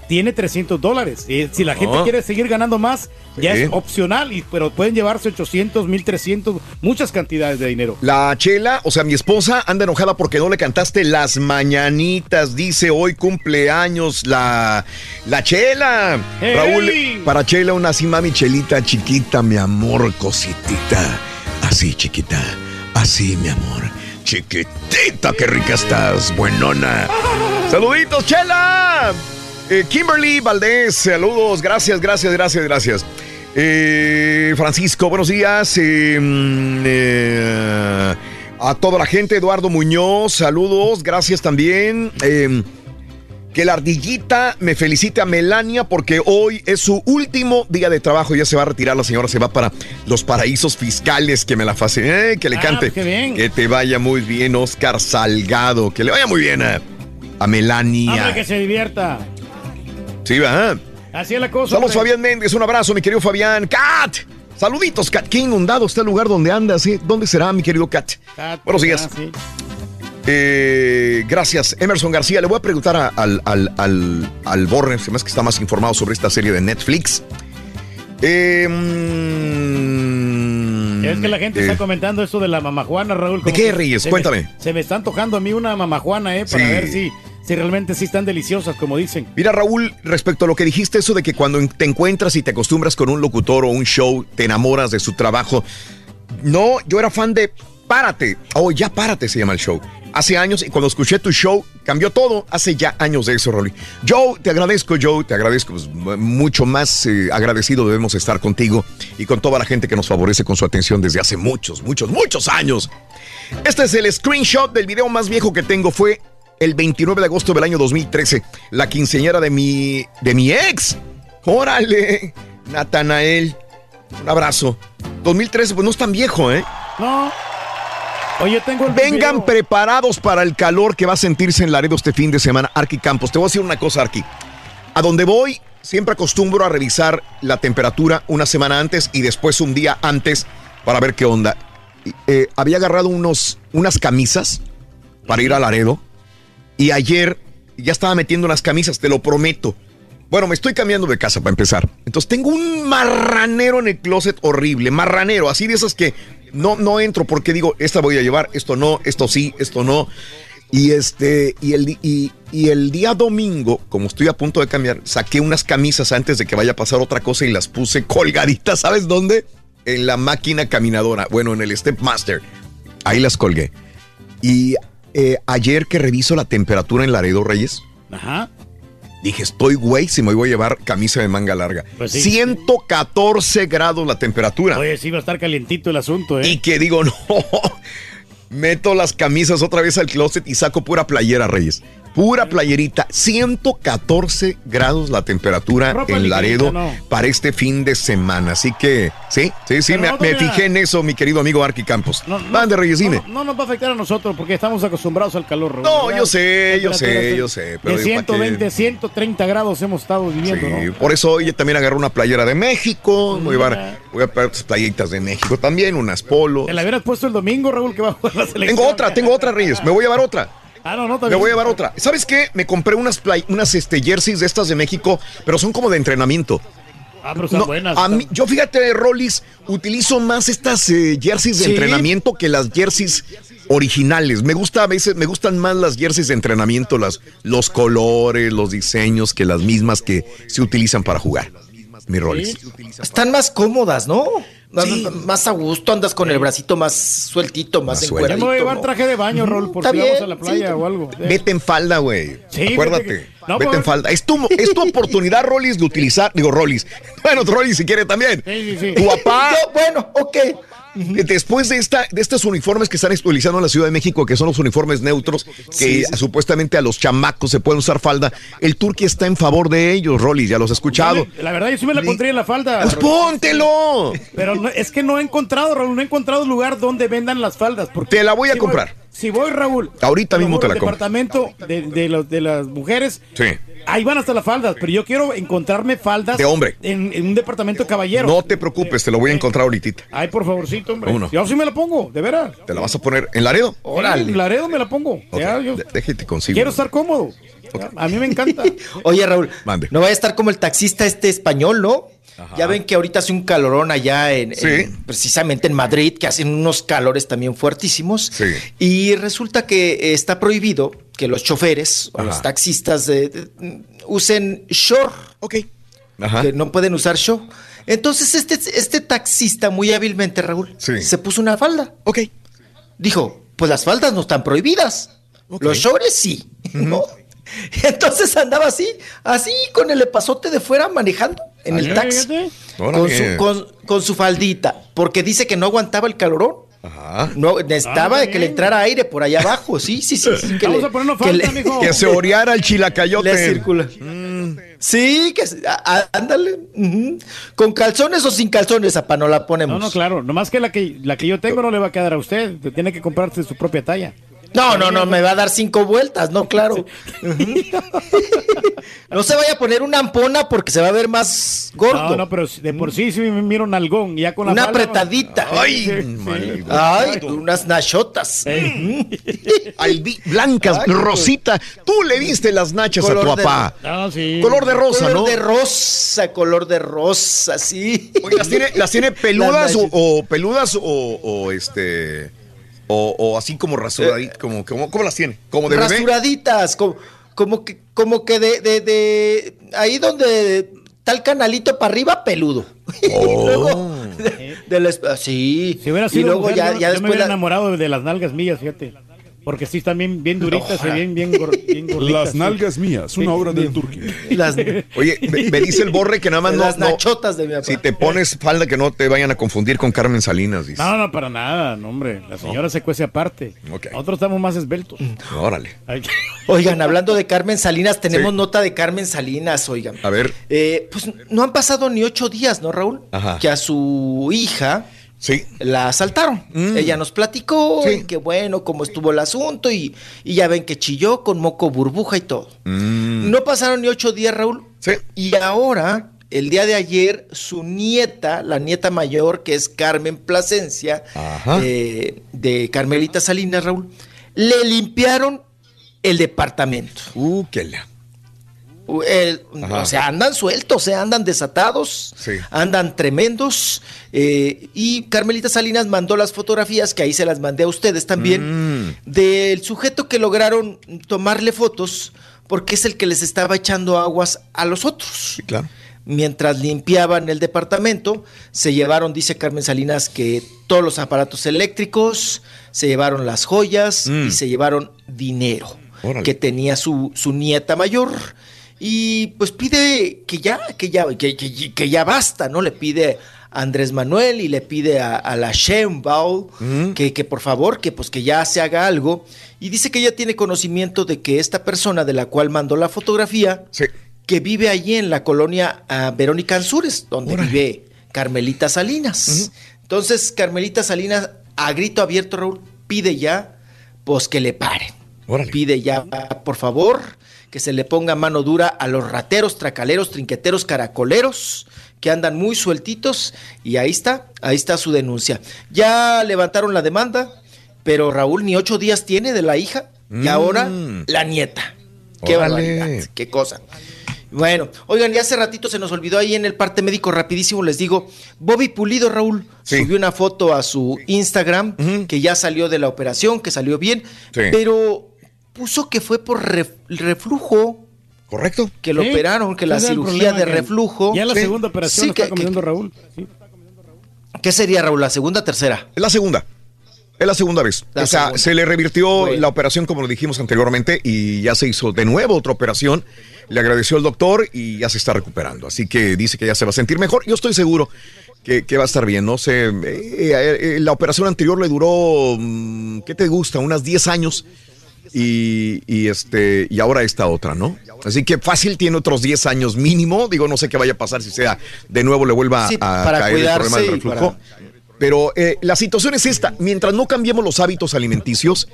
[SPEAKER 3] tiene 300 dólares. Si la gente
[SPEAKER 1] Ah.
[SPEAKER 3] quiere seguir ganando más, ya es opcional, y, pero pueden llevarse 800, 1300, muchas cantidades de dinero.
[SPEAKER 1] La Chela, o sea, mi esposa anda enojada porque no le cantaste las mañanitas. Dice hoy cumpleaños la, la Chela. Raúl, para Chela, una así, mami Chelita chiquita, mi amor, cositita. Así, chiquita. Así, mi amor. chiquitita, qué rica estás, buenona. Saluditos, Chela. Eh, Kimberly Valdés, saludos, gracias, gracias, gracias, gracias. Eh, Francisco, buenos días. Eh, mm, eh, a toda la gente, Eduardo Muñoz, saludos, gracias también. Eh, que la ardillita me felicite a Melania porque hoy es su último día de trabajo. Ya se va a retirar la señora, se va para los paraísos fiscales. Que me la fascine, que le
[SPEAKER 3] Ah,
[SPEAKER 1] cante.
[SPEAKER 3] qué bien.
[SPEAKER 1] Que te vaya muy bien, Oscar Salgado. Que le vaya muy bien a, a Melania.
[SPEAKER 3] Hombre, que se divierta.
[SPEAKER 1] Sí, va.
[SPEAKER 3] Así es la cosa.
[SPEAKER 1] Saludos. Fabián Méndez. Un abrazo, mi querido Fabián. ¡Cat! Saluditos, Cat. Qué inundado está el lugar donde andas. ¿eh? ¿Dónde será, mi querido Cat?
[SPEAKER 3] Cat,
[SPEAKER 1] Buenos días.
[SPEAKER 3] ah, sí.
[SPEAKER 1] Eh, gracias, Emerson García. Le voy a preguntar a- al, al, al, al hace que está más informado sobre esta serie de Netflix. Eh, mm,
[SPEAKER 3] Es que la gente
[SPEAKER 1] eh,
[SPEAKER 3] está comentando eso de la mamajuana, Raúl. como
[SPEAKER 1] qué, Reyes?
[SPEAKER 3] se me-
[SPEAKER 1] Cuéntame.
[SPEAKER 3] se me está antojando a mí una mamajuana, ¿eh? Para
[SPEAKER 1] Sí.
[SPEAKER 3] ver si, si realmente sí están deliciosas, como dicen.
[SPEAKER 1] Mira, Raúl, respecto a lo que dijiste, eso de que cuando te encuentras y te acostumbras con un locutor o un show, te enamoras de su trabajo. No, yo era fan de Párate. Oh, ya Párate se llama el show. Hace años, y cuando escuché tu show, cambió todo. Hace ya años de eso, Rolly. Joe, te agradezco, Joe, te agradezco. pues, mucho más eh, agradecido debemos estar contigo y con toda la gente que nos favorece con su atención desde hace muchos, muchos, muchos años. Este es el screenshot del video más viejo que tengo. Fue el 29 de agosto del año 2013. La quinceñera de mi, de mi ex. Órale, Natanael. Un abrazo. 2013, pues no es tan viejo, ¿eh?
[SPEAKER 3] No. Oye, tengo el
[SPEAKER 1] Vengan
[SPEAKER 3] video.
[SPEAKER 1] preparados para el calor que va a sentirse en Laredo este fin de semana, Arqui Campos. Te voy a decir una cosa, Arqui. A donde voy, siempre acostumbro a revisar la temperatura una semana antes y después un día antes para ver qué onda. Eh, había agarrado unos, unas camisas para ir a Laredo y ayer ya estaba metiendo unas camisas, te lo prometo. Bueno, me estoy cambiando de casa para empezar. Entonces tengo un marranero en el closet horrible, marranero, así de esas que no, no entro porque digo, esta voy a llevar, esto no, esto sí, esto no. Y este, y el, y, y el día domingo, como estoy a punto de cambiar, saqué unas camisas antes de que vaya a pasar otra cosa y las puse (laughs) colgaditas, ¿sabes dónde? En la máquina caminadora, bueno, en el Stepmaster. Ahí las colgué. Y eh, ayer que reviso la temperatura en Laredo Reyes,
[SPEAKER 3] Ajá.
[SPEAKER 1] Dije, estoy güey si me voy a llevar camisa de manga larga.
[SPEAKER 3] Pues sí.
[SPEAKER 1] 114 grados la temperatura.
[SPEAKER 3] Oye, sí va a estar calientito el asunto, ¿eh?
[SPEAKER 1] Y que digo, (laughs) no, meto las camisas otra vez al closet y saco pura playera, Reyes. Pura playerita. 114 grados la temperatura
[SPEAKER 3] Ropa
[SPEAKER 1] en Laredo para este fin de semana. Así que, sí, sí, sí, me, fijé en eso, mi querido amigo Arqui Campos.
[SPEAKER 3] No, no,
[SPEAKER 1] Van de Reyes, dime.
[SPEAKER 3] No, no nos va a afectar a nosotros porque estamos acostumbrados al calor. Raúl,
[SPEAKER 1] No, yo sé, yo sé, yo sé, pero
[SPEAKER 3] de
[SPEAKER 1] digo, ¿para qué?
[SPEAKER 3] 120, 130 grados hemos estado viviendo,
[SPEAKER 1] Sí,
[SPEAKER 3] ¿no?
[SPEAKER 1] por eso hoy también agarré una playera de México. Voy a llevar, voy a pegar otras playitas de México también, unas polos.
[SPEAKER 3] Te la hubieras puesto el domingo, Raúl, que va a jugar la selección.
[SPEAKER 1] Tengo otra, tengo otra, Reyes. Me voy a llevar otra.
[SPEAKER 3] Ah, no, no,
[SPEAKER 1] Me voy a llevar otra. ¿Sabes qué? Me compré unas, play- unas este, jerseys de estas de México, pero son como de entrenamiento.
[SPEAKER 3] Ah, pero
[SPEAKER 1] No,
[SPEAKER 3] buenas.
[SPEAKER 1] a
[SPEAKER 3] están-
[SPEAKER 1] mí- yo fíjate, Rollis, utilizo más estas eh, jerseys de
[SPEAKER 3] Sí.
[SPEAKER 1] entrenamiento que las jerseys originales. Me gusta a veces, me gustan más las jerseys de entrenamiento, las, los colores, los diseños, que las mismas que se utilizan para jugar. Mi Rollis.
[SPEAKER 35] Están más cómodas, ¿no? Más-
[SPEAKER 1] Sí.
[SPEAKER 35] Más a gusto, andas con el bracito más sueltito, más,
[SPEAKER 1] Más
[SPEAKER 3] Yo
[SPEAKER 1] suelto.
[SPEAKER 3] me voy a
[SPEAKER 35] encueradito.
[SPEAKER 3] llevar
[SPEAKER 35] ¿no?
[SPEAKER 3] traje de baño, Raúl, por si vamos a la playa
[SPEAKER 35] sí.
[SPEAKER 3] o algo.
[SPEAKER 1] Vete en falda, güey.
[SPEAKER 3] Sí,
[SPEAKER 1] Acuérdate.
[SPEAKER 3] que- no,
[SPEAKER 1] Vete
[SPEAKER 3] pues-
[SPEAKER 1] en falda. Es tu, es tu (laughs) oportunidad, Rollis, de utilizar. Digo, Rollis. Bueno, Rollis, si quiere también.
[SPEAKER 3] Sí, sí, sí.
[SPEAKER 1] Tu papá. (laughs)
[SPEAKER 35] Yo, bueno, ok.
[SPEAKER 1] Después de, esta, de estos uniformes que están utilizando en la Ciudad de México, que son los uniformes neutros, que
[SPEAKER 35] Sí, sí.
[SPEAKER 1] supuestamente a los chamacos se pueden usar falda, el Turqui está en favor de ellos, Rollis, ya los he escuchado.
[SPEAKER 3] La verdad, yo sí me la pondría en la falda.
[SPEAKER 1] Pues póntelo.
[SPEAKER 3] Pero no- es que no he encontrado, Raúl, no he encontrado lugar donde vendan las faldas. Porque
[SPEAKER 1] Te la voy a comprar.
[SPEAKER 3] Si voy, Raúl.
[SPEAKER 1] Ahorita mismo te la
[SPEAKER 3] al
[SPEAKER 1] compro.
[SPEAKER 3] departamento de, de los- de las mujeres,
[SPEAKER 1] Sí.
[SPEAKER 3] ahí van hasta las faldas, pero yo quiero encontrarme faldas.
[SPEAKER 1] De hombre.
[SPEAKER 3] En, en un departamento de caballero.
[SPEAKER 1] No te preocupes, te lo voy a encontrar ahorita.
[SPEAKER 3] Ay, por favorcito, hombre.
[SPEAKER 1] ¿Cómo no?
[SPEAKER 3] Yo sí me la pongo, de veras.
[SPEAKER 1] ¿Te la vas a poner en Laredo?
[SPEAKER 3] Sí, en Laredo me la pongo. Ya, yo
[SPEAKER 1] déjate consigo.
[SPEAKER 3] quiero estar cómodo. A mí me encanta. (laughs)
[SPEAKER 35] Oye, Raúl,
[SPEAKER 1] Mande.
[SPEAKER 35] no vaya a estar como el taxista este español, ¿no? Ya ven que ahorita hace un calorón allá en,
[SPEAKER 1] Sí.
[SPEAKER 35] en- precisamente en Madrid, que hacen unos calores también fuertísimos.
[SPEAKER 1] Sí.
[SPEAKER 35] Y resulta que eh, está prohibido que los choferes o los taxistas eh, eh, usen short,
[SPEAKER 1] Ok. Ajá.
[SPEAKER 35] que no pueden usar show. Entonces este, este taxista muy hábilmente, Raúl,
[SPEAKER 1] Sí.
[SPEAKER 35] se puso una falda.
[SPEAKER 1] Ok.
[SPEAKER 35] Dijo, pues las faldas no están prohibidas. Los shorts sí, ¿no? (laughs) Entonces andaba así, así con el epazote de fuera manejando en el taxi. Con su, con, con su faldita, porque dice que no aguantaba el calorón. No, necesitaba
[SPEAKER 3] Ah,
[SPEAKER 35] que le entrara aire por allá abajo. Sí, sí, sí. sí, que
[SPEAKER 3] Vamos
[SPEAKER 35] le-
[SPEAKER 3] a ponernos
[SPEAKER 35] que
[SPEAKER 3] falda,
[SPEAKER 35] le-
[SPEAKER 3] mijo.
[SPEAKER 1] Que se oreara el chilacayote.
[SPEAKER 35] Le circula. Sí, que á- ándale. Con calzones o sin calzones, apa, no la ponemos.
[SPEAKER 3] No, no, claro. Nomás que la que la que yo tengo no le va a quedar a usted. Te Tiene que comprarse su propia talla.
[SPEAKER 35] No, no, no, me va a dar cinco vueltas, no, claro. (laughs) No se vaya a poner una ampona porque se va a ver más gordo.
[SPEAKER 3] No, no, pero de por sí sí me miro un algón. y Ya con la
[SPEAKER 35] Una
[SPEAKER 3] falda,
[SPEAKER 35] apretadita.
[SPEAKER 1] Ay,
[SPEAKER 3] Sí,
[SPEAKER 35] Ay, unas nachotas. (laughs)
[SPEAKER 1] Albi- blancas,
[SPEAKER 35] Ay,
[SPEAKER 1] rosita. Tú le diste las nachas a tu
[SPEAKER 35] Color de-
[SPEAKER 1] papá.
[SPEAKER 3] No, sí.
[SPEAKER 1] Color de rosa,
[SPEAKER 35] color
[SPEAKER 1] ¿no?
[SPEAKER 35] de rosa, color de rosa, sí.
[SPEAKER 1] Oye, ¿las tiene, las tiene (laughs) peludas
[SPEAKER 35] Las
[SPEAKER 1] o, peludas o, o este o, o así como rasuraditas? como, como, ¿Cómo las tiene? ¿Como de bebé?
[SPEAKER 35] Rasuraditas, como, como que, como que de, de, de ahí donde está el canalito para arriba, peludo. (laughs)
[SPEAKER 1] Oh.
[SPEAKER 35] y luego, de, de la esp- sí.
[SPEAKER 3] Si hubiera
[SPEAKER 35] y
[SPEAKER 3] sido
[SPEAKER 35] luego
[SPEAKER 3] mujer,
[SPEAKER 35] ya,
[SPEAKER 3] yo,
[SPEAKER 35] ya
[SPEAKER 3] yo me
[SPEAKER 35] después
[SPEAKER 3] hubiera
[SPEAKER 35] la-
[SPEAKER 3] enamorado de las nalgas mías, fíjate. Porque sí están bien, bien duritas y bien, bien, gor- bien gorditas.
[SPEAKER 21] Las
[SPEAKER 3] sí.
[SPEAKER 21] nalgas mías, una obra del Turqui.
[SPEAKER 35] las,
[SPEAKER 1] Oye, me, me dice el borre que nada más no,
[SPEAKER 35] las
[SPEAKER 1] no-
[SPEAKER 35] nachotas de mi papá.
[SPEAKER 1] si te pones falda que no te vayan a confundir con Carmen Salinas, dice.
[SPEAKER 3] No, no, para nada, no, hombre. La señora se cuece aparte.
[SPEAKER 1] Ok.
[SPEAKER 3] Nosotros estamos más esbeltos.
[SPEAKER 1] Órale.
[SPEAKER 3] Ay,
[SPEAKER 35] Oigan, hablando de Carmen Salinas, tenemos
[SPEAKER 1] Sí.
[SPEAKER 35] nota de Carmen Salinas, oigan.
[SPEAKER 1] A ver.
[SPEAKER 35] Eh, pues no han pasado ni ocho días, ¿no, Raúl?
[SPEAKER 1] Ajá.
[SPEAKER 35] Que a su hija
[SPEAKER 1] Sí.
[SPEAKER 35] la asaltaron.
[SPEAKER 1] Mm.
[SPEAKER 35] Ella nos platicó
[SPEAKER 1] Sí.
[SPEAKER 35] y que bueno, cómo estuvo el asunto y, y ya ven que chilló con moco burbuja y todo.
[SPEAKER 1] Mm.
[SPEAKER 35] No pasaron ni ocho días, Raúl.
[SPEAKER 1] Sí.
[SPEAKER 35] Y ahora, el día de ayer, su nieta, la nieta mayor, que es Carmen Plasencia, eh, de Carmelita Salinas, Raúl, le limpiaron el departamento.
[SPEAKER 1] Uh, qué la.
[SPEAKER 35] El- o sea, andan sueltos, eh, andan desatados,
[SPEAKER 1] Sí.
[SPEAKER 35] andan tremendos. eh, y Carmelita Salinas mandó las fotografías, que ahí se las mandé a ustedes también,
[SPEAKER 1] Mm.
[SPEAKER 35] del sujeto que lograron tomarle fotos, porque es el que les estaba echando aguas a los otros.
[SPEAKER 1] Sí, claro.
[SPEAKER 35] Mientras limpiaban el departamento, se llevaron, dice Carmen Salinas, que todos los aparatos eléctricos, se llevaron las joyas
[SPEAKER 1] Mm.
[SPEAKER 35] y se llevaron dinero
[SPEAKER 1] Órale.
[SPEAKER 35] que tenía su, su nieta mayor. Y pues pide que ya, que ya, que, que- que ya basta, ¿no? Le pide a Andrés Manuel y le pide a, a la Sheinbaum
[SPEAKER 1] Mm.
[SPEAKER 35] que, que por favor, que pues que ya se haga algo. Y dice que ella tiene conocimiento de que esta persona de la cual mandó la fotografía,
[SPEAKER 1] Sí.
[SPEAKER 35] que vive allí en la colonia ah, Verónica Ansures, donde
[SPEAKER 1] Órale.
[SPEAKER 35] vive Carmelita Salinas. Entonces, Carmelita Salinas, a grito abierto, Raúl, pide ya, pues que le paren.
[SPEAKER 1] Órale.
[SPEAKER 35] Pide ya, por favor, que se le ponga mano dura a los rateros, tracaleros, trinqueteros, caracoleros, que andan muy sueltitos. Y ahí está, ahí está su denuncia. Ya levantaron la demanda, pero Raúl ni ocho días tiene de la hija. Y
[SPEAKER 1] Mm.
[SPEAKER 35] ahora la nieta. Qué
[SPEAKER 1] Órale.
[SPEAKER 35] barbaridad, qué cosa. Bueno, oigan, ya hace ratito se nos olvidó ahí en el parte médico, rapidísimo les digo, Bobby Pulido, Raúl,
[SPEAKER 1] Sí.
[SPEAKER 35] subió una foto a su Instagram que ya salió de la operación, que salió bien,
[SPEAKER 1] Sí.
[SPEAKER 35] pero puso que fue por ref- reflujo,
[SPEAKER 1] ¿Correcto?
[SPEAKER 35] que lo
[SPEAKER 3] Sí,
[SPEAKER 35] operaron, que la cirugía de reflujo.
[SPEAKER 3] Ya la
[SPEAKER 35] Sí.
[SPEAKER 3] segunda operación
[SPEAKER 35] Sí,
[SPEAKER 3] lo está
[SPEAKER 35] que-
[SPEAKER 3] comiendo Raúl. Sí.
[SPEAKER 35] ¿Qué sería, Raúl? ¿La segunda tercera?
[SPEAKER 1] Es la segunda. Es la segunda vez.
[SPEAKER 35] La
[SPEAKER 1] o sea,
[SPEAKER 35] segunda.
[SPEAKER 1] se le revirtió
[SPEAKER 35] Bueno.
[SPEAKER 1] la operación, como lo dijimos anteriormente, y ya se hizo de nuevo otra operación. Le agradeció el doctor y ya se está recuperando. Así que dice que ya se va a sentir mejor. Yo estoy seguro que, que va a estar bien. No sé, eh, eh, la operación anterior le duró, mm, ¿qué te gusta? Unas 10 años. Y, y, este y ahora esta otra, ¿no? Así que fácil tiene otros 10 años mínimo. Digo, no sé qué vaya a pasar si sea de nuevo le vuelva
[SPEAKER 35] Sí,
[SPEAKER 1] a
[SPEAKER 35] para
[SPEAKER 1] caer el problema
[SPEAKER 35] cuidarse
[SPEAKER 1] del reflujo.
[SPEAKER 35] para-
[SPEAKER 1] Pero eh, la situación es esta, mientras no cambiemos los hábitos alimenticios,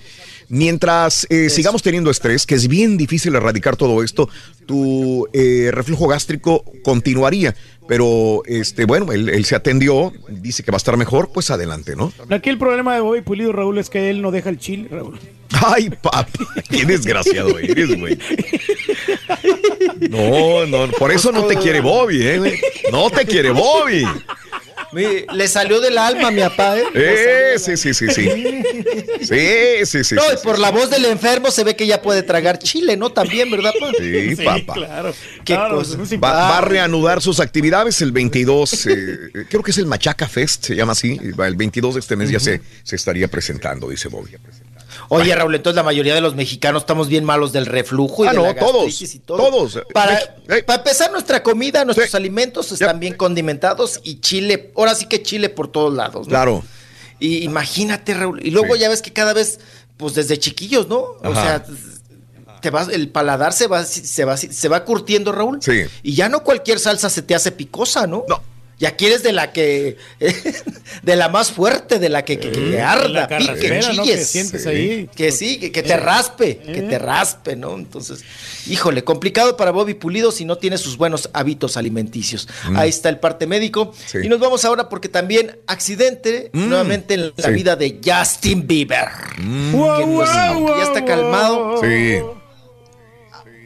[SPEAKER 1] mientras eh, sigamos teniendo estrés, que es bien difícil erradicar todo esto, tu eh, reflujo gástrico continuaría. Pero este, bueno, él, él se atendió, dice que va a estar mejor, pues adelante, ¿no?
[SPEAKER 3] Aquí el problema de Bobby Pulido, Raúl, es que él no deja el chile, Raúl.
[SPEAKER 1] Ay, papi, qué desgraciado eres, güey. (laughs) No, no, por eso no te quiere Bobby, ¿eh? No te quiere Bobby.
[SPEAKER 35] Le salió del alma a mi papá, ¿eh?
[SPEAKER 1] Eh, sí, sí, sí, sí. Sí, sí, sí.
[SPEAKER 35] no,
[SPEAKER 1] sí,
[SPEAKER 35] y por la voz del enfermo se ve que ya puede tragar chile, ¿no? También, ¿verdad, pa?
[SPEAKER 1] Sí, papá.
[SPEAKER 3] claro.
[SPEAKER 35] Qué
[SPEAKER 3] No, no,
[SPEAKER 35] cosa.
[SPEAKER 1] Va, va a reanudar sus actividades el 22, eh, creo que es el Machaca Fest, se llama así. El 22 de este mes ya se, se estaría presentando, dice Bobby.
[SPEAKER 35] Oye, Raúl, entonces la mayoría de los mexicanos estamos bien malos del reflujo y
[SPEAKER 1] Ah,
[SPEAKER 35] de
[SPEAKER 1] no,
[SPEAKER 35] la
[SPEAKER 1] todos,
[SPEAKER 35] y todo.
[SPEAKER 1] todos.
[SPEAKER 35] Para, para empezar, nuestra comida, nuestros alimentos están bien condimentados y chile, ahora sí que chile por todos lados. ¿no?
[SPEAKER 1] Claro.
[SPEAKER 35] Y imagínate, Raúl. Y luego ya ves que cada vez, pues desde chiquillos, ¿no? O sea, te vas, el paladar se va, se va, se va curtiendo, Raúl.
[SPEAKER 1] Sí.
[SPEAKER 35] Y ya no cualquier salsa se te hace picosa, ¿no? No. Ya quieres de la que, (laughs) de la más fuerte, de la que, que, que arda,
[SPEAKER 3] la. Que sientes ahí.
[SPEAKER 35] Que sí, que, que te raspe, que te raspe, ¿no? Entonces, híjole, complicado para Bobby Pulido si no tiene sus buenos hábitos alimenticios.
[SPEAKER 1] Mm.
[SPEAKER 35] Ahí está el parte médico.
[SPEAKER 1] Sí.
[SPEAKER 35] Y nos vamos ahora porque también accidente
[SPEAKER 1] Mm.
[SPEAKER 35] nuevamente en la
[SPEAKER 1] Sí.
[SPEAKER 35] vida de Justin Bieber.
[SPEAKER 1] Mm.
[SPEAKER 35] Que, pues, aunque ya está calmado.
[SPEAKER 1] Sí.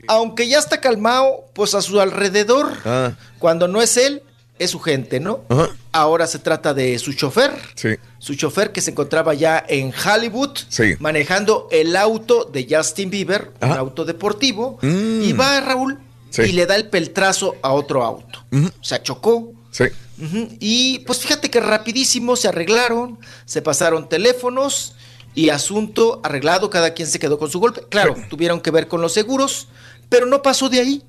[SPEAKER 35] Aunque ya está calmado, pues a su alrededor,
[SPEAKER 1] Ah.
[SPEAKER 35] cuando no es él, es su gente, ¿no? Ahora se trata de su chofer.
[SPEAKER 1] Sí.
[SPEAKER 35] Su chofer que se encontraba ya en Hollywood
[SPEAKER 1] Sí.
[SPEAKER 35] manejando el auto de Justin Bieber, un auto deportivo,
[SPEAKER 1] Mm.
[SPEAKER 35] y va Raúl
[SPEAKER 1] Sí.
[SPEAKER 35] y le da el peltrazo a otro auto. O sea, chocó.
[SPEAKER 1] Sí.
[SPEAKER 35] Y pues fíjate que rapidísimo se arreglaron, se pasaron teléfonos y asunto arreglado, cada quien se quedó con su golpe. Claro, tuvieron que ver con los seguros, pero no pasó de ahí.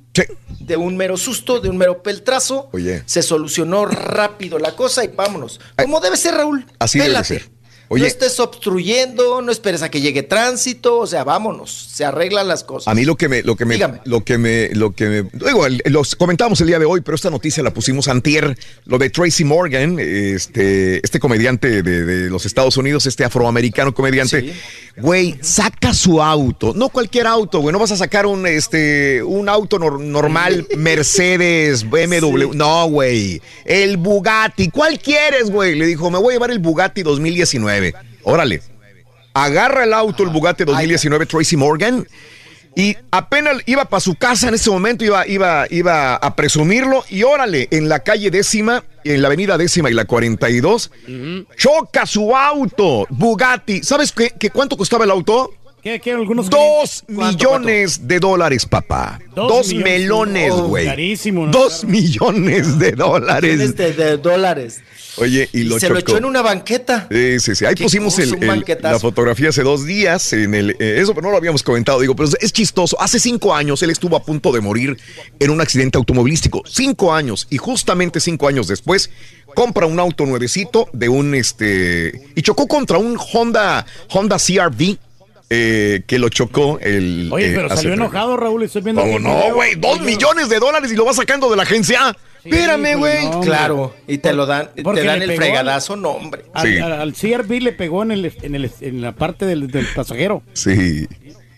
[SPEAKER 35] De un mero susto, de un mero peltrazo,
[SPEAKER 1] Oye.
[SPEAKER 35] se solucionó rápido la cosa y vámonos. Como debe ser, Raúl.
[SPEAKER 1] Así debe ser. Oye.
[SPEAKER 35] No estés obstruyendo, no esperes a que llegue tránsito, o sea, vámonos, se arreglan las cosas.
[SPEAKER 1] A mí lo que me, lo que me,
[SPEAKER 35] Dígame.
[SPEAKER 1] lo que me, lo que me, digo, los comentamos el día de hoy, pero esta noticia la pusimos antier, lo de Tracy Morgan, este, este comediante de, de los Estados Unidos, este afroamericano comediante, güey, saca su auto, no cualquier auto, güey, no vas a sacar un, este, un auto nor- normal, (laughs) Mercedes, BMW, no, güey, el Bugatti, ¿cuál quieres, güey? Le dijo, me voy a llevar el Bugatti 2019, órale. Agarra el auto, el Bugatti 2019 Tracy Morgan, y apenas iba para su casa en ese momento, iba, iba, iba a presumirlo, y órale, en la calle décima, en la avenida décima y la 42, choca su auto, Bugatti. ¿Sabes qué, qué cuánto costaba el auto?
[SPEAKER 3] ¿Qué, qué, algunos
[SPEAKER 1] Dos
[SPEAKER 3] ¿Cuánto,
[SPEAKER 1] millones de dólares, papá.
[SPEAKER 3] Dos
[SPEAKER 1] Dos,
[SPEAKER 3] millones.
[SPEAKER 1] melones,
[SPEAKER 3] Oh,
[SPEAKER 1] güey.
[SPEAKER 3] carísimo, ¿no?
[SPEAKER 1] Dos millones de dólares.
[SPEAKER 35] Millones de, de dólares.
[SPEAKER 1] Oye, y lo
[SPEAKER 35] se lo echó en una banqueta.
[SPEAKER 1] Sí, sí, sí. Ahí pusimos el- el- la fotografía hace dos días. En el, eh, eso, pero no lo habíamos comentado. Digo, pero es, es chistoso. Hace cinco años él estuvo a punto de morir en un accidente automovilístico. Cinco años. Y justamente cinco años después compra un auto nuevecito de un este. Y chocó contra un Honda, Honda CRV. Eh, que lo chocó el.
[SPEAKER 3] Oye,
[SPEAKER 1] eh,
[SPEAKER 3] pero salió enojado, Raúl. Estoy viendo.
[SPEAKER 1] ¿Cómo
[SPEAKER 3] aquí
[SPEAKER 1] no, güey? Dos millones de dólares y lo va sacando de la agencia. Espérame, güey.
[SPEAKER 35] Claro, y te lo dan, te dan el fregadazo, no, hombre.
[SPEAKER 3] Al,
[SPEAKER 1] Sí.
[SPEAKER 3] al- al CRV le pegó en, el, en, el, en la parte del, del pasajero.
[SPEAKER 1] Sí.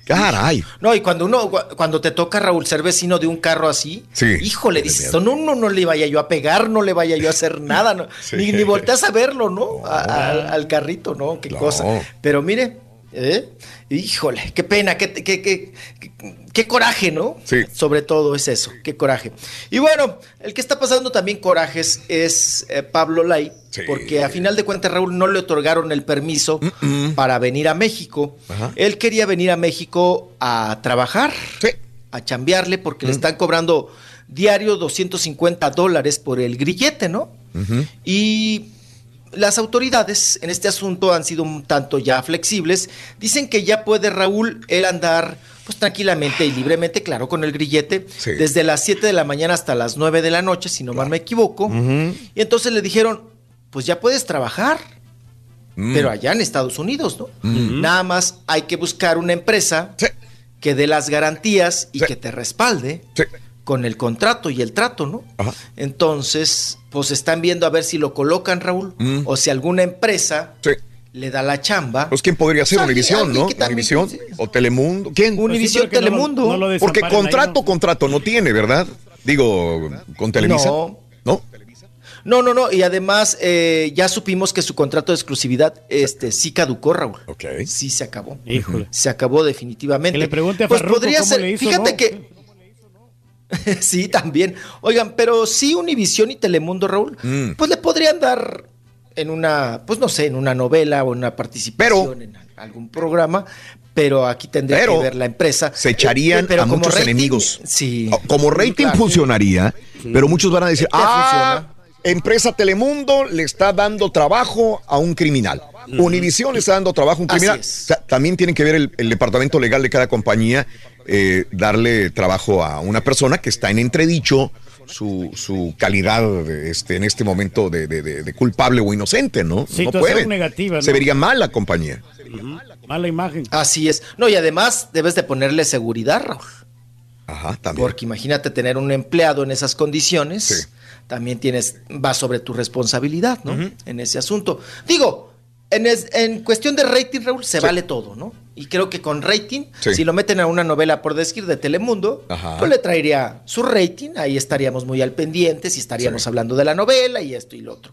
[SPEAKER 1] Caray.
[SPEAKER 35] No, y cuando uno, cu- cuando te toca Raúl ser vecino de un carro así,
[SPEAKER 1] Sí.
[SPEAKER 35] híjole, dices, no, no, no le vaya yo a pegar, no le vaya yo a hacer nada, no, (laughs)
[SPEAKER 1] Sí.
[SPEAKER 35] ni, ni volteas a verlo, ¿no? A- al carrito, ¿no? Qué cosa. Pero mire, ¿eh? híjole, qué pena, qué, qué, qué, qué- coraje, ¿no?
[SPEAKER 1] Sí.
[SPEAKER 35] Sobre todo es eso, qué coraje. Y bueno, el que está pasando también corajes es eh, Pablo Lai, porque a final de cuentas Raúl no le otorgaron el permiso para venir a México. Él quería venir a México a trabajar, a chambearle, porque le están cobrando diario 250 dólares por el grillete, ¿no? Y las autoridades en este asunto han sido un tanto ya flexibles. Dicen que ya puede Raúl él andar pues tranquilamente y libremente, claro, con el grillete,
[SPEAKER 1] Sí.
[SPEAKER 35] desde las 7 de la mañana hasta las 9 de la noche, si no mal me equivoco. Y entonces le dijeron, pues ya puedes trabajar,
[SPEAKER 1] Mm.
[SPEAKER 35] pero allá en Estados Unidos, ¿no? Nada más hay que buscar una empresa que dé las garantías y que te respalde con el contrato y el trato, ¿no? Entonces, pues están viendo a ver si lo colocan, Raúl,
[SPEAKER 1] Mm.
[SPEAKER 35] o si alguna empresa le da la chamba.
[SPEAKER 1] Pues quién podría ser
[SPEAKER 35] Pues,
[SPEAKER 1] Univisión, ¿no? Univisión o Telemundo. ¿Quién?
[SPEAKER 35] Univisión,
[SPEAKER 3] Pues sí, no lo-
[SPEAKER 35] Telemundo.
[SPEAKER 3] no lo
[SPEAKER 1] Porque contrato, contrato no tiene, ¿verdad? Digo, con Televisa.
[SPEAKER 35] No.
[SPEAKER 1] ¿No?
[SPEAKER 35] No, no, no, y además eh, ya supimos que su contrato de exclusividad este, sí caducó, Raúl.
[SPEAKER 1] Ok.
[SPEAKER 35] Sí se acabó.
[SPEAKER 3] Híjole.
[SPEAKER 35] Se acabó definitivamente.
[SPEAKER 3] Que le pregunte a
[SPEAKER 35] pues
[SPEAKER 3] Farruko
[SPEAKER 35] podría
[SPEAKER 3] cómo
[SPEAKER 35] ser,
[SPEAKER 3] le hizo,
[SPEAKER 35] fíjate
[SPEAKER 3] ¿no?
[SPEAKER 35] que (laughs) sí, también. Oigan, pero sí Univisión y Telemundo, Raúl,
[SPEAKER 1] Mm.
[SPEAKER 35] pues le podrían dar en una, pues no sé, en una novela o en una participación en algún programa, pero aquí tendría
[SPEAKER 1] Pero
[SPEAKER 35] que ver la empresa.
[SPEAKER 1] Se echarían
[SPEAKER 35] Eh, pero
[SPEAKER 1] a muchos
[SPEAKER 35] rating,
[SPEAKER 1] enemigos.
[SPEAKER 35] Sí.
[SPEAKER 1] Como rating
[SPEAKER 35] Claro.
[SPEAKER 1] funcionaría, pero muchos van a decir, ah, Empresa Telemundo le está dando trabajo a un criminal. Univisión le está dando trabajo a un criminal.
[SPEAKER 35] es.
[SPEAKER 1] O sea, también tienen que ver el, el departamento legal de cada compañía, eh, darle trabajo a una persona que está en entredicho su, su calidad de, este, en este momento de, de- de- de culpable o inocente, ¿no? no
[SPEAKER 3] Situación
[SPEAKER 1] pueden.
[SPEAKER 3] negativa, ¿no?
[SPEAKER 1] Se vería mal la compañía.
[SPEAKER 3] Mala imagen.
[SPEAKER 35] Así es. No, y además debes de ponerle seguridad, Raúl.
[SPEAKER 1] Ajá, también.
[SPEAKER 35] Porque imagínate tener un empleado en esas condiciones. También tienes, va sobre tu responsabilidad, ¿no? En ese asunto. Digo, en, es- en cuestión de rating, Raúl, se vale todo, ¿no? Y creo que con rating,
[SPEAKER 1] Sí.
[SPEAKER 35] si lo meten a una novela por decir de Telemundo,
[SPEAKER 1] Ajá.
[SPEAKER 35] pues le traería su rating, ahí estaríamos muy al pendiente, y estaríamos hablando de la novela y esto y lo otro.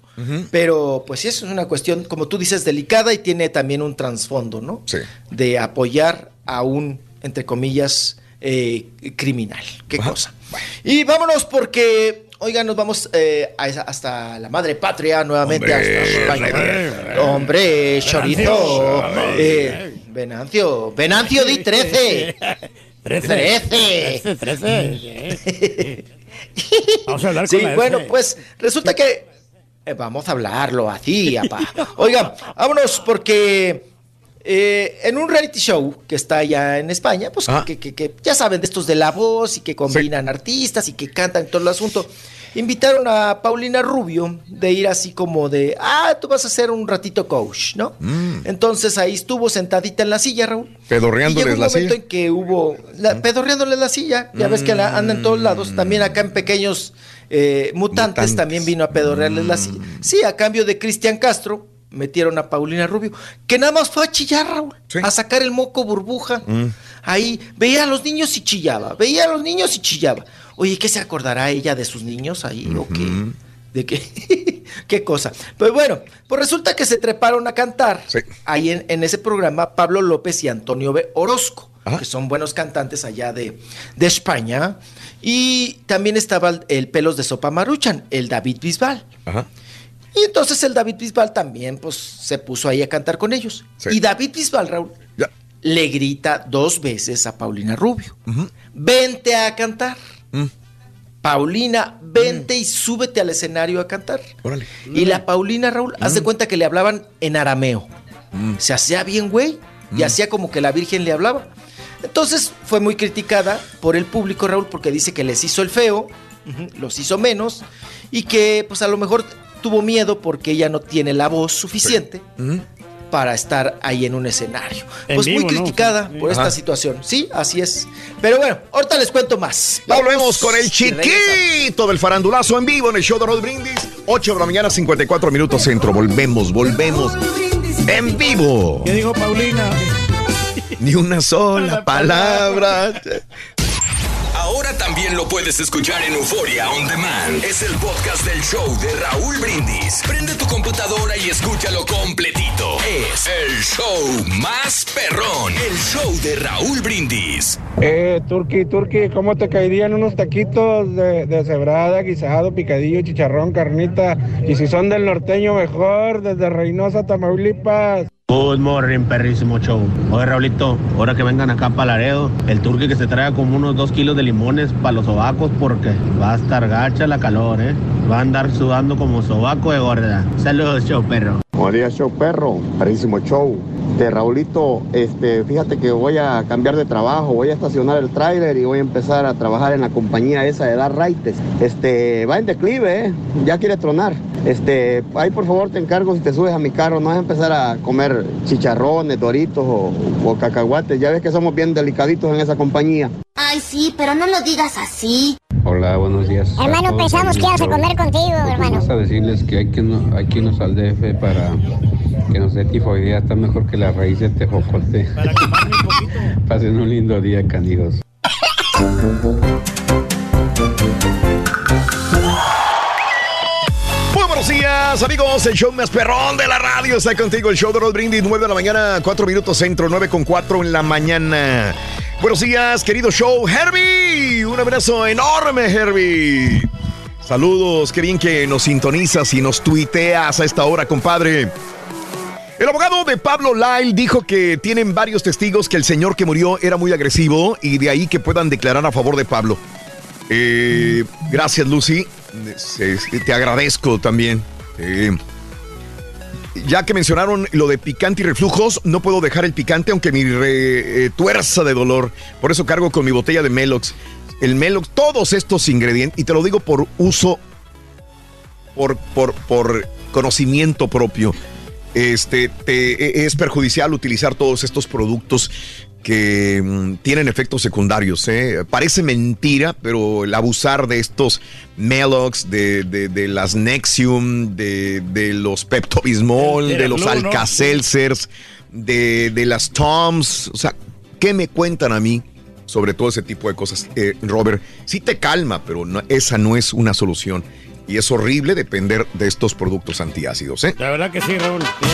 [SPEAKER 35] Pero pues sí, eso es una cuestión, como tú dices, delicada y tiene también un trasfondo, ¿no?
[SPEAKER 1] Sí.
[SPEAKER 35] De apoyar a un, entre comillas, eh, criminal. Qué cosa. Y vámonos porque, oigan, nos vamos eh, a esa- hasta la madre patria, nuevamente
[SPEAKER 1] Hombre,
[SPEAKER 35] hasta España.
[SPEAKER 1] rey.
[SPEAKER 35] Hombre, Chorito.
[SPEAKER 1] Venancio.
[SPEAKER 35] Eh, Venancio, Venancio di 13. 13.
[SPEAKER 3] 13. Vamos a hablar
[SPEAKER 35] Sí,
[SPEAKER 3] con la
[SPEAKER 35] bueno, pues resulta que eh, vamos a hablarlo así, apá. (laughs) Oigan, vámonos porque eh, en un reality show que está allá en España, pues que, que- que ya saben de estos de la voz y que combinan artistas y que cantan todo el asunto. Invitaron a Paulina Rubio de ir así como de, ah, tú vas a ser un ratito coach, ¿no?
[SPEAKER 1] Mm.
[SPEAKER 35] Entonces ahí estuvo sentadita en la silla, Raúl. Y llegó
[SPEAKER 1] Pedorreándoles
[SPEAKER 35] un
[SPEAKER 1] la
[SPEAKER 35] momento
[SPEAKER 1] silla.
[SPEAKER 35] en que hubo, la, pedorreándole la silla, ya ves que la, anda en todos lados, también acá en pequeños eh, mutantes,
[SPEAKER 1] Mutantes.
[SPEAKER 35] también vino a pedorrearles la silla. Sí, a cambio de Cristian Castro, metieron a Paulina Rubio, que nada más fue a chillar, Raúl, a sacar el moco burbuja.
[SPEAKER 1] Mm.
[SPEAKER 35] Ahí veía a los niños y chillaba, veía a los niños y chillaba. Oye, ¿qué se acordará ella de sus niños ahí o qué? ¿De qué? (laughs) ¿Qué cosa? Pues bueno, pues resulta que se treparon a cantar ahí en, en ese programa Pablo López y Antonio B. Orozco, que son buenos cantantes allá de, de España. Y también estaba el, el Pelos de Sopa Maruchan, el David Bisbal.
[SPEAKER 1] Ajá.
[SPEAKER 35] Y entonces el David Bisbal también pues se puso ahí a cantar con ellos. Y David Bisbal, Raúl, le grita dos veces a Paulina Rubio. Vente a cantar.
[SPEAKER 1] Mm.
[SPEAKER 35] Paulina, vente y súbete al escenario a cantar.
[SPEAKER 1] Órale.
[SPEAKER 35] Y la Paulina, Raúl, haz de cuenta que le hablaban en arameo. Se hacía bien, güey, y hacía como que la Virgen le hablaba. Entonces fue muy criticada por el público, Raúl, porque dice que les hizo el feo, los hizo menos, y que pues a lo mejor tuvo miedo porque ella no tiene la voz suficiente para estar ahí en un escenario.
[SPEAKER 3] En
[SPEAKER 35] pues muy
[SPEAKER 3] vivo, ¿no?
[SPEAKER 35] criticada
[SPEAKER 3] Sí.
[SPEAKER 35] por esta
[SPEAKER 1] Ajá.
[SPEAKER 35] situación. Sí, así es. Pero bueno, ahorita les cuento más.
[SPEAKER 1] Volvemos con el chiquito del farandulazo en vivo en el show de Rod Brindis. 8 de la mañana, 54 minutos centro. Volvemos, volvemos. En vivo.
[SPEAKER 3] ¿Qué dijo Paulina?
[SPEAKER 1] Ni una sola palabra.
[SPEAKER 8] Ahora también lo puedes escuchar en Euforia On Demand. Es el podcast del show de Raúl Brindis. Prende tu computadora y escúchalo completito. Es el show más perrón. El show de Raúl Brindis.
[SPEAKER 42] Eh, Turqui, Turqui, ¿cómo te caerían unos taquitos de, de cebrada, guisado, picadillo, chicharrón, carnita? Y si son del norteño, mejor, desde Reynosa, Tamaulipas.
[SPEAKER 43] Good morning, perrísimo show. Oye, Raulito, ahora que vengan acá para Laredo, el turque que se traiga como unos dos kilos de limones para los sobacos porque va a estar gacha la calor, ¿eh? Va a andar sudando como sobaco de gorda. Saludos, show perro.
[SPEAKER 44] Buenos días, show perro, carísimo show. De Raulito, este, fíjate que voy a cambiar de trabajo, voy a estacionar el tráiler y voy a empezar a trabajar en la compañía esa de dar raites. Este, va en declive, ¿eh? ya quiere tronar. Este, ahí por favor te encargo si te subes a mi carro, no vas a empezar a comer chicharrones, doritos o, o cacahuates. Ya ves que somos bien delicaditos en esa compañía.
[SPEAKER 4] Ay, sí, pero no lo digas así.
[SPEAKER 45] Hola, buenos días.
[SPEAKER 4] Hermano, pensamos que ibas a comer contigo, hermano.
[SPEAKER 45] Vamos a decirles que hay que, no, hay que irnos al DF para que nos dé tifoidea. Está mejor que la raíz de tejocote. (laughs) Pasen un lindo día, canijos. (laughs)
[SPEAKER 1] Buenos días, amigos. El show más perrón de la radio está contigo. El show de Rod Brindis, 9 de la mañana, 4 minutos centro, 9 con 4 en la mañana. Buenos días, querido show. Herbie, un abrazo enorme, Herbie. Saludos, qué bien que nos sintonizas y nos tuiteas a esta hora, compadre. El abogado de Pablo Lyle dijo que tienen varios testigos que el señor que murió era muy agresivo y de ahí que puedan declarar a favor de Pablo. Eh, gracias, Lucy. te agradezco también. Eh, ya que mencionaron lo de picante y reflujos, no puedo dejar el picante aunque mi re- eh, tuerza de dolor. Por eso cargo con mi botella de Melox. El Melox, todos estos ingredientes, y te lo digo por uso, por, por, por conocimiento propio, este, te- es perjudicial utilizar todos estos productos que mm, tienen efectos secundarios. ¿eh? Parece mentira, pero el abusar de estos Melox, de, de- de las Nexium, de, de los Pepto-Bismol, de los. Alka-Seltzers, de, de las Toms, o sea, ¿qué me cuentan a mí sobre todo ese tipo de cosas? Eh, Robert, sí te calma, pero no- esa no es una solución. Y es horrible depender de estos productos antiácidos, ¿eh?
[SPEAKER 3] La verdad que sí, Raúl. Sí.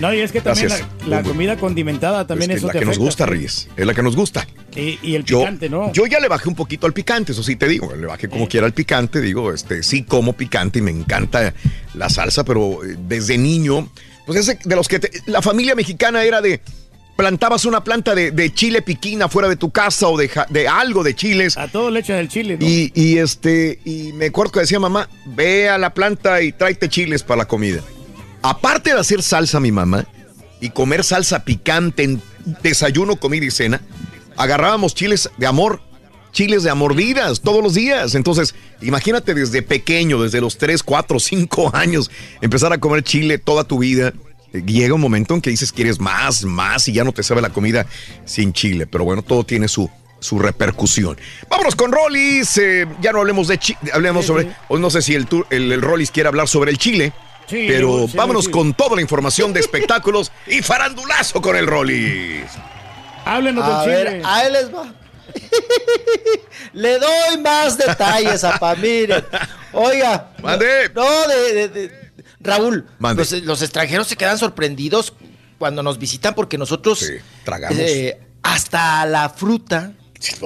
[SPEAKER 3] No, y es que también
[SPEAKER 1] Gracias.
[SPEAKER 3] la, la comida condimentada también
[SPEAKER 1] Es que
[SPEAKER 3] eso
[SPEAKER 1] es la
[SPEAKER 3] te
[SPEAKER 1] que nos gusta. Reyes. Es la que nos gusta.
[SPEAKER 3] Y, y el
[SPEAKER 1] Yo,
[SPEAKER 3] picante, ¿no?
[SPEAKER 1] yo ya le bajé un poquito al picante, eso sí te digo. Le bajé como quiera al picante, digo, este, sí como picante y me encanta la salsa, pero eh, desde niño, pues ese de los que te- la familia mexicana era de plantabas una planta de, de chile piquín afuera de tu casa o de, algo de chiles.
[SPEAKER 3] A todo le echan el chile, ¿no?
[SPEAKER 1] Y, y, este, y me acuerdo que decía mamá, ve a la planta y tráete chiles para la comida. Aparte de hacer salsa mi mamá y comer salsa picante en desayuno, comida y cena, agarrábamos chiles de amor, chiles de amordidas todos los días. Entonces, imagínate desde pequeño, desde los 3, 4, 5 años, empezar a comer chile toda tu vida. Llega un momento en que dices quieres más, más y ya no te sabe la comida sin chile. Pero bueno, todo tiene su, su repercusión. Vámonos con Rollis. eh, ya no hablemos de chile, hablemos sobre. O no sé si el, tour- el, el Rollis quiere hablar sobre el chile.
[SPEAKER 3] Sí,
[SPEAKER 1] pero
[SPEAKER 3] sí,
[SPEAKER 1] vámonos
[SPEAKER 3] sí.
[SPEAKER 1] con toda la información de espectáculos y farandulazo con el Rollis.
[SPEAKER 3] Háblenos
[SPEAKER 35] A
[SPEAKER 3] del
[SPEAKER 35] ver,
[SPEAKER 3] chile.
[SPEAKER 35] ahí les va. (laughs) Le doy más detalles a (laughs) Pamire. Oiga.
[SPEAKER 1] Mande.
[SPEAKER 35] No, de, de- de- Raúl. Los, los extranjeros se quedan sorprendidos cuando nos visitan porque nosotros
[SPEAKER 1] tragamos.
[SPEAKER 35] eh, hasta la fruta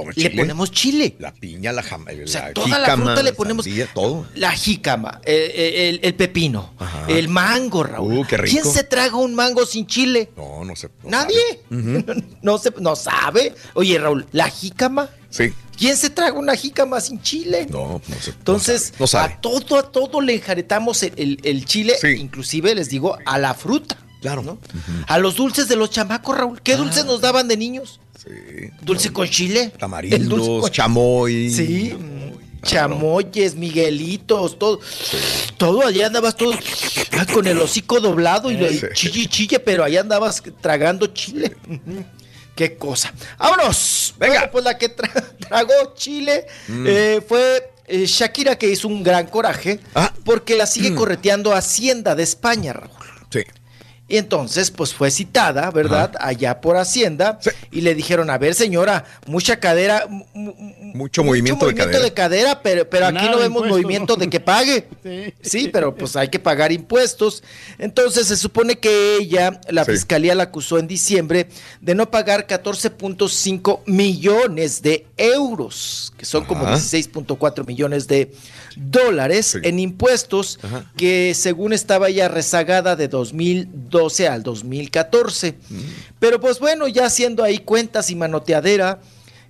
[SPEAKER 35] le
[SPEAKER 1] chile.
[SPEAKER 35] ponemos chile.
[SPEAKER 1] La piña, la jama,
[SPEAKER 35] sea,
[SPEAKER 1] la
[SPEAKER 35] toda la
[SPEAKER 1] jícama,
[SPEAKER 35] fruta le
[SPEAKER 1] la
[SPEAKER 35] ponemos-
[SPEAKER 1] sandía, todo.
[SPEAKER 35] La jícama, eh, eh, el, el pepino, el mango, Raúl.
[SPEAKER 1] Uh, qué rico.
[SPEAKER 35] ¿Quién se traga un mango sin chile?
[SPEAKER 1] No, no sé. no
[SPEAKER 35] Nadie.
[SPEAKER 1] Ujú. (laughs)
[SPEAKER 35] No se, no sabe. Oye, Raúl, ¿la jícama?
[SPEAKER 1] Sí.
[SPEAKER 35] ¿Quién se traga una jícama sin chile?
[SPEAKER 1] No, no sé.
[SPEAKER 35] Entonces,
[SPEAKER 1] no sabe.
[SPEAKER 35] a todo, a todo le enjaretamos el, el- el chile, inclusive les digo, a la fruta.
[SPEAKER 1] Claro.
[SPEAKER 35] ¿no? A los dulces de los chamacos, Raúl. ¿Qué dulces nos daban de niños?
[SPEAKER 1] Sí.
[SPEAKER 35] Dulce con chile. El dulce
[SPEAKER 1] Tamarindos,
[SPEAKER 35] con-
[SPEAKER 1] chamoy.
[SPEAKER 35] Sí. mm, Chamoyes, Miguelitos, todo. Todo, allá andabas todo ah, con el hocico doblado y
[SPEAKER 1] Sí.
[SPEAKER 35] chille y chille, pero allá andabas tragando chile. Qué cosa. ¡Vámonos! Venga. pues la que tra- (laughs) tragó chile
[SPEAKER 1] Mm.
[SPEAKER 35] eh, fue eh, Shakira, que hizo un gran coraje
[SPEAKER 1] Ah.
[SPEAKER 35] porque la sigue
[SPEAKER 1] Mm.
[SPEAKER 35] correteando Hacienda de España, Raúl.
[SPEAKER 1] Sí.
[SPEAKER 35] Y entonces, pues fue citada, ¿verdad? Allá por Hacienda. Y le dijeron, a ver, señora, mucha cadera, mu- mu-
[SPEAKER 1] Mucho movimiento,
[SPEAKER 35] movimiento
[SPEAKER 1] de cadera.
[SPEAKER 35] de cadera, pero, pero aquí no vemos movimiento de que pague. (laughs)
[SPEAKER 3] Sí.
[SPEAKER 35] Sí, pero pues hay que pagar impuestos. Entonces se supone que ella, la
[SPEAKER 1] Sí.
[SPEAKER 35] fiscalía la acusó en diciembre de no pagar 14.5 millones de euros, que son como
[SPEAKER 1] Ajá.
[SPEAKER 35] 16.4 millones de dólares en impuestos,
[SPEAKER 1] Ajá.
[SPEAKER 35] que según estaba ya rezagada de 2012 al 2014.
[SPEAKER 1] Mm.
[SPEAKER 35] Pero pues bueno, ya haciendo ahí cuentas y manoteadera,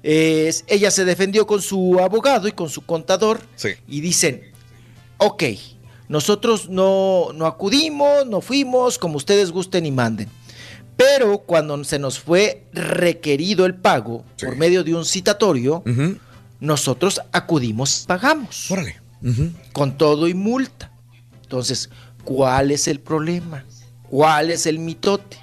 [SPEAKER 35] eh, ella se defendió con su abogado y con su contador
[SPEAKER 1] Sí.
[SPEAKER 35] y dicen, ok, nosotros no, no acudimos, no fuimos, como ustedes gusten y manden. Pero cuando se nos fue requerido el pago
[SPEAKER 1] Sí.
[SPEAKER 35] por medio de un citatorio, nosotros acudimos, pagamos.
[SPEAKER 1] Órale.
[SPEAKER 35] Con todo y multa. Entonces, ¿cuál es el problema? ¿Cuál es el mitote?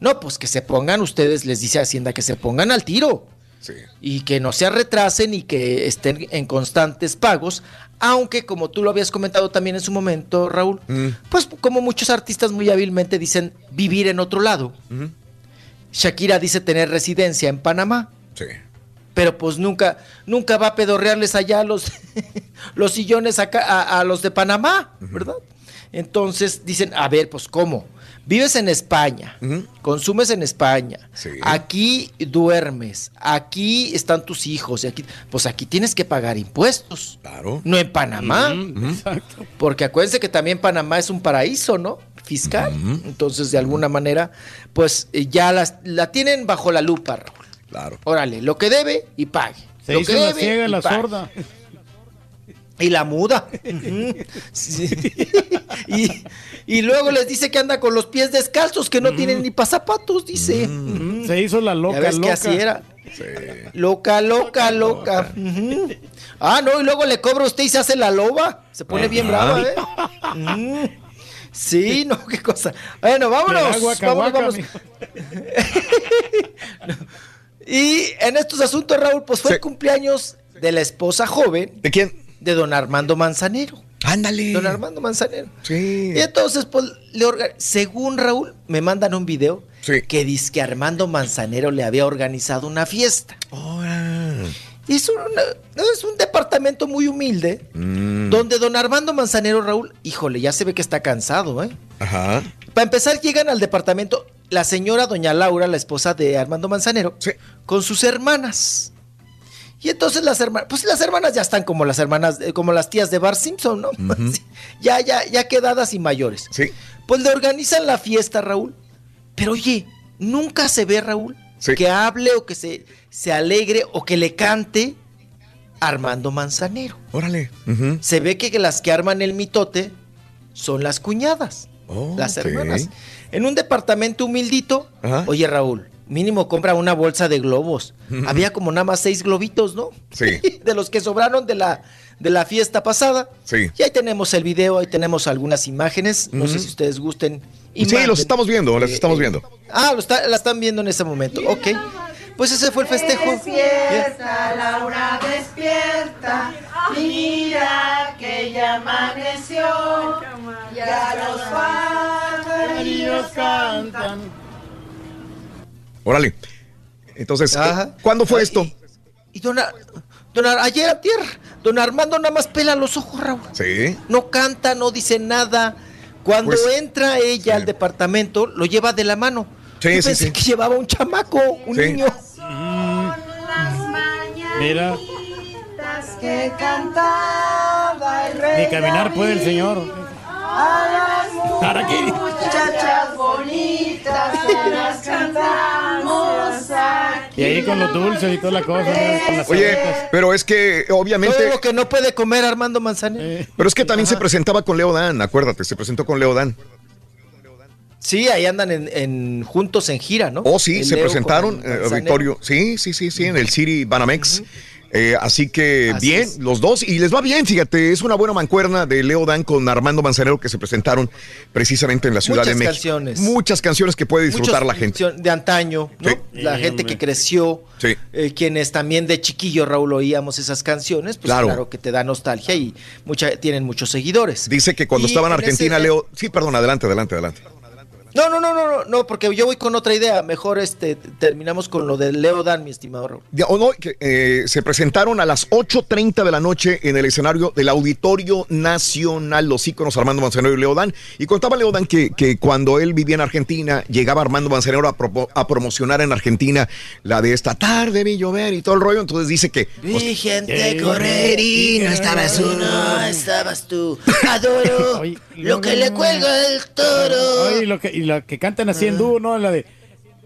[SPEAKER 35] No, pues que se pongan ustedes, les dice Hacienda, que se pongan al tiro
[SPEAKER 1] Sí.
[SPEAKER 35] y que no se retrasen y que estén en constantes pagos, aunque como tú lo habías comentado también en su momento, Raúl,
[SPEAKER 1] Mm.
[SPEAKER 35] pues como muchos artistas muy hábilmente dicen vivir en otro lado.
[SPEAKER 1] Ujú.
[SPEAKER 35] Shakira dice tener residencia en Panamá,
[SPEAKER 1] Sí.
[SPEAKER 35] pero pues nunca, nunca va a pedorrearles allá los, (laughs) los sillones acá a, a los de Panamá, ¿verdad? Entonces dicen, a ver, pues ¿cómo? Vives en España, consumes en España,
[SPEAKER 1] Sí.
[SPEAKER 35] aquí duermes, aquí están tus hijos, y aquí, pues aquí tienes que pagar impuestos,
[SPEAKER 1] Claro.
[SPEAKER 35] no en Panamá,
[SPEAKER 3] Exacto.
[SPEAKER 35] porque acuérdense que también Panamá es un paraíso, ¿no? Fiscal. Entonces, de alguna manera, pues eh, ya las- la tienen bajo la lupa, Raúl.
[SPEAKER 1] Claro.
[SPEAKER 35] Órale, lo que debe y pague.
[SPEAKER 3] Se
[SPEAKER 35] lo
[SPEAKER 3] hizo
[SPEAKER 35] que
[SPEAKER 3] la ciega y la
[SPEAKER 35] pague. (laughs) Y la muda. (laughs) Sí. y, y luego les dice que anda con los pies descalzos, que no tienen ni pasapatos, dice. Ujú.
[SPEAKER 3] Se hizo la loca,
[SPEAKER 35] Ya ves que
[SPEAKER 3] loca.
[SPEAKER 35] así era. Loca, loca, loca. Ah, no, y luego le cobra usted y se hace la loba. Se pone bien brava, ¿eh? Mm. Sí, no, qué cosa. Bueno, vámonos.
[SPEAKER 3] Guaca,
[SPEAKER 35] vámonos,
[SPEAKER 3] guaca,
[SPEAKER 35] vámonos. (laughs) Y en estos asuntos, Raúl, pues fue el cumpleaños de la esposa joven.
[SPEAKER 1] ¿De quién?
[SPEAKER 35] De don Armando Manzanero.
[SPEAKER 1] Ándale.
[SPEAKER 35] Don Armando Manzanero.
[SPEAKER 1] Sí.
[SPEAKER 35] Y entonces, pues, le según Raúl, me mandan un video que dice que Armando Manzanero le había organizado una fiesta. Y es, una- es un departamento muy humilde,
[SPEAKER 1] Mm.
[SPEAKER 35] donde don Armando Manzanero, Raúl, híjole, ya se ve que está cansado, ¿eh?
[SPEAKER 1] Ajá.
[SPEAKER 35] Para empezar, llegan al departamento la señora doña Laura, la esposa de Armando Manzanero, con sus hermanas. Y entonces las hermanas, pues las hermanas ya están como las hermanas, eh, como las tías de Bar Simpson, ¿no? (laughs) Sí, ya, ya, ya quedadas y mayores.
[SPEAKER 1] Sí.
[SPEAKER 35] Pues le organizan la fiesta, Raúl. Pero oye, nunca se ve, Raúl, que hable o que se, se alegre o que le cante Armando Manzanero.
[SPEAKER 1] Órale.
[SPEAKER 35] Se ve que las que arman el mitote son las cuñadas,
[SPEAKER 1] Oh,
[SPEAKER 35] las hermanas. En un departamento humildito,
[SPEAKER 1] Ajá.
[SPEAKER 35] oye Raúl, mínimo compra una bolsa de globos. Había como nada más seis globitos, ¿no?
[SPEAKER 1] Sí. (laughs)
[SPEAKER 35] de los que sobraron de la, de la fiesta pasada.
[SPEAKER 1] Sí.
[SPEAKER 35] Y ahí tenemos el video, ahí tenemos algunas imágenes. No sé si ustedes gusten. y
[SPEAKER 1] Sí, los estamos viendo, las
[SPEAKER 35] Eh,
[SPEAKER 1] estamos
[SPEAKER 35] eh,
[SPEAKER 1] viendo.
[SPEAKER 35] Ah, lo está- la están viendo en ese momento. Ok. Pues ese fue el festejo.
[SPEAKER 46] Despierta, Laura, despierta. Mira que ya amaneció. Ya los pajarillos cantan.
[SPEAKER 1] Órale. Entonces, eh, ¿cuándo fue esto?
[SPEAKER 35] Y don, Ar- don Ar- ayer a tierra, don Armando nada más pela los ojos, Raúl.
[SPEAKER 1] Sí.
[SPEAKER 35] No canta, no dice nada. Cuando
[SPEAKER 1] Pues,
[SPEAKER 35] entra ella al departamento, lo lleva de la mano.
[SPEAKER 1] Sí,
[SPEAKER 35] Yo
[SPEAKER 1] sí,
[SPEAKER 35] pensé
[SPEAKER 1] sí.
[SPEAKER 35] que llevaba un chamaco, un
[SPEAKER 1] Sí.
[SPEAKER 35] niño.
[SPEAKER 3] Mira,
[SPEAKER 46] Que cantaba el rey.
[SPEAKER 3] ni caminar puede el señor.
[SPEAKER 46] A las muchachas bonitas las cantamos aquí.
[SPEAKER 3] Y ahí con los dulces y toda la cosa.
[SPEAKER 1] Oye, pero es que obviamente.
[SPEAKER 35] Todo lo que no puede comer Armando Manzanero.
[SPEAKER 1] Pero es que también se presentaba con Leo Dan, acuérdate, se presentó con Leo Dan.
[SPEAKER 35] Sí, ahí andan en, en- juntos en gira, ¿no?
[SPEAKER 1] Oh, sí,
[SPEAKER 35] El
[SPEAKER 1] se
[SPEAKER 35] Leo
[SPEAKER 1] presentaron,
[SPEAKER 35] con
[SPEAKER 1] eh. Sí, sí, sí, sí, en el City Banamex. Eh, así que bien, los dos, y les va bien, fíjate, es una buena mancuerna de Leo Dan con Armando Manzanero que se presentaron precisamente en la Ciudad
[SPEAKER 35] Muchas
[SPEAKER 1] de México.
[SPEAKER 35] canciones.
[SPEAKER 1] Muchas canciones que puede disfrutar
[SPEAKER 35] Muchos
[SPEAKER 1] la gente.
[SPEAKER 35] De antaño, ¿no? La gente que creció,
[SPEAKER 1] Sí.
[SPEAKER 35] eh, quienes también de chiquillo, Raúl, oíamos esas canciones, pues
[SPEAKER 1] Claro.
[SPEAKER 35] claro, que te da nostalgia y mucha, tienen muchos seguidores.
[SPEAKER 1] Dice que cuando
[SPEAKER 35] Y
[SPEAKER 1] estaba en
[SPEAKER 35] en
[SPEAKER 1] Argentina,
[SPEAKER 35] ese-
[SPEAKER 1] Leo. Sí, perdón, adelante, adelante, adelante.
[SPEAKER 35] No, no, no, no, no, no, porque yo voy con otra idea. Mejor este terminamos con lo de Leo Dan, mi estimado Raúl.
[SPEAKER 1] Ya, o no, que, eh, se presentaron a las 8.30 de la noche en el escenario del Auditorio Nacional, los íconos Armando Manzanero y Leodán. Y contaba Leodán que, que cuando él vivía en Argentina, llegaba Armando Manzanero a, propo- a promocionar en Argentina la de esta tarde vi llover y todo el rollo. Entonces dice que... pues,
[SPEAKER 35] Vi gente correr y no estabas tú, no estabas tú. (laughs) Adoro lo que le cuelga el toro.
[SPEAKER 3] Ay, lo que, y la que cantan así en dúo, ¿no? La de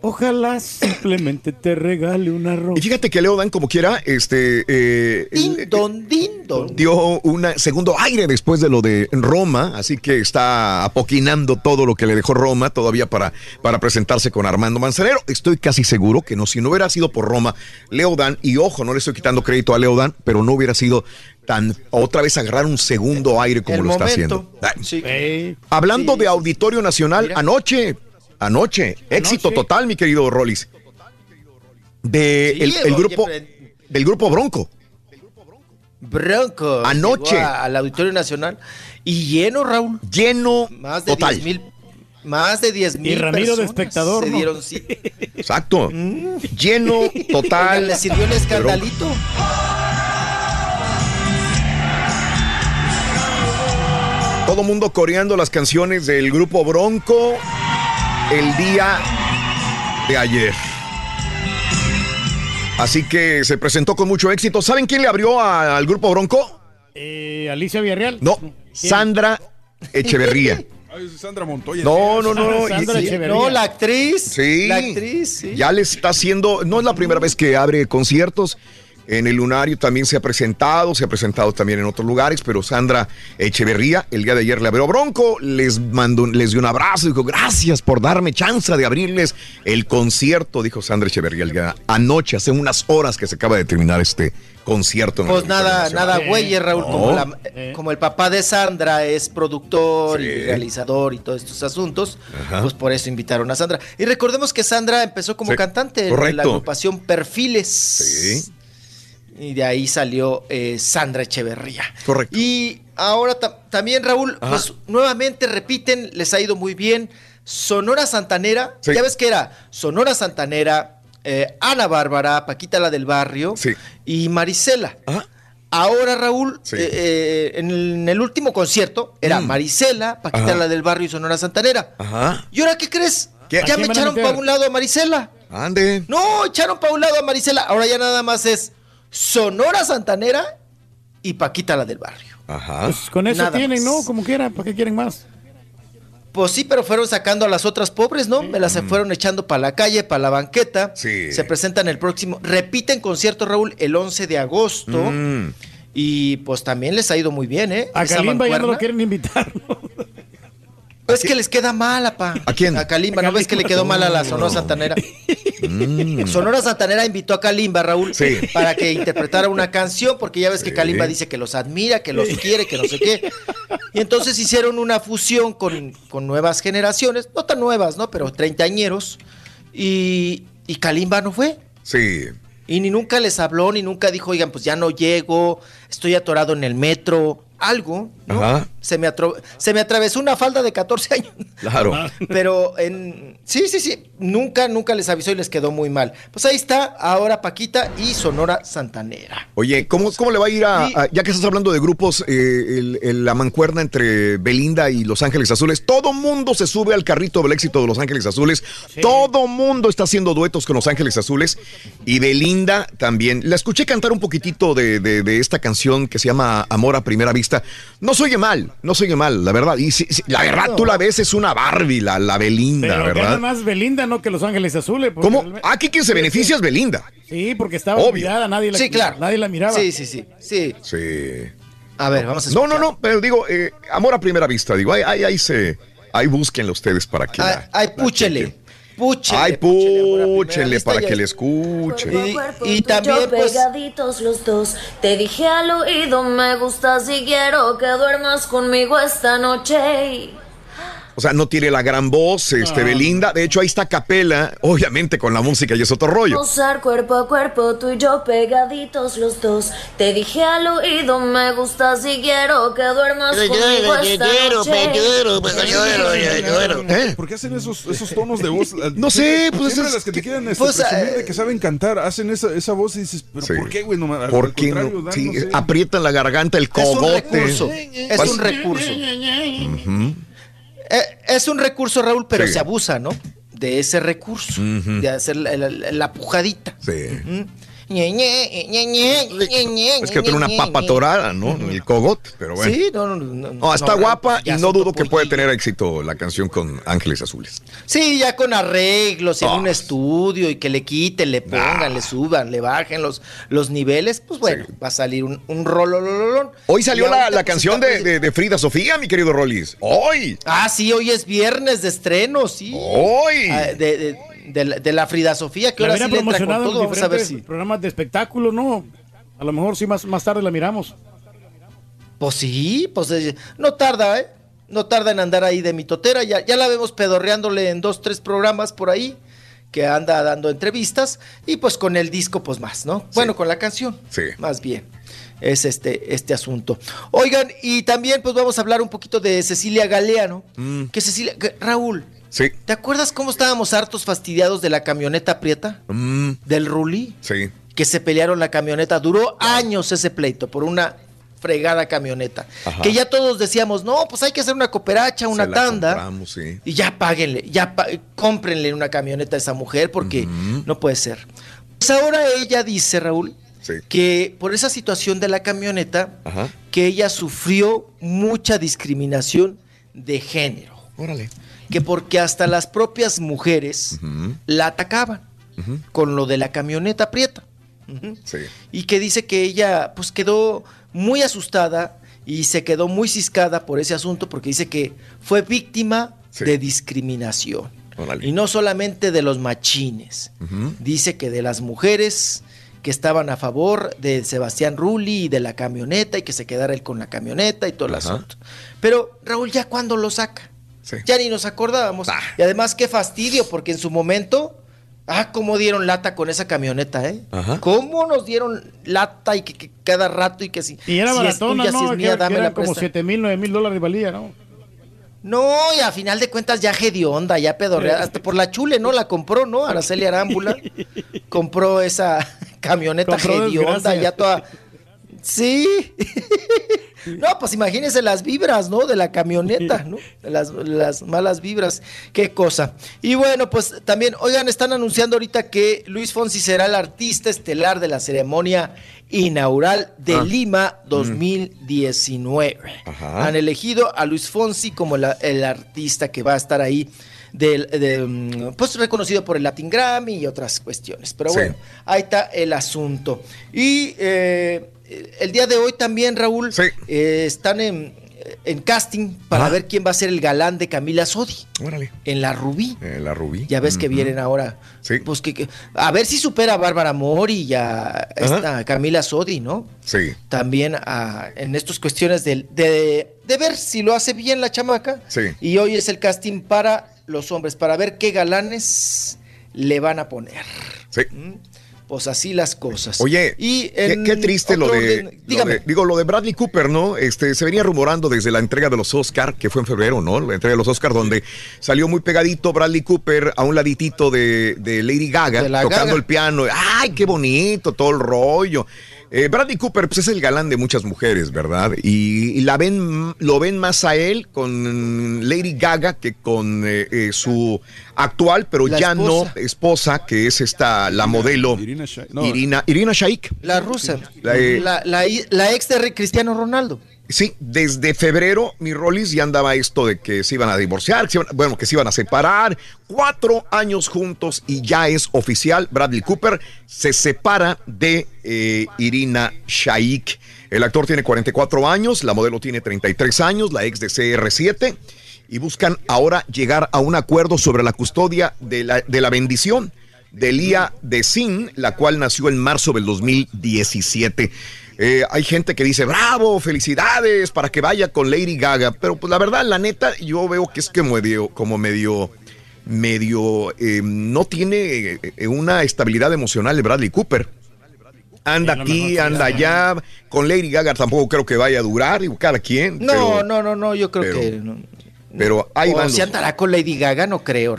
[SPEAKER 3] Ojalá simplemente te regale una rosa.
[SPEAKER 1] Y fíjate que Leodán, como quiera, este... eh,
[SPEAKER 35] Din don, din don.
[SPEAKER 1] dio un segundo aire después de lo de Roma, así que está apoquinando todo lo que le dejó Roma todavía para, para presentarse con Armando Manzanero. Estoy casi seguro que no, si no hubiera sido por Roma, Leodan, y ojo, no le estoy quitando crédito a Leodan, pero no hubiera sido tan otra vez agarrar un segundo aire como
[SPEAKER 35] El
[SPEAKER 1] lo está haciendo.
[SPEAKER 35] Sí.
[SPEAKER 1] Hablando de Auditorio Nacional, anoche, anoche, éxito total, mi querido Rollis. De
[SPEAKER 35] Sí,
[SPEAKER 1] el, el
[SPEAKER 35] oye,
[SPEAKER 1] grupo,
[SPEAKER 35] pero-
[SPEAKER 1] del grupo Bronco.
[SPEAKER 35] Bronco.
[SPEAKER 1] Anoche.
[SPEAKER 35] a- al Auditorio Nacional y lleno, Raúl.
[SPEAKER 1] Lleno
[SPEAKER 35] Más de
[SPEAKER 1] total.
[SPEAKER 35] 10 mil. Más de 10 mil.
[SPEAKER 3] Y Ramiro de espectador,
[SPEAKER 35] Se
[SPEAKER 3] ¿no?
[SPEAKER 35] dieron cita.
[SPEAKER 1] Exacto. Lleno (laughs) total.
[SPEAKER 35] ¿Le sirvió el escandalito?
[SPEAKER 1] Todo mundo coreando las canciones del grupo Bronco el día de ayer. Así que se presentó con mucho éxito. ¿Saben quién le abrió a- al grupo Bronco?
[SPEAKER 3] Eh, Alicia Villarreal.
[SPEAKER 1] No, Sandra Echeverría. (laughs)
[SPEAKER 21] Ay, Sandra Montoya.
[SPEAKER 1] No, no, no.
[SPEAKER 3] Sandra
[SPEAKER 1] y-
[SPEAKER 3] Echeverría.
[SPEAKER 35] No, la actriz.
[SPEAKER 1] Sí.
[SPEAKER 35] La actriz, sí.
[SPEAKER 1] Ya le está haciendo, no es la primera vez que abre conciertos. En el Lunario también se ha presentado, se ha presentado también en otros lugares, pero Sandra Echeverría el día de ayer le abrió Bronco, les mandó, les dio un abrazo, dijo gracias por darme chance de abrirles el concierto, dijo Sandra Echeverría el día anoche, hace unas horas que se acaba de terminar este concierto.
[SPEAKER 35] Pues nada, nada, güey, Raúl,
[SPEAKER 1] No.
[SPEAKER 35] como, la- eh, como el papá de Sandra es productor y realizador y todos estos asuntos,
[SPEAKER 1] Ajá.
[SPEAKER 35] pues por eso invitaron a Sandra. Y recordemos que Sandra empezó como
[SPEAKER 1] Sí,
[SPEAKER 35] cantante en la
[SPEAKER 1] correcto.
[SPEAKER 35] agrupación Perfiles. Y de ahí salió eh, Sandra Echeverría.
[SPEAKER 1] Correcto.
[SPEAKER 35] Y ahora ta- también, Raúl,
[SPEAKER 1] Ajá.
[SPEAKER 35] pues nuevamente repiten, les ha ido muy bien. Sonora Santanera,
[SPEAKER 1] Sí.
[SPEAKER 35] ya ves que era Sonora Santanera, eh, Ana Bárbara, Paquita la del Barrio y Marisela. Ahora, Raúl,
[SPEAKER 1] Sí.
[SPEAKER 35] eh, eh, en, el, en el último concierto era
[SPEAKER 1] Mm.
[SPEAKER 35] Marisela, Paquita
[SPEAKER 1] Ajá.
[SPEAKER 35] la del Barrio y Sonora Santanera.
[SPEAKER 1] Ajá.
[SPEAKER 35] ¿Y ahora qué crees?
[SPEAKER 1] ¿Qué? ¿A
[SPEAKER 35] Ya me echaron para un lado a Marisela.
[SPEAKER 1] Ande.
[SPEAKER 35] No, echaron para un lado a Marisela. Ahora ya nada más es Sonora Santanera y Paquita la del Barrio.
[SPEAKER 1] Ajá.
[SPEAKER 3] Pues con eso
[SPEAKER 35] Nada
[SPEAKER 3] tienen,
[SPEAKER 35] más.
[SPEAKER 3] ¿no? Como quiera, ¿para qué quieren más?
[SPEAKER 35] Pues sí, pero fueron sacando a las otras pobres, ¿no? Me las fueron echando para la calle, para la banqueta.
[SPEAKER 1] Sí.
[SPEAKER 35] Se presentan el próximo. Repiten concierto, Raúl, el 11 de agosto.
[SPEAKER 1] Mm.
[SPEAKER 35] Y pues también les ha ido muy bien, ¿eh?
[SPEAKER 3] A Kalimba ya no lo quieren invitar.
[SPEAKER 35] Es que les queda mal, apa.
[SPEAKER 1] ¿A quién?
[SPEAKER 35] A Kalimba, ¿no ves que le quedó mal a la Sonora Santanera?
[SPEAKER 1] Mm. (laughs)
[SPEAKER 35] Sonora Santanera invitó a Kalimba, Raúl,
[SPEAKER 1] Sí.
[SPEAKER 35] para que interpretara una canción, porque ya ves que Kalimba dice que los admira, que los quiere, que no sé qué. Y entonces hicieron una fusión con, con nuevas generaciones, no tan nuevas, ¿no? Pero treintañeros. Y, y Kalimba no fue.
[SPEAKER 1] Sí.
[SPEAKER 35] Y ni nunca les habló, ni nunca dijo, oigan, pues ya no llego, estoy atorado en el metro, algo. ¿No?
[SPEAKER 1] Ajá.
[SPEAKER 35] Se, me se me atravesó una falda de 14 años.
[SPEAKER 1] Claro. (laughs)
[SPEAKER 35] Pero en. Sí, sí, sí. Nunca, nunca les avisó y les quedó muy mal. Pues ahí está ahora Paquita y Sonora Santanera.
[SPEAKER 1] Oye, ¿cómo, cómo le va a ir a, a- ya que estás hablando de grupos, eh, el- el- la mancuerna entre Belinda y Los Ángeles Azules? Todo mundo se sube al carrito del éxito de Los Ángeles Azules. Todo mundo está haciendo duetos con Los Ángeles Azules. Y Belinda también. La escuché cantar un poquitito de, de- de esta canción que se llama Amor a Primera Vista. No se oye mal, no se oye mal, la verdad. Y sí, sí, la verdad, tú la ves, es una Barbie, la, la Belinda,
[SPEAKER 3] Pero
[SPEAKER 1] ¿verdad?
[SPEAKER 3] más Belinda, ¿no? Que Los Ángeles Azules.
[SPEAKER 1] ¿Cómo?
[SPEAKER 3] realmente-
[SPEAKER 1] Aquí quien se beneficia es Belinda.
[SPEAKER 3] Sí, porque estaba
[SPEAKER 1] Obvio.
[SPEAKER 3] olvidada, nadie la,
[SPEAKER 35] Sí, claro.
[SPEAKER 3] nadie la miraba.
[SPEAKER 35] Sí, sí, sí. Sí.
[SPEAKER 1] Sí.
[SPEAKER 35] A ver, vamos a
[SPEAKER 1] No, no, no, pero digo, eh, amor a primera vista, digo, ahí, ahí, ahí se, ahí búsquenlo ustedes para que la-
[SPEAKER 35] ay,
[SPEAKER 1] la
[SPEAKER 35] púchele. Púchele.
[SPEAKER 1] Ay,
[SPEAKER 35] púchele,
[SPEAKER 1] para que le escuchen.
[SPEAKER 35] Y, y también, pues.
[SPEAKER 47] pegaditos los dos. Te dije al oído, me gustas y quiero que duermas conmigo esta noche.
[SPEAKER 1] O sea, no tiene la gran voz, este,
[SPEAKER 35] Ah.
[SPEAKER 1] Belinda. De hecho, ahí está Capela, obviamente con la música y es otro rollo.
[SPEAKER 47] Usar cuerpo a cuerpo, tú y yo pegaditos los dos. Te dije al oído, me gustas y quiero que duermas conmigo esta noche.
[SPEAKER 1] ¿Eh?
[SPEAKER 21] ¿Por qué hacen esos, esos tonos de voz? (laughs)
[SPEAKER 1] No sé, pues
[SPEAKER 21] Siempre
[SPEAKER 1] es-
[SPEAKER 21] las que te quieren este,
[SPEAKER 35] Pues,
[SPEAKER 21] presumir
[SPEAKER 35] eh,
[SPEAKER 21] de que saben cantar, hacen esa, esa voz y dices, ¿pero
[SPEAKER 1] Sí.
[SPEAKER 21] por qué, güey? No,
[SPEAKER 1] ¿Por qué no?
[SPEAKER 21] dan,
[SPEAKER 1] Sí,
[SPEAKER 21] no sé.
[SPEAKER 1] aprietan la garganta, el
[SPEAKER 35] Es un
[SPEAKER 1] cogote.
[SPEAKER 35] recurso. Es un recurso.
[SPEAKER 1] Ujú.
[SPEAKER 35] Eh, es un recurso, Raúl, pero
[SPEAKER 1] Sí.
[SPEAKER 35] se abusa, ¿no? De ese recurso. De hacer la, la- la pujadita.
[SPEAKER 1] Sí. Es que tiene una papa torada, ¿no? El cogote, pero bueno.
[SPEAKER 35] Sí, no, no, no.
[SPEAKER 1] No, está guapa y no dudo que puede tener éxito la canción con Ángeles Azules.
[SPEAKER 35] Sí, ya con arreglos en
[SPEAKER 1] Ah.
[SPEAKER 35] un estudio y que le quiten, le pongan, le suban, le bajen los, los niveles, pues bueno, va a salir un, un rololololón.
[SPEAKER 1] Hoy salió la,
[SPEAKER 35] pues,
[SPEAKER 1] canción
[SPEAKER 35] está
[SPEAKER 1] de, Frida Sofía, mi querido Rollis. Hoy.
[SPEAKER 35] Ah, sí, hoy es viernes de estreno, sí.
[SPEAKER 1] Hoy.
[SPEAKER 35] Ah, de, de- la, de la Frida Sofía, que
[SPEAKER 3] La
[SPEAKER 35] ahora sí le entra con todo. Vamos a ver si.
[SPEAKER 3] programas de espectáculo, ¿no? A lo mejor sí más, más tarde la miramos.
[SPEAKER 35] Pues sí, pues eh, no tarda, ¿eh? No tarda en andar ahí de mitotera. Ya, ya la vemos pedorreándole en dos, tres programas por ahí, que anda dando entrevistas. Y pues con el disco, pues más, ¿no? Bueno, con la canción.
[SPEAKER 1] Sí.
[SPEAKER 35] Más bien. Es este, este asunto. Oigan, y también pues vamos a hablar un poquito de Cecilia Galeano.
[SPEAKER 1] Mm,
[SPEAKER 35] Que Cecilia, que- Raúl,
[SPEAKER 1] sí.
[SPEAKER 35] ¿te acuerdas cómo estábamos hartos fastidiados de la camioneta prieta?
[SPEAKER 1] Mm,
[SPEAKER 35] Del Ruli.
[SPEAKER 1] sí.
[SPEAKER 35] que se pelearon la camioneta. Duró años ese pleito por una fregada camioneta.
[SPEAKER 1] Ajá.
[SPEAKER 35] Que ya todos decíamos, no, pues hay que hacer una cooperacha, una tanda.
[SPEAKER 1] sí.
[SPEAKER 35] Y ya páguenle, ya cómprenle una camioneta a esa mujer porque no puede ser. Pues ahora ella dice, Raúl,
[SPEAKER 1] Sí.
[SPEAKER 35] que por esa situación de la camioneta,
[SPEAKER 1] Ajá.
[SPEAKER 35] que ella sufrió mucha discriminación de género.
[SPEAKER 1] Órale.
[SPEAKER 35] Que porque hasta las propias mujeres la atacaban con lo de la camioneta prieta.
[SPEAKER 1] Sí.
[SPEAKER 35] y que dice que ella pues quedó muy asustada y se quedó muy ciscada por ese asunto porque dice que fue víctima de discriminación. Y no solamente de los machines, dice que de las mujeres que estaban a favor de Sebastián Rulli y de la camioneta y que se quedara él con la camioneta y todo el asunto. Pero Raúl, ¿ya cuándo lo saca?
[SPEAKER 1] Sí.
[SPEAKER 35] Ya ni nos acordábamos. Y además qué fastidio, porque en su momento, ah, cómo dieron lata con esa camioneta, ¿eh?
[SPEAKER 1] Ajá.
[SPEAKER 35] ¿Cómo nos dieron lata y que, que cada rato y que si,
[SPEAKER 3] Y era
[SPEAKER 35] si es
[SPEAKER 3] baratona,
[SPEAKER 35] tuya, si
[SPEAKER 3] ¿no?
[SPEAKER 35] es
[SPEAKER 3] Que,
[SPEAKER 35] mía,
[SPEAKER 3] que
[SPEAKER 35] dame la
[SPEAKER 3] como
[SPEAKER 35] presta.
[SPEAKER 3] 7 mil, 9 mil dólares de valía, ¿no?
[SPEAKER 35] No, y a final de cuentas ya onda, ya pedorreada, hasta por la chule, ¿no? La compró, ¿no? Araceli Arámbula (laughs) compró esa camioneta
[SPEAKER 3] Compró
[SPEAKER 35] hedionda, ya toda... Sí. (laughs) No, pues imagínense las vibras, ¿no? De la camioneta, ¿no? Las, las malas vibras. Qué cosa. Y bueno, pues también, oigan, están anunciando ahorita que Luis Fonsi será el artista estelar de la ceremonia inaugural de
[SPEAKER 1] Ah.
[SPEAKER 35] Lima 2019.
[SPEAKER 1] Ajá.
[SPEAKER 35] Han elegido a Luis Fonsi como la- el artista que va a estar ahí. Del, de, mm, pues reconocido por el Latin Grammy y otras cuestiones. Pero
[SPEAKER 1] Sí.
[SPEAKER 35] bueno, ahí está el asunto. Y eh, el día de hoy también, Raúl, eh, están en, en casting para ver quién va a ser el galán de Camila Sodi.
[SPEAKER 1] Órale.
[SPEAKER 35] En la Rubí.
[SPEAKER 1] Eh, la Rubí.
[SPEAKER 35] Ya ves que vienen ahora. Pues que, que- a ver si supera a Bárbara Mori y a esta Camila Sodi, ¿no?
[SPEAKER 1] Sí.
[SPEAKER 35] También a- en estas cuestiones de, de, de ver si lo hace bien la chamaca.
[SPEAKER 1] Sí.
[SPEAKER 35] Y hoy es el casting para los hombres, para ver qué galanes le van a poner.
[SPEAKER 1] Sí.
[SPEAKER 35] Pues así las cosas.
[SPEAKER 1] Oye,
[SPEAKER 35] y
[SPEAKER 1] qué, triste lo de,
[SPEAKER 35] orden-
[SPEAKER 1] lo
[SPEAKER 35] dígame.
[SPEAKER 1] de- Digo, lo de Bradley Cooper, ¿no? Este, se venía rumorando desde la entrega de los Oscar, que fue en febrero, ¿no? La entrega de los Oscar, donde salió muy pegadito Bradley Cooper a un laditito de, de Lady Gaga,
[SPEAKER 35] De la
[SPEAKER 1] tocando
[SPEAKER 35] Gaga.
[SPEAKER 1] el piano. ¡Ay, qué bonito! Todo el rollo. Eh, Bradley Cooper pues, es el galán de muchas mujeres, ¿verdad? Y, y la ven, lo ven más a él con Lady Gaga que con eh, eh, su actual, pero
[SPEAKER 35] La
[SPEAKER 1] ya
[SPEAKER 35] esposa.
[SPEAKER 1] no esposa, que es esta, la modelo
[SPEAKER 21] Irina Shayk. No.
[SPEAKER 1] Irina, Irina Shayk.
[SPEAKER 35] La rusa.
[SPEAKER 1] La, eh,
[SPEAKER 35] La, la- la ex de Cristiano Ronaldo.
[SPEAKER 1] Sí, desde febrero, mi Rollis ya andaba esto de que se iban a divorciar, que bueno, que se iban a separar. Cuatro años juntos y ya es oficial. Bradley Cooper se separa de eh, Irina Shayk. El actor tiene 44 años, la modelo tiene 33 años, la ex de CR7. Y buscan ahora llegar a un acuerdo sobre la custodia de la, de la bendición de Lía de Sin, la cual nació en marzo del 2017. Eh, hay gente que dice, bravo, felicidades, para que vaya con Lady Gaga. Pero pues la verdad, la neta, yo veo que es que medio, como medio, medio, eh, no tiene eh, una estabilidad emocional de Bradley Cooper. Anda aquí, anda allá. Con Lady Gaga tampoco creo que vaya a durar, y cada quien.
[SPEAKER 35] No,
[SPEAKER 1] pero,
[SPEAKER 35] no, no, no, yo creo
[SPEAKER 1] pero-
[SPEAKER 35] que. no.
[SPEAKER 1] pero ahí
[SPEAKER 35] o
[SPEAKER 1] van
[SPEAKER 35] si
[SPEAKER 1] los-
[SPEAKER 35] andará con Lady Gaga, no creo.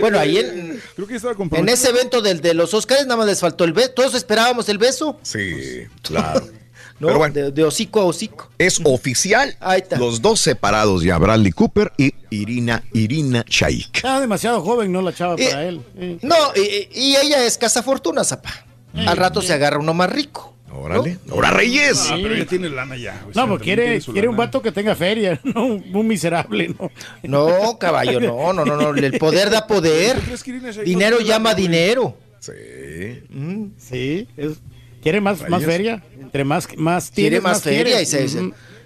[SPEAKER 35] bueno, ahí en,
[SPEAKER 21] Creo que estaba
[SPEAKER 35] en ese evento del, de los Oscars nada más les faltó el beso. Todos esperábamos el beso.
[SPEAKER 1] Sí, claro. (laughs)
[SPEAKER 35] ¿no?
[SPEAKER 1] Pero bueno.
[SPEAKER 35] de, de hocico a hocico.
[SPEAKER 1] Es oficial. Los dos separados ya, Bradley Cooper y Irina, Irina Shayk.
[SPEAKER 3] Estaba demasiado joven, ¿no? La chava
[SPEAKER 35] Eh,
[SPEAKER 3] para él. Eh.
[SPEAKER 35] No, y, y ella es cazafortuna, zapa. Al rato se agarra uno más rico.
[SPEAKER 1] Órale. Ahora Reyes.
[SPEAKER 21] Ah, pero ella tiene lana ya. o sea,
[SPEAKER 3] No, pues quiere,
[SPEAKER 21] tiene
[SPEAKER 3] quiere un vato que tenga feria, (laughs) no un, miserable, ¿no?
[SPEAKER 35] No, caballo, no, no, no, no. El poder da poder. Dinero llama dinero.
[SPEAKER 1] Sí.
[SPEAKER 3] Sí, es- quiere más, más feria. Entre más, más
[SPEAKER 35] Quiere
[SPEAKER 3] tienes,
[SPEAKER 35] más feria y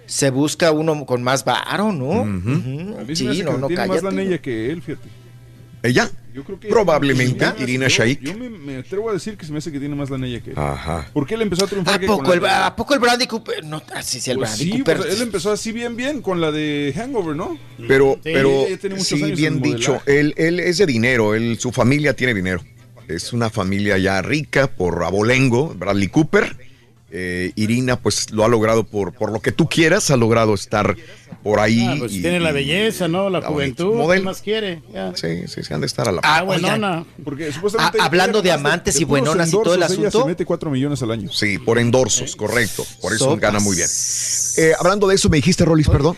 [SPEAKER 35] se, busca uno con más varo, ¿no? Sí, no, no,
[SPEAKER 21] tiene más lana ella que él, fíjate.
[SPEAKER 1] ¿Ella?
[SPEAKER 21] Yo creo que
[SPEAKER 1] Probablemente, Irina
[SPEAKER 21] yo-
[SPEAKER 1] Shayk.
[SPEAKER 21] Yo me, me atrevo a decir que se me hace que tiene más lana ella que él.
[SPEAKER 1] Ajá.
[SPEAKER 21] Porque él empezó a triunfar
[SPEAKER 35] ¿A
[SPEAKER 21] que con
[SPEAKER 35] poco, el,
[SPEAKER 21] la
[SPEAKER 35] ¿A poco el Brandy Cooper? No, ah, sí, sí, el
[SPEAKER 21] Pues
[SPEAKER 35] Brandy
[SPEAKER 21] sí,
[SPEAKER 35] Cooper.
[SPEAKER 21] pues él empezó así bien, bien con la de Hangover, ¿no?
[SPEAKER 1] Pero,
[SPEAKER 21] Sí,
[SPEAKER 1] pero sí, bien
[SPEAKER 21] en
[SPEAKER 1] dicho, él, él es de dinero, él, su familia tiene dinero. Es una familia ya rica por abolengo, Bradley Cooper. Eh, Irina, pues lo ha logrado por, por lo que tú quieras, ha logrado estar por ahí.
[SPEAKER 3] Ah, pues
[SPEAKER 1] y-
[SPEAKER 3] tiene la belleza, ¿no? La
[SPEAKER 1] la
[SPEAKER 3] juventud.
[SPEAKER 1] modelo.
[SPEAKER 3] ¿Qué más quiere? Ya.
[SPEAKER 1] Sí, sí, sí, han de estar a la
[SPEAKER 35] Ah,
[SPEAKER 3] Ah, buenona.
[SPEAKER 21] Porque supuestamente
[SPEAKER 35] Ah, hablando de amantes y buenonas y todo el asunto.
[SPEAKER 21] se mete 4 millones al año.
[SPEAKER 1] Sí, por endorsos, correcto. Por eso
[SPEAKER 35] Sopas.
[SPEAKER 1] gana muy bien. Eh, hablando de eso, me dijiste, Rolis, perdón.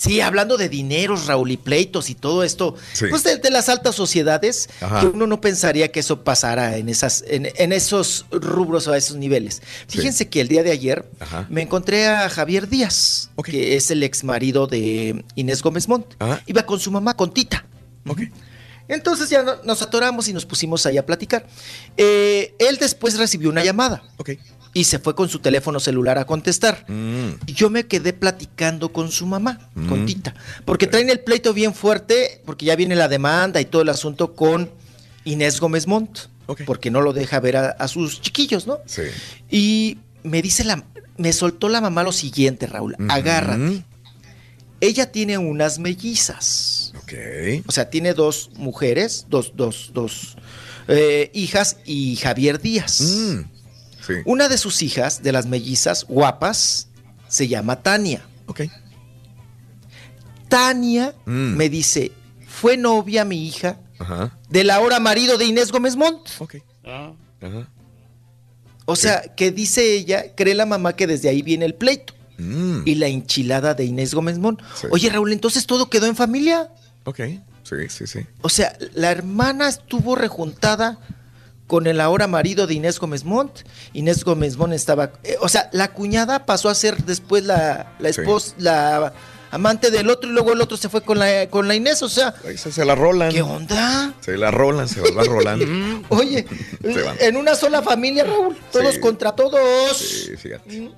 [SPEAKER 35] Sí, hablando de dineros, Raúl, y pleitos y todo esto,
[SPEAKER 1] Sí.
[SPEAKER 35] pues de, de las altas sociedades,
[SPEAKER 1] Ajá.
[SPEAKER 35] que uno no pensaría que eso pasara en, esas, en, en esos rubros o a esos niveles. Fíjense que el día de ayer
[SPEAKER 1] Ajá.
[SPEAKER 35] me encontré a Javier Díaz, que es el ex marido de Inés Gómez Montt.
[SPEAKER 1] Ajá.
[SPEAKER 35] Iba con su mamá, con Tita. Entonces ya no- nos atoramos y nos pusimos ahí a platicar. Eh, él después recibió una llamada. Y se fue con su teléfono celular a contestar. Y yo me quedé platicando con su mamá, con
[SPEAKER 1] Mm.
[SPEAKER 35] Tita. Porque traen el pleito bien fuerte, porque ya viene la demanda y todo el asunto con Inés Gómez Montt. Porque no lo deja ver a, a sus chiquillos, ¿no?
[SPEAKER 1] Sí.
[SPEAKER 35] Y me dice la. Me soltó la mamá lo siguiente, Raúl. Agárrate. Ella tiene unas mellizas.
[SPEAKER 1] Ok.
[SPEAKER 35] O sea, tiene dos mujeres, dos, dos, dos eh, hijas y Javier Díaz.
[SPEAKER 1] Sí.
[SPEAKER 35] Una de sus hijas, de las mellizas guapas, se llama Tania.
[SPEAKER 1] Ok.
[SPEAKER 35] Tania
[SPEAKER 1] Mm.
[SPEAKER 35] me dice, fue novia mi hija
[SPEAKER 1] Ajá.
[SPEAKER 35] del ahora marido de Inés Gómez Montt.
[SPEAKER 1] Ajá.
[SPEAKER 35] O sea, que dice ella, cree la mamá que desde ahí viene el pleito.
[SPEAKER 1] Mm.
[SPEAKER 35] Y la enchilada de Inés Gómez Montt. Oye, Raúl, entonces todo quedó en familia.
[SPEAKER 1] Ok. Sí, sí, sí.
[SPEAKER 35] O sea, la hermana estuvo rejuntada con el ahora marido de Inés Gómez Montt. Inés Gómez Montt estaba. eh, o sea, la cuñada pasó a ser después la, la
[SPEAKER 1] Sí.
[SPEAKER 35] esposa, la amante del otro, y luego el otro se fue con la, con la Inés. O sea,
[SPEAKER 1] Esa se la rolan.
[SPEAKER 35] ¿qué onda?
[SPEAKER 1] Se la rolan, se las va rolando. (laughs)
[SPEAKER 35] Oye, (laughs)
[SPEAKER 1] Se
[SPEAKER 35] en una sola familia, Raúl, todos
[SPEAKER 1] Sí.
[SPEAKER 35] contra todos.
[SPEAKER 1] Sí, fíjate.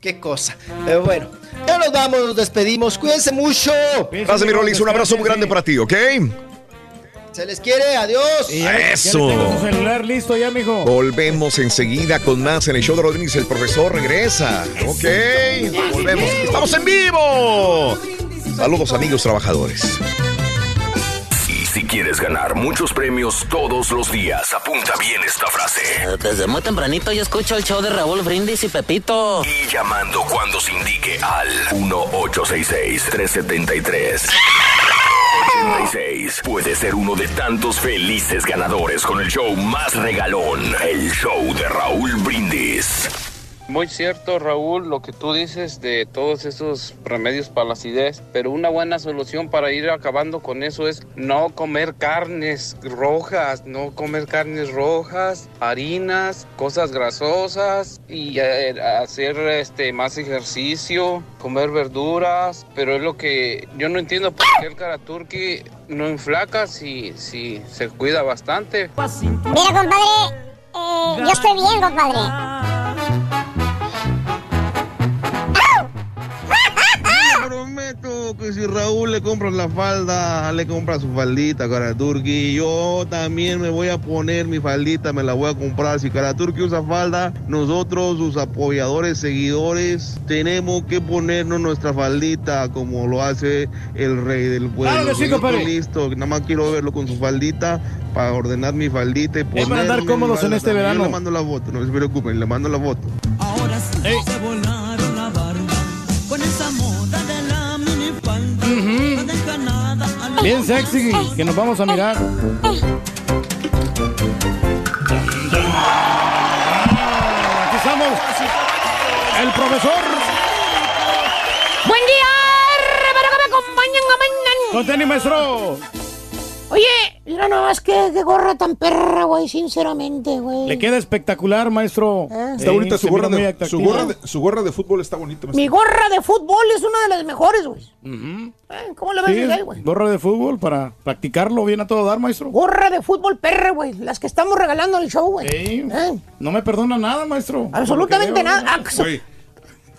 [SPEAKER 35] Qué cosa. Pero bueno, ya nos vamos, nos despedimos. Cuídense mucho.
[SPEAKER 1] Gracias, mi Rolis. Un abrazo muy grande para ti, ¿ok?
[SPEAKER 35] Se les quiere, adiós.
[SPEAKER 3] Y ya- ya
[SPEAKER 1] Eso.
[SPEAKER 3] tengo tu celular listo ya, mijo.
[SPEAKER 1] Volvemos enseguida con más en el show de Rodríguez. El profesor regresa. Ok. Volvemos. Estamos en vivo. Saludos, amigos trabajadores.
[SPEAKER 8] Y si quieres ganar muchos premios todos los días, apunta bien esta frase.
[SPEAKER 48] Desde muy tempranito yo escucho el show de Raúl Brindis y Pepito.
[SPEAKER 8] Y llamando cuando se indique al 1-866-373. 86. Puede ser uno de tantos felices ganadores con el show más regalón, el show de Raúl Brindis.
[SPEAKER 40] Muy cierto, Raúl, lo que tú dices de todos esos remedios para la acidez, pero una buena solución para ir acabando con eso es no comer carnes rojas, no comer carnes rojas, harinas, cosas grasosas y eh, hacer este más ejercicio, comer verduras, pero es lo que yo no entiendo por qué el Karaturki no inflaca si, si se cuida bastante.
[SPEAKER 12] Mira, compadre, eh, yo estoy bien, compadre.
[SPEAKER 49] Prometo que si Raúl le compra la falda, le compra su faldita a Karaturki. Yo también me voy a poner mi faldita, me la voy a comprar. Si Karaturki usa falda, nosotros, sus apoyadores, seguidores, tenemos que ponernos nuestra faldita como lo hace el rey del pueblo.
[SPEAKER 3] Claro sí, compadre.
[SPEAKER 49] listo, nada más quiero verlo con su faldita para ordenar mi faldita y
[SPEAKER 3] Es
[SPEAKER 49] ponerme
[SPEAKER 3] para andar cómodos en este verano.
[SPEAKER 49] Yo le mando la foto, no se preocupen, le mando la foto.
[SPEAKER 50] Ahora sí se
[SPEAKER 3] Bien sexy, que nos vamos a mirar. Ah, Aquí estamos. El profesor.
[SPEAKER 12] Buen día, espero que me acompañen, mañana.
[SPEAKER 3] Con tenis, maestro.
[SPEAKER 12] Oye, mira nomás que, que gorra tan perra, güey, sinceramente, güey.
[SPEAKER 3] Le queda espectacular, maestro.
[SPEAKER 21] Está
[SPEAKER 3] Sí,
[SPEAKER 21] bonita su gorra, de, su, gorra de, su gorra de fútbol está bonita. maestro.
[SPEAKER 12] Mi gorra de fútbol es una de las mejores, güey. Eh, ¿Cómo le ves
[SPEAKER 3] Sí,
[SPEAKER 12] güey?
[SPEAKER 3] gorra de fútbol para practicarlo bien a todo dar, maestro.
[SPEAKER 12] Gorra de fútbol perra, güey. Las que estamos regalando en el show, güey.
[SPEAKER 3] Sí.
[SPEAKER 12] Eh,
[SPEAKER 3] No me perdona nada, maestro.
[SPEAKER 12] absolutamente nada.
[SPEAKER 21] Güey,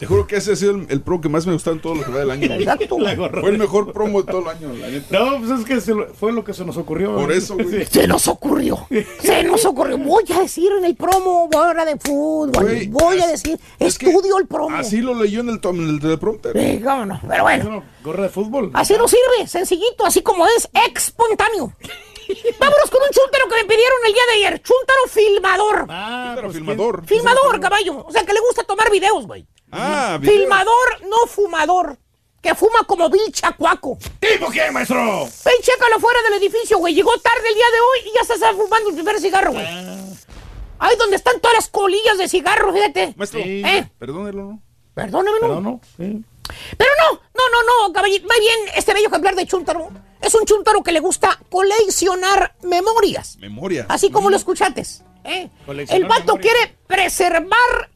[SPEAKER 21] te juro que ese ha sido el, el pro que más me gustó en todo lo que va del año. güey.
[SPEAKER 12] Exacto.
[SPEAKER 3] La gorra
[SPEAKER 21] Fue el mejor promo de todo el año, la neta.
[SPEAKER 3] No, pues es que se lo- fue lo que se nos ocurrió.
[SPEAKER 21] Por eso, güey.
[SPEAKER 12] Se nos ocurrió. Se nos ocurrió. Voy a decir en el promo gorra de fútbol.
[SPEAKER 21] Güey,
[SPEAKER 12] Voy a decir,
[SPEAKER 21] es
[SPEAKER 12] estudio el promo.
[SPEAKER 21] Así lo leyó en el, tom- en el teleprompter.
[SPEAKER 12] Sí, cómo no. Pero bueno.
[SPEAKER 3] Gorra de fútbol.
[SPEAKER 12] Así no sirve, sencillito, así como es, espontáneo. (laughs) Vámonos con un chúntaro que me pidieron el día de ayer. Chúntaro filmador.
[SPEAKER 3] Ah,
[SPEAKER 21] Pero
[SPEAKER 3] pues,
[SPEAKER 21] filmador.
[SPEAKER 12] filmador, caballo. O sea, que le gusta tomar videos, güey.
[SPEAKER 21] Ah, video.
[SPEAKER 12] Filmador, no fumador. Que fuma como Bill Chacuaco.
[SPEAKER 3] ¿Tipo quién, maestro?
[SPEAKER 12] Ven, chécalo fuera del edificio, güey. Llegó tarde el día de hoy y ya se está fumando el primer cigarro, güey. Ahí donde están todas las colillas de cigarro, fíjate.
[SPEAKER 21] Maestro,
[SPEAKER 12] ¿Eh?
[SPEAKER 21] perdónelo, ¿no?
[SPEAKER 12] Perdóname, no.
[SPEAKER 3] Pero no. sí.
[SPEAKER 12] Pero no, no, no, no, caballito. Más bien, este bello ejemplar de Chuntaro es un Chuntaro que le gusta coleccionar memorias.
[SPEAKER 21] Memoria.
[SPEAKER 12] Así como lo escuchates. ¿eh?
[SPEAKER 3] Coleccionar
[SPEAKER 12] El vato
[SPEAKER 3] memorias.
[SPEAKER 12] quiere preservar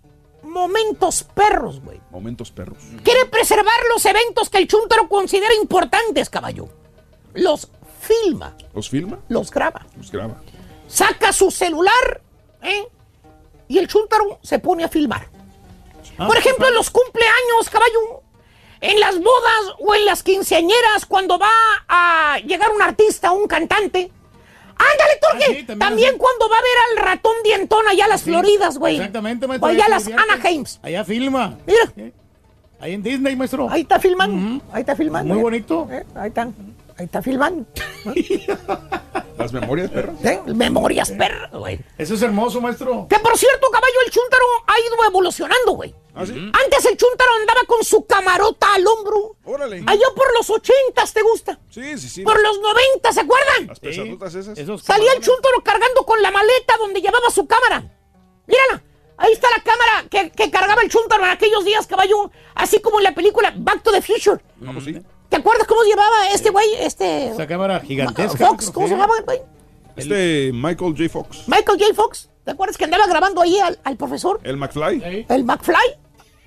[SPEAKER 12] momentos perros, güey.
[SPEAKER 21] Momentos perros.
[SPEAKER 12] Quiere preservar los eventos que el Chuntaro considera importantes, caballo. Los filma,
[SPEAKER 21] ¿Los filma?
[SPEAKER 12] los graba.
[SPEAKER 21] Los graba.
[SPEAKER 12] Saca su celular, ¿eh? Y el chúntaro se pone a filmar.
[SPEAKER 21] Ah,
[SPEAKER 12] Por ejemplo, en los cumpleaños, caballo, en las bodas o en las quinceañeras, cuando va a llegar un artista o un cantante. ¡Ándale, Turque!
[SPEAKER 3] también
[SPEAKER 12] también cuando va a ver al ratón dientón allá a las Floridas, güey.
[SPEAKER 3] Exactamente, maestro.
[SPEAKER 12] O allá a las. Anaheims.
[SPEAKER 3] Allá filma.
[SPEAKER 12] Mira.
[SPEAKER 3] Ahí en Disney, maestro.
[SPEAKER 12] Ahí está filmando. Ahí está filmando.
[SPEAKER 3] Muy
[SPEAKER 12] eh.
[SPEAKER 3] bonito.
[SPEAKER 12] Eh, Ahí están. Ahí está filmando. (laughs)
[SPEAKER 21] Las memorias, perro.
[SPEAKER 12] ¿Eh? Memorias, perra, güey.
[SPEAKER 3] Eso es hermoso, maestro.
[SPEAKER 12] Que por cierto, caballo, el chúntaro ha ido evolucionando, güey.
[SPEAKER 21] ¿Ah, sí?
[SPEAKER 12] Antes el chúntaro andaba con su camarota al hombro.
[SPEAKER 21] Órale.
[SPEAKER 12] Allá por los ochentas, ¿te gusta?
[SPEAKER 21] Sí, sí, sí.
[SPEAKER 12] Por los noventas, ¿se acuerdan?
[SPEAKER 21] Las pesadotas esas.
[SPEAKER 12] Salía el chúntaro cargando con la maleta donde llevaba su cámara. Mírala. Ahí está la cámara que, que cargaba el chúntaro en aquellos días, caballo. Así como en la película Back to the Future.
[SPEAKER 21] Vamos, sí.
[SPEAKER 12] ¿Te acuerdas cómo llevaba este güey? Este.
[SPEAKER 3] Esa cámara gigantesca.
[SPEAKER 12] Fox, ¿cómo se llamaba, güey?
[SPEAKER 21] Este Michael J. Fox.
[SPEAKER 12] Michael J. Fox. ¿Te acuerdas que andaba grabando ahí al, al profesor?
[SPEAKER 21] El McFly.
[SPEAKER 12] El McFly.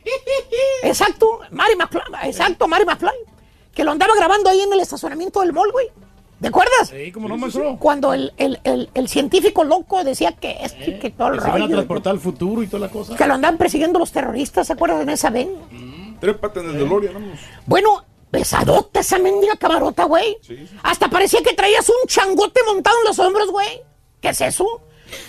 [SPEAKER 12] (laughs) Exacto, Mary McFly. Exacto, Mary McFly. Que lo andaba grabando ahí en el estacionamiento del mall, güey. ¿Te acuerdas?
[SPEAKER 3] Sí, como no, maestro.
[SPEAKER 12] Cuando el, el- el- el científico loco decía que y que todo el
[SPEAKER 3] Que se van a
[SPEAKER 12] rollo,
[SPEAKER 3] transportar al futuro y toda la cosa.
[SPEAKER 12] Que lo andaban persiguiendo los terroristas, ¿se acuerdan de esa ven?
[SPEAKER 21] Trépate en el DeLorean, vamos.
[SPEAKER 12] Bueno, pesadota esa mendiga camarota, güey. Hasta parecía que traías un changote montado en los hombros, güey. ¿Qué es eso?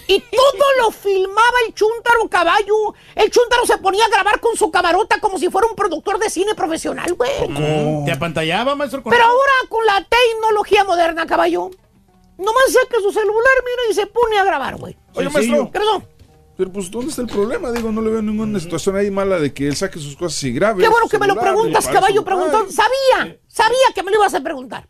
[SPEAKER 12] Y (laughs) todo lo filmaba el chúntaro caballo. El chúntaro se ponía a grabar con su camarota como si fuera un productor de cine profesional, güey.
[SPEAKER 3] Mm, ¿Te apantallaba, maestro?
[SPEAKER 12] Pero ahora con la tecnología moderna, caballo. Nomás saca su celular, mira, y se pone a grabar, güey.
[SPEAKER 21] Oye, maestro.
[SPEAKER 12] ¿Qué pasó?
[SPEAKER 21] Pero pues, ¿dónde está el problema? Digo, no le veo ninguna situación ahí mala de que él saque sus cosas y grabe.
[SPEAKER 12] Qué bueno que me lo preguntas, caballo preguntón. Sabía, sabía que me lo ibas a preguntar.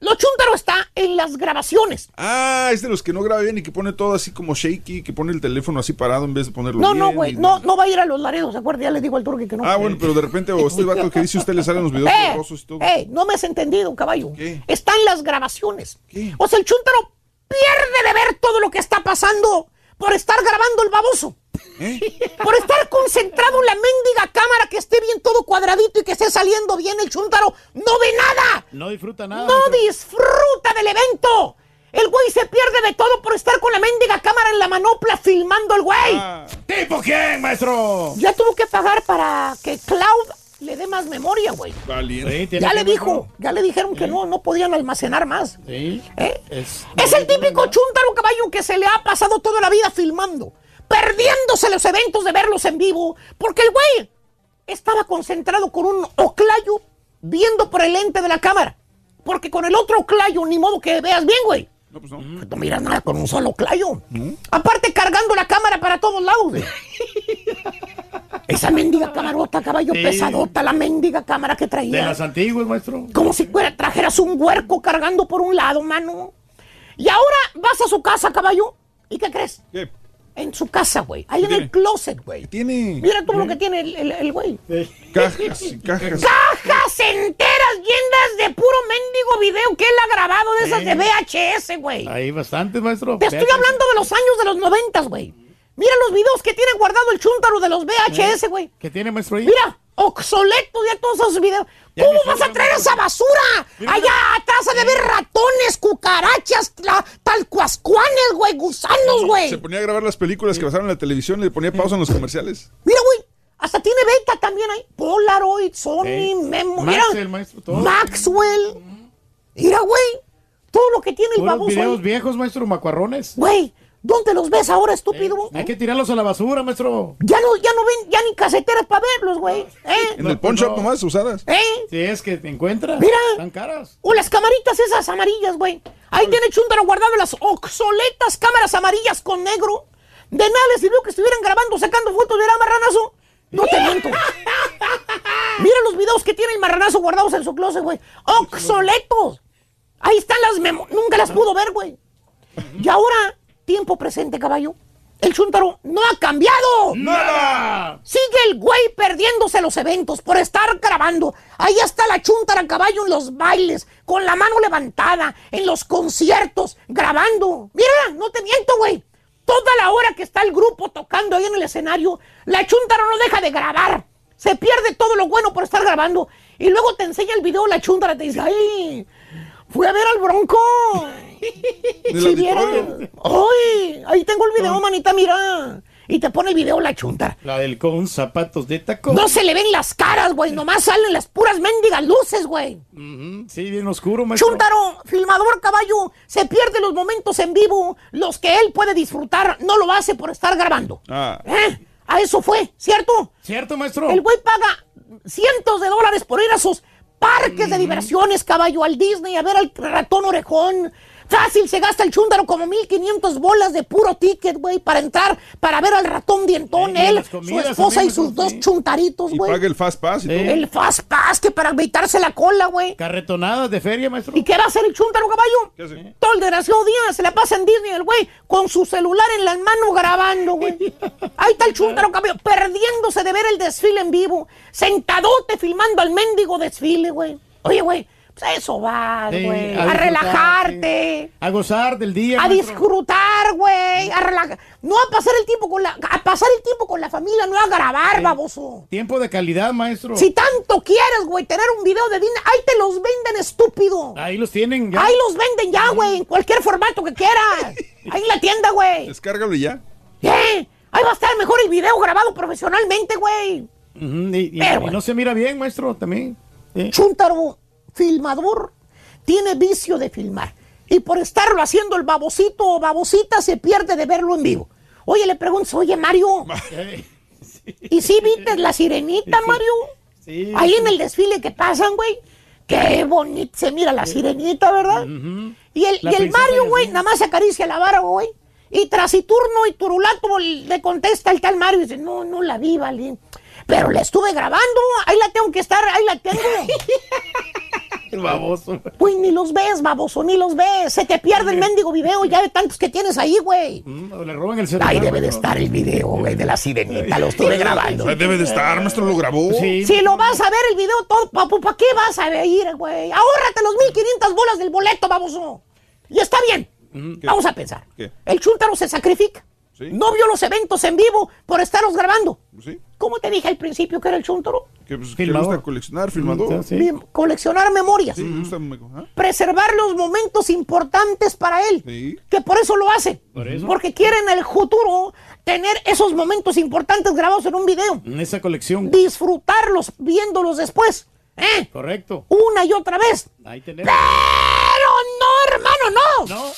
[SPEAKER 12] Lo chúntaro está en las grabaciones.
[SPEAKER 21] Ah, es de los que no graba bien y que pone todo así como shaky, que pone el teléfono así parado en vez de ponerlo
[SPEAKER 12] No,
[SPEAKER 21] bien.
[SPEAKER 12] no, güey, no, no va a ir a los laredos, ¿se acuerda? Ya le digo al turque que no.
[SPEAKER 21] Ah, bueno, pero de repente, o este vato que dice usted le salen los videos
[SPEAKER 12] Eh,
[SPEAKER 21] y todo.
[SPEAKER 12] eh, no me has entendido, caballo. Está en las grabaciones. O sea, el chúntaro pierde de ver todo lo que está pasando por estar grabando el baboso.
[SPEAKER 21] ¿Eh?
[SPEAKER 12] Por estar concentrado en la mendiga cámara que esté bien todo cuadradito y que esté saliendo bien el chúntaro. No ve nada.
[SPEAKER 3] No disfruta nada.
[SPEAKER 12] No disfruta del evento. El güey se pierde de todo por estar con la mendiga cámara en la manopla filmando el güey.
[SPEAKER 3] Ah. ¿Tipo quién, maestro?
[SPEAKER 12] Ya tuvo que pagar para que Cloud le dé más memoria, güey.
[SPEAKER 3] Sí,
[SPEAKER 12] Ya le dijo, ya le dijeron que no, no podían almacenar más.
[SPEAKER 3] Sí.
[SPEAKER 12] ¿Eh?
[SPEAKER 3] Es,
[SPEAKER 12] Es el típico chúntaro caballo que se le ha pasado toda la vida filmando, perdiéndose los eventos de verlos en vivo, porque el güey estaba concentrado con un oclayo viendo por el lente de la cámara. Porque con el otro oclayo ni modo que veas bien, güey.
[SPEAKER 21] No, pues no.
[SPEAKER 12] No miras nada con un solo oclayo. Aparte cargando la cámara para todos lados. Esa mendiga (laughs) camarota, caballo
[SPEAKER 3] Sí.
[SPEAKER 12] pesadota, la mendiga cámara que
[SPEAKER 3] De
[SPEAKER 12] traía.
[SPEAKER 3] las antiguas, maestro.
[SPEAKER 12] Como si fuera, trajeras un huerco cargando por un lado, mano. Y ahora vas a su casa, caballo. ¿Y qué crees?
[SPEAKER 21] ¿Qué?
[SPEAKER 12] En su casa, güey. Ahí en
[SPEAKER 21] tiene?
[SPEAKER 12] el closet, güey.
[SPEAKER 21] Tiene
[SPEAKER 12] Mira todo lo que tiene el, el- el güey.
[SPEAKER 21] cajas (laughs) cajas.
[SPEAKER 12] Cajas enteras llenas de puro mendigo video que él ha grabado de esas de VHS, güey.
[SPEAKER 3] Ahí bastante, maestro.
[SPEAKER 12] Te estoy hablando de los años de los noventas, güey. Mira los videos que tiene guardado el chúntaro de los VHS, güey.
[SPEAKER 3] ¿Qué tiene, maestro? Ahí?
[SPEAKER 12] Mira, obsoleto ya todos esos videos.
[SPEAKER 3] Ya
[SPEAKER 12] ¿Cómo vas a traer esa basura?
[SPEAKER 3] Mira,
[SPEAKER 12] Allá atrás ha de ver ratones, cucarachas, la- talcuascuanes, güey, gusanos, güey.
[SPEAKER 21] Se ponía a grabar las películas que pasaron en la televisión y le ponía pausa en los comerciales.
[SPEAKER 12] Mira, güey, hasta tiene beta también ahí. Polaroid, Sony, Memo. Mira,
[SPEAKER 3] Maxwell, maestro, todo.
[SPEAKER 12] Maxwell. Mira, güey, todo lo que tiene el baboso
[SPEAKER 3] videos
[SPEAKER 12] ahí.
[SPEAKER 3] viejos, maestro, macuarrones.
[SPEAKER 12] Güey, ¿dónde los ves ahora, estúpido?
[SPEAKER 3] Hay que tirarlos a la basura, maestro.
[SPEAKER 12] Ya no, ya no ven, ya ni caseteras para verlos, güey. ¿Eh?
[SPEAKER 21] En el pawn shop nomás, usadas.
[SPEAKER 12] ¿Eh?
[SPEAKER 3] Si es que te encuentras.
[SPEAKER 12] Mira.
[SPEAKER 3] Están caras.
[SPEAKER 12] O las camaritas esas amarillas, güey. Ahí tiene Chuntaro guardado las obsoletas cámaras amarillas con negro. De nada les sirvió que estuvieran grabando, sacando fotos de la marranazo. No te miento. (laughs) Mira los videos que tiene el marranazo guardados en su closet, güey. Obsoletos. Ahí están las memo... Nunca las pudo ver, güey. Y ahora, tiempo presente, caballo. El Chuntaro no ha cambiado.
[SPEAKER 3] ¡Nada!
[SPEAKER 12] Sigue el güey perdiéndose los eventos por estar grabando. Ahí está la chuntara caballo en los bailes, con la mano levantada, en los conciertos, grabando. Mira, no te miento, güey. Toda la hora que está el grupo tocando ahí en el escenario, la chuntara no deja de grabar. Se pierde todo lo bueno por estar grabando. Y luego te enseña el video la chuntara, te dice, ay, Fui a ver al Bronco. Si
[SPEAKER 21] auditorio.
[SPEAKER 12] ¡Ay! Ahí tengo el video, manita, mira. Y te pone el video la chunta.
[SPEAKER 3] La del con zapatos de tacón.
[SPEAKER 12] No se le ven las caras, güey. Nomás salen las puras mendigas luces, güey.
[SPEAKER 3] Sí, bien oscuro, maestro.
[SPEAKER 12] Chuntaro, filmador caballo, se pierde los momentos en vivo, los que él puede disfrutar, no lo hace por estar grabando.
[SPEAKER 21] Ah.
[SPEAKER 12] ¿Eh? A eso fue, ¿cierto?
[SPEAKER 3] ¿Cierto, maestro?
[SPEAKER 12] El güey paga cientos de dólares por ir a sus parques de diversiones, caballo, al Disney, a ver al ratón orejón. Fácil, se gasta el chúndaro como 1500 bolas de puro ticket, güey, para entrar, para ver al ratón dientón, él,
[SPEAKER 3] las
[SPEAKER 12] su esposa y sus dos
[SPEAKER 3] sí.
[SPEAKER 12] chuntaritos,
[SPEAKER 21] Y
[SPEAKER 12] güey.
[SPEAKER 21] paga el Fast Pass y todo.
[SPEAKER 12] El Fast Pass que para evitarse la cola, güey.
[SPEAKER 3] Carretonadas de feria, maestro.
[SPEAKER 12] ¿Y qué va a hacer el chúntaro, caballo?
[SPEAKER 21] ¿Qué hace?
[SPEAKER 12] Todo el desgraciado día se la pasa en Disney el güey con su celular en la mano grabando, güey. Ahí está el chúntaro, caballo, perdiéndose de ver el desfile en vivo, sentadote filmando al mendigo desfile, güey. Oye, güey, pues a eso va,
[SPEAKER 3] Sí,
[SPEAKER 12] güey.
[SPEAKER 3] a
[SPEAKER 12] relajarte.
[SPEAKER 3] A gozar del día.
[SPEAKER 12] A
[SPEAKER 3] maestro.
[SPEAKER 12] disfrutar, güey, a relajar. No a pasar el tiempo con la, a pasar el tiempo con la familia, no a grabar,
[SPEAKER 3] Sí.
[SPEAKER 12] baboso.
[SPEAKER 3] Tiempo de calidad, maestro.
[SPEAKER 12] Si tanto quieres, güey, tener un video de Disney, ahí te los venden, estúpido.
[SPEAKER 3] Ahí los tienen ya.
[SPEAKER 12] Ahí los venden ya, güey, en cualquier formato que quieras. (laughs) Ahí en la tienda, güey.
[SPEAKER 21] Descárgalo y ya.
[SPEAKER 12] ¿Eh? Ahí va a estar mejor el video grabado profesionalmente, güey.
[SPEAKER 3] Ujú, y, y-
[SPEAKER 12] Pero,
[SPEAKER 3] y
[SPEAKER 12] bueno.
[SPEAKER 3] no se mira bien, maestro, también. Sí.
[SPEAKER 12] Chuntaro, filmador, tiene vicio de filmar. Y por estarlo haciendo el babosito o babosita se pierde de verlo en vivo. Oye, le pregunto, oye, Mario, (laughs) ¿y si viste la sirenita, Mario?
[SPEAKER 3] Sí,
[SPEAKER 12] Ahí en el desfile que pasan, güey. Qué bonito se mira la sirenita, ¿verdad? Y el, y el Mario, güey, nada más se acaricia la vara, güey. Y trasiturno y turulato le contesta el tal Mario y dice, no, no la vi, vale. Pero la estuve grabando, ahí la tengo que estar, ahí la tengo. (laughs)
[SPEAKER 3] El (laughs) baboso.
[SPEAKER 12] Güey, ni los ves, baboso, ni los ves. Se te pierde el mendigo video ya de tantos que tienes ahí, güey.
[SPEAKER 3] Mm, o le roban el celular.
[SPEAKER 12] Ahí debe de estar el video, güey, de la sirenita, lo estuve grabando.
[SPEAKER 21] Ahí Debe de estar, maestro, lo grabó.
[SPEAKER 3] Sí.
[SPEAKER 12] Si lo vas a ver el video todo, ¿para qué vas a ir, güey? Ahórrate los 1500 bolas del boleto, baboso. Y está bien.
[SPEAKER 21] ¿Qué?
[SPEAKER 12] Vamos a pensar.
[SPEAKER 21] ¿Qué?
[SPEAKER 12] El chúntaro se sacrifica.
[SPEAKER 21] Sí.
[SPEAKER 12] No vio los eventos en vivo por estarlos grabando.
[SPEAKER 21] Sí.
[SPEAKER 12] ¿Cómo te dije al principio que era el chúntaro?
[SPEAKER 21] Que, pues, que gusta coleccionar, filmador.
[SPEAKER 3] Sí.
[SPEAKER 12] Coleccionar memorias.
[SPEAKER 21] Sí, gusta, ¿ah?
[SPEAKER 12] Preservar los momentos importantes para él.
[SPEAKER 21] Sí.
[SPEAKER 12] Que por eso lo hace.
[SPEAKER 3] Por eso.
[SPEAKER 12] Porque quiere en el futuro tener esos momentos importantes grabados en un video.
[SPEAKER 3] En esa colección.
[SPEAKER 12] Disfrutarlos viéndolos después. ¿Eh?
[SPEAKER 3] Correcto.
[SPEAKER 12] Una y otra vez.
[SPEAKER 3] Ahí tenemos.
[SPEAKER 12] Pero no, hermano, no.
[SPEAKER 3] No.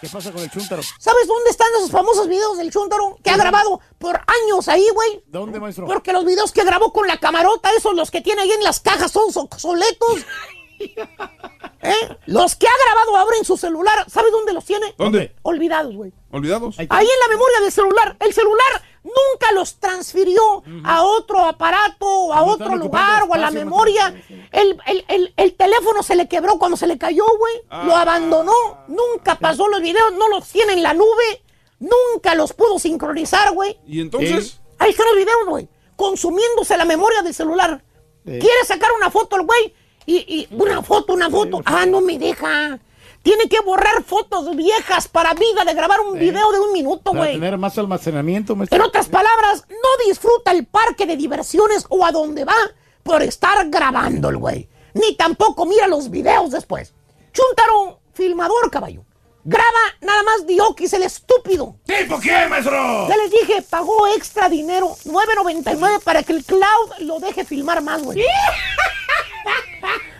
[SPEAKER 3] ¿Qué pasa con el chúntaro?
[SPEAKER 12] ¿Sabes dónde están esos famosos videos del Chuntaro que ha grabado por años ahí, güey?
[SPEAKER 3] ¿Dónde, maestro?
[SPEAKER 12] Porque los videos que grabó con la camarota, esos los que tiene ahí en las cajas son obsoletos. (laughs) (laughs) ¿Eh? Los que ha grabado ahora en su celular, ¿sabes dónde los tiene?
[SPEAKER 21] ¿Dónde?
[SPEAKER 12] Olvidados, güey.
[SPEAKER 21] ¿Olvidados?
[SPEAKER 3] Ahí
[SPEAKER 12] en la memoria del celular. El celular nunca los transfirió a otro aparato o a otro lugar o a la memoria. El, el- el- el teléfono se le quebró cuando se le cayó, güey. Lo
[SPEAKER 3] Ah.
[SPEAKER 12] abandonó. Nunca pasó los videos, no los tiene en la nube. Nunca los pudo sincronizar, güey.
[SPEAKER 21] ¿Y entonces?
[SPEAKER 12] Ahí están los videos, güey. Consumiéndose la memoria del celular. Quiere sacar una foto el güey. Y, y una foto, una foto. Ah, no me deja. Tiene que borrar fotos viejas para vida de grabar un video de un minuto,
[SPEAKER 3] Para
[SPEAKER 12] güey.
[SPEAKER 3] tener más almacenamiento, maestro.
[SPEAKER 12] En otras palabras, no disfruta el parque de diversiones o a donde va por estar grabando el güey. Ni tampoco mira los videos después. Chuntaro, filmador, caballo. Graba nada más Diokis, el estúpido.
[SPEAKER 3] ¿Tipo qué, maestro?
[SPEAKER 12] Ya les dije, pagó extra dinero, 9.99 para que el cloud lo deje filmar más, güey.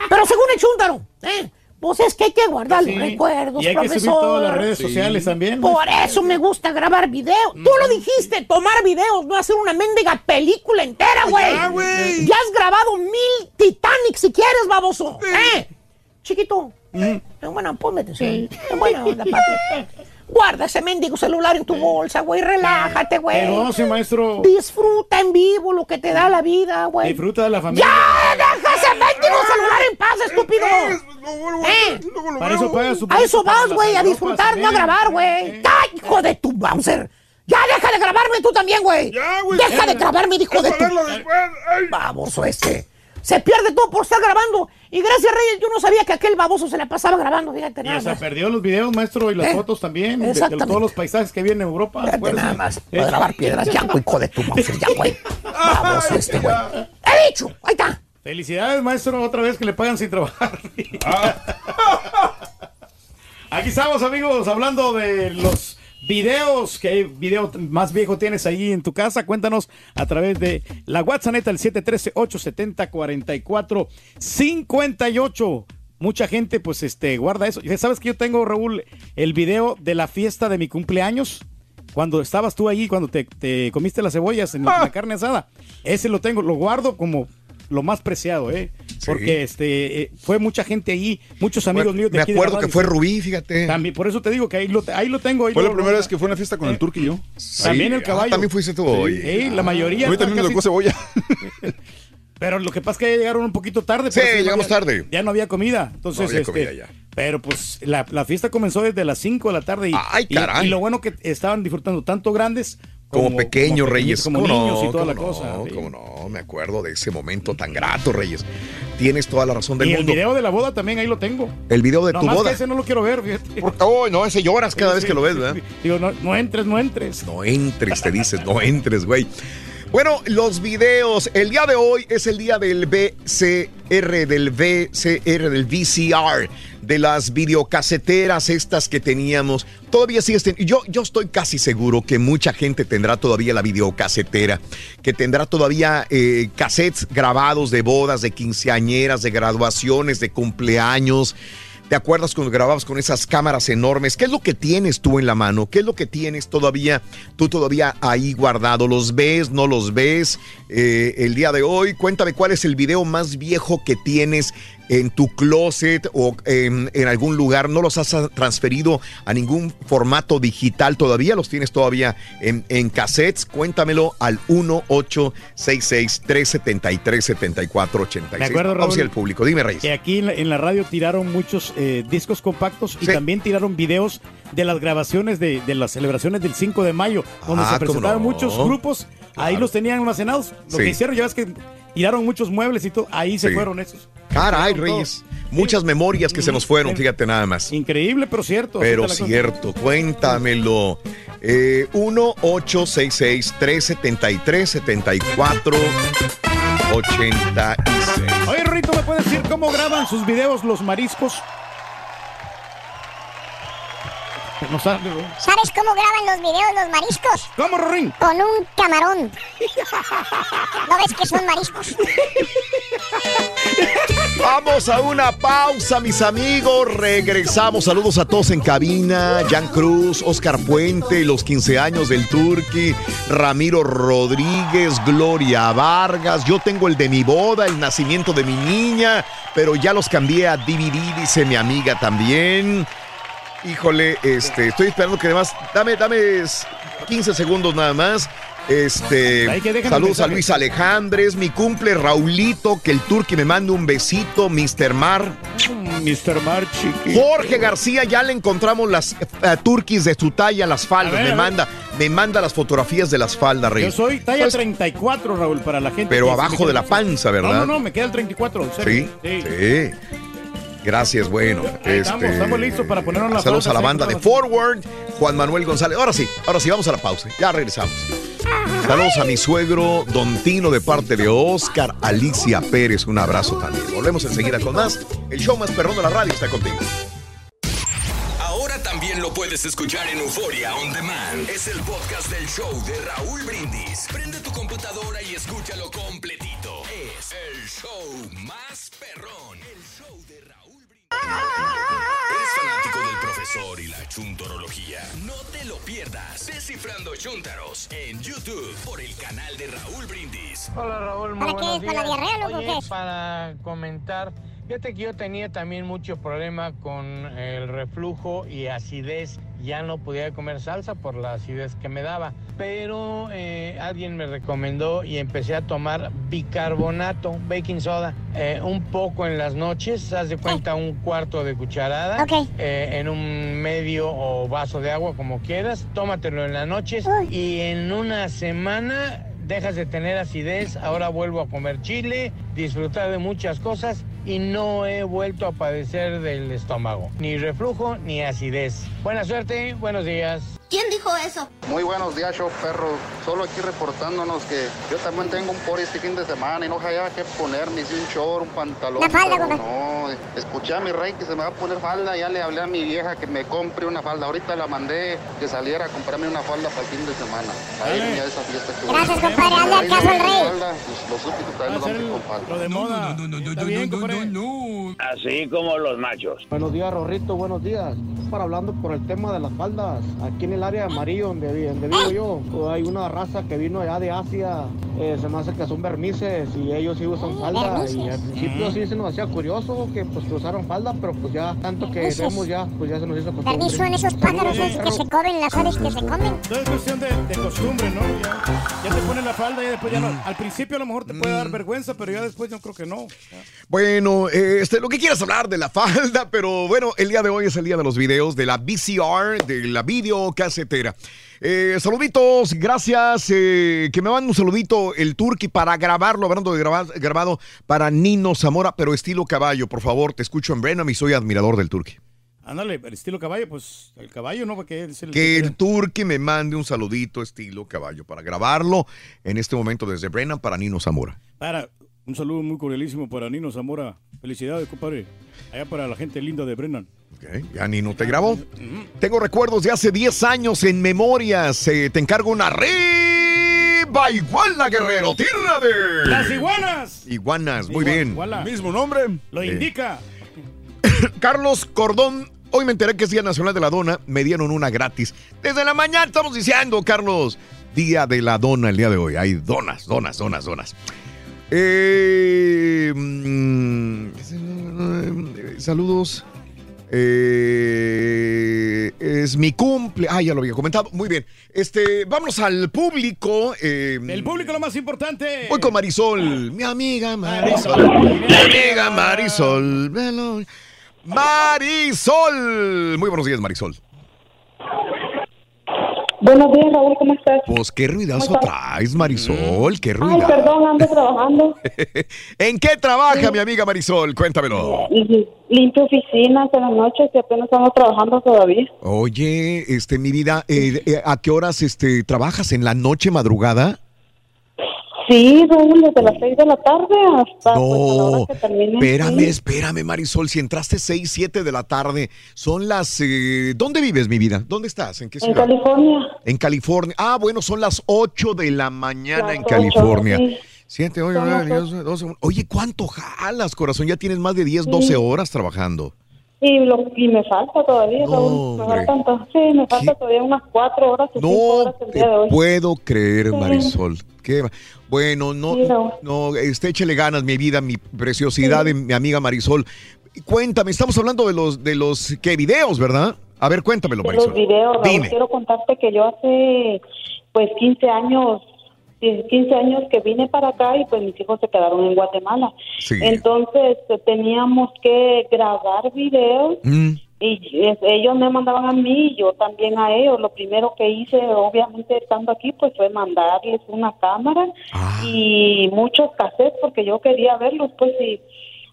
[SPEAKER 12] Pero según el Chuntaro, ¿eh? Pues es que hay que guardar
[SPEAKER 3] Sí.
[SPEAKER 12] los recuerdos,
[SPEAKER 3] Y hay que subir
[SPEAKER 12] profesor.
[SPEAKER 3] todas las redes sociales también.
[SPEAKER 12] Por eso me gusta grabar videos. Tú lo dijiste, tomar videos, no hacer una mendiga película entera, güey.
[SPEAKER 21] Ya, güey.
[SPEAKER 12] Ya has grabado mil Titanic si quieres, baboso. ¿Eh? Chiquito. Eh, Bueno, ponme atención. Eh, Bueno, onda, papi. Guarda ese mendigo celular en tu bolsa, güey. Relájate, güey.
[SPEAKER 3] Pero no, sí, maestro.
[SPEAKER 12] Disfruta en vivo lo que te da la vida, güey.
[SPEAKER 3] Disfruta de la familia.
[SPEAKER 12] ¡Ya! ¡Deja ese mendigo celular en paz, estúpido! ¿Eh?
[SPEAKER 3] Para eso paga su
[SPEAKER 12] A eso vas, güey, a disfrutar, no a
[SPEAKER 3] también.
[SPEAKER 12] grabar, güey. ¡Ya, hijo de tu Bowser! ¡Ya, deja de grabarme tú también, güey!
[SPEAKER 21] Ya, güey.
[SPEAKER 12] ¡Deja de grabarme, hijo de tu...
[SPEAKER 21] verlo después. Ay.
[SPEAKER 12] Baboso este. Se pierde todo por estar grabando. Y gracias, Reyes, yo no sabía que aquel baboso se la pasaba grabando, fíjate
[SPEAKER 3] Y
[SPEAKER 12] nada más.
[SPEAKER 3] perdió los videos, maestro, y las
[SPEAKER 12] Eh,
[SPEAKER 3] fotos también. De, todos los paisajes que vienen en Europa.
[SPEAKER 12] Fíjate nada más.
[SPEAKER 3] Eh,
[SPEAKER 12] Para grabar piedras, ya, güey, hijo de tu Bowser, ya, güey. (laughs) Baboso este, güey. He dicho, ahí está.
[SPEAKER 3] Felicidades, maestro, otra vez que le pagan sin trabajar.
[SPEAKER 21] Ah.
[SPEAKER 3] aquí estamos, amigos, hablando de los videos. ¿Qué video más viejo tienes ahí en tu casa? Cuéntanos a través de la WhatsApp, el 713-870-4458. Mucha gente, pues, este, guarda eso. ¿Sabes que yo tengo, Raúl, el video de la fiesta de mi cumpleaños? Cuando estabas tú ahí, cuando te, te comiste las cebollas en la,
[SPEAKER 1] Ah.
[SPEAKER 3] la carne asada. Ese lo tengo, lo guardo como lo más preciado, ¿eh? Porque este eh, fue mucha gente ahí, muchos amigos míos de
[SPEAKER 1] Me
[SPEAKER 3] aquí de la
[SPEAKER 1] acuerdo que fue Rubí, fíjate.
[SPEAKER 3] También, por eso te digo que ahí lo, ahí lo tengo. ahí
[SPEAKER 21] Fue
[SPEAKER 3] lo-
[SPEAKER 21] la primera
[SPEAKER 3] lo-
[SPEAKER 21] vez que fue una fiesta con el Turqui y yo.
[SPEAKER 3] También el
[SPEAKER 1] Ah,
[SPEAKER 3] caballo.
[SPEAKER 1] también fuiste tú hoy.
[SPEAKER 3] Sí, la mayoría.
[SPEAKER 21] A mí también me tocó cebolla. (laughs)
[SPEAKER 3] Pero lo que pasa es que llegaron un poquito tarde.
[SPEAKER 1] Sí,
[SPEAKER 3] no
[SPEAKER 1] llegamos
[SPEAKER 3] había-
[SPEAKER 1] tarde.
[SPEAKER 3] Ya no había comida. Entonces,
[SPEAKER 1] No había
[SPEAKER 3] este,
[SPEAKER 1] comida ya.
[SPEAKER 3] Pero pues la, la fiesta comenzó desde las 5 de la tarde. Y,
[SPEAKER 1] Ay,
[SPEAKER 3] y-
[SPEAKER 1] caray.
[SPEAKER 3] Y, lo bueno que estaban disfrutando tanto grandes
[SPEAKER 1] Como, pequeños
[SPEAKER 3] como
[SPEAKER 1] Reyes.
[SPEAKER 3] Como
[SPEAKER 1] ¿Cómo
[SPEAKER 3] niños
[SPEAKER 1] no?
[SPEAKER 3] y toda la
[SPEAKER 1] ¿Cómo
[SPEAKER 3] cosa. Sí.
[SPEAKER 1] cómo no, me acuerdo de ese momento tan grato, Reyes. Tienes toda la razón del
[SPEAKER 3] Y el
[SPEAKER 1] mundo.
[SPEAKER 3] video de la boda también ahí lo tengo.
[SPEAKER 1] El video de tu boda.
[SPEAKER 3] que ese no lo quiero ver, fíjate.
[SPEAKER 1] Oh, no, ese lloras cada vez que lo ves, ¿verdad?
[SPEAKER 3] Digo, no, no entres, no entres.
[SPEAKER 1] No entres, te dices, no entres, güey. Bueno, los videos. El día de hoy es el día del VCR, del VCR, del VCR, de las videocaseteras estas que teníamos. Todavía sigue este- Yo, yo estoy casi seguro que mucha gente tendrá todavía la videocasetera, que tendrá todavía eh, cassettes grabados de bodas, de quinceañeras, de graduaciones, de cumpleaños. ¿Te acuerdas cuando grababas con esas cámaras enormes? ¿Qué es lo que tienes tú en la mano? ¿Qué es lo que tienes todavía, tú todavía ahí guardado? ¿Los ves? ¿No los ves? Eh, el día de hoy, cuéntame cuál es el video más viejo que tienes en tu closet o en, en algún lugar. ¿No los has transferido a ningún formato digital todavía? ¿Los tienes todavía en, en cassettes? Cuéntamelo al 1-866-373-7486.
[SPEAKER 3] Me acuerdo,
[SPEAKER 1] Vamos
[SPEAKER 3] Raúl,
[SPEAKER 1] al público. Dime, Reyes.
[SPEAKER 3] Que aquí en la, en la radio tiraron muchos eh, discos compactos y
[SPEAKER 1] Sí.
[SPEAKER 3] también tiraron videos de las grabaciones de, de las celebraciones del 5 de mayo, donde
[SPEAKER 1] Ah,
[SPEAKER 3] se presentaron
[SPEAKER 1] no.
[SPEAKER 3] muchos grupos. Ahí los tenían almacenados. Lo
[SPEAKER 1] Sí.
[SPEAKER 3] que hicieron ya es que tiraron muchos muebles y todo. Ahí se
[SPEAKER 1] Sí.
[SPEAKER 3] fueron esos.
[SPEAKER 1] Caray, Reyes. Muchas memorias que se nos fueron, fíjate nada más.
[SPEAKER 3] Increíble, pero cierto.
[SPEAKER 1] Pero cierto, cuéntamelo. Eh, 1-866-373-7486.
[SPEAKER 3] Oye, Rito, ¿me puedes decir cómo graban sus videos los mariscos? No sabe.
[SPEAKER 51] ¿Sabes cómo graban los videos los mariscos?
[SPEAKER 3] ¿Cómo, Rorín?
[SPEAKER 51] Con un camarón. ¿No ves que son mariscos?
[SPEAKER 1] Vamos a una pausa, mis amigos. Regresamos. Saludos a todos en cabina. Jan Cruz, Oscar Puente, los 15 años del Turqui, Ramiro Rodríguez, Gloria Vargas. Yo tengo el de mi boda, el nacimiento de mi niña, pero ya los cambié a DVD, dice mi amiga también. Híjole, este, estoy esperando que además, dame, dame 15 segundos nada más. Este, saludos a. Luis Alejandres, mi cumple Raulito, que el turqui me mande un besito, Mr. Mar.
[SPEAKER 3] Mr. Mar, chiqui.
[SPEAKER 1] Jorge García, ya le encontramos las eh, turquis de su talla, las faldas.
[SPEAKER 3] Ver,
[SPEAKER 1] me manda, me manda las fotografías de las faldas, Rey.
[SPEAKER 3] Yo soy talla
[SPEAKER 1] Pues,
[SPEAKER 3] 34, Raúl, para la gente.
[SPEAKER 1] Pero abajo de la panza, ¿verdad?
[SPEAKER 3] No, no, no, me queda el 34. en
[SPEAKER 1] Sí,
[SPEAKER 3] serio.
[SPEAKER 1] sí. Gracias, bueno.
[SPEAKER 3] Estamos,
[SPEAKER 1] este,
[SPEAKER 3] estamos listos para ponernos las
[SPEAKER 1] Saludos a la banda de Forward, Juan Manuel González. Ahora sí, ahora sí, vamos a la pausa. Ya regresamos. Saludos a mi suegro, Don Tino, de parte de Oscar Alicia Pérez. Un abrazo también. Volvemos enseguida con más. El show más perrón de la radio está contigo.
[SPEAKER 8] Ahora también lo puedes escuchar en Euforia On Demand. Es el podcast del show de Raúl Brindis. Prende tu computadora y escúchalo completito. Es el show más perrón. El show de ¿Eres fanático del profesor y la chuntorología? No te lo pierdas. Descifrando Chuntaros en YouTube por el canal de Raúl Brindis.
[SPEAKER 52] Hola Raúl, muy
[SPEAKER 51] ¿Para qué? ¿Para la diarrea, loco,
[SPEAKER 52] Oye,
[SPEAKER 51] qué?
[SPEAKER 52] para comentar, fíjate que yo tenía también mucho problema con el reflujo y acidez. Ya no podía comer salsa por la acidez que me daba. Pero eh, alguien me recomendó y empecé a tomar bicarbonato, baking soda, eh, un poco en las noches, haz de cuenta un cuarto de cucharada,
[SPEAKER 51] Ok.
[SPEAKER 52] eh, en un medio o vaso de agua, como quieras. Tómatelo en las noches y en una semana dejas de tener acidez, ahora vuelvo a comer chile, disfrutar de muchas cosas y no he vuelto a padecer del estómago, ni reflujo ni acidez. Buena suerte, buenos días.
[SPEAKER 51] ¿Quién dijo eso?
[SPEAKER 53] Muy buenos días, show perro. Solo aquí reportándonos que yo también tengo un por este fin de semana y no sabía qué ponerme, si un short, un pantalón.
[SPEAKER 51] La falda, compa.
[SPEAKER 53] No, escuché a mi rey que se me va a poner falda, ya le hablé a mi vieja que me compre una falda. Ahorita la mandé que saliera a comprarme una falda para el fin de semana. A irme a esa fiesta que voy.
[SPEAKER 51] Gracias, compadre. Hazle
[SPEAKER 53] Ahí
[SPEAKER 51] caso
[SPEAKER 53] no
[SPEAKER 51] al rey.
[SPEAKER 53] falda, pues, los súbditos también nos vamos con falda.
[SPEAKER 3] Lo de moda. No, no, no, Está bien, compadre.
[SPEAKER 54] Así como los machos.
[SPEAKER 25] Buenos días, Rorrito, buenos días. Para hablando por el tema de las faldas, aquí en el área de amarillo donde, donde vivo yo, pues, hay una raza que vino allá de Asia, eh, se me hace que son vermices y ellos sí usan falda y al principio sí se nos hacía curioso que pues que usaron falda, pero pues ya tanto que vemos ya, pues ya se nos hizo costumbre.
[SPEAKER 51] Permiso son esos pájaros esos que se comen las aves que se comen.
[SPEAKER 3] Todo es cuestión de, de costumbre, ¿no? Ya, ya te pones la falda y después ya no.
[SPEAKER 1] Mm.
[SPEAKER 3] Al principio a lo mejor te puede dar vergüenza, pero ya después yo creo que no.
[SPEAKER 1] Bueno, este, lo que quieras hablar de la falda, pero bueno, el día de hoy es el día de los videos, de la VCR, de la videocasetera. Eh, saluditos, gracias. eh, que me mande un saludito el Turqui para grabarlo, hablando de grabar- grabado para Nino Zamora, pero estilo caballo, por favor. Te escucho en Brenham y soy admirador del Turqui.
[SPEAKER 3] Ándale, el estilo caballo, pues el caballo, ¿no? Porque es el
[SPEAKER 1] Que el Turqui me mande un saludito estilo caballo para grabarlo en este momento desde Brenham para Nino Zamora.
[SPEAKER 3] Para, un saludo muy cordialísimo para Nino Zamora. Felicidades, compadre. Allá para la gente linda de Brennan.
[SPEAKER 1] Ok, Ya Nino te grabó. Tengo recuerdos de hace 10 años en memorias. Eh, te encargo una arriba iguana, guerrero. Tierra de.
[SPEAKER 3] ¡Las iguanas!
[SPEAKER 1] Iguanas, muy
[SPEAKER 3] Igual-
[SPEAKER 1] bien.
[SPEAKER 3] iguala.
[SPEAKER 21] Mismo nombre.
[SPEAKER 3] Lo
[SPEAKER 1] Eh.
[SPEAKER 3] indica. (coughs)
[SPEAKER 1] Carlos Cordón. Hoy me enteré que es Día Nacional de la Dona. Me dieron una gratis. Desde la mañana estamos diciendo, Carlos. Día de la Dona el día de hoy. Hay donas, donas, donas, donas. Eh, mm, saludos. Eh, es mi cumple. Ah, ya lo había comentado. Muy bien. Este, vamos al público. eh,
[SPEAKER 3] El público lo más importante.
[SPEAKER 1] Voy con Marisol, mi amiga Marisol. Mi amiga Marisol. Marisol. Muy buenos días, Marisol.
[SPEAKER 55] Buenos días, Raúl, ¿cómo estás?
[SPEAKER 1] Pues qué ruidazo traes, Marisol. Qué
[SPEAKER 55] Ay,
[SPEAKER 1] ruidazo.
[SPEAKER 55] perdón, ando trabajando. (laughs)
[SPEAKER 1] ¿En qué trabaja mi amiga Marisol? Cuéntamelo.
[SPEAKER 55] Limpio oficinas en las noches y apenas estamos trabajando todavía.
[SPEAKER 1] Oye, este, mi vida, eh, eh, ¿a qué horas este, trabajas? ¿En la noche madrugada?
[SPEAKER 55] Sí, Raúl, desde las seis de la tarde hasta pues, a la hora
[SPEAKER 1] No,
[SPEAKER 55] que termine.
[SPEAKER 1] espérame,
[SPEAKER 55] sí.
[SPEAKER 1] espérame, Marisol. Si entraste 6, 7 de la tarde, son las... eh, ¿Dónde vives, mi vida? ¿Dónde estás? ¿En qué
[SPEAKER 55] En
[SPEAKER 1] ciudad?
[SPEAKER 55] California.
[SPEAKER 1] En California. Ah, bueno, son las 8 de la mañana
[SPEAKER 55] Las
[SPEAKER 1] en
[SPEAKER 55] ocho,
[SPEAKER 1] California.
[SPEAKER 55] sí.
[SPEAKER 1] 7, 8,
[SPEAKER 55] Son
[SPEAKER 1] 9,
[SPEAKER 55] las
[SPEAKER 1] 10, 12. Oye, ¿cuánto jalas, corazón? Ya tienes más de 10, 12 horas trabajando.
[SPEAKER 55] Y, lo, y me falta todavía, Raúl. Me faltan, sí, me falta todavía unas cuatro horas o cinco horas el día de hoy.
[SPEAKER 1] Puedo creer,
[SPEAKER 55] Sí.
[SPEAKER 1] Marisol. Qué va- bueno, no,
[SPEAKER 55] Sí, Raúl.
[SPEAKER 1] no, este, échele ganas, mi vida, mi preciosidad, de mi amiga Marisol. Cuéntame, estamos hablando de los, de los, ¿qué videos, verdad? A ver, cuéntamelo,
[SPEAKER 55] de
[SPEAKER 1] Marisol.
[SPEAKER 55] los videos, Raúl,
[SPEAKER 1] Dime.
[SPEAKER 55] quiero contarte que yo hace pues 15 años, 15 años que vine para acá y pues mis hijos se quedaron en Guatemala.
[SPEAKER 1] Sí.
[SPEAKER 55] Entonces eh, teníamos que grabar videos
[SPEAKER 1] Mm,
[SPEAKER 55] y ellos me mandaban a mí y yo también a ellos. Lo primero que hice, obviamente estando aquí, pues fue mandarles una cámara
[SPEAKER 1] Ah.
[SPEAKER 55] y muchos cassettes porque yo quería verlos, pues y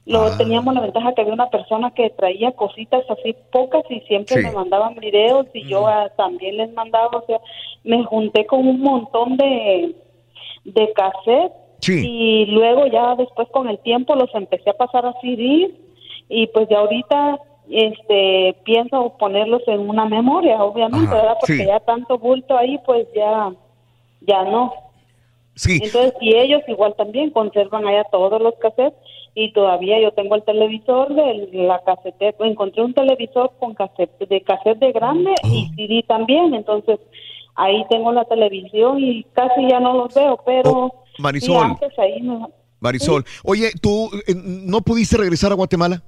[SPEAKER 55] lo
[SPEAKER 1] Ah.
[SPEAKER 55] teníamos la ventaja que había una persona que traía cositas así pocas y siempre
[SPEAKER 1] Sí.
[SPEAKER 55] Me mandaban videos y yo también les mandaba, o sea, me junté con un montón de de cassettes
[SPEAKER 1] Sí.
[SPEAKER 55] y luego ya después con el tiempo los empecé a pasar a CDs y pues de ahorita este pienso ponerlos en una memoria obviamente
[SPEAKER 1] Ajá,
[SPEAKER 55] verdad porque
[SPEAKER 1] sí.
[SPEAKER 55] ya tanto bulto ahí pues ya ya no
[SPEAKER 1] Sí.
[SPEAKER 55] entonces y ellos igual también conservan allá todos los cassettes y todavía yo tengo el televisor de la casete encontré un televisor con cassette de cassette de grande
[SPEAKER 1] Oh.
[SPEAKER 55] y CD también entonces ahí tengo la televisión y casi ya no los veo pero
[SPEAKER 1] Oh, Marisol.
[SPEAKER 55] antes ahí me-
[SPEAKER 1] Marisol, oye, ¿tú eh, no pudiste regresar a Guatemala?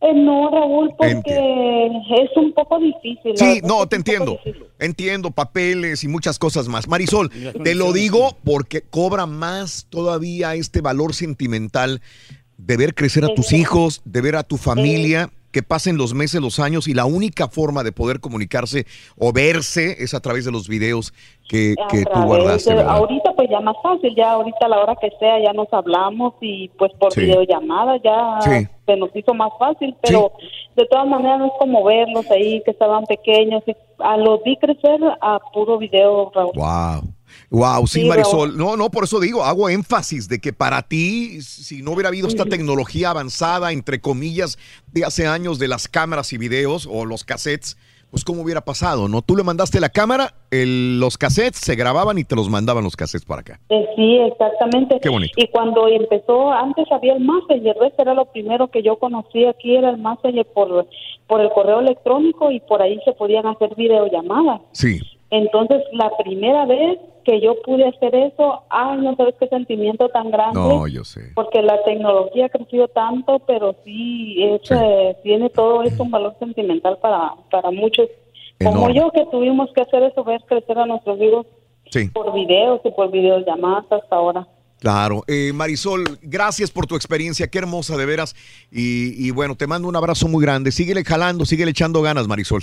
[SPEAKER 55] Eh, no, Raúl, porque es un poco difícil.
[SPEAKER 1] Sí, no, te entiendo.
[SPEAKER 55] difícil.
[SPEAKER 1] Entiendo, papeles y muchas cosas más. Marisol, te lo digo porque cobra más todavía este valor sentimental de ver crecer a tus hijos, de ver a tu familia, que pasen los meses, los años y la única forma de poder comunicarse o verse es a través de los videos que, que tú guardaste,
[SPEAKER 55] ahorita pues ya más fácil, ya ahorita a la hora que sea ya nos hablamos y pues por
[SPEAKER 1] Sí.
[SPEAKER 55] videollamada ya
[SPEAKER 1] Sí.
[SPEAKER 55] se nos hizo más fácil, pero de todas maneras no es como verlos ahí que estaban pequeños, y a los vi crecer a puro video, Raúl.
[SPEAKER 1] Wow. Wow, sí,
[SPEAKER 55] Sí,
[SPEAKER 1] Marisol. No, no, por eso digo, hago énfasis de que para ti, si no hubiera habido esta tecnología avanzada, entre comillas, de hace años de las cámaras y videos o los cassettes, pues cómo hubiera pasado, ¿no? Tú le mandaste la cámara, el- los cassettes se grababan y te los mandaban los cassettes para acá.
[SPEAKER 55] Eh, sí, exactamente.
[SPEAKER 1] Qué bonito.
[SPEAKER 55] Y cuando empezó, antes había el Messenger, ¿ves? Era lo primero que yo conocí aquí, era el Messenger por, por el correo electrónico y por ahí se podían hacer videollamadas.
[SPEAKER 1] Sí.
[SPEAKER 55] Entonces, la primera vez que yo pude hacer eso, ay, no sabes qué sentimiento tan grande.
[SPEAKER 1] No, yo sé.
[SPEAKER 55] Porque la tecnología ha crecido tanto, pero sí, es, eh, tiene todo esto un valor sentimental para, para muchos. Como
[SPEAKER 1] Enorme.
[SPEAKER 55] yo que tuvimos que hacer eso, ver crecer a nuestros hijos
[SPEAKER 1] Sí.
[SPEAKER 55] por videos y por videollamadas hasta ahora.
[SPEAKER 1] Claro. Eh, Marisol, gracias por tu experiencia, qué hermosa de veras. Y, y bueno, te mando un abrazo muy grande. Síguele jalando, síguele echando ganas, Marisol.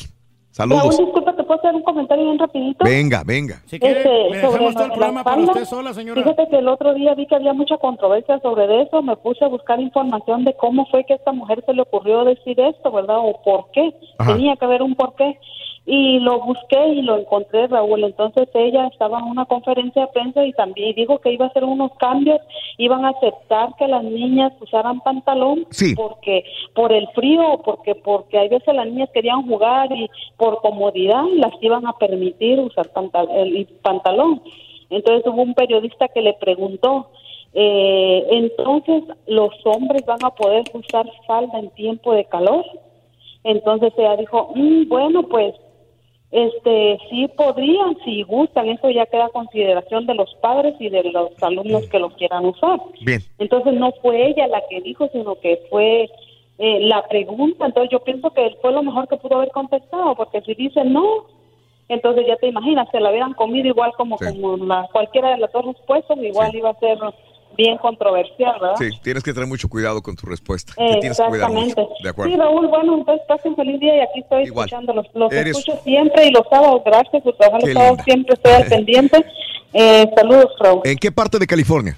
[SPEAKER 1] Saludos.
[SPEAKER 55] Raúl, disculpa, ¿te puedo hacer un comentario bien rapidito?
[SPEAKER 1] Venga, venga.
[SPEAKER 3] Si quiere,
[SPEAKER 55] Este,
[SPEAKER 3] le dejamos
[SPEAKER 55] sobre
[SPEAKER 3] todo el programa para usted sola, señora.
[SPEAKER 55] Fíjate que el otro día vi que había mucha controversia sobre eso, me puse a buscar información de cómo fue que a esta mujer se le ocurrió decir esto, ¿verdad? O por qué,
[SPEAKER 56] Ajá.
[SPEAKER 55] tenía que haber un por qué. Y lo busqué y lo encontré, Raúl. Entonces ella estaba en una conferencia de prensa y también dijo que iba a hacer unos cambios, iban a aceptar que las niñas usaran pantalón
[SPEAKER 1] Sí.
[SPEAKER 55] porque por el frío porque porque hay veces las niñas querían jugar y por comodidad las iban a permitir usar pantal- el pantalón. Entonces hubo un periodista que le preguntó, eh, entonces los hombres van a poder usar falda en tiempo de calor. Entonces ella dijo, "Mm, bueno, pues este sí podrían, si gustan, eso ya queda a consideración de los padres y de los alumnos que lo quieran usar.
[SPEAKER 1] Bien.
[SPEAKER 55] Entonces no fue ella la que dijo, sino que fue eh, la pregunta. Entonces yo pienso que fue lo mejor que pudo haber contestado, porque si dice no, entonces ya te imaginas, se la hubieran comido igual como, como la, cualquiera de las dos respuestas, igual iba a ser bien controversial, ¿verdad?
[SPEAKER 1] Sí, tienes que tener mucho cuidado con tu respuesta. Que mucho.
[SPEAKER 55] Exactamente.
[SPEAKER 1] De acuerdo.
[SPEAKER 55] Sí, Raúl, bueno, entonces pasen un feliz día y aquí estoy
[SPEAKER 1] Igual.
[SPEAKER 55] escuchándolos. Los
[SPEAKER 1] Eres-
[SPEAKER 55] escucho siempre y los sábados, gracias por trabajar los sábados, siempre estoy al (laughs) pendiente. Eh, saludos, Raúl.
[SPEAKER 1] ¿En qué parte de California?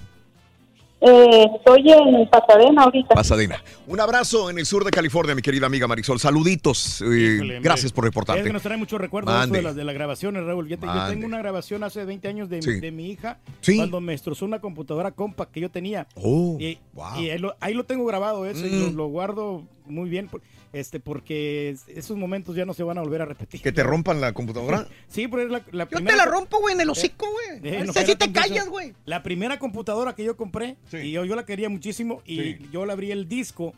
[SPEAKER 55] Eh, estoy en Pasadena ahorita.
[SPEAKER 1] Pasadena. Un abrazo en el sur de California, mi querida amiga Marisol. Saluditos. eh,
[SPEAKER 3] Híjole,
[SPEAKER 1] gracias por
[SPEAKER 3] Es
[SPEAKER 1] reportarte.
[SPEAKER 3] que nos trae muchos recuerdos de las, de las grabaciones, Raúl. Yo, te- yo
[SPEAKER 1] Mande.
[SPEAKER 3] tengo una grabación hace 20 años de,
[SPEAKER 1] Sí.
[SPEAKER 3] de mi hija
[SPEAKER 1] Sí.
[SPEAKER 3] cuando me destrozó una computadora compact que yo tenía.
[SPEAKER 1] Oh,
[SPEAKER 3] y, y ahí, lo, ahí lo tengo grabado eso y lo,
[SPEAKER 1] Mm.
[SPEAKER 3] lo guardo muy bien por- este porque es- esos momentos ya no se van a volver a repetir.
[SPEAKER 1] ¿Que te rompan la computadora? (laughs)
[SPEAKER 3] Sí, pero es la, la
[SPEAKER 4] Yo
[SPEAKER 3] primera
[SPEAKER 4] te la rompo, güey, en el hocico, güey.
[SPEAKER 3] Eh, no,
[SPEAKER 4] Ese sí
[SPEAKER 3] espérate,
[SPEAKER 4] te callas, güey.
[SPEAKER 3] La primera computadora que yo compré, y yo, yo la quería muchísimo, y
[SPEAKER 1] Sí.
[SPEAKER 3] yo le abrí el disco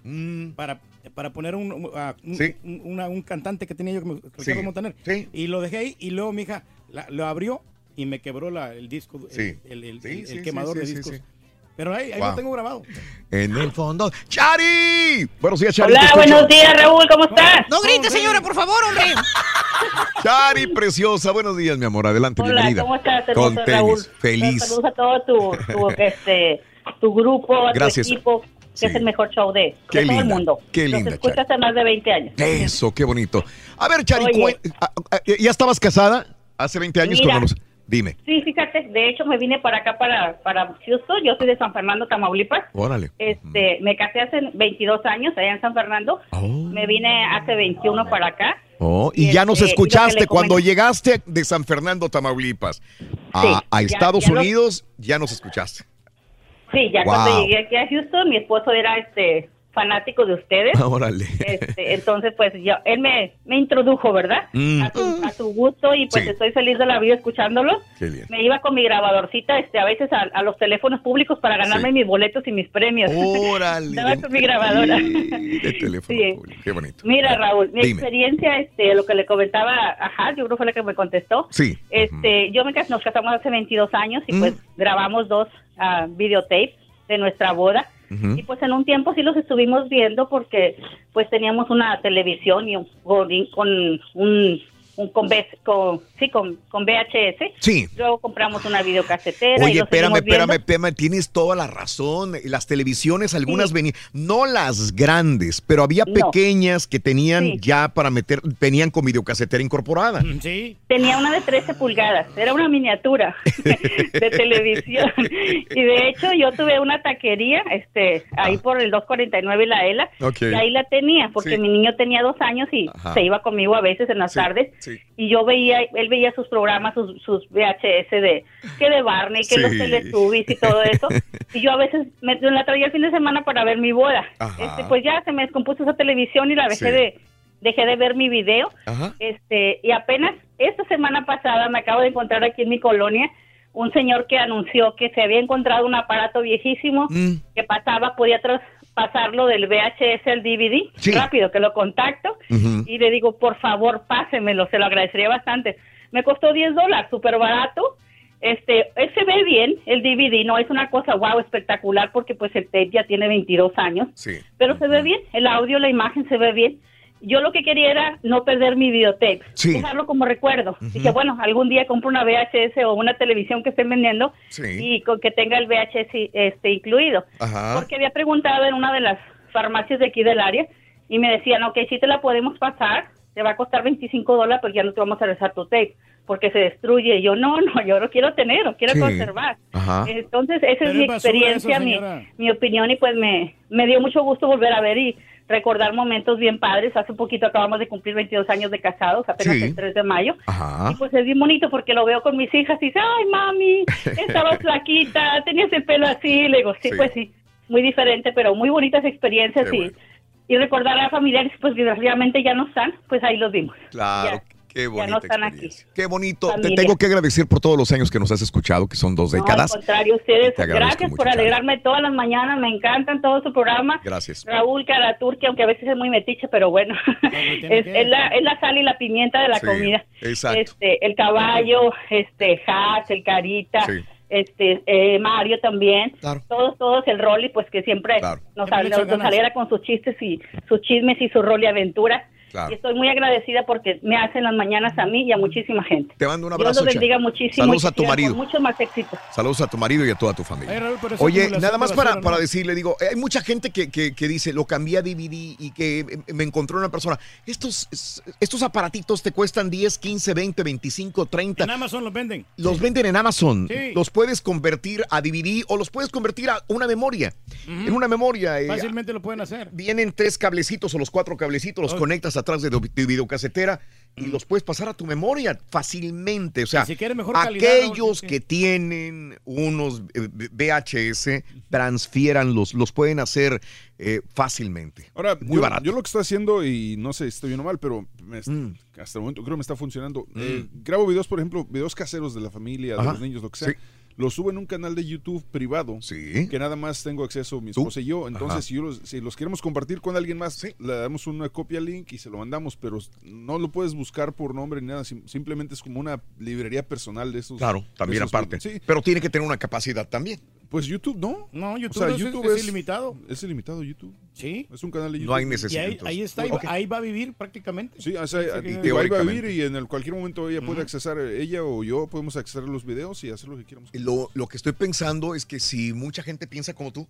[SPEAKER 3] para, para poner un, ah, un-
[SPEAKER 1] Sí.
[SPEAKER 3] un- una- un cantante que tenía yo, que me- Ricardo
[SPEAKER 1] Sí.
[SPEAKER 3] Montaner. Y lo dejé ahí, y luego mi hija la- lo abrió y me quebró la- el disco, el-
[SPEAKER 1] Sí.
[SPEAKER 3] el, el-
[SPEAKER 1] Sí,
[SPEAKER 3] el- quemador de discos.
[SPEAKER 1] Sí.
[SPEAKER 3] Pero ahí, ahí
[SPEAKER 1] Wow.
[SPEAKER 3] lo tengo grabado.
[SPEAKER 1] En el fondo. ¡Chari! Buenos días, Chari.
[SPEAKER 56] Hola, buenos días, Raúl, ¿cómo estás?
[SPEAKER 4] No grites, señora, por favor, hombre. (laughs)
[SPEAKER 1] Chari, preciosa. Buenos días, mi amor. Adelante,
[SPEAKER 56] Hola,
[SPEAKER 1] bienvenida.
[SPEAKER 56] ¿cómo estás,
[SPEAKER 1] Con
[SPEAKER 56] hermoso
[SPEAKER 1] tenis.
[SPEAKER 56] Raúl?
[SPEAKER 1] Feliz.
[SPEAKER 56] Saludos a todo tu, tu, (laughs) este, tu grupo, a
[SPEAKER 1] Gracias.
[SPEAKER 56] tu equipo, que es el mejor show de, de
[SPEAKER 1] Qué
[SPEAKER 56] todo el
[SPEAKER 1] linda,
[SPEAKER 56] mundo.
[SPEAKER 1] qué
[SPEAKER 56] Los
[SPEAKER 1] linda,
[SPEAKER 56] escucho hace más de 20 años.
[SPEAKER 1] Eso, qué bonito. A ver, Chari, ¿ya estabas casada hace 20 años
[SPEAKER 56] Mira.
[SPEAKER 1] cuando nos... Dime.
[SPEAKER 56] Sí, fíjate, de hecho me vine para acá, para, para Houston, yo soy de San Fernando, Tamaulipas.
[SPEAKER 1] Órale.
[SPEAKER 56] Este, me casé hace 22 años allá en San Fernando. Me vine hace 21 para acá.
[SPEAKER 1] Oh, y
[SPEAKER 56] Y
[SPEAKER 1] ya nos
[SPEAKER 56] este,
[SPEAKER 1] escuchaste cuando llegaste de San Fernando, Tamaulipas, a,
[SPEAKER 56] Sí,
[SPEAKER 1] a
[SPEAKER 56] ya-
[SPEAKER 1] Estados
[SPEAKER 56] ya
[SPEAKER 1] Unidos, ya nos escuchaste.
[SPEAKER 56] Sí, ya
[SPEAKER 1] Wow.
[SPEAKER 56] cuando llegué aquí a Houston, mi esposo era este fanático de ustedes.
[SPEAKER 1] Órale.
[SPEAKER 56] Este, entonces, pues yo, él me, me introdujo, ¿verdad?
[SPEAKER 1] Mm.
[SPEAKER 56] A, su, a su gusto y pues
[SPEAKER 1] Sí.
[SPEAKER 56] estoy feliz de la vida escuchándolo.
[SPEAKER 1] Qué bien.
[SPEAKER 56] Me iba con mi grabadorcita este, a veces a, a los teléfonos públicos para ganarme mis boletos y mis premios.
[SPEAKER 1] Órale. (laughs)
[SPEAKER 56] Estaba con mi grabadora.
[SPEAKER 1] De teléfono
[SPEAKER 56] Sí.
[SPEAKER 1] público. Qué bonito.
[SPEAKER 56] Mira, Raúl, mi
[SPEAKER 1] Dime.
[SPEAKER 56] experiencia, este, lo que le comentaba a Hal, yo creo que fue la que me contestó.
[SPEAKER 1] Sí.
[SPEAKER 56] Este, yo me nos casamos hace 22 años y pues grabamos dos ah, videotapes de nuestra boda. Y pues en un tiempo sí los estuvimos viendo porque pues teníamos una televisión y un, con, un con, V- con sí con, con VHS.
[SPEAKER 1] Sí.
[SPEAKER 56] Luego compramos una videocasetera. y
[SPEAKER 1] Oye,
[SPEAKER 56] lo
[SPEAKER 1] espérame, espérame, espérame, tienes toda la razón. Las televisiones, algunas venían, no las grandes, pero había
[SPEAKER 56] No.
[SPEAKER 1] pequeñas que tenían
[SPEAKER 56] Sí.
[SPEAKER 1] ya para meter, venían con videocasetera incorporada.
[SPEAKER 3] Sí.
[SPEAKER 56] Tenía una de 13 pulgadas, era una miniatura (laughs) de televisión. Y de hecho yo tuve una taquería este ahí por el 249 y la ELA,
[SPEAKER 1] Ok.
[SPEAKER 56] y ahí la tenía, porque
[SPEAKER 1] Sí.
[SPEAKER 56] mi niño tenía dos años y
[SPEAKER 1] Ajá.
[SPEAKER 56] se iba conmigo a veces en las tardes. Y yo veía, él veía sus programas, sus, sus VHS de, que de Barney, que
[SPEAKER 1] Sí.
[SPEAKER 56] los Teletubbies y todo eso. (laughs) y yo a veces me la traía el fin de semana para ver mi boda. Este, pues ya se me descompuso esa televisión y la dejé
[SPEAKER 1] Sí.
[SPEAKER 56] de, dejé de ver mi video.
[SPEAKER 1] Ajá.
[SPEAKER 56] Este, y apenas esta semana pasada me acabo de encontrar aquí en mi colonia un señor que anunció que se había encontrado un aparato viejísimo
[SPEAKER 1] Mm.
[SPEAKER 56] que pasaba, podía traspasarlo del VHS al DVD.
[SPEAKER 1] Sí.
[SPEAKER 56] Rápido, que lo contacto y le digo, por favor, pásemelo, se lo agradecería bastante. Me costó 10 dólares, súper barato. Este, se ve bien, el DVD, no es una cosa wow, espectacular, porque pues el tape ya tiene 22 años
[SPEAKER 1] Sí.
[SPEAKER 56] pero se ve bien, el audio, la imagen se ve bien. Yo lo que quería era no perder mi videotape,
[SPEAKER 1] Sí.
[SPEAKER 56] dejarlo como recuerdo. Dije, bueno, algún día compro una VHS o una televisión que estén vendiendo
[SPEAKER 1] Sí.
[SPEAKER 56] y con que tenga el VHS este, incluido.
[SPEAKER 1] Ajá.
[SPEAKER 56] Porque había preguntado en una de las farmacias de aquí del área y me decían, ok, sí te la podemos pasar, te va a costar 25 dólares, pero ya no te vamos a regresar tu tape porque se destruye. Y yo, no, no, yo lo quiero tener, lo quiero
[SPEAKER 1] Sí.
[SPEAKER 56] conservar.
[SPEAKER 1] Ajá.
[SPEAKER 56] Entonces, esa
[SPEAKER 3] Pero
[SPEAKER 56] es mi experiencia,
[SPEAKER 3] eso,
[SPEAKER 56] mi, mi opinión, y pues me, me dio mucho gusto volver a ver y recordar momentos bien padres. Hace poquito acabamos de cumplir 22 años de casados, apenas
[SPEAKER 1] Sí.
[SPEAKER 56] el 3 de mayo.
[SPEAKER 1] Ajá.
[SPEAKER 56] Y pues es bien bonito porque lo veo con mis hijas y dice, ay, mami, (laughs) estabas flaquita, tenías el pelo así. Le digo, sí,
[SPEAKER 1] Sí.
[SPEAKER 56] pues sí, muy diferente, pero muy bonitas experiencias
[SPEAKER 1] Qué
[SPEAKER 56] y,
[SPEAKER 1] bueno.
[SPEAKER 56] y recordar a familiares, pues desgraciadamente ya no están, pues ahí los vimos.
[SPEAKER 1] Claro,
[SPEAKER 56] Ya-
[SPEAKER 1] qué
[SPEAKER 56] ya
[SPEAKER 1] bonita
[SPEAKER 56] no están.
[SPEAKER 1] Qué bonito. Te tengo que agradecer por todos los años que nos has escuchado, que son dos
[SPEAKER 56] No,
[SPEAKER 1] décadas.
[SPEAKER 56] al contrario, ustedes, gracias por alegrarme todas las mañanas, me encantan todo su programa.
[SPEAKER 1] Gracias.
[SPEAKER 56] Raúl Caraturque, aunque a veces es muy metiche, pero bueno, (laughs) es, es la, es la sal y la pimienta de la
[SPEAKER 1] Sí,
[SPEAKER 56] comida.
[SPEAKER 1] exacto.
[SPEAKER 56] Este, el caballo, este, Haas, el Carita,
[SPEAKER 1] Sí.
[SPEAKER 56] este, eh, Mario también, todos, todos, el Rolly, pues que siempre nos, nos alegra con sus chistes y sus chismes y su Rolly aventuras.
[SPEAKER 1] Claro.
[SPEAKER 56] Y estoy muy agradecida porque me hacen las mañanas a mí y a muchísima gente.
[SPEAKER 1] Te mando un
[SPEAKER 56] Dios
[SPEAKER 1] abrazo,
[SPEAKER 56] los bendiga muchísimo.
[SPEAKER 1] Saludos a tu marido.
[SPEAKER 56] Mucho más éxito.
[SPEAKER 1] Saludos a tu marido y a toda tu familia.
[SPEAKER 3] Ay, Raúl,
[SPEAKER 1] Oye, nada más para,
[SPEAKER 3] ¿no?
[SPEAKER 1] para decirle, digo, hay mucha gente que, que- que dice, lo cambié a DVD y que eh, me encontró una persona. Estos, estos aparatitos te cuestan 10, 15, 20, 25, 30.
[SPEAKER 3] En Amazon los venden.
[SPEAKER 1] Los venden en Amazon.
[SPEAKER 3] Sí.
[SPEAKER 1] Los puedes convertir a DVD o los puedes convertir a una memoria. En una memoria. eh,
[SPEAKER 3] Fácilmente lo pueden hacer.
[SPEAKER 1] Vienen tres cablecitos o los cuatro cablecitos, los
[SPEAKER 3] Oh.
[SPEAKER 1] conectas atrás de tu de videocasetera y los puedes pasar a tu memoria fácilmente. O sea,
[SPEAKER 3] Y si quieres mejor calidad,
[SPEAKER 1] aquellos que tienen unos eh, VHS, transfiéranlos, los pueden hacer eh, fácilmente.
[SPEAKER 21] Ahora,
[SPEAKER 1] Muy
[SPEAKER 21] yo,
[SPEAKER 1] barato.
[SPEAKER 21] yo lo que estoy haciendo, y no sé si estoy bien o mal, pero me-
[SPEAKER 1] Mm.
[SPEAKER 21] hasta el momento creo que me está funcionando. Eh, grabo videos, por ejemplo, videos caseros de la familia, de
[SPEAKER 1] Ajá.
[SPEAKER 21] los niños, lo que sea.
[SPEAKER 1] Sí.
[SPEAKER 21] Los subo en un canal de YouTube privado que nada más tengo acceso mi esposa y yo. Entonces,
[SPEAKER 1] Ajá.
[SPEAKER 21] si, yo los, si los queremos compartir con alguien más, le damos una copia link y se lo mandamos, pero no lo puedes buscar por nombre ni nada. sim- simplemente es como una librería personal de esos.
[SPEAKER 1] Claro, también
[SPEAKER 21] esos-
[SPEAKER 1] aparte.
[SPEAKER 21] Sí,
[SPEAKER 1] Pero tiene que tener una capacidad también.
[SPEAKER 21] Pues YouTube no.
[SPEAKER 3] No,
[SPEAKER 21] O
[SPEAKER 3] YouTube,
[SPEAKER 21] sea,
[SPEAKER 3] es,
[SPEAKER 21] YouTube
[SPEAKER 3] es
[SPEAKER 21] es-
[SPEAKER 3] ilimitado.
[SPEAKER 21] Es ilimitado YouTube.
[SPEAKER 3] Sí.
[SPEAKER 21] Es un canal de YouTube.
[SPEAKER 1] No hay necesidad.
[SPEAKER 3] ahí, ahí está, ahí, va a vivir prácticamente.
[SPEAKER 21] Sí, o sea, ahí va a vivir y en el, cualquier momento ella puede accesar, ella o yo podemos accesar a los videos y hacer lo que queramos.
[SPEAKER 1] Lo, lo que estoy pensando es que si mucha gente piensa como tú,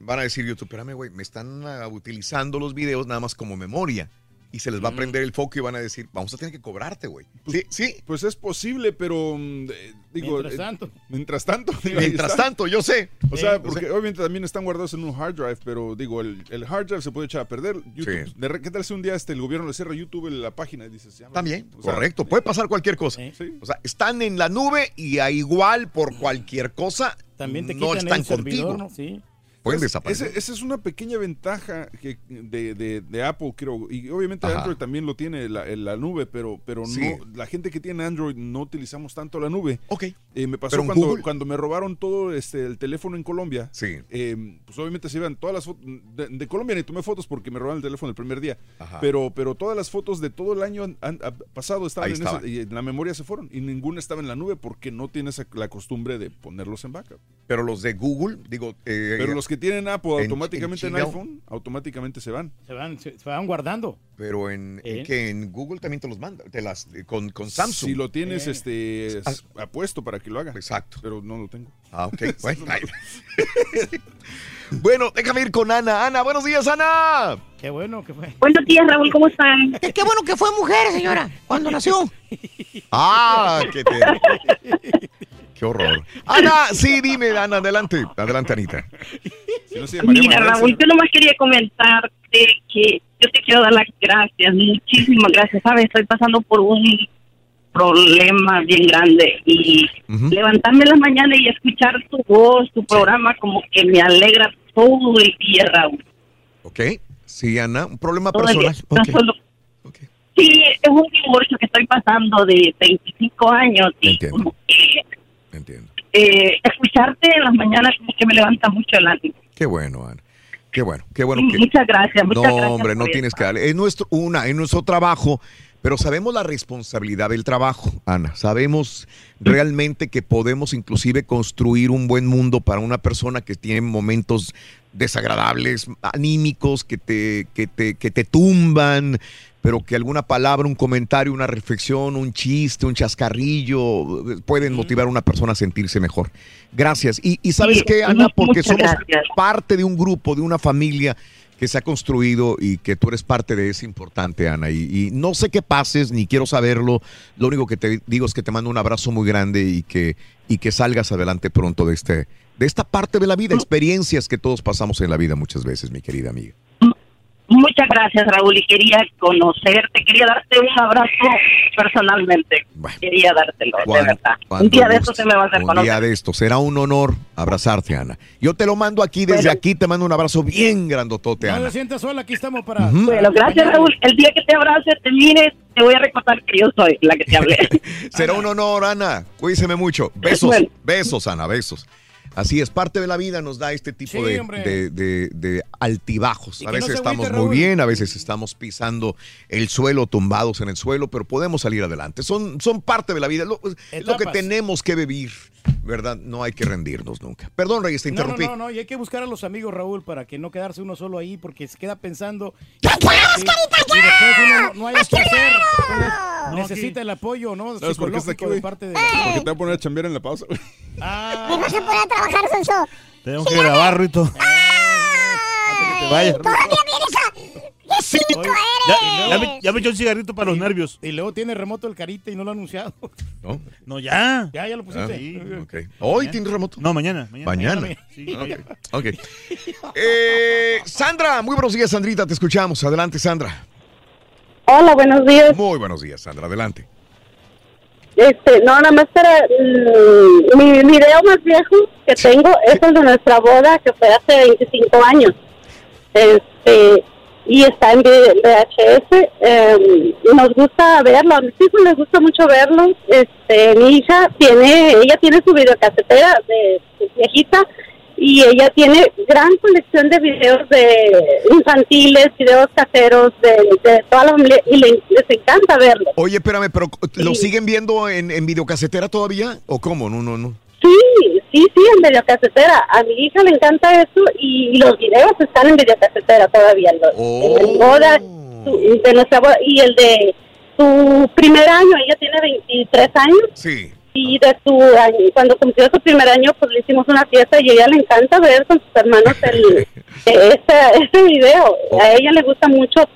[SPEAKER 1] van a decir YouTube, espérame, güey, me están ah, utilizando los videos nada más como memoria. Y se les va a prender el foco y van a decir, vamos a tener que cobrarte, güey. Sí, sí.
[SPEAKER 21] Pues es posible, pero mm, eh, digo...
[SPEAKER 3] Mientras
[SPEAKER 21] eh,
[SPEAKER 3] tanto.
[SPEAKER 21] mientras tanto. (laughs) digo,
[SPEAKER 1] Mientras tanto, yo sé.
[SPEAKER 21] O sea, porque obviamente también están guardados en un hard drive, pero digo, el, el hard drive se puede echar a perder. YouTube,
[SPEAKER 1] Sí.
[SPEAKER 21] de re- ¿Qué tal si un día este, el gobierno le cierra YouTube la página y dices, ya,
[SPEAKER 1] También,
[SPEAKER 21] o sea,
[SPEAKER 1] correcto. Puede pasar cualquier cosa.
[SPEAKER 21] Sí.
[SPEAKER 1] O sea, están en la nube y a igual por cualquier cosa
[SPEAKER 3] También te
[SPEAKER 1] no
[SPEAKER 3] quitan
[SPEAKER 1] están
[SPEAKER 3] el servidor,
[SPEAKER 1] contigo.
[SPEAKER 3] ¿no? Sí.
[SPEAKER 1] Pueden
[SPEAKER 21] Ese-
[SPEAKER 1] desaparecer.
[SPEAKER 21] ese- esa es una pequeña ventaja que, de, de- de Apple, creo. Y obviamente
[SPEAKER 1] Ajá.
[SPEAKER 21] Android también lo tiene la, la nube, pero, pero
[SPEAKER 1] Sí.
[SPEAKER 21] no, la gente que tiene Android no utilizamos tanto la nube.
[SPEAKER 1] Ok.
[SPEAKER 21] Eh, me pasó cuando,
[SPEAKER 1] Google.
[SPEAKER 21] cuando me robaron todo este, el teléfono en Colombia.
[SPEAKER 1] Sí.
[SPEAKER 21] eh, pues obviamente se iban todas las fotos. De, de Colombia ni tomé fotos porque me robaron el teléfono el primer día.
[SPEAKER 1] Ajá.
[SPEAKER 21] Pero, pero todas las fotos de todo el año han- han- ha pasado estaban en, esa- y en la memoria se fueron. Y ninguna estaba en la nube porque no tienes la costumbre de ponerlos en backup.
[SPEAKER 1] Pero los de Google, digo, eh,
[SPEAKER 21] Pero los que que tienen Apple
[SPEAKER 1] En-
[SPEAKER 21] automáticamente
[SPEAKER 1] en
[SPEAKER 21] iPhone, automáticamente se van.
[SPEAKER 3] Se van, se, se van guardando.
[SPEAKER 1] Pero en, en
[SPEAKER 3] ¿Eh?
[SPEAKER 1] que en Google también te los manda, te las, con, con Samsung.
[SPEAKER 21] Si lo tienes
[SPEAKER 3] Eh.
[SPEAKER 21] este
[SPEAKER 1] Ah.
[SPEAKER 21] apuesto para que lo haga.
[SPEAKER 1] Exacto.
[SPEAKER 21] Pero no lo tengo.
[SPEAKER 1] Ah, ok. (laughs) Bueno. (laughs) Bueno, déjame ir con Ana. Ana, buenos días, Ana.
[SPEAKER 3] Qué bueno que fue.
[SPEAKER 57] Buenos días, Raúl, ¿cómo están? Qué, (laughs) qué bueno que fue mujer, señora, cuando nació.
[SPEAKER 1] Ah, qué te... Qué horror. (laughs) Ana, sí, dime, Ana, adelante. Adelante, Anita.
[SPEAKER 21] Si no
[SPEAKER 57] Mira, Raúl, yo nomás quería comentarte que yo te quiero dar las gracias, muchísimas gracias. Sabes, estoy pasando por un problema bien grande y levantarme en la mañana y escuchar tu voz, tu programa, como que me alegra todo el día, Raúl.
[SPEAKER 1] ¿Ok? Sí, Ana, un problema
[SPEAKER 57] Todo el día.
[SPEAKER 1] personal.
[SPEAKER 57] Tan
[SPEAKER 1] Ok.
[SPEAKER 57] solo- Sí, es un divorcio que estoy pasando de 25 años y
[SPEAKER 1] Entiendo.
[SPEAKER 57] como que
[SPEAKER 1] Entiendo.
[SPEAKER 57] eh, escucharte en las mañanas como que me levanta mucho el ánimo.
[SPEAKER 1] Qué bueno, Ana. Qué bueno, qué bueno que...
[SPEAKER 57] Muchas gracias, muchas
[SPEAKER 1] no,
[SPEAKER 57] gracias.
[SPEAKER 1] hombre, no tienes que darle. Es nuestro, una, es nuestro trabajo, pero sabemos la responsabilidad del trabajo, Ana. Sabemos realmente que podemos inclusive construir un buen mundo para una persona que tiene momentos desagradables, anímicos, que te, que te, que te tumban, pero que alguna palabra, un comentario, una reflexión, un chiste, un chascarrillo pueden motivar a una persona a sentirse mejor. Gracias. Y, y sabes
[SPEAKER 57] Sí,
[SPEAKER 1] qué, Ana, porque somos
[SPEAKER 57] gracias.
[SPEAKER 1] parte de un grupo, de una familia que se ha construido y que tú eres parte de es importante, Ana. Y, y no sé qué pases, ni quiero saberlo. Lo único que te digo es que te mando un abrazo muy grande y que, y que salgas adelante pronto de, este, de esta parte de la vida, experiencias que todos pasamos en la vida muchas veces, mi querida amiga.
[SPEAKER 57] Muchas gracias, Raúl, y quería conocerte, quería darte un abrazo personalmente. Quería dártelo, de verdad. Un día de esto se me va a hacer
[SPEAKER 1] Un
[SPEAKER 57] conocer.
[SPEAKER 1] día de esto. Será un honor abrazarte, Ana. Yo te lo mando aquí, desde
[SPEAKER 57] Bueno.
[SPEAKER 1] aquí te mando un abrazo bien grandotote,
[SPEAKER 3] No
[SPEAKER 1] Ana.
[SPEAKER 3] te sientas sola, aquí estamos para.
[SPEAKER 57] Bueno, gracias, Raúl. El día que te abrace, te mires, te voy a recordar que yo soy la que te hablé. (laughs)
[SPEAKER 1] Será un honor, Ana. Cuídese mucho. Besos,
[SPEAKER 57] Bueno.
[SPEAKER 1] besos, Ana, besos. Así es, parte de la vida nos da este tipo
[SPEAKER 3] Sí,
[SPEAKER 1] de,
[SPEAKER 3] hombre.
[SPEAKER 1] de- de- de altibajos.
[SPEAKER 3] Y
[SPEAKER 1] A
[SPEAKER 3] no
[SPEAKER 1] veces estamos muy bien, a veces estamos pisando el suelo, tumbados en el suelo, pero podemos salir adelante. Son, son parte de la vida, lo- que tenemos que vivir, ¿verdad? No hay que rendirnos nunca. Perdón, Reyes, te
[SPEAKER 3] No, no,
[SPEAKER 1] interrumpí.
[SPEAKER 3] no, no, y hay que buscar a los amigos, Raúl, para que no quedarse uno solo ahí, porque se queda pensando.
[SPEAKER 4] ¡Ya
[SPEAKER 3] y después uno no, no hay que hacer. Necesita el apoyo, ¿no?
[SPEAKER 21] ¿Sabes por qué está aquí,
[SPEAKER 3] de parte de.
[SPEAKER 21] Porque te voy a poner a chambear en la pausa.
[SPEAKER 3] Ah,
[SPEAKER 4] Que no se puede trabajar, Sonso.
[SPEAKER 58] Tengo que grabar, Rito.
[SPEAKER 4] Antes
[SPEAKER 58] que te vayas, Rito.
[SPEAKER 4] Todavía. ¡Qué cínico
[SPEAKER 3] Oye,
[SPEAKER 4] eres!
[SPEAKER 58] Ya, ya me, ya me echó un cigarrito para los nervios.
[SPEAKER 3] Y luego tiene remoto el carita y no lo ha anunciado.
[SPEAKER 1] ¿No? (laughs)
[SPEAKER 58] No, ya.
[SPEAKER 3] Ya, ya lo pusiste.
[SPEAKER 1] Ah, ok. ¿Hoy tiene remoto?
[SPEAKER 58] No, mañana. Mañana.
[SPEAKER 1] Mañana.
[SPEAKER 58] Sí,
[SPEAKER 1] Ok, ok. (laughs) Eh, Sandra, muy buenos días, Sandrita, te escuchamos. Adelante, Sandra.
[SPEAKER 59] Hola, buenos días.
[SPEAKER 1] Muy buenos días, Sandra, adelante.
[SPEAKER 59] Este, no, nada más para mm, mi video más viejo que tengo es el de nuestra boda que fue hace 25 años. Este, y está en VHS. eh, y nos gusta verlo, a mis hijos les gusta mucho verlo. Este, mi hija tiene, ella tiene su videocasetera de, de viejita y ella tiene gran colección de videos de infantiles, videos caseros de, de toda la familia y le- les encanta verlo.
[SPEAKER 1] Oye, espérame, pero ¿lo siguen viendo en, en videocasetera todavía? ¿O cómo? No, no, no.
[SPEAKER 59] Sí, sí, sí, en videocasetera. A mi hija le encanta eso y los videos están en videocasetera todavía. Los,
[SPEAKER 1] Oh.
[SPEAKER 59] el de boda, su- de nuestra boda y el de su primer año, ella tiene 23 años.
[SPEAKER 1] Sí.
[SPEAKER 59] Y de su año, cuando cumplió su primer año, pues le hicimos una fiesta y a ella le encanta ver con sus hermanos el, (laughs) ese, ese video. A ella le gusta mucho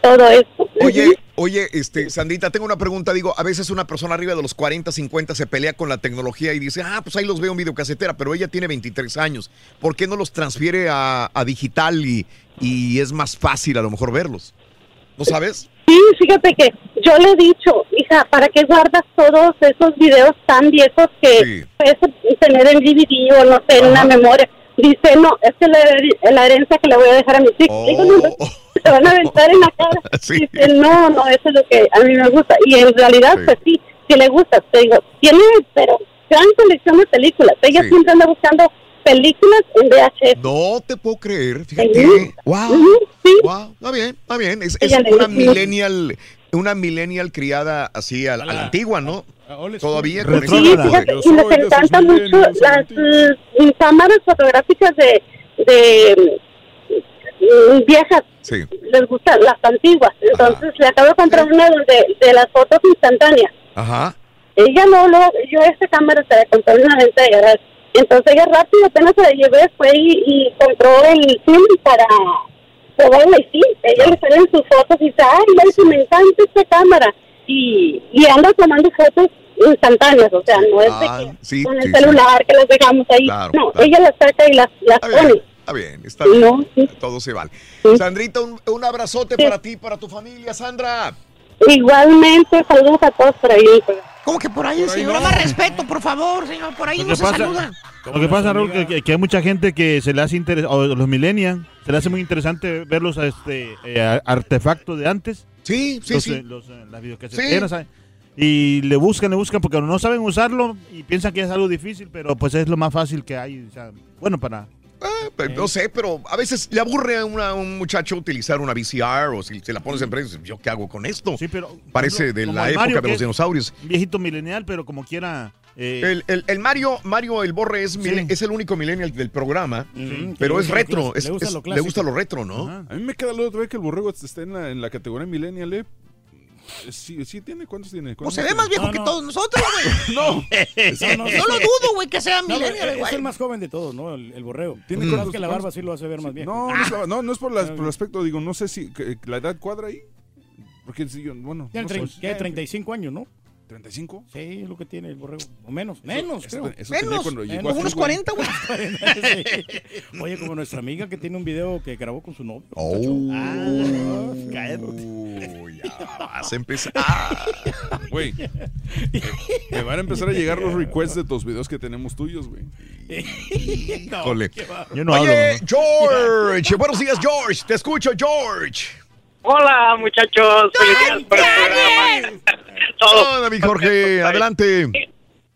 [SPEAKER 59] todo esto.
[SPEAKER 1] Oye, oye, este, Sandrita, tengo una pregunta. Digo, a veces una persona arriba de los 40, 50 se pelea con la tecnología y dice, ah, pues ahí los veo en videocasetera, pero ella tiene 23 años. ¿Por qué no los transfiere a, a digital y, y es más fácil a lo mejor verlos? ¿No sabes?
[SPEAKER 59] Sí, fíjate que yo le he dicho, hija, ¿para qué guardas todos esos videos tan viejos que puedes tener en DVD o no sé, en una memoria? Dice, no, es que la, la herencia que le voy a dejar a mis hijos. Digo, no, no, se van a aventar en la cara. (laughs) Dice, no, no, eso es lo que a mí me gusta. Y en realidad,
[SPEAKER 1] Sí.
[SPEAKER 59] pues sí, sí le gusta. Te digo, tiene, pero gran colección de películas. Ella
[SPEAKER 1] Sí.
[SPEAKER 59] siempre anda buscando películas en VHS.
[SPEAKER 1] No te puedo creer, fíjate.
[SPEAKER 59] Sí.
[SPEAKER 1] Wow.
[SPEAKER 59] Ujú, sí.
[SPEAKER 1] Wow, está bien, está bien. Es, es una millennial, una millennial criada así a, la- a la antigua, ¿no? Todavía con
[SPEAKER 59] Sí, fíjate, y les encanta mucho las mm, cámaras fotográficas de de mm, viejas,
[SPEAKER 1] Sí.
[SPEAKER 59] les gustan las antiguas. Entonces le acabo de comprar una de, de las fotos instantáneas.
[SPEAKER 1] Ajá.
[SPEAKER 59] Ella no, no, yo esta cámara se la compré en una venta de garage. Entonces ella rápido apenas se la llevé, fue y, y compró el film para probarla y sí, ella le salen sus fotos y dice, ay, Nancy, me encanta esta cámara. Y, y anda tomando fotos instantáneas, o sea, no es
[SPEAKER 1] Ah,
[SPEAKER 59] de que
[SPEAKER 1] sí,
[SPEAKER 59] con el
[SPEAKER 1] sí,
[SPEAKER 59] celular que las dejamos ahí.
[SPEAKER 1] Claro,
[SPEAKER 59] no,
[SPEAKER 1] claro.
[SPEAKER 59] ella las saca y las, las
[SPEAKER 1] Está bien,
[SPEAKER 59] pone.
[SPEAKER 1] está bien, está bien.
[SPEAKER 59] No, sí.
[SPEAKER 1] Todo se vale. Sandrita, un, un abrazote para ti, para tu familia, Sandra.
[SPEAKER 59] Igualmente, saludos a todos por ahí.
[SPEAKER 4] ¿Cómo que por ahí,
[SPEAKER 60] Por ahí
[SPEAKER 4] señora?
[SPEAKER 60] no.
[SPEAKER 4] Más respeto, por favor, señor. Por ahí no se
[SPEAKER 60] pasa-
[SPEAKER 4] saluda.
[SPEAKER 60] Lo que pasa, Raúl, que, hay mucha gente que se le hace interesante, o los millennials, se le hace muy interesante ver los este, eh, artefactos de antes.
[SPEAKER 1] Sí, sí,
[SPEAKER 60] los,
[SPEAKER 1] sí.
[SPEAKER 60] eh, los, eh, las videocaseteras, ¿sabes? Y le buscan, le buscan, porque no saben usarlo y piensan que es algo difícil, pero pues es lo más fácil que hay. o sea, bueno, para...
[SPEAKER 1] Pues, No sé, pero a veces le aburre a una- un muchacho utilizar una VCR o si se la pones en precio, ¿yo qué hago con esto?
[SPEAKER 60] Sí, pero...
[SPEAKER 1] Parece de la época
[SPEAKER 60] Mario,
[SPEAKER 1] de los dinosaurios.
[SPEAKER 60] Un viejito milenial, pero como quiera... eh,
[SPEAKER 1] El, el- el Mario, Mario el Borre es, milen- es el único millennial del programa, pero es
[SPEAKER 21] lo
[SPEAKER 1] retro, es-
[SPEAKER 21] le gusta
[SPEAKER 1] es-
[SPEAKER 21] lo
[SPEAKER 1] le
[SPEAKER 21] clásico.
[SPEAKER 1] gusta lo retro, ¿no?
[SPEAKER 21] A mí me queda la otra vez que el borrego esté en la, en la categoría millennial, ¿eh? Sí, sí tiene, ¿cuántos tiene?
[SPEAKER 4] O
[SPEAKER 21] ¿Cuántos
[SPEAKER 4] se ve más viejo que todos nosotros, güey. (laughs)
[SPEAKER 21] No.
[SPEAKER 4] No, lo dudo, güey, que sea millennial,
[SPEAKER 3] es
[SPEAKER 4] güey.
[SPEAKER 3] el más joven de todos, ¿no? El, el borreo.
[SPEAKER 21] ¿Tiene
[SPEAKER 3] Más
[SPEAKER 21] cuántos-
[SPEAKER 3] que la barba sí lo hace ver más bien.
[SPEAKER 21] No, no es, no, no es por, la- por el aspecto, digo, no sé si que- la edad cuadra ahí. Porque si yo, bueno.
[SPEAKER 3] Tiene
[SPEAKER 21] no sé.
[SPEAKER 3] trein- tiene 35 años, ¿no?
[SPEAKER 21] ¿35?
[SPEAKER 3] Sí, es lo que tiene el borrego. O menos, menos,
[SPEAKER 21] eso
[SPEAKER 3] creo.
[SPEAKER 21] eso
[SPEAKER 3] menos.
[SPEAKER 21] cuando llegó
[SPEAKER 3] Menos.
[SPEAKER 21] aquí,
[SPEAKER 3] unos
[SPEAKER 21] güey.
[SPEAKER 3] 40, (laughs) güey. Sí. Oye, como nuestra amiga que tiene un video que grabó con su novio.
[SPEAKER 1] Oh.
[SPEAKER 3] Ah, cállate.
[SPEAKER 1] Vas a empezar. Ah.
[SPEAKER 21] Güey, me van a empezar a llegar los requests de tus videos que tenemos tuyos, güey.
[SPEAKER 1] Híjole.
[SPEAKER 21] Yo no
[SPEAKER 1] Oye,
[SPEAKER 21] hablo,
[SPEAKER 1] George, buenos días, George. Te escucho, George.
[SPEAKER 58] Hola, muchachos. Felicidades por el programa. Todo.
[SPEAKER 1] Hola, mi Jorge, adelante.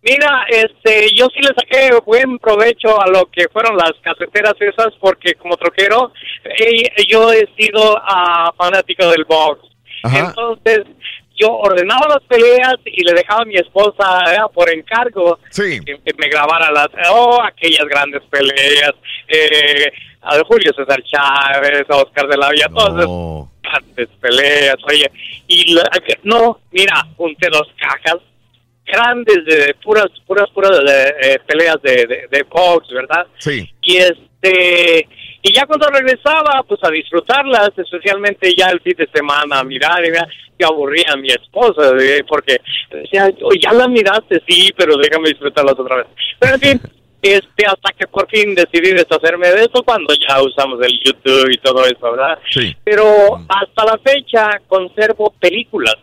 [SPEAKER 58] Mira, este, yo sí le saqué buen provecho a lo que fueron las caseteras esas, porque como troquero, eh, yo he sido ah, fanático del box. Entonces, yo ordenaba las peleas y le dejaba a mi esposa eh, por encargo
[SPEAKER 1] sí.
[SPEAKER 58] que, que me grabara las, oh, aquellas grandes peleas, eh, a Julio César Chávez, a Oscar de la Villa, todas esas grandes peleas, oye, y la- no, mira, junté dos cajas grandes de puras, puras, puras eh, eh, peleas de, de, de box, ¿verdad?
[SPEAKER 1] Sí.
[SPEAKER 58] Y este, y ya cuando regresaba, pues a disfrutarlas, especialmente ya el fin de semana, mirar, y mirar, que aburría a mi esposa, eh, porque decía, "Oh, ya la miraste, sí, pero déjame disfrutarlas otra vez. Pero en fin, (laughs) este, hasta que por fin decidí deshacerme de eso cuando ya usamos el YouTube y todo eso, ¿verdad?
[SPEAKER 1] Sí.
[SPEAKER 58] Pero hasta la fecha conservo películas.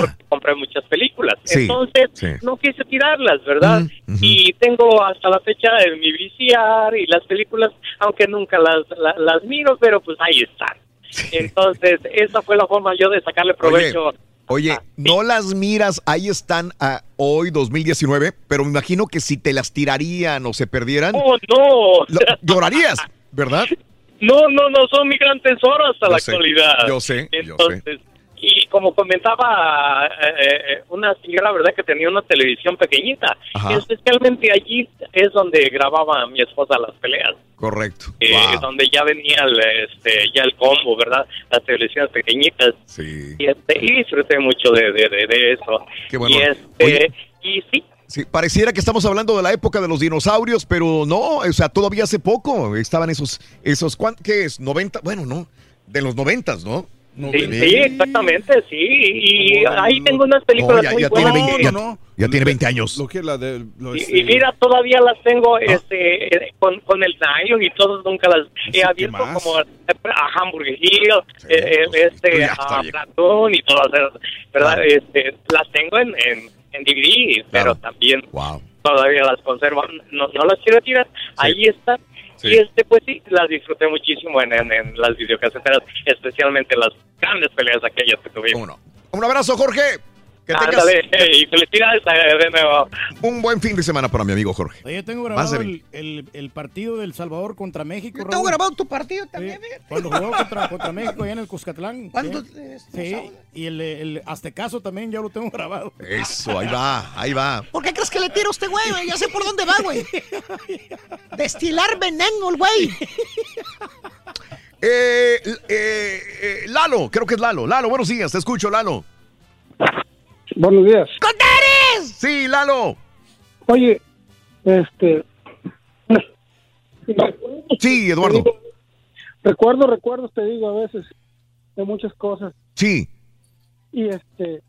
[SPEAKER 58] Porque compré muchas películas.
[SPEAKER 1] Sí,
[SPEAKER 58] Entonces,
[SPEAKER 1] sí.
[SPEAKER 58] no quise tirarlas, ¿verdad? Y tengo hasta la fecha en mi VCR y las películas, aunque nunca las, la- las miro, pero pues ahí están. Entonces, esa fue la forma yo de sacarle provecho.
[SPEAKER 1] Oye, no las miras, ahí están a hoy, 2019, pero me imagino que si te las tirarían o se perdieran,
[SPEAKER 58] ¡Oh, no!
[SPEAKER 1] lo- llorarías, ¿verdad?
[SPEAKER 58] No, no, no, son mi gran tesoro hasta
[SPEAKER 1] Yo
[SPEAKER 58] la
[SPEAKER 1] sé,
[SPEAKER 58] actualidad.
[SPEAKER 1] yo sé, yo sé.
[SPEAKER 58] Entonces, y como comentaba eh, eh, una señora, ¿verdad? Que tenía una televisión pequeñita.
[SPEAKER 1] Ajá.
[SPEAKER 58] Especialmente allí es donde grababa mi esposa las peleas.
[SPEAKER 1] Correcto.
[SPEAKER 58] eh, donde ya venía el, este, ya el combo, ¿verdad? Las televisiones pequeñitas.
[SPEAKER 1] Sí.
[SPEAKER 58] Y, este, y disfruté mucho de, de, de, de eso.
[SPEAKER 1] Qué bueno.
[SPEAKER 58] Y, este,
[SPEAKER 1] Oye.
[SPEAKER 58] y sí,
[SPEAKER 1] Sí, pareciera que estamos hablando de la época de los dinosaurios, pero no, o sea, todavía hace poco estaban esos, esos, ¿cuán- ¿qué es? 90, bueno, no, de los noventas, ¿no?
[SPEAKER 58] Sí, sí, exactamente, sí. Y ahí tengo unas películas
[SPEAKER 1] ya,
[SPEAKER 58] muy
[SPEAKER 1] ya tiene
[SPEAKER 58] buenas
[SPEAKER 1] 20,
[SPEAKER 58] que-
[SPEAKER 1] ya, ya tiene 20 años.
[SPEAKER 21] Lo que la de. lo
[SPEAKER 58] Y,
[SPEAKER 21] este-
[SPEAKER 58] y mira, todavía las tengo
[SPEAKER 1] Ah.
[SPEAKER 58] este, eh, con, con el nylon y todas nunca las he abierto como a, Hamburger Hill, eh, eh, este,
[SPEAKER 1] ya está
[SPEAKER 58] a. Platoon y todas esas, ¿verdad? Este, las tengo en, en, en DVD, pero también todavía las conservo. No, no las quiero tirar, ahí están.
[SPEAKER 1] Sí.
[SPEAKER 58] Y este, pues sí, las disfruté muchísimo en, en, en las videocaseteras, especialmente las grandes peleas aquellas que tuvimos.
[SPEAKER 1] Un abrazo, Jorge. Que tengas
[SPEAKER 58] Ándale, y felicidades eh, de nuevo.
[SPEAKER 1] un buen fin de semana para mi amigo Jorge.
[SPEAKER 3] Oye, yo tengo grabado el, el, el partido del Salvador contra México.
[SPEAKER 4] Tengo
[SPEAKER 3] Raúl.
[SPEAKER 4] grabado tu partido también,
[SPEAKER 3] Sí, Cuando jugó contra, contra México allá en el Cuscatlán.
[SPEAKER 4] ¿Cuándo,
[SPEAKER 3] Sí, y el, el Aztecaso también ya lo tengo grabado.
[SPEAKER 1] Eso, ahí va, ahí va.
[SPEAKER 4] ¿Por qué crees que le tiro a este güey, güey? Ya sé por dónde va, güey. (laughs) Destilar veneno el güey.
[SPEAKER 1] Eh, eh, eh, Lalo, creo que es Lalo. Lalo, buenos días, te escucho, Lalo.
[SPEAKER 61] Buenos días.
[SPEAKER 4] ¡Contares!
[SPEAKER 1] Sí, Lalo.
[SPEAKER 61] Oye, este.
[SPEAKER 1] Sí, Eduardo.
[SPEAKER 61] Recuerdo, recuerdos, te digo a veces, de muchas cosas.
[SPEAKER 1] Sí,
[SPEAKER 61] Y este,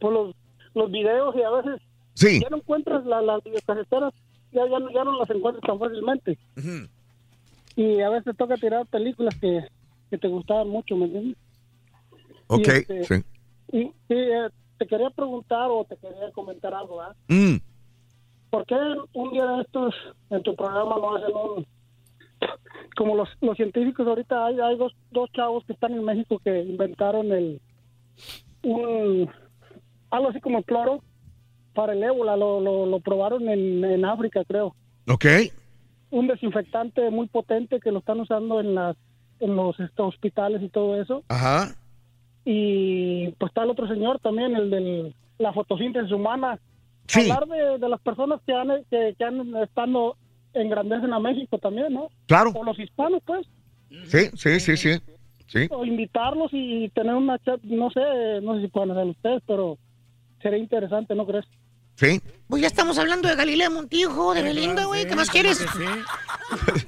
[SPEAKER 61] por los, los videos y a veces
[SPEAKER 1] Sí.
[SPEAKER 61] ya no encuentras la- las videocaseteras, ya, ya, no, ya no las encuentras tan fácilmente. Y a veces toca tirar películas que, que te gustaban mucho, ¿me entiendes?
[SPEAKER 1] ok,
[SPEAKER 61] Y, este,
[SPEAKER 1] sí.
[SPEAKER 61] Y, y, eh, te quería preguntar o te quería comentar algo, ¿ah?
[SPEAKER 1] Mm,
[SPEAKER 61] ¿Por qué un día de estos en tu programa no hacen un... Como los, los científicos ahorita hay, hay dos, dos chavos que están en México que inventaron el... Un, algo así como el cloro para el ébola, lo, lo, lo probaron en, en África creo.
[SPEAKER 1] ok.
[SPEAKER 61] Un desinfectante muy potente que lo están usando en las en los este, hospitales y todo eso.
[SPEAKER 1] Ajá.
[SPEAKER 61] Y pues está el otro señor también, el de la fotosíntesis humana. Hablar de, de las personas que han, que, que han estado engrandecen a México también, ¿no?
[SPEAKER 1] Claro.
[SPEAKER 61] O los hispanos, pues.
[SPEAKER 1] Sí, sí, sí, sí. Sí.
[SPEAKER 61] O invitarlos y tener una chat, no sé, no sé si pueden hacer ustedes, pero sería interesante, ¿no crees?
[SPEAKER 1] Sí.
[SPEAKER 4] Pues ya estamos hablando de Galilea Montijo, de Belinda, güey. ¿Qué más quieres?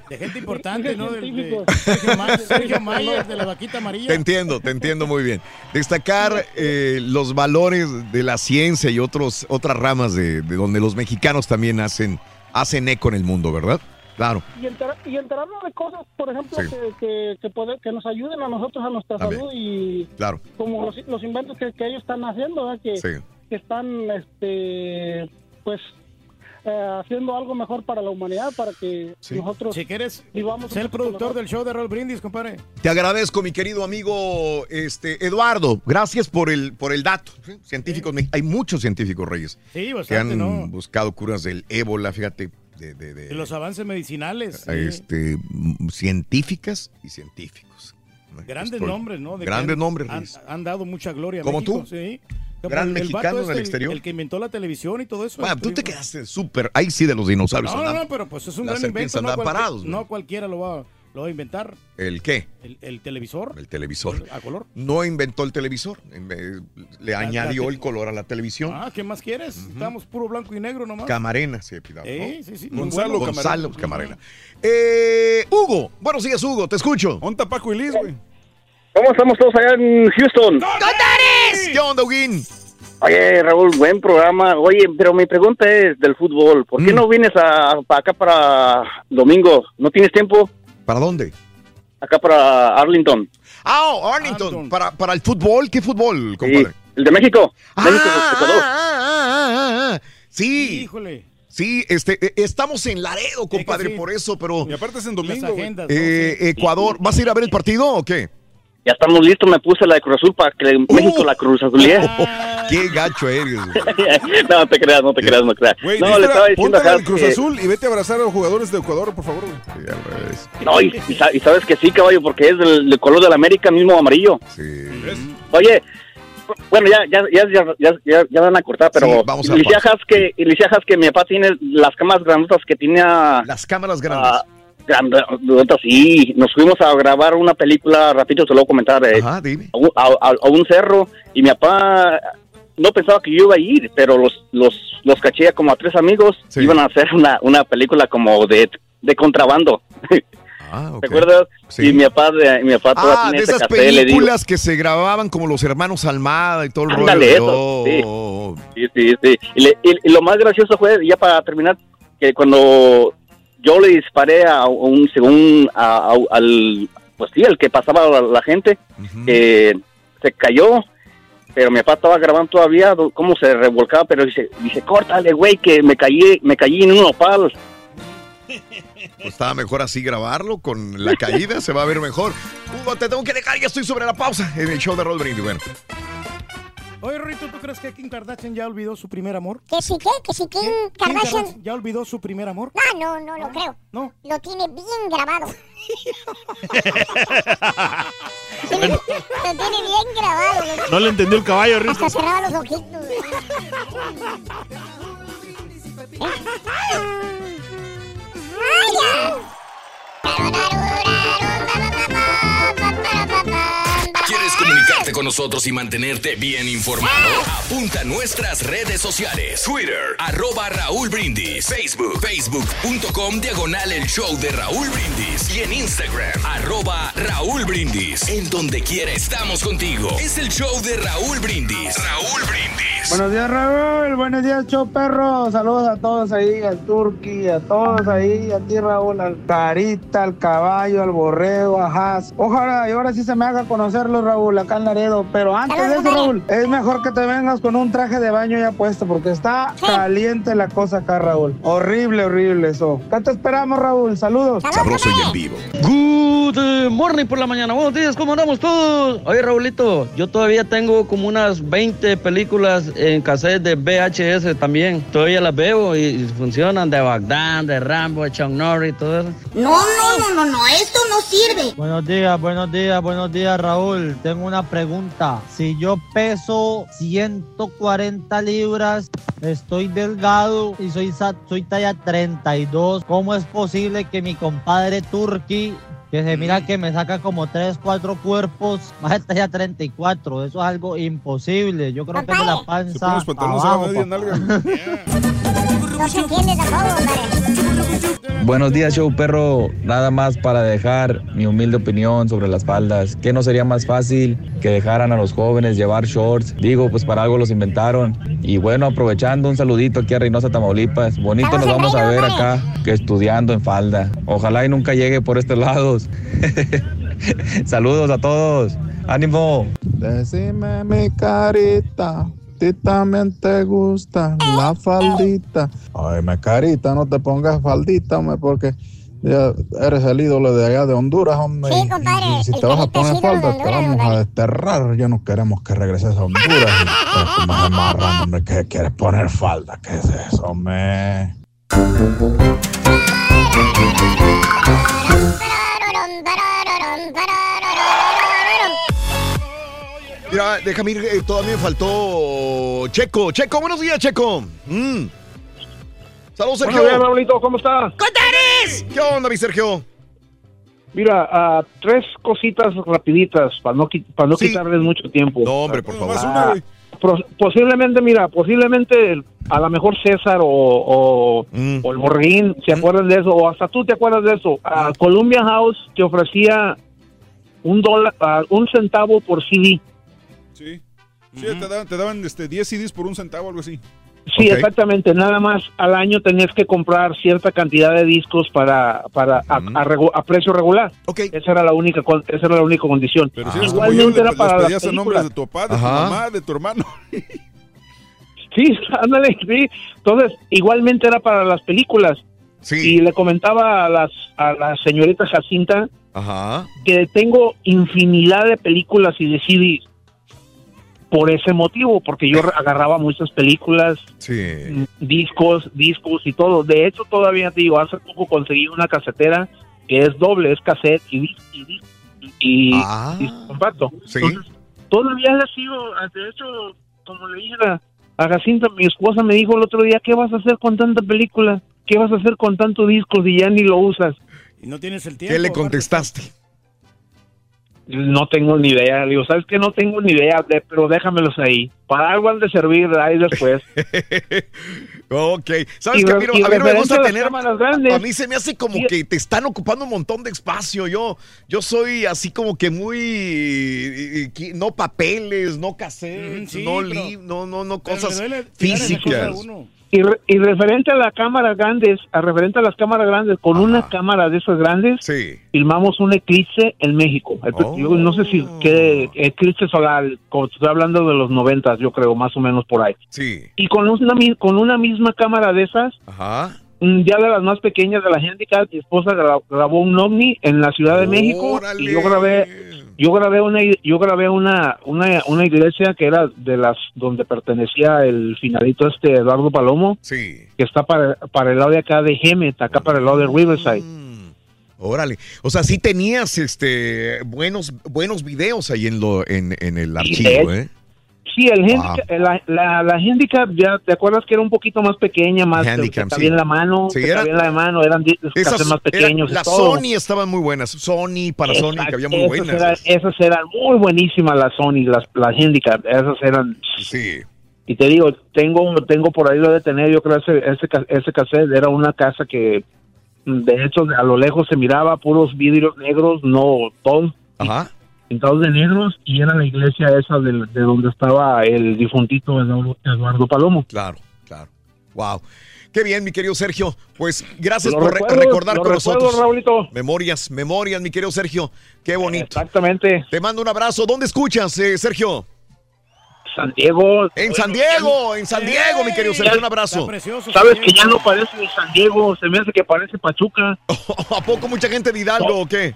[SPEAKER 3] De gente importante, ¿no? De
[SPEAKER 61] Científicos.
[SPEAKER 3] Sergio, Ma- (laughs) Sergio Mayer, de la vaquita amarilla.
[SPEAKER 1] Te entiendo, te entiendo muy bien. Destacar eh, los valores de la ciencia y otros, otras ramas de, de donde los mexicanos también hacen, hacen eco en el mundo, ¿verdad? Claro.
[SPEAKER 61] Y, enter- y enterarnos de cosas, por ejemplo,
[SPEAKER 1] Sí.
[SPEAKER 61] que, que, que, nos ayuden a nosotros, a nuestra
[SPEAKER 1] También.
[SPEAKER 61] salud y
[SPEAKER 1] Claro.
[SPEAKER 61] como los, los inventos que, que ellos están haciendo, ¿verdad? que,
[SPEAKER 1] Sí.
[SPEAKER 61] Que están, este, pues, eh, haciendo algo mejor para la humanidad, para que nosotros
[SPEAKER 3] Si quieres
[SPEAKER 61] vivamos
[SPEAKER 3] ser el productor del show de Raúl Brindis, compadre.
[SPEAKER 1] Te agradezco, mi querido amigo este, Eduardo. Gracias por el, por el dato. ¿sí? Científicos, me- hay muchos científicos, Reyes,
[SPEAKER 3] Sí,
[SPEAKER 1] que
[SPEAKER 3] bastante,
[SPEAKER 1] han
[SPEAKER 3] ¿no?
[SPEAKER 1] buscado curas del ébola, fíjate, de, de- de-
[SPEAKER 3] De los avances medicinales. sí.
[SPEAKER 1] este, científicas y científicos.
[SPEAKER 3] Grandes
[SPEAKER 1] Estoy-
[SPEAKER 3] nombres, ¿no? De que
[SPEAKER 1] Grandes
[SPEAKER 3] han-
[SPEAKER 1] nombres,
[SPEAKER 3] Han, han dado mucha gloria a
[SPEAKER 1] ¿Como
[SPEAKER 3] México,
[SPEAKER 1] tú?
[SPEAKER 3] Sí.
[SPEAKER 1] Gran
[SPEAKER 3] el
[SPEAKER 1] mexicano
[SPEAKER 3] este,
[SPEAKER 1] el exterior.
[SPEAKER 3] El que inventó la televisión y todo eso.
[SPEAKER 1] Bueno, tú te quedaste súper. Ahí sí de los dinosaurios.
[SPEAKER 3] No, no,
[SPEAKER 1] andan.
[SPEAKER 3] no, pero pues es un gran invento. No,
[SPEAKER 1] parados,
[SPEAKER 3] no cualquiera lo va, lo va a inventar.
[SPEAKER 1] ¿El qué?
[SPEAKER 3] El, el televisor.
[SPEAKER 1] El televisor.
[SPEAKER 3] A color.
[SPEAKER 1] No inventó el televisor. Le
[SPEAKER 3] La-
[SPEAKER 1] añadió
[SPEAKER 3] la-
[SPEAKER 1] el color a la televisión.
[SPEAKER 3] Ah, ¿qué más quieres? Estamos puro blanco y negro nomás.
[SPEAKER 1] Camarena pidaba, ¿no?
[SPEAKER 3] Eh, sí, sí,
[SPEAKER 1] Gonzalo,
[SPEAKER 3] bueno.
[SPEAKER 1] Gonzalo Camarena. Eh, Hugo, buenos días, Hugo, te escucho.
[SPEAKER 21] ¿Onta Paco y Liz, güey?
[SPEAKER 62] ¿Cómo estamos todos allá en Houston?
[SPEAKER 1] ¿Qué onda, Huguín?
[SPEAKER 62] Oye, Raúl, buen programa. Oye, pero mi pregunta es del fútbol. ¿Por
[SPEAKER 1] Mm.
[SPEAKER 62] qué no vienes a, para acá para domingo? ¿No tienes tiempo?
[SPEAKER 1] ¿Para dónde?
[SPEAKER 62] Acá para Arlington.
[SPEAKER 1] Ah, oh, Arlington. Para, para el fútbol, ¿qué fútbol,
[SPEAKER 62] Sí,
[SPEAKER 1] compadre?
[SPEAKER 62] el de México. México,
[SPEAKER 1] Ah,
[SPEAKER 62] Ecuador.
[SPEAKER 1] ah, ah, ah, ah. Sí.
[SPEAKER 3] Híjole.
[SPEAKER 1] Sí, este, eh, estamos en Laredo, compadre,
[SPEAKER 3] sí.
[SPEAKER 1] por eso, pero.
[SPEAKER 21] Y aparte es en domingo,
[SPEAKER 3] agendas.
[SPEAKER 1] Eh. Ecuador, ¿vas a ir a ver el partido o qué?
[SPEAKER 62] Ya estamos listos. Me puse la de Cruz Azul para que
[SPEAKER 1] Uh.
[SPEAKER 62] México la Cruz Azulía. (laughs)
[SPEAKER 1] Qué gacho eres. güey. (laughs)
[SPEAKER 62] no te creas, no te creas, no creas. No, le estaba diciendo a
[SPEAKER 21] Cruz
[SPEAKER 62] que-
[SPEAKER 21] Azul y vete a abrazar a los jugadores de Ecuador, por favor, güey.
[SPEAKER 1] Sí, al revés.
[SPEAKER 62] No, y, y sa- y sabes que sí, caballo, porque es del, del color de la América, mismo amarillo.
[SPEAKER 1] Sí.
[SPEAKER 62] Oye, bueno, ya, ya, ya, ya, ya, ya, ya van a cortar, pero
[SPEAKER 1] Sí, vamos a la
[SPEAKER 62] Alicia
[SPEAKER 1] pausa.
[SPEAKER 62] Haske, Alicia Haske, mi papá tiene las camas grandotas que tenía...
[SPEAKER 1] Las cámaras grandes.
[SPEAKER 62] Sí. Nos fuimos a grabar una película, rapidito te lo voy a comentar, eh,
[SPEAKER 1] Ajá, dime.
[SPEAKER 62] a, un- a- a- a un cerro, y mi papá no pensaba que yo iba a ir, pero los, los, los caché como a tres amigos,
[SPEAKER 1] Sí.
[SPEAKER 62] iban a hacer una, una película como de, de contrabando.
[SPEAKER 1] Ah, ok.
[SPEAKER 62] ¿Te acuerdas?
[SPEAKER 1] Sí.
[SPEAKER 62] Y mi papá, mi papá
[SPEAKER 1] Ah, de esas películas que se grababan como los hermanos Almada y todo el
[SPEAKER 62] Ándale,
[SPEAKER 1] rollo.
[SPEAKER 62] eso,
[SPEAKER 1] Oh,
[SPEAKER 62] sí.
[SPEAKER 1] oh.
[SPEAKER 62] Sí, sí, sí. Y, le- y- y lo más gracioso fue, ya para terminar, que cuando yo le disparé a un, según, a- a- al, pues sí, al que pasaba la, la gente, que se cayó, pero mi papá estaba grabando todavía cómo se revolcaba, pero dice, dice, córtale, güey, que me caí, me caí en un opal. (laughs)
[SPEAKER 1] Pues estaba mejor así grabarlo con la caída, se va a ver mejor. Hugo, te tengo que dejar, ya estoy sobre la pausa en el show de Roll Brindis. Bueno,
[SPEAKER 3] Oye, Rito, ¿tú crees que Kim Kardashian ya olvidó su primer amor?
[SPEAKER 51] ¿Que sí qué? ¿Que sí Kim
[SPEAKER 3] Kim
[SPEAKER 51] Kardashian?
[SPEAKER 3] ¿Ya olvidó su primer amor?
[SPEAKER 51] Ah, no, no lo creo.
[SPEAKER 3] No.
[SPEAKER 51] Lo tiene bien grabado. (laughs) lo tiene bien grabado. lo-
[SPEAKER 60] No le entendió el caballo, Rito.
[SPEAKER 51] Hasta cerraba los ojitos. (laughs) ¡Ay,
[SPEAKER 8] ¿Quieres con nosotros y mantenerte bien informado? Apunta a nuestras redes sociales. Twitter, arroba Raúl Brindis. Facebook, facebook.com, diagonal el show de Raúl Brindis. Y en Instagram, arroba Raúl Brindis. En donde quiera estamos contigo. Es el show de Raúl Brindis. Raúl Brindis.
[SPEAKER 63] Buenos días, Raúl. Buenos días, show perro. Saludos a todos ahí, al Turqui, a todos ahí, a ti, Raúl, al Carita, al caballo, al borrego, a Haas. Ojalá y ahora sí se me haga conocerlo, Raúl, acá en Pero antes de eso, Raúl, es mejor que te vengas con un traje de baño ya puesto, porque está caliente la cosa acá, Raúl. Horrible, horrible eso. Acá te esperamos, Raúl. Saludos.
[SPEAKER 1] Sabroso y en vivo.
[SPEAKER 64] Good morning por la mañana. Buenos días, ¿cómo andamos todos? Oye, Raulito, yo todavía tengo como unas 20 películas en cassette de VHS también. Todavía las veo y funcionan de Bagdad, de Rambo, de Chuck Norris, todo eso.
[SPEAKER 51] No, no, no, no, no, esto no sirve.
[SPEAKER 65] Buenos días, buenos días, buenos días, Raúl. Tengo una pregunta. Si yo peso 140 libras, estoy delgado y soy, soy talla 32, ¿cómo es posible que mi compadre Turki, que se mira que me saca como 3, 4 cuerpos, (laughs) baje talla 34? Eso es algo imposible. Yo creo que es de la panza.
[SPEAKER 21] Se pone los pantalones a la
[SPEAKER 65] abajo,
[SPEAKER 21] media
[SPEAKER 65] papá. (laughs)
[SPEAKER 21] nalga.
[SPEAKER 51] No se entiende tampoco, compadre.
[SPEAKER 66] Buenos días, show perro. Nada más para dejar mi humilde opinión sobre las faldas. ¿Qué no sería más fácil que dejaran a los jóvenes llevar shorts? Digo, pues para algo los inventaron. Y bueno, aprovechando un saludito aquí a Reynosa, Tamaulipas. Bonito nos vamos a ver acá que estudiando en falda. Ojalá y nunca llegue por estos lados. (laughs) Saludos a todos. ¡Ánimo!
[SPEAKER 25] Decime mi carita, ti también te gusta la faldita. Ay, me carita, no te pongas faldita, hombre, porque ya eres el ídolo de allá de Honduras, hombre.
[SPEAKER 51] Sí, compadre,
[SPEAKER 25] y si te vas a poner falda, te vamos a desterrar. Ya no queremos que regreses a Honduras. Y, pero hombre, que quieres poner falda. ¿Qué es eso, hombre?
[SPEAKER 1] Mira, déjame ir, eh, todavía me faltó Checo. Checo, buenos días, Checo. Mm. Saludos, Sergio.
[SPEAKER 67] Buenos días, Raulito, ¿cómo estás?
[SPEAKER 1] ¿Qué onda, mi Sergio?
[SPEAKER 67] Mira, ah, tres cositas rapiditas para no, para no quitarles mucho tiempo.
[SPEAKER 1] No, hombre, por favor.
[SPEAKER 67] Ah, posiblemente, mira, posiblemente a lo mejor César o, o,
[SPEAKER 1] Mm.
[SPEAKER 67] o el Borreguín se acuerdan de eso, o hasta tú te acuerdas de eso. Ah, Columbia House te ofrecía un dólar, ah, un centavo por CD.
[SPEAKER 21] Sí. Sí, te daban, te daban este, 10 CDs por un centavo, algo así.
[SPEAKER 67] Sí, exactamente. Nada más al año tenías que comprar cierta cantidad de discos para, para a, a regu- a precio regular. Esa era la única esa era la única condición.
[SPEAKER 21] Pero si como yo,
[SPEAKER 67] Igualmente
[SPEAKER 21] le,
[SPEAKER 67] era para
[SPEAKER 21] pedías a nombres de
[SPEAKER 67] películas.
[SPEAKER 21] tu papá, de
[SPEAKER 67] Ajá.
[SPEAKER 21] tu mamá, de tu hermano. (laughs)
[SPEAKER 67] Sí, ándale, sí. Entonces, igualmente era para las películas. Y le comentaba a las a la señorita Jacinta
[SPEAKER 1] Ajá.
[SPEAKER 67] que tengo infinidad de películas y de CDs por ese motivo, porque yo (laughs) agarraba muchas películas,
[SPEAKER 1] Sí.
[SPEAKER 67] discos, discos y todo. De hecho, todavía te digo, hace poco conseguí una casetera que es doble, es cassette y disco y, disco, y, disco compacto.
[SPEAKER 1] Sí.
[SPEAKER 67] Entonces, todavía la sigo, de hecho, como le dije a, a Jacinta, mi esposa me dijo el otro día, ¿qué vas a hacer con tanta película? ¿Qué vas a hacer con tanto disco si ya ni lo usas?
[SPEAKER 3] Y no tienes el tiempo.
[SPEAKER 1] ¿Qué le contestaste?
[SPEAKER 67] No tengo ni idea. Digo, ¿sabes qué? No tengo ni idea, de- pero déjamelos ahí. Para algo han de servir ahí después. (laughs)
[SPEAKER 1] Ok. ¿Sabes
[SPEAKER 67] Y
[SPEAKER 1] que a mí, no- a mí no me gusta
[SPEAKER 67] a
[SPEAKER 1] tener. A mí se me hace como que te están ocupando un montón de espacio. Yo, yo soy así como que muy. eh, eh, No papeles, no cassettes,
[SPEAKER 67] Mm, sí,
[SPEAKER 1] no,
[SPEAKER 67] pero-
[SPEAKER 1] li- no, no, no cosas
[SPEAKER 67] a
[SPEAKER 1] físicas.
[SPEAKER 67] uno. Y, re- y referente a las cámaras grandes, a referente a las cámaras grandes, con una cámara de esas grandes, filmamos un eclipse en México. El-
[SPEAKER 1] Oh.
[SPEAKER 67] yo no sé si qué eclipse solar, como estoy hablando de los noventas, yo creo, más o menos por ahí.
[SPEAKER 1] Sí.
[SPEAKER 67] Y con una, con una misma cámara de esas,
[SPEAKER 1] Ajá.
[SPEAKER 67] Mm, ya de las más pequeñas de la handicap, mi esposa gra- grabó un ovni en la Ciudad de México y yo grabé, yo grabé una, yo grabé una, una, una iglesia que era de las donde pertenecía el finalito este Eduardo Palomo,
[SPEAKER 1] Sí.
[SPEAKER 67] que está para, para el lado de acá de Hemet, acá para el lado de Riverside.
[SPEAKER 1] Órale. O sea, sí tenías este buenos buenos videos ahí en lo en, en el archivo, ¿eh?
[SPEAKER 67] Sí, el handicap- la, la, la handicap, ya te acuerdas que era un poquito más pequeña, más que
[SPEAKER 1] Handicap, sí.
[SPEAKER 67] en la mano,
[SPEAKER 1] Sí,
[SPEAKER 67] que
[SPEAKER 1] era-
[SPEAKER 67] la mano, eran
[SPEAKER 1] Esas
[SPEAKER 67] cassettes más pequeños.
[SPEAKER 1] las
[SPEAKER 67] todo.
[SPEAKER 1] Sony estaban muy buenas. Sony, Panasonic,
[SPEAKER 67] Exacto,
[SPEAKER 1] había muy
[SPEAKER 67] esas
[SPEAKER 1] buenas.
[SPEAKER 67] eran- esas eran muy buenísimas las Sony, las, las handicap, esas eran...
[SPEAKER 1] Sí.
[SPEAKER 67] Y te digo, tengo tengo por ahí lo de tener, yo creo ese, ese, ese cassette era una casa que de hecho a lo lejos se miraba puros vidrios negros, no todos
[SPEAKER 1] Ajá.
[SPEAKER 67] Pintados de negros y era la iglesia esa de, de donde estaba el difuntito Eduardo, Palomo.
[SPEAKER 1] Claro, claro. Wow. Qué bien, mi querido Sergio. Pues gracias por recordar con
[SPEAKER 67] recuerdos,
[SPEAKER 1] nosotros.
[SPEAKER 67] Raulito.
[SPEAKER 1] Memorias, memorias, mi querido Sergio. Qué bonito.
[SPEAKER 67] Exactamente.
[SPEAKER 1] Te mando un abrazo. ¿Dónde escuchas, eh, Sergio?
[SPEAKER 67] San Diego.
[SPEAKER 1] En San Diego, en San Diego, mi querido Sergio. Un abrazo.
[SPEAKER 67] Sabes que ya no parece San Diego, se me hace que parece Pachuca. (laughs)
[SPEAKER 1] ¿A poco mucha gente de Hidalgo o qué?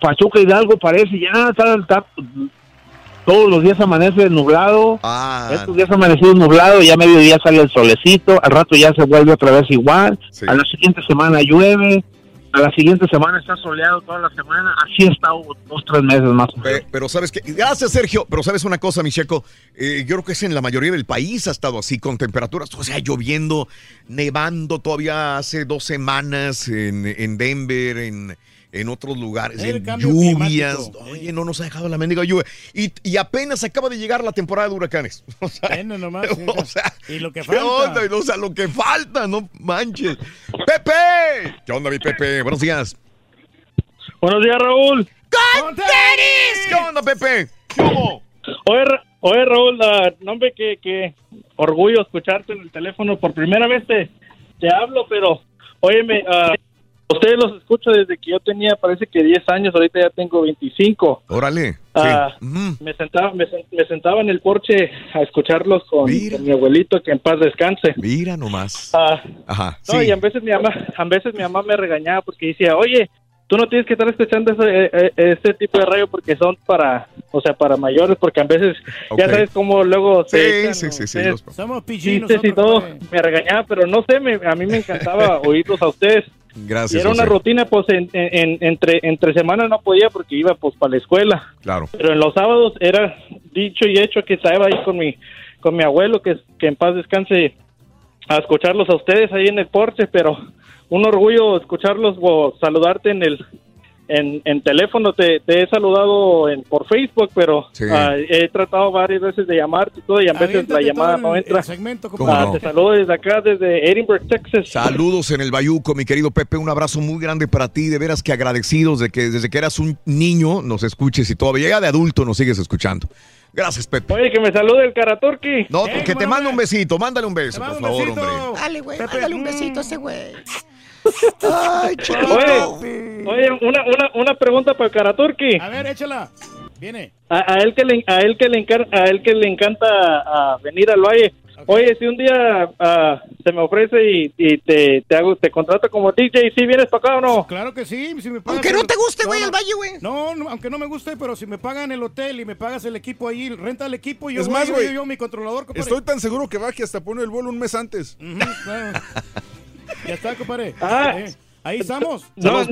[SPEAKER 67] Pachuca Hidalgo parece, ya está, está- todos los días amanece nublado.
[SPEAKER 1] Ah.
[SPEAKER 67] Estos días amanecido nublado, ya mediodía sale el solecito, al rato ya se vuelve otra vez igual. A la siguiente semana llueve, a la siguiente semana está soleado toda la semana. Así ha estado dos, tres meses más o menos.
[SPEAKER 1] Pe- Pero sabes que, gracias Sergio, pero sabes una cosa, mi checo, Eh, yo creo que es en la mayoría del país ha estado así con temperaturas, o sea, lloviendo, nevando todavía hace dos semanas en, en Denver, en, en otros lugares,
[SPEAKER 3] El
[SPEAKER 1] en lluvias.
[SPEAKER 3] climático.
[SPEAKER 1] Oye, no nos ha dejado la mendiga lluvia. Y, y apenas acaba de llegar la temporada de huracanes. (laughs) O sea,
[SPEAKER 3] nomás, (laughs)
[SPEAKER 1] o sea,
[SPEAKER 3] y lo que
[SPEAKER 1] ¿qué
[SPEAKER 3] falta.
[SPEAKER 1] onda? O sea, lo que falta, no manches. ¡Pepe! ¿Qué onda, mi Pepe? Buenos días.
[SPEAKER 67] Buenos días, Raúl.
[SPEAKER 1] ¡Con tenis! ¿Qué onda, Pepe?
[SPEAKER 58] Oye, Ra- oye, Raúl, ah, no, hombre, que, que orgullo escucharte en el teléfono. Por primera vez te, te hablo, pero, óyeme, ah, ustedes los escucho desde que yo tenía, parece que 10 años, ahorita ya tengo 25.
[SPEAKER 1] Órale.
[SPEAKER 58] Ah, me, sentaba, me, me sentaba en el porche a escucharlos con, con mi abuelito, que en paz descanse.
[SPEAKER 1] Mira nomás.
[SPEAKER 58] Ah,
[SPEAKER 1] Ajá.
[SPEAKER 58] no,
[SPEAKER 1] sí.
[SPEAKER 58] y a veces mi mamá, (laughs) a veces mi mamá me regañaba porque decía, oye, tú no tienes que estar escuchando ese, eh, eh, ese tipo de radio porque son para, o sea, para mayores, porque a veces ya sabes cómo luego
[SPEAKER 1] Sí,
[SPEAKER 58] se echan,
[SPEAKER 1] sí, sí, sí,
[SPEAKER 58] ustedes
[SPEAKER 1] los-
[SPEAKER 3] Somos
[SPEAKER 58] y todo, me regañaba, pero no sé, me- a mí me encantaba (laughs) oírlos a ustedes.
[SPEAKER 1] Gracias.
[SPEAKER 58] y era una
[SPEAKER 1] José.
[SPEAKER 58] rutina, pues, en, en- entre, entre semanas no podía porque iba, pues, para la escuela.
[SPEAKER 1] Claro.
[SPEAKER 58] Pero en los sábados era dicho y hecho que estaba ahí con mi, con mi abuelo, que, que en paz descanse, a escucharlos a ustedes ahí en el porche, pero un orgullo escucharlos o saludarte en el en, en teléfono. Te, te he saludado en, por Facebook, pero
[SPEAKER 1] Sí.
[SPEAKER 58] ah, he tratado varias veces de llamarte y todo, y a veces la llamada no entra.
[SPEAKER 3] el segmento,
[SPEAKER 1] ¿Cómo
[SPEAKER 58] Ah,
[SPEAKER 1] no?
[SPEAKER 58] Te saludo desde acá, desde Edinburgh, Texas.
[SPEAKER 1] Saludos en el Bayuco, mi querido Pepe. Un abrazo muy grande para ti. De veras que agradecidos de que desde que eras un niño nos escuches y todavía ya de adulto nos sigues escuchando. Gracias, Pepe.
[SPEAKER 58] Oye, que me salude el Karaturki.
[SPEAKER 1] No, que te mande un besito. Mándale un beso, por favor, hombre.
[SPEAKER 12] Dale, güey, mándale un besito a ese güey.
[SPEAKER 58] Ay, Oye, oye una, una, una pregunta para Karaturki.
[SPEAKER 3] A ver, échala. Viene.
[SPEAKER 58] A, a él que le a él que le encar- a él que le encanta venir al valle. Oye, si un día ah, se me ofrece y, y te, te hago te contrato como DJ, ¿sí vienes para acá o no?
[SPEAKER 3] Claro que sí. Si me pagas
[SPEAKER 12] Aunque no
[SPEAKER 3] el-
[SPEAKER 12] te guste, güey,
[SPEAKER 3] no,
[SPEAKER 12] el valle, güey.
[SPEAKER 3] No, no, aunque no me guste, pero si me pagan el hotel y me pagas el equipo ahí, renta el equipo y yo
[SPEAKER 21] Es más,
[SPEAKER 3] yo,
[SPEAKER 21] güey,
[SPEAKER 3] yo, yo, mi controlador, compadre.
[SPEAKER 21] Estoy tan seguro que va que hasta pone el vuelo un mes antes.
[SPEAKER 3] Claro. (laughs) ya está, compadre.
[SPEAKER 58] Ah.
[SPEAKER 3] Eh, ahí estamos.
[SPEAKER 58] No,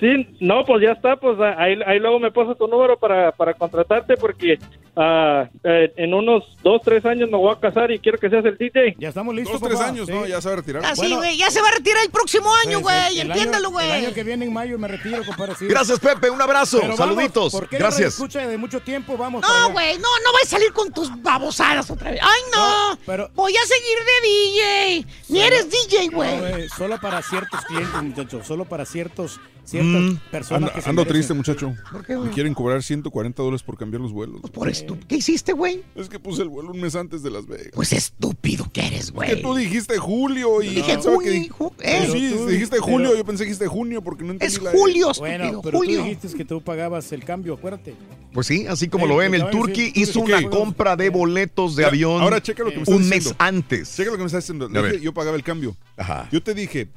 [SPEAKER 58] sí, no, pues ya está, pues ah, ahí, ahí luego me pasas tu número para, para contratarte porque ah, eh, en unos dos, tres años me voy a casar y quiero que seas el DJ.
[SPEAKER 3] Ya estamos listos,
[SPEAKER 21] Dos, tres
[SPEAKER 3] papá.
[SPEAKER 21] años,
[SPEAKER 3] Sí.
[SPEAKER 21] ¿no? Ya se va a retirar.
[SPEAKER 12] Ah, sí, güey, ya se va a retirar el próximo año, güey. Entiéndalo,
[SPEAKER 3] año- El año
[SPEAKER 12] güey.
[SPEAKER 3] que viene en mayo me retiro, compadre. sí.
[SPEAKER 1] Gracias, Pepe. Un abrazo.
[SPEAKER 3] Pero vamos,
[SPEAKER 1] Saluditos.
[SPEAKER 3] porque
[SPEAKER 1] Gracias.
[SPEAKER 3] escucha de mucho tiempo, vamos.
[SPEAKER 12] No, güey, no, no voy a salir con tus babosadas otra vez. Ay, no.
[SPEAKER 3] pero-
[SPEAKER 12] Voy a seguir de DJ. Ni eres DJ,
[SPEAKER 3] No,
[SPEAKER 12] güey.
[SPEAKER 3] güey, solo para ciertos clientes, muchachos. Solo para ciertos, ciertas
[SPEAKER 21] Mm,
[SPEAKER 3] personas
[SPEAKER 21] ando
[SPEAKER 3] que se
[SPEAKER 21] ando
[SPEAKER 3] merecen.
[SPEAKER 21] triste, muchacho.
[SPEAKER 12] ¿Por qué,
[SPEAKER 21] Me
[SPEAKER 12] güey?
[SPEAKER 21] quieren cobrar 140 dólares por cambiar los vuelos.
[SPEAKER 12] Por esto. ¿Qué hiciste, güey?
[SPEAKER 21] Es que puse el vuelo un mes antes de Las Vegas.
[SPEAKER 12] Pues estúpido que eres,
[SPEAKER 21] Es
[SPEAKER 12] güey.
[SPEAKER 21] que tú dijiste julio y
[SPEAKER 12] Dije
[SPEAKER 21] pensaba que-
[SPEAKER 12] junio, ju-
[SPEAKER 21] Tú
[SPEAKER 12] eh.
[SPEAKER 21] sí,
[SPEAKER 3] tú-
[SPEAKER 21] dijiste
[SPEAKER 3] pero-
[SPEAKER 21] julio, yo pensé que dijiste junio porque no entendí
[SPEAKER 12] Es
[SPEAKER 21] la
[SPEAKER 12] julio,
[SPEAKER 3] Bueno,
[SPEAKER 12] estúpido.
[SPEAKER 3] pero
[SPEAKER 12] Julio.
[SPEAKER 3] tú dijiste que tú pagabas el cambio, acuérdate.
[SPEAKER 1] Pues sí, así como
[SPEAKER 21] Sí,
[SPEAKER 1] lo ven, el
[SPEAKER 21] pues, sí,
[SPEAKER 1] hizo una compra de boletos de
[SPEAKER 21] Ya,
[SPEAKER 1] avión
[SPEAKER 21] Ahora checa lo que me estás
[SPEAKER 1] un mes
[SPEAKER 21] diciendo.
[SPEAKER 1] antes.
[SPEAKER 21] Checa lo que me estás diciendo. Dije, yo pagaba el cambio.
[SPEAKER 1] Ajá.
[SPEAKER 21] Yo te dije,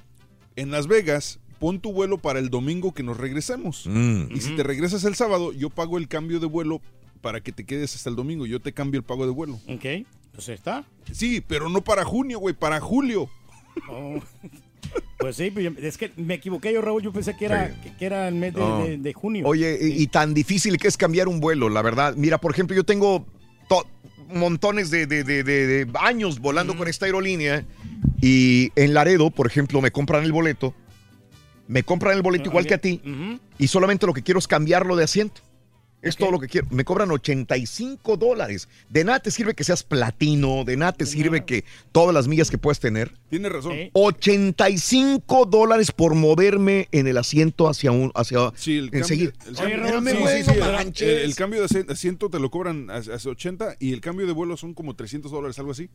[SPEAKER 21] en Las Vegas, pon tu vuelo para el domingo que nos regresemos.
[SPEAKER 1] Mm.
[SPEAKER 21] Y si te regresas el sábado, yo pago el cambio de vuelo para que te quedes hasta el domingo. Yo te cambio el pago de vuelo.
[SPEAKER 3] Ok, pues está.
[SPEAKER 21] Sí, pero no para junio, güey, para julio.
[SPEAKER 3] Oh. Pues sí, pues es que me equivoqué yo, Raúl. Yo pensé que era, que, que era el mes de,
[SPEAKER 1] No.
[SPEAKER 3] de- de junio.
[SPEAKER 1] Oye, y, y tan difícil que es cambiar un vuelo, la verdad. Mira, por ejemplo, yo tengo to- montones de, de- de- de- de años volando con esta aerolínea y en Laredo, por ejemplo, me compran el boleto, me compran el boleto igual que a ti y solamente lo que quiero es cambiarlo de asiento. Es todo lo que quiero. Me cobran 85 dólares. De nada te sirve que seas platino, de nada te sirve que todas las millas que puedas tener.
[SPEAKER 21] Tienes razón.
[SPEAKER 1] 85 dólares por moverme en el asiento hacia un hacia
[SPEAKER 21] Sí, el cambio,
[SPEAKER 1] enseguida.
[SPEAKER 21] el
[SPEAKER 1] Oye,
[SPEAKER 21] cambio- sí, sí, el-
[SPEAKER 1] manches.
[SPEAKER 21] el, cambio de asi- asiento te lo cobran a, a 80 y el cambio de vuelo son como 300 dólares, algo así.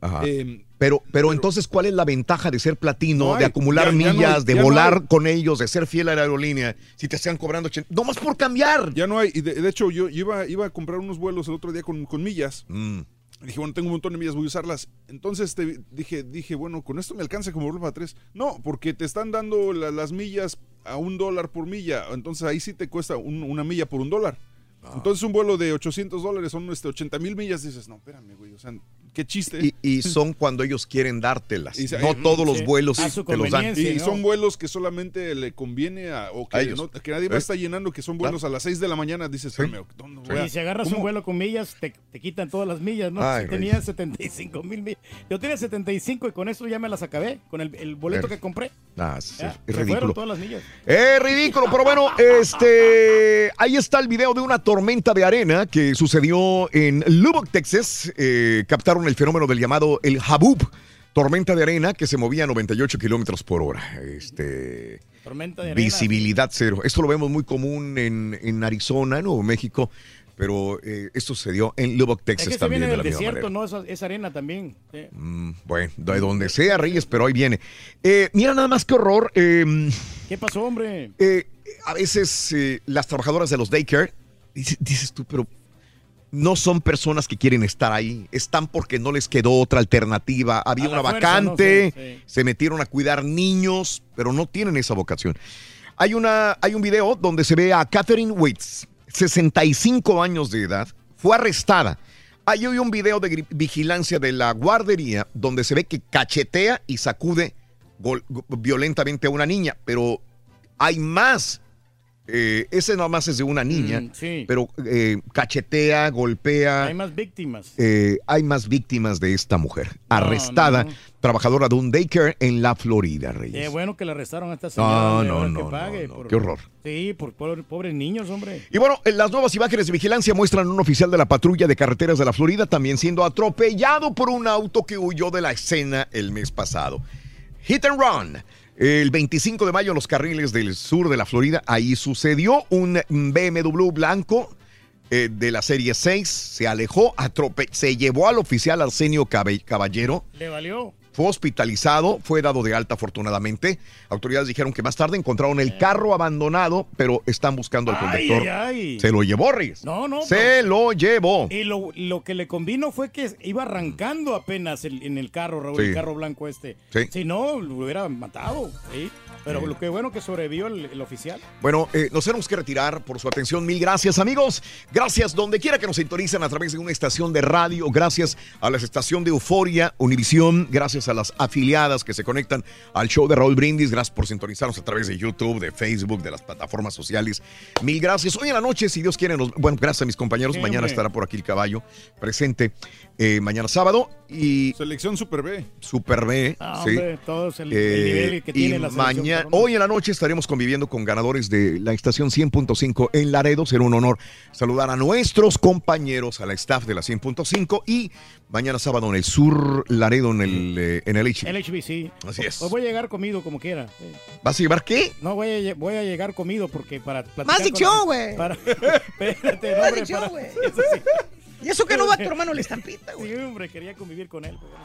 [SPEAKER 1] Ajá.
[SPEAKER 21] Eh,
[SPEAKER 1] pero, pero entonces, ¿cuál es la ventaja de ser platino,
[SPEAKER 21] No hay,
[SPEAKER 1] de acumular
[SPEAKER 21] ya- ya no
[SPEAKER 1] millas,
[SPEAKER 21] hay,
[SPEAKER 1] de
[SPEAKER 21] no
[SPEAKER 1] volar con ellos, de ser fiel a la aerolínea, si te están cobrando 80? No más por cambiar.
[SPEAKER 21] Ya no hay. Y de, de hecho, yo iba, iba a comprar unos vuelos el otro día con, con millas.
[SPEAKER 1] Mm.
[SPEAKER 21] Dije, bueno, tengo un montón de millas, voy a usarlas. Entonces te- dije, dije, bueno, con esto me alcanza como para tres. No, porque te están dando la- las millas a un dólar por milla. Entonces ahí sí te cuesta un- una milla por un dólar.
[SPEAKER 1] Ah.
[SPEAKER 21] Entonces un vuelo de 800 dólares son este, 80 mil millas. Dices, no, espérame, güey. O sea, qué chiste.
[SPEAKER 1] Y, y son cuando ellos quieren dártelas.
[SPEAKER 21] Y
[SPEAKER 1] no
[SPEAKER 21] eh,
[SPEAKER 1] todos los
[SPEAKER 21] sí.
[SPEAKER 1] vuelos te los dan.
[SPEAKER 21] Y son vuelos que solamente le conviene a. O que,
[SPEAKER 1] A ellos.
[SPEAKER 21] no- que nadie más
[SPEAKER 1] ¿Eh?
[SPEAKER 21] está llenando, que son vuelos a las 6 de la mañana. Dices, espérame, ¿dónde voy a-
[SPEAKER 3] Y si agarras
[SPEAKER 21] ¿Cómo?
[SPEAKER 3] un vuelo con millas, te, te quitan todas las millas, ¿no?
[SPEAKER 1] Ay,
[SPEAKER 3] Si tenía 75 mil millas. Yo tenía 75 y con eso ya me las acabé, con el, el boleto que compré.
[SPEAKER 1] Ah, sí,
[SPEAKER 3] Ya,
[SPEAKER 1] es
[SPEAKER 3] fueron
[SPEAKER 1] ridículo.
[SPEAKER 3] todas las millas.
[SPEAKER 1] Es ridículo, pero bueno, (laughs) este, ahí está el video de una tormenta de arena que sucedió en Lubbock, Texas. Eh, captaron el fenómeno del llamado el Habub, tormenta de arena que se movía a 98 kilómetros por hora. Este,
[SPEAKER 3] Tormenta de arena.
[SPEAKER 1] visibilidad cero. Esto lo vemos muy común en, en Arizona, Nuevo México, pero eh, esto sucedió en Lubbock,
[SPEAKER 3] Es
[SPEAKER 1] Texas
[SPEAKER 3] se
[SPEAKER 1] también de la misma
[SPEAKER 3] desierto. ¿no? Esa, esa arena también. sí.
[SPEAKER 1] Mm, bueno, de donde sea, Reyes, pero ahí viene. Eh, mira nada más qué horror. eh,
[SPEAKER 3] ¿Qué pasó, hombre?
[SPEAKER 1] eh, a veces eh, las trabajadoras de los daycare, dices, dices tú, pero no son personas que quieren estar ahí, están porque no les quedó otra alternativa. Había una
[SPEAKER 3] fuerza,
[SPEAKER 1] vacante,
[SPEAKER 3] ¿no? Sí, sí.
[SPEAKER 1] se metieron a cuidar niños, pero no tienen esa vocación. Hay, una, hay un video donde se ve a Catherine Waits, 65 años de edad, fue arrestada. Hay hoy un video de vigilancia de la guardería donde se ve que cachetea y sacude violentamente a una niña, pero hay más. Eh, ese nada más es de una niña,
[SPEAKER 3] Mm, sí.
[SPEAKER 1] pero eh, cachetea, golpea.
[SPEAKER 3] Hay más víctimas.
[SPEAKER 1] Eh, hay más víctimas de esta mujer. Arrestada,
[SPEAKER 3] no, no.
[SPEAKER 1] trabajadora de un daycare en la Florida, Reyes.
[SPEAKER 3] Qué bueno que le arrestaron a esta señora.
[SPEAKER 1] No, no,
[SPEAKER 3] que pague por-
[SPEAKER 1] qué horror.
[SPEAKER 3] Sí, por, por- pobres niños, hombre.
[SPEAKER 1] Y bueno, en las nuevas imágenes de vigilancia muestran a un oficial de la patrulla de carreteras de la Florida también siendo atropellado por un auto que huyó de la escena el mes pasado. Hit and run. El 25 de mayo en los carriles del sur de la Florida, ahí sucedió un BMW blanco eh, de la serie 6, se alejó, se llevó al oficial Arsenio Caballero,
[SPEAKER 3] Le valió.
[SPEAKER 1] Fue hospitalizado, fue dado de alta afortunadamente. Autoridades dijeron que más tarde encontraron el carro abandonado, pero están buscando al conductor.
[SPEAKER 3] ay, ay.
[SPEAKER 1] Se lo llevó, Reyes.
[SPEAKER 3] No, no.
[SPEAKER 1] Se lo llevó.
[SPEAKER 3] Y lo, lo que le convino fue que iba arrancando apenas el- en el carro, Raúl,
[SPEAKER 1] Sí.
[SPEAKER 3] el carro blanco este.
[SPEAKER 1] Sí.
[SPEAKER 3] Si no, lo hubiera matado. ¿sí? Pero lo que bueno que sobrevivió el, el oficial.
[SPEAKER 1] Bueno, eh, nos tenemos que retirar por su atención. Mil gracias, amigos. Gracias donde quiera que nos sintonicen a través de una estación de radio. Gracias a la estación de Euforia, Univisión. Gracias a las afiliadas que se conectan al show de Raúl Brindis. Gracias por sintonizarnos a través de YouTube, de Facebook, de las plataformas sociales. Mil gracias. Hoy en la noche, si Dios quiere, nos- bueno, gracias a mis compañeros.
[SPEAKER 21] Sí,
[SPEAKER 1] mañana
[SPEAKER 21] hombre.
[SPEAKER 1] estará por aquí el caballo presente. eh, mañana sábado. Y
[SPEAKER 21] Selección Super B.
[SPEAKER 1] Super B.
[SPEAKER 3] Ah,
[SPEAKER 1] sí.
[SPEAKER 3] hombre, todos el, el
[SPEAKER 1] Eh,
[SPEAKER 3] nivel que tiene la selección,
[SPEAKER 1] mañana, hoy en la noche estaremos conviviendo con ganadores de la estación 100.5 en Laredo. Será un honor saludar a nuestros compañeros, a la staff de la 100.5 y mañana sábado en el sur Laredo en el, eh, en el HB.
[SPEAKER 3] El HBC.
[SPEAKER 1] Así es.
[SPEAKER 3] Pues voy a llegar comido como quiera.
[SPEAKER 1] ¿Vas a llevar qué?
[SPEAKER 3] No, voy a, voy a llegar comido porque para platicar
[SPEAKER 4] Más dicción, güey.
[SPEAKER 3] para- (laughs) (laughs) Espérate, no,
[SPEAKER 4] Más
[SPEAKER 3] hombre,
[SPEAKER 4] dicción,
[SPEAKER 3] para-
[SPEAKER 4] güey. (laughs)
[SPEAKER 3] sí.
[SPEAKER 4] Y eso que no va tu hermano la estampita, güey.
[SPEAKER 3] Sí, hombre, quería convivir con él. pero.